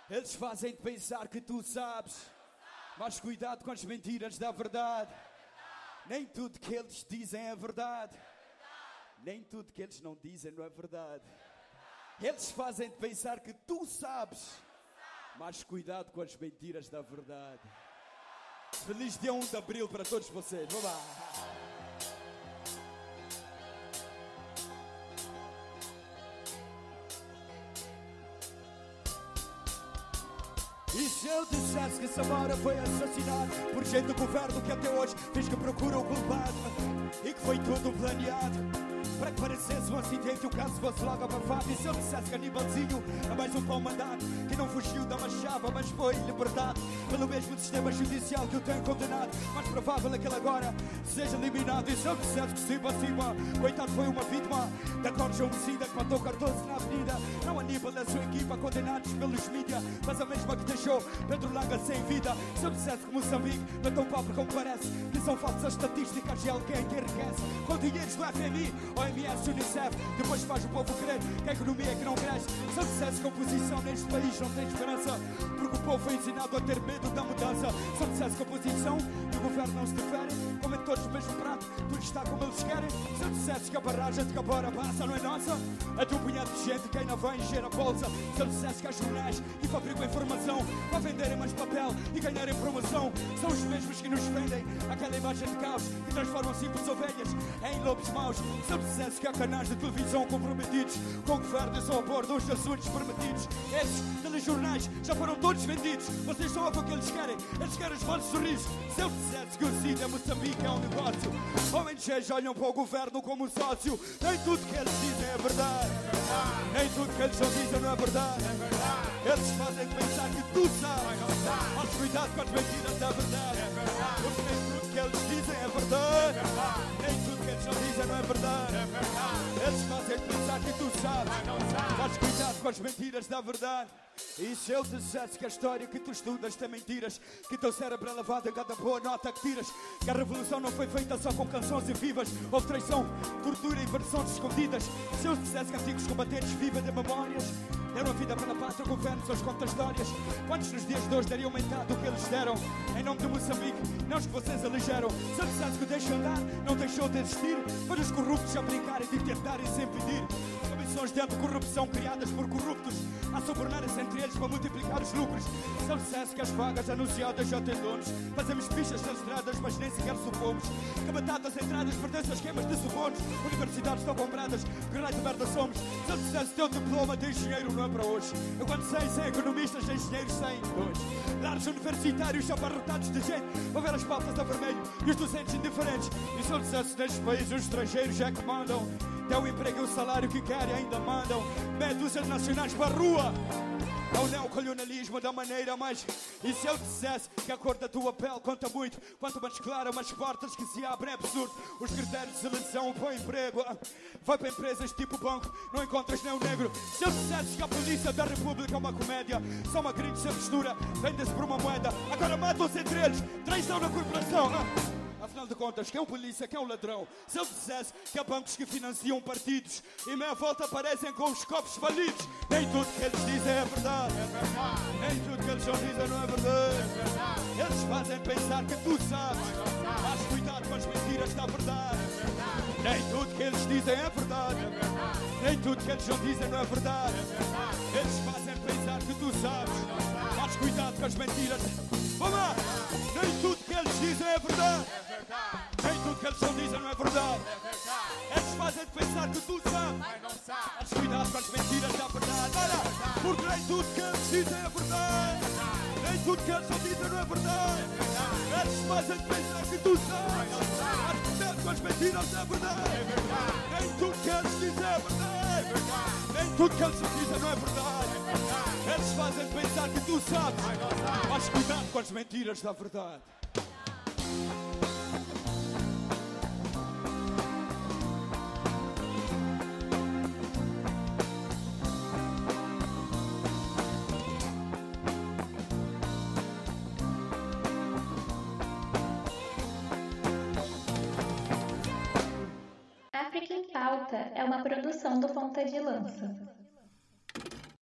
Eles fazem-te pensar que tu sabes. Mas cuidado com as mentiras da verdade. Nem tudo que eles dizem é verdade. Nem tudo que eles não dizem não é verdade. Eles fazem-te pensar que tu sabes. Mas cuidado com as mentiras da verdade. Feliz dia 1 de abril para todos vocês. Vamos lá. E se eu dissesse que Samara foi assassinado por gente do governo que até hoje diz que procura o culpado e que foi tudo planeado? Para que parecesse um acidente o caso fosse logo abafado E se eu dissesse que Anibalzinho é mais um pão mandado Que não fugiu da machava mas foi libertado Pelo mesmo sistema judicial que o tem condenado. Mais provável é que ele agora seja eliminado. E se eu dissesse que Simba Simba Coitado foi uma vítima da corja homicida Que matou 14 na avenida. Não Aníbal e a sua equipa condenados pelos mídia Mas a mesma que deixou Pedro Langa sem vida. Se eu dissesse que Moçambique não é tão pobre como parece Que são falsas estatísticas de alguém que enriquece. Com dinheiros do FMI OMS, Unicef, depois faz o povo crer que a economia é que não cresce. Se eu dissesse que a oposição neste país não tem esperança, porque o povo foi ensinado a ter medo da mudança. Se eu dissesse que a oposição e o governo não se diferem, comem todos o mesmo prato, tudo está como eles querem. Se eu dissesse que a barragem de Cabora passa não é nossa, é de um punhado de gente que ainda vai encher a bolsa. Se eu dissesse que há jornais que fabricam informação para venderem mais papel e ganharem promoção, são os mesmos que nos vendem aquela imagem de caos que transformam simples ovelhas em lobos maus. Se eu que há canais de televisão comprometidos com o governo e só abordam os assuntos permitidos. Esses telejornais já foram todos vendidos. Vocês ouvem o que eles querem. Eles querem os falsos sorrisos. Se eu dissesse que o CID é Moçambique é um negócio, homens cheios olham para o governo como um sócio. Nem tudo que eles dizem é verdade. Nem tudo que eles dizem não é verdade. Eles fazem pensar que tu sabes. Mas cuidado com as mentiras da verdade. Porque nem tudo que eles dizem é verdade. Eles não dizem não é verdade. Eles fazem pensar que tu sabes. Mas cuidado com as mentiras da verdade. E se eu dissesse que a história que tu estudas tem mentiras, que teu cérebro é lavado em cada boa nota que tiras, que a revolução não foi feita só com canções e vivas, houve traição, tortura e versões escondidas. Se eu dissesse que antigos combatentes vivem de memórias, deram a vida pela pátria, o governo só conta histórias. Quantos nos dias de hoje dariam metade do que eles deram? Em nome de Moçambique, não os que vocês elegeram. Se eu dissesse que o deixo andar, não deixou de existir, para os corruptos a brincarem e tentarem sem pedir. Comissões de corrupção criadas por corruptos a subornarem-se entre eles para multiplicar os lucros. Eu dissesse que as vagas anunciadas já têm donos, fazemos fichas nas mas nem sequer supomos que batatas entradas pertencem a esquemas de subornos. Universidades estão compradas, que raio de merda somos. Se eu dissesse teu diploma de engenheiro não é para hoje. Eu quando sei, sem economistas, engenheiros sem dois. Lares universitários abarrotados de gente, para ver as pautas a vermelho e os docentes indiferentes. E se eu dissesse neste país os estrangeiros é que mandam. É o emprego e o salário que querem ainda mandam. Meia nacionais para a rua. É o neocolonialismo da maneira mais. E se eu dissesse que a cor da tua pele conta muito, quanto mais clara, mais portas que se abrem, é absurdo. Os critérios de seleção para emprego. ah, Vai para empresas tipo banco, não encontras nem o negro. Se eu dissesse que a polícia da República é uma comédia, são uma gringa sem mistura, vende-se por uma moeda. Agora matam-se entre eles, traição na corporação. ah. Afinal de contas, quem é o polícia, quem é o ladrão. Se eu dissesse que há bancos que financiam partidos e meia volta aparecem com os copos falidos, nem tudo que eles dizem é verdade. Nem tudo que eles só dizem não é verdade. Eles fazem pensar que tu sabes. Mas cuidado com as mentiras da verdade. Nem tudo que eles dizem é verdade. Nem tudo que eles não dizem não é verdade. Eles fazem pensar que tu sabes. Mas cuidado com as mentiras. Vamos lá! Nem tudo eles dizem é verdade. Nem tudo que eles não dizem não é verdade. Eles fazem-te pensar que tu sabes. Mas cuidado com as mentiras da verdade. Olha, porque nem tudo que eles dizem é verdade. Nem tudo que eles não dizem não é verdade. Eles fazem-te pensar que tu sabes. Mas cuidado com as mentiras da verdade. Nem tudo que eles dizem é verdade. Nem tudo que eles não dizem não é verdade. Eles fazem pensar que tu sabes. Mas cuidado com as mentiras da verdade. África em Pauta é uma produção do Ponta de Lança.